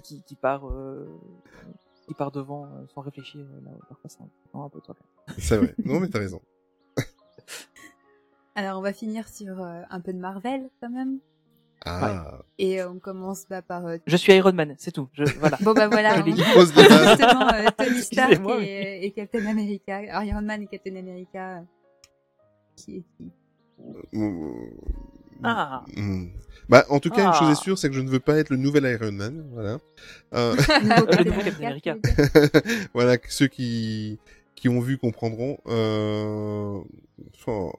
qui, qui part, qui part devant sans réfléchir, là, parfois c'est un, un peu toi. C'est vrai. Non, mais t'as raison. Alors, on va finir sur euh, un peu de Marvel quand même. Ah. Et euh, on commence bah, par. euh, Je suis Iron Man, c'est tout. Je, voilà. Bon bah voilà, on- justement euh, Tony Stark Excusez-moi, et, et Captain America, Iron Man et Captain America, euh, qui est qui Ah. Hmm. Bah, en tout cas, une chose Ah. est sûre, c'est que je ne veux pas être le nouvel Iron Man, voilà. Euh... Voilà, que ceux qui qui ont vu comprendront. Euh... enfin,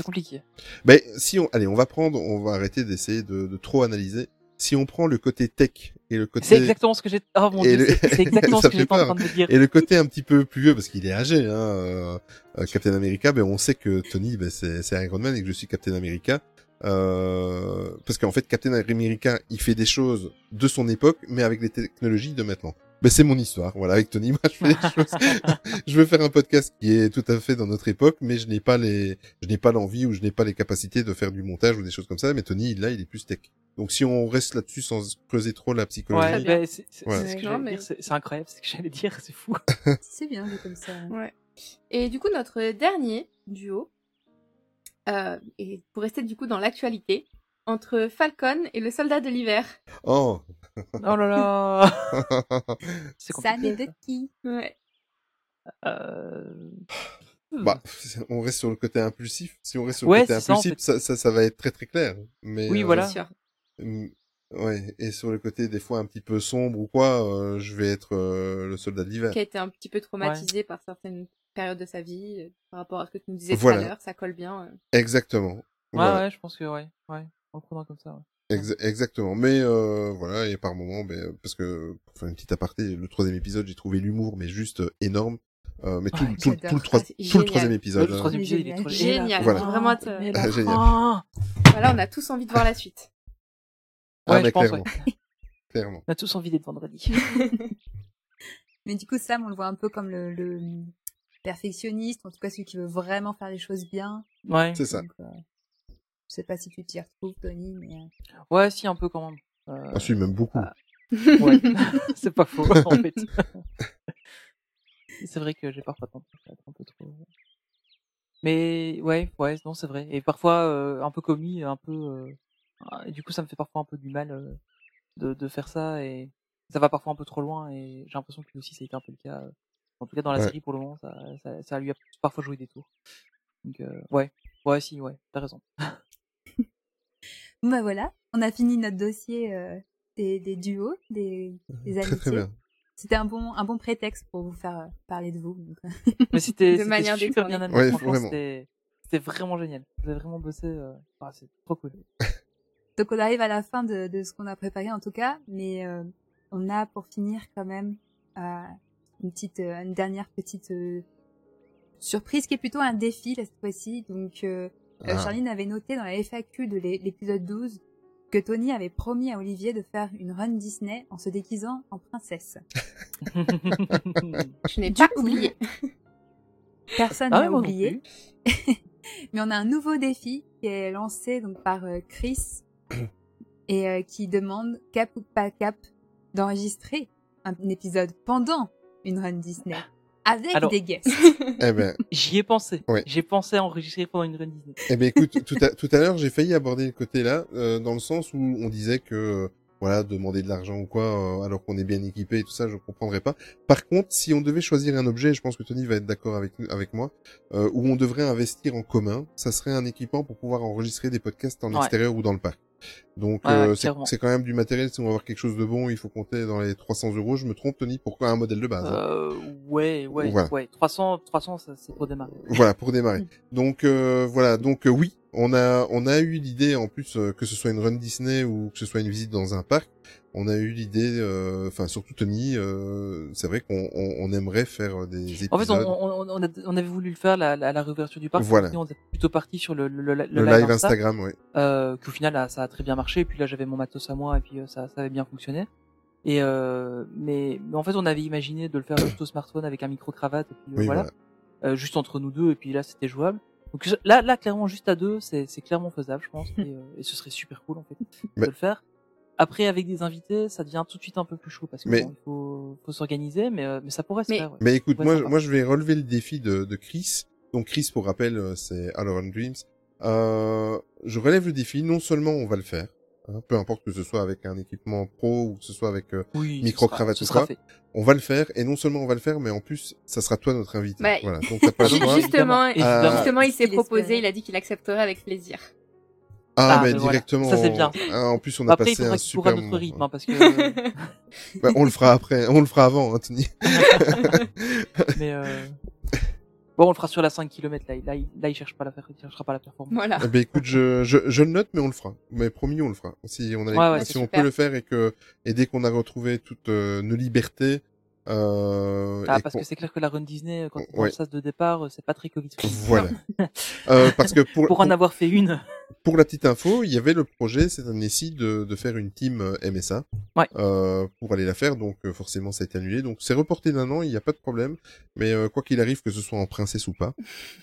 C'est compliqué. Ben, si on, allez, on va prendre, on va arrêter d'essayer de, de trop analyser. Si on prend le côté tech et le côté, C'est exactement ce que j'ai. Oh mon et dieu, le- c'est exactement ce que j'étais en train de dire. Et le côté un petit peu plus vieux, parce qu'il est âgé, hein, euh, euh, Captain America, ben on sait que Tony, ben c'est c'est Iron Man et que je suis Captain America. Euh, parce qu'en fait, Captain America, il fait des choses de son époque, mais avec les technologies de maintenant. Ben c'est mon histoire, voilà. Avec Tony, moi, je fais des choses. je veux faire un podcast qui est tout à fait dans notre époque, mais je n'ai pas les, je n'ai pas l'envie ou je n'ai pas les capacités de faire du montage ou des choses comme ça. Mais Tony, là, il est plus tech. Donc si on reste là-dessus sans creuser trop la psychologie. Ouais, ben, c'est c'est- Voilà. c'est ce que Non, j'allais mais- dire, c'est c'est incroyable, c'est ce que j'allais dire, c'est fou. C'est bien vu comme ça. Ouais. Et du coup, notre dernier duo, euh, et pour rester du coup dans l'actualité, entre Falcon et le soldat de l'hiver. Oh. Oh là là. C'est Ça n'est de qui Ouais. Euh... Bah, on reste sur le côté impulsif. Si on reste sur Ouais, le côté c'est ça, en impulsif, fait. ça, ça, ça va être très très clair. Mais Oui, euh, voilà. Sûr. mm, Ouais, et sur le côté des fois un petit peu sombre ou quoi, euh, je vais être euh, le soldat de l'hiver. Qui a été un petit peu traumatisé par certaines périodes de sa vie, euh, par rapport à ce que tu nous disais Voilà. tout à l'heure, ça colle bien. euh. Exactement. Ouais, Voilà. ouais, je pense que ouais, ouais, en le prenant comme ça. Ouais. Ex- exactement. Mais euh, voilà, et par moment, ben, parce que pour faire une petite aparté, le troisième épisode, j'ai trouvé l'humour, mais juste euh, énorme. Euh, mais tout, Ouais, tout, tout, le trois- Ah, tout le génial. troisième épisode. Le hein. troisième épisode, il est trop Génial. Voilà. Vraiment, te- Mais Ah, génial. fin. Voilà, on a tous envie de voir la suite. Ah, Ouais, je pense, clairement. ouais. Clairement. On a tous envie d'être vendredi. Mais du coup, Sam, on le voit un peu comme le, le perfectionniste, en tout cas celui qui veut vraiment faire les choses bien. Ouais. C'est ça. Donc, euh, je sais pas si tu t'y retrouves, Tony, mais euh, Ouais, si, un peu quand même. Euh, Ah, si, même beaucoup. Ouais, c'est pas faux, en fait. c'est vrai que j'ai parfois tendance à être un peu trop. Mais ouais, ouais, non, c'est vrai. Et parfois, euh, un peu comme lui, un peu. euh, ah, Et du coup, ça me fait parfois un peu du mal euh, de, de faire ça et ça va parfois un peu trop loin. Et j'ai l'impression que lui aussi, ça a été un peu le cas. euh, En tout cas, dans la Ouais. série, pour le moment, ça, ça, ça lui a parfois joué des tours. Donc, euh, ouais, ouais, si, ouais, t'as raison. bon, bah voilà, on a fini notre dossier euh, des, des duos, des, des Très, amitiés. très bien. C'était un bon, un bon prétexte pour vous faire euh, parler de vous. donc. Mais c'était De c'était manière super bien amené. Ouais, Franchement, vraiment. c'était vraiment génial. Vous avez vraiment bossé. Euh... ah, c'est trop cool. Donc on arrive à la fin de, de ce qu'on a préparé en tout cas, mais euh, on a pour finir quand même euh, une petite, euh, une dernière petite euh, surprise qui est plutôt un défi cette fois-ci. Donc Ah. Charline avait noté dans la FAQ de l'é- l'épisode 12 que Tony avait promis à Olivier de faire une run Disney en se déguisant en princesse. Je n'ai pas oublié. Personne Ah n'a oublié. Mais on a un nouveau défi qui est lancé donc par euh, Chris et euh, qui demande cap ou pas cap d'enregistrer un épisode pendant une run Disney avec Alors- des guests. Eh ben, J'y ai pensé. Ouais. J'ai pensé à enregistrer pendant une run Disney. Eh ben écoute, tout à, tout à l'heure, j'ai failli aborder le côté là, euh, dans le sens où on disait que voilà, demander de l'argent ou quoi, euh, alors qu'on est bien équipé et tout ça, je comprendrais pas. Par contre, si on devait choisir un objet, je pense que Tony va être d'accord avec avec moi, euh, où on devrait investir en commun, ça serait un équipement pour pouvoir enregistrer des podcasts en Ouais. extérieur ou dans le parc. Donc Ouais, euh, c'est quand même du matériel. Si on va avoir quelque chose de bon, il faut compter dans les 300 euros. Je me trompe, Tony, pourquoi un modèle de base hein Euh, ouais, ouais, Voilà. ouais. 300, 300, ça, c'est pour démarrer. Voilà, pour démarrer. Donc euh, voilà, donc euh, oui, on a on a eu l'idée en plus euh, que ce soit une run Disney ou que ce soit une visite dans un parc, on a eu l'idée, euh, enfin surtout Tony, euh, c'est vrai qu'on on, on aimerait faire des épisodes. En fait, on, on, on, a- on avait voulu le faire la, la, la réouverture du parc. Voilà. On était plutôt parti sur le, le, le, Le live Instagram, ouais. Euh, qu'au final, là, ça a très bien marché. Et puis là, j'avais mon matos à moi, et puis euh, ça, ça avait bien fonctionné. Et euh, mais, mais en fait, on avait imaginé de le faire juste au smartphone avec un micro cravate, et puis Oui, voilà, voilà. Euh, juste entre nous deux. Et puis là, c'était jouable. Donc je- là, là, clairement, juste à deux, c'est c'est clairement faisable, je pense. et, euh, et ce serait super cool en fait Mais- de le faire. Après, avec des invités, ça devient tout de suite un peu plus chaud parce que Mais- bon, faut, faut s'organiser, mais, euh, mais ça pourrait se Mais- faire. ouais. Mais écoute, moi, moi, je vais relever le défi de, de Chris. Donc Chris, pour rappel, euh, c'est Alone Dreams. Euh, je relève le défi. Non seulement on va le faire, hein, peu importe que ce soit avec un équipement pro ou que ce soit avec euh, Oui, ce micro sera- cravate ce ou sera quoi, fait. on va le faire. Et non seulement on va le faire, mais en plus, ça sera toi notre invité. Bah, voilà. Donc t'as pas le choix. Justement, Euh, justement, il s'est Il proposé, il a dit qu'il accepterait avec plaisir. Ah, Ah, mais mais voilà. directement. Ça, c'est bien. Ah, en plus, on a Après, il passé faudra un super notre moment. rythme, hein, parce que. Bah, on le fera après. On le fera avant, Anthony. mais euh... bon, on le fera sur la 5 km là. il- Là, il, là, il cherche pas la, il cherchera pas la performance. Voilà. Eh ben, écoute, je, je, je le note, mais on le fera. Mais promis, on le fera. Si on a, les- Ouais, ouais, si on super. peut le faire et que, et dès qu'on a retrouvé toutes euh, nos libertés, euh, Ah, parce que c'est clair que la run Disney, quand on Ouais. le sas de départ, euh, c'est pas très Covid. Voilà. Euh, parce que pour, Pour en avoir fait une. Pour la petite info, il y avait le projet cette année-ci de, de faire une team euh, MSA Ouais. euh, pour aller la faire, donc euh, forcément ça a été annulé. Donc c'est reporté d'un an, il n'y a pas de problème. Mais euh, quoi qu'il arrive, que ce soit en princesse ou pas,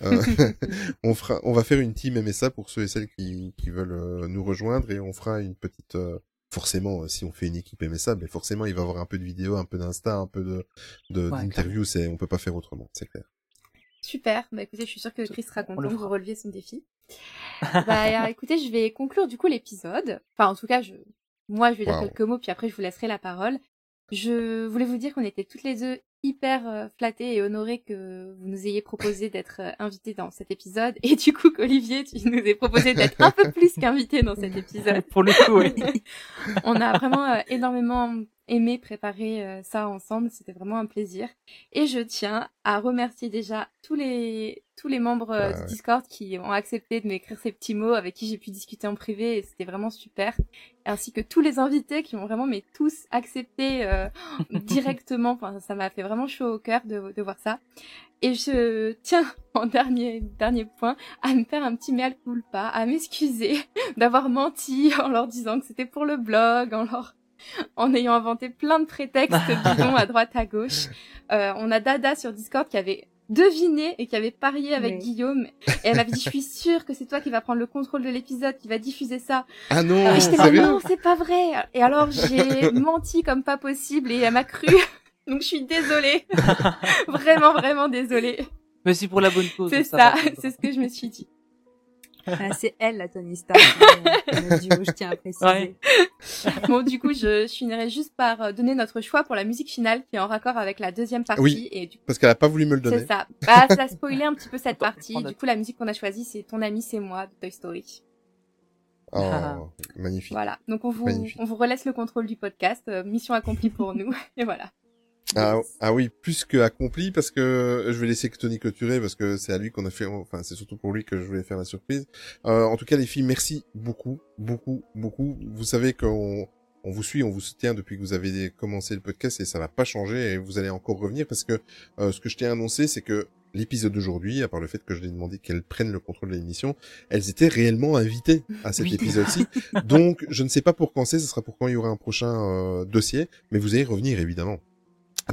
euh, on fera, on va faire une team MSA pour ceux et celles qui, qui veulent euh, nous rejoindre et on fera une petite. euh, forcément, si on fait une équipe MSA, mais forcément il va y avoir un peu de vidéo, un peu d'insta, un peu de de- Ouais, d'interview. c'est, on peut pas faire autrement, c'est clair. Super. Bah écoutez, je suis sûre que Chris sera content que vous releviez son défi. bah écoutez, je vais conclure du coup l'épisode. Enfin, en tout cas, je, moi, je vais dire Wow. quelques mots, puis après, je vous laisserai la parole. Je voulais vous dire qu'on était toutes les deux hyper euh, flattées et honorées que vous nous ayez proposé d'être euh, invités dans cet épisode. Et du coup, qu'Olivier, tu nous aies proposé d'être un peu plus qu'invité dans cet épisode. Pour le coup, oui. On a vraiment euh, énormément aimé préparer euh, ça ensemble. C'était vraiment un plaisir. Et je tiens à remercier déjà tous les tous les membres euh, du ouais. Discord qui ont accepté de m'écrire ces petits mots, avec qui j'ai pu discuter en privé, et c'était vraiment super. Ainsi que tous les invités qui ont vraiment mais tous accepté euh, directement. Enfin, ça m'a fait vraiment chaud au cœur de, de voir ça. Et je tiens, en dernier, dernier point, à me faire un petit mea culpa, à m'excuser d'avoir menti en leur disant que c'était pour le blog, en leur, en ayant inventé plein de prétextes bidons à droite à gauche. Euh, on a Dada sur Discord qui avait deviné et qui avait parié avec Oui. Guillaume. Et elle m'avait dit, je suis sûre que c'est toi qui va prendre le contrôle de l'épisode, qui va diffuser ça. Ah non, c'est pas vrai. Et alors, j'ai menti comme pas possible et elle m'a cru. Donc, je suis désolée. vraiment, vraiment désolée. Mais c'est pour la bonne cause. C'est ça c'est ce que je me suis dit. Ah, c'est elle, la Tony Stark, euh, duo, je tiens à préciser. Ouais. Bon, du coup, je, je finirai juste par euh, donner notre choix pour la musique finale qui est en raccord avec la deuxième partie. Oui, Et du parce qu'elle a pas voulu me le donner. C'est ça. Bah, ça a spoilé un petit peu cette partie. Du coup, la musique qu'on a choisie, c'est Ton ami, c'est moi de Toy Story. Oh, magnifique. Voilà. Donc, on vous, Magnifique. on vous relaisse le contrôle du podcast. Euh, mission accomplie pour nous. Et voilà. Ah, ah oui, plus que accompli parce que je vais laisser que Tony clôturer parce que c'est à lui qu'on a fait, enfin c'est surtout pour lui que je voulais faire la surprise. Euh, en tout cas les filles, merci beaucoup, beaucoup, beaucoup. Vous savez qu'on on vous suit, on vous soutient depuis que vous avez commencé le podcast et ça va pas changer et vous allez encore revenir parce que euh, ce que je t'ai annoncé c'est que l'épisode d'aujourd'hui, à part le fait que je l'ai demandé qu'elles prennent le contrôle de l'émission, elles étaient réellement invitées à cet Oui. épisode-ci. Donc je ne sais pas pour quand c'est, ce sera pour quand il y aura un prochain euh, dossier, mais vous allez revenir évidemment.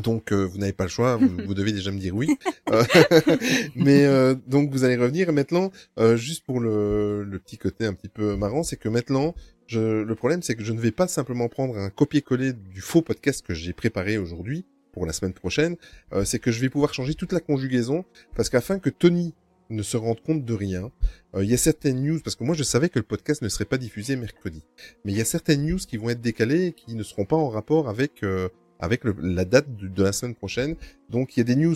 Donc euh, vous n'avez pas le choix, vous, vous devez déjà me dire oui. Euh, mais euh, donc vous allez revenir. Et maintenant, euh, juste pour le, le petit côté un petit peu marrant, c'est que maintenant, je, le problème c'est que je ne vais pas simplement prendre un copier-coller du faux podcast que j'ai préparé aujourd'hui pour la semaine prochaine. Euh, c'est que je vais pouvoir changer toute la conjugaison parce qu'afin que Tony ne se rendent compte de rien. Euh, Il y a certaines news, parce que moi je savais que le podcast ne serait pas diffusé mercredi, mais il y a certaines news qui vont être décalées et qui ne seront pas en rapport avec euh, avec le- la date de, de la semaine prochaine. Donc il y a des news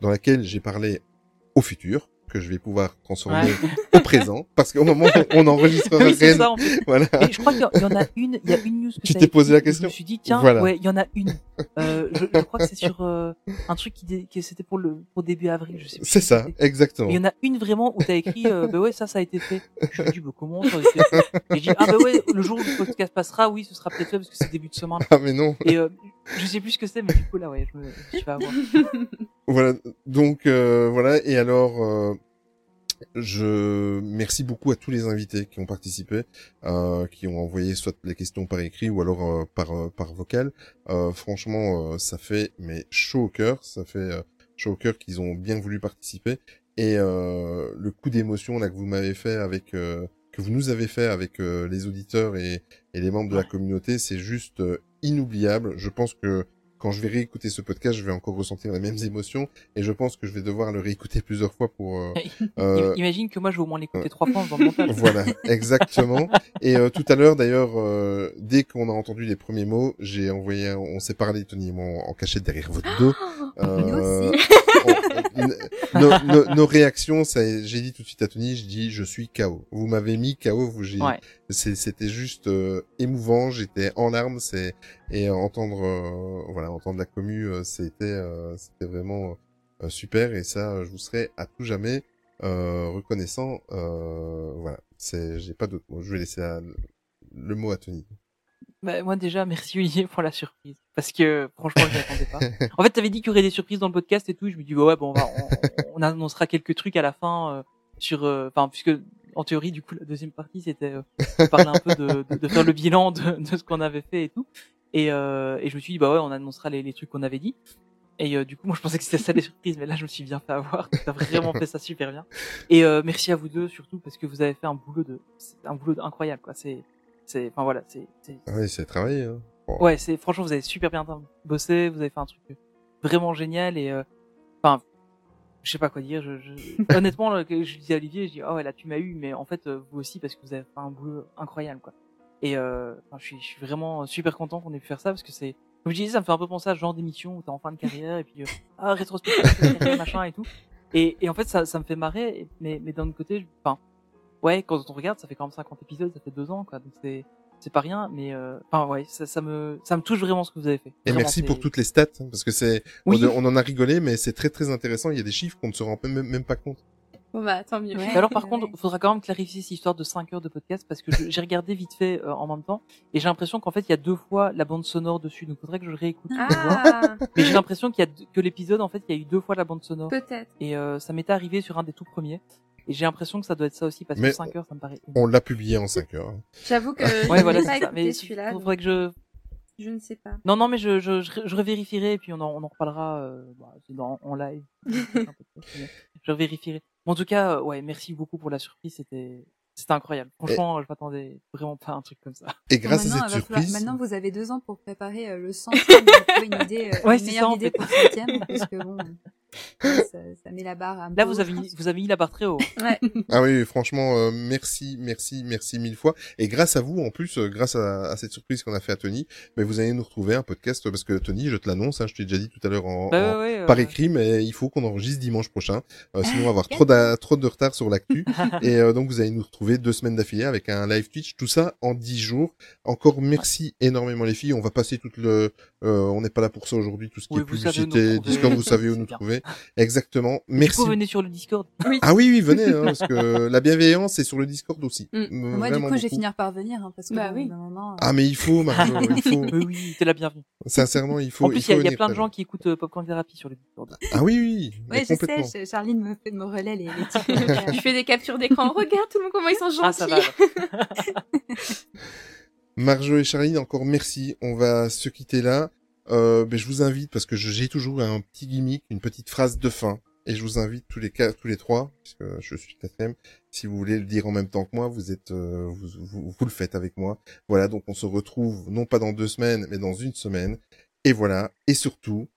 dans lesquelles j'ai parlé au futur que je vais pouvoir transformer Ouais. au présent, parce qu'au moment où on enregistrera Oui, c'est réel- ça, en fait. voilà. Et je crois qu'il y en- il y en a une, il y a une news que Tu t'es posé la question Je me suis dit, tiens, Voilà. ouais, il y en a une. Euh, je, je crois que c'est sur euh, un truc qui, dé- qui c'était pour le pour début avril, je sais plus. C'est ça, exactement. Et Il y en a une vraiment où t'as écrit, euh, bah ouais, ça, ça a été fait. Je me dis, bah comment ça a été fait? J'ai dit, ah bah ouais, le jour où le podcast passera, oui, ce sera peut-être fait parce que c'est début de semaine. Ah, mais non. Et euh, je sais plus ce que c'est, mais du coup là, ouais, je me, je vais avoir. Voilà, donc euh, voilà, et alors euh, je merci beaucoup à tous les invités qui ont participé, euh, qui ont envoyé soit les questions par écrit ou alors euh, par euh, par vocal. Euh, franchement, euh, ça fait mais chaud au cœur, ça fait euh, chaud au cœur qu'ils ont bien voulu participer et euh, le coup d'émotion là que vous m'avez fait avec euh, que vous nous avez fait avec euh, les auditeurs et, et les membres de la communauté, c'est juste euh, inoubliable. Je pense que quand je vais réécouter ce podcast, je vais encore ressentir les mêmes émotions et je pense que je vais devoir le réécouter plusieurs fois pour. euh, euh, Imagine que moi, je vais au moins l'écouter trois fois dans le montage. voilà, exactement. Et euh, tout à l'heure, d'ailleurs, euh, dès qu'on a entendu les premiers mots, j'ai envoyé, un- on s'est parlé Tony et moi en, en cachette derrière votre dos. Euh, on- nos, nos- nos réactions, ça, j'ai dit tout de suite à Tony, je dis, je suis KO. Vous m'avez mis KO, vous, j'ai, Ouais. c'était juste euh, émouvant, j'étais en larmes, c'est et entendre, euh, voilà, entendre la commu, euh, c'était, euh, c'était vraiment euh, super et ça, je vous serai à tout jamais euh, reconnaissant. Euh, voilà, c'est, j'ai pas d'autre mot. Je vais laisser la- le mot à Tony. Bah, moi déjà, merci Olivier pour la surprise. Parce que franchement, je m'y attendais pas. En fait, t'avais dit qu'il y aurait des surprises dans le podcast et tout. Je me dis, ouais, ouais, bon, on, annoncera quelques trucs à la fin euh, sur... euh, Enfin, puisque en théorie, du coup, la deuxième partie, c'était euh, parler un peu de, de, de faire le bilan de, de ce qu'on avait fait et tout. Et, euh, et je me suis dit, bah ouais, on annoncera les, les trucs qu'on avait dit. Et euh, du coup, moi, je pensais que c'était ça les surprises, mais là, je me suis bien fait avoir. T'as vraiment fait ça super bien. Et euh, merci à vous deux surtout parce que vous avez fait un boulot de, un boulot incroyable, quoi. C'est, c'est, enfin voilà, c'est, Ah oui, c'est travaillé. Hein. Bon. Ouais, c'est franchement vous avez super bien bossé, vous avez fait un truc vraiment génial et euh, enfin je sais pas quoi dire. Je, je... Honnêtement, là, que je disais à Olivier, je dis oh ouais là tu m'as eu, mais en fait euh, vous aussi parce que vous avez fait un boulot incroyable quoi. Et euh, enfin, je suis je suis vraiment super content qu'on ait pu faire ça parce que c'est comme je disais ça me fait un peu penser à ce genre d'émission où t'es en fin de carrière et puis euh, ah rétrospective machin et tout. Et, et en fait ça ça me fait marrer, mais mais d'un autre côté, enfin ouais quand on regarde ça fait quand même 50 épisodes, ça fait deux ans quoi, donc c'est c'est pas rien, mais euh, enfin ouais, ça, ça me ça me touche vraiment ce que vous avez fait. Et Vraiment, merci pour toutes les stats, hein, parce que c'est, Oui. on, on en a rigolé, mais c'est très très intéressant. Il y a des chiffres qu'on ne se rend même, même pas compte. Bon bah tant mieux. Mais alors par contre, il faudra quand même clarifier cette histoire de 5 heures de podcast parce que j'ai regardé vite fait euh, en même temps et j'ai l'impression qu'en fait il y a deux fois la bande sonore dessus, donc faudrait que je le réécoute. Ah. Mais j'ai l'impression qu'il y a que l'épisode en fait il y a eu deux fois la bande sonore. Peut-être. Et euh, ça m'était arrivé sur un des tout premiers et j'ai l'impression que ça doit être ça aussi parce Mais que 5 heures ça me paraît. On l'a publié en 5 heures. hein. J'avoue que ouais je voilà pas c'est ça. Mais celui-là. faudrait que je Je ne sais pas. non, non, mais je, je, je, je revérifierai et puis on en, on en reparlera euh, bah, c'est dans, en live. je revérifierai. Bon, en tout cas, euh, ouais, merci beaucoup pour la surprise. C'était, c'était incroyable. Franchement, je m'attendais vraiment pas à un truc comme ça. Et grâce à cette falloir- surprise, maintenant, vous avez deux ans pour préparer euh, le centième une idée, euh, Ouais, une c'est meilleure ça, en idée fait. pour le centième, parce que bon, ça, ça met la barre un peu Là, vous haut, avez, mis- vous avez mis la barre très haut. Ouais. Ah oui, franchement, euh, merci, merci, merci mille fois. Et grâce à vous, en plus, euh, grâce à, à cette surprise qu'on a fait à Tony, mais vous allez nous retrouver un podcast parce que Tony, je te l'annonce, hein, je t'ai déjà dit tout à l'heure en, Bah en- ouais, ouais, par écrit, mais il faut qu'on enregistre dimanche prochain, euh, sinon on va avoir trop, d'a- trop de retard sur l'actu. et euh, donc vous allez nous retrouver deux semaines d'affilée avec un live Twitch, tout ça en dix jours. Encore merci énormément les filles. On va passer toute le, on n'est pas là pour ça aujourd'hui, tout ce qui Oui, est vous publicité. Discord, vous savez où nous bien. trouver. Exactement. Du Merci. coup, venez sur le Discord. Ah oui, oui, venez, hein, parce que la bienveillance, c'est sur le Discord aussi. Mm. Euh, Moi, du coup, je vais finir par venir, hein, parce que Bah oui. moment, euh, Ah, mais il faut, Marjo, il faut. Oui, oui, t'es la bienvenue. Sincèrement, il faut. en plus, il y a, il y a venir, plein de gens qui écoutent euh, Popcorn Therapy sur le Discord. Ah oui, oui, Ouais, je sais, je- Charline me fait de me relais les, Je fais des captures d'écran. Regarde tout le monde comment ils sont gentils. Ah, ça va. Marjo et Charline, encore merci. On va se quitter là. Euh, ben, je vous invite, parce que j'ai toujours un petit gimmick, une petite phrase de fin. Et je vous invite tous les quatre, tous les trois, puisque je suis quatrième. Si vous voulez le dire en même temps que moi, vous êtes, euh, vous, vous, vous le faites avec moi. Voilà, donc on se retrouve non pas dans deux semaines, mais dans une semaine. Et voilà. Et surtout,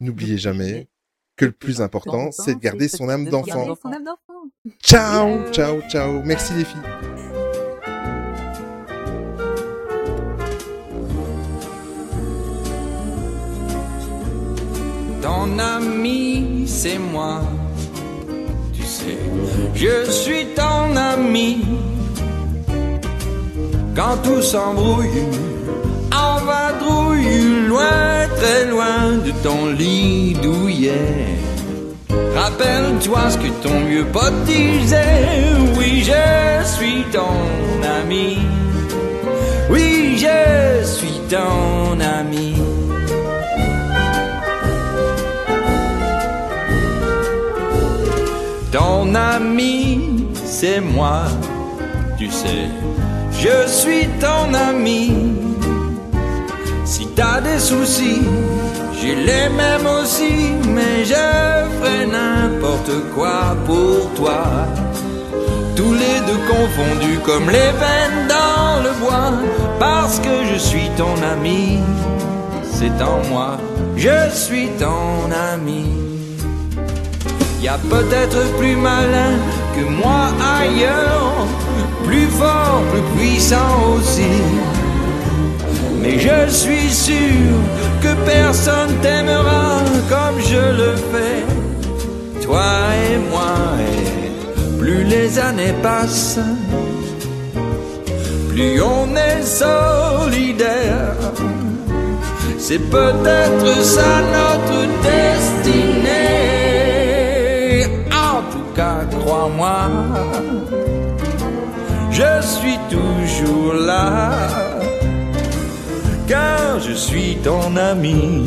n'oubliez jamais, que le plus important, c'est de. Garder son âme d'enfant. Ciao, ciao, ciao. Merci les filles. Ton ami, c'est moi. Tu sais, je suis ton ami. Quand tout s'embrouille, en vadrouille, loin, très loin de ton lit douillet. Rappelle-toi ce que ton vieux pote disait. Oui, je suis ton ami. Oui, je suis ton ami. Ton ami, c'est moi, tu sais, je suis ton ami. Si t'as des soucis, j'ai les mêmes aussi, mais je ferai n'importe quoi pour toi. Tous les deux confondus comme les veines dans le bois, parce que je suis ton ami, c'est en moi, je suis ton ami. Y a peut-être plus malin que moi ailleurs, plus fort, plus puissant aussi. Mais je suis sûr que personne t'aimera comme je le fais, toi et moi. Et plus les années passent, plus on est solidaire. C'est peut-être ça notre destinée. Crois-moi, je suis toujours là, car je suis ton ami.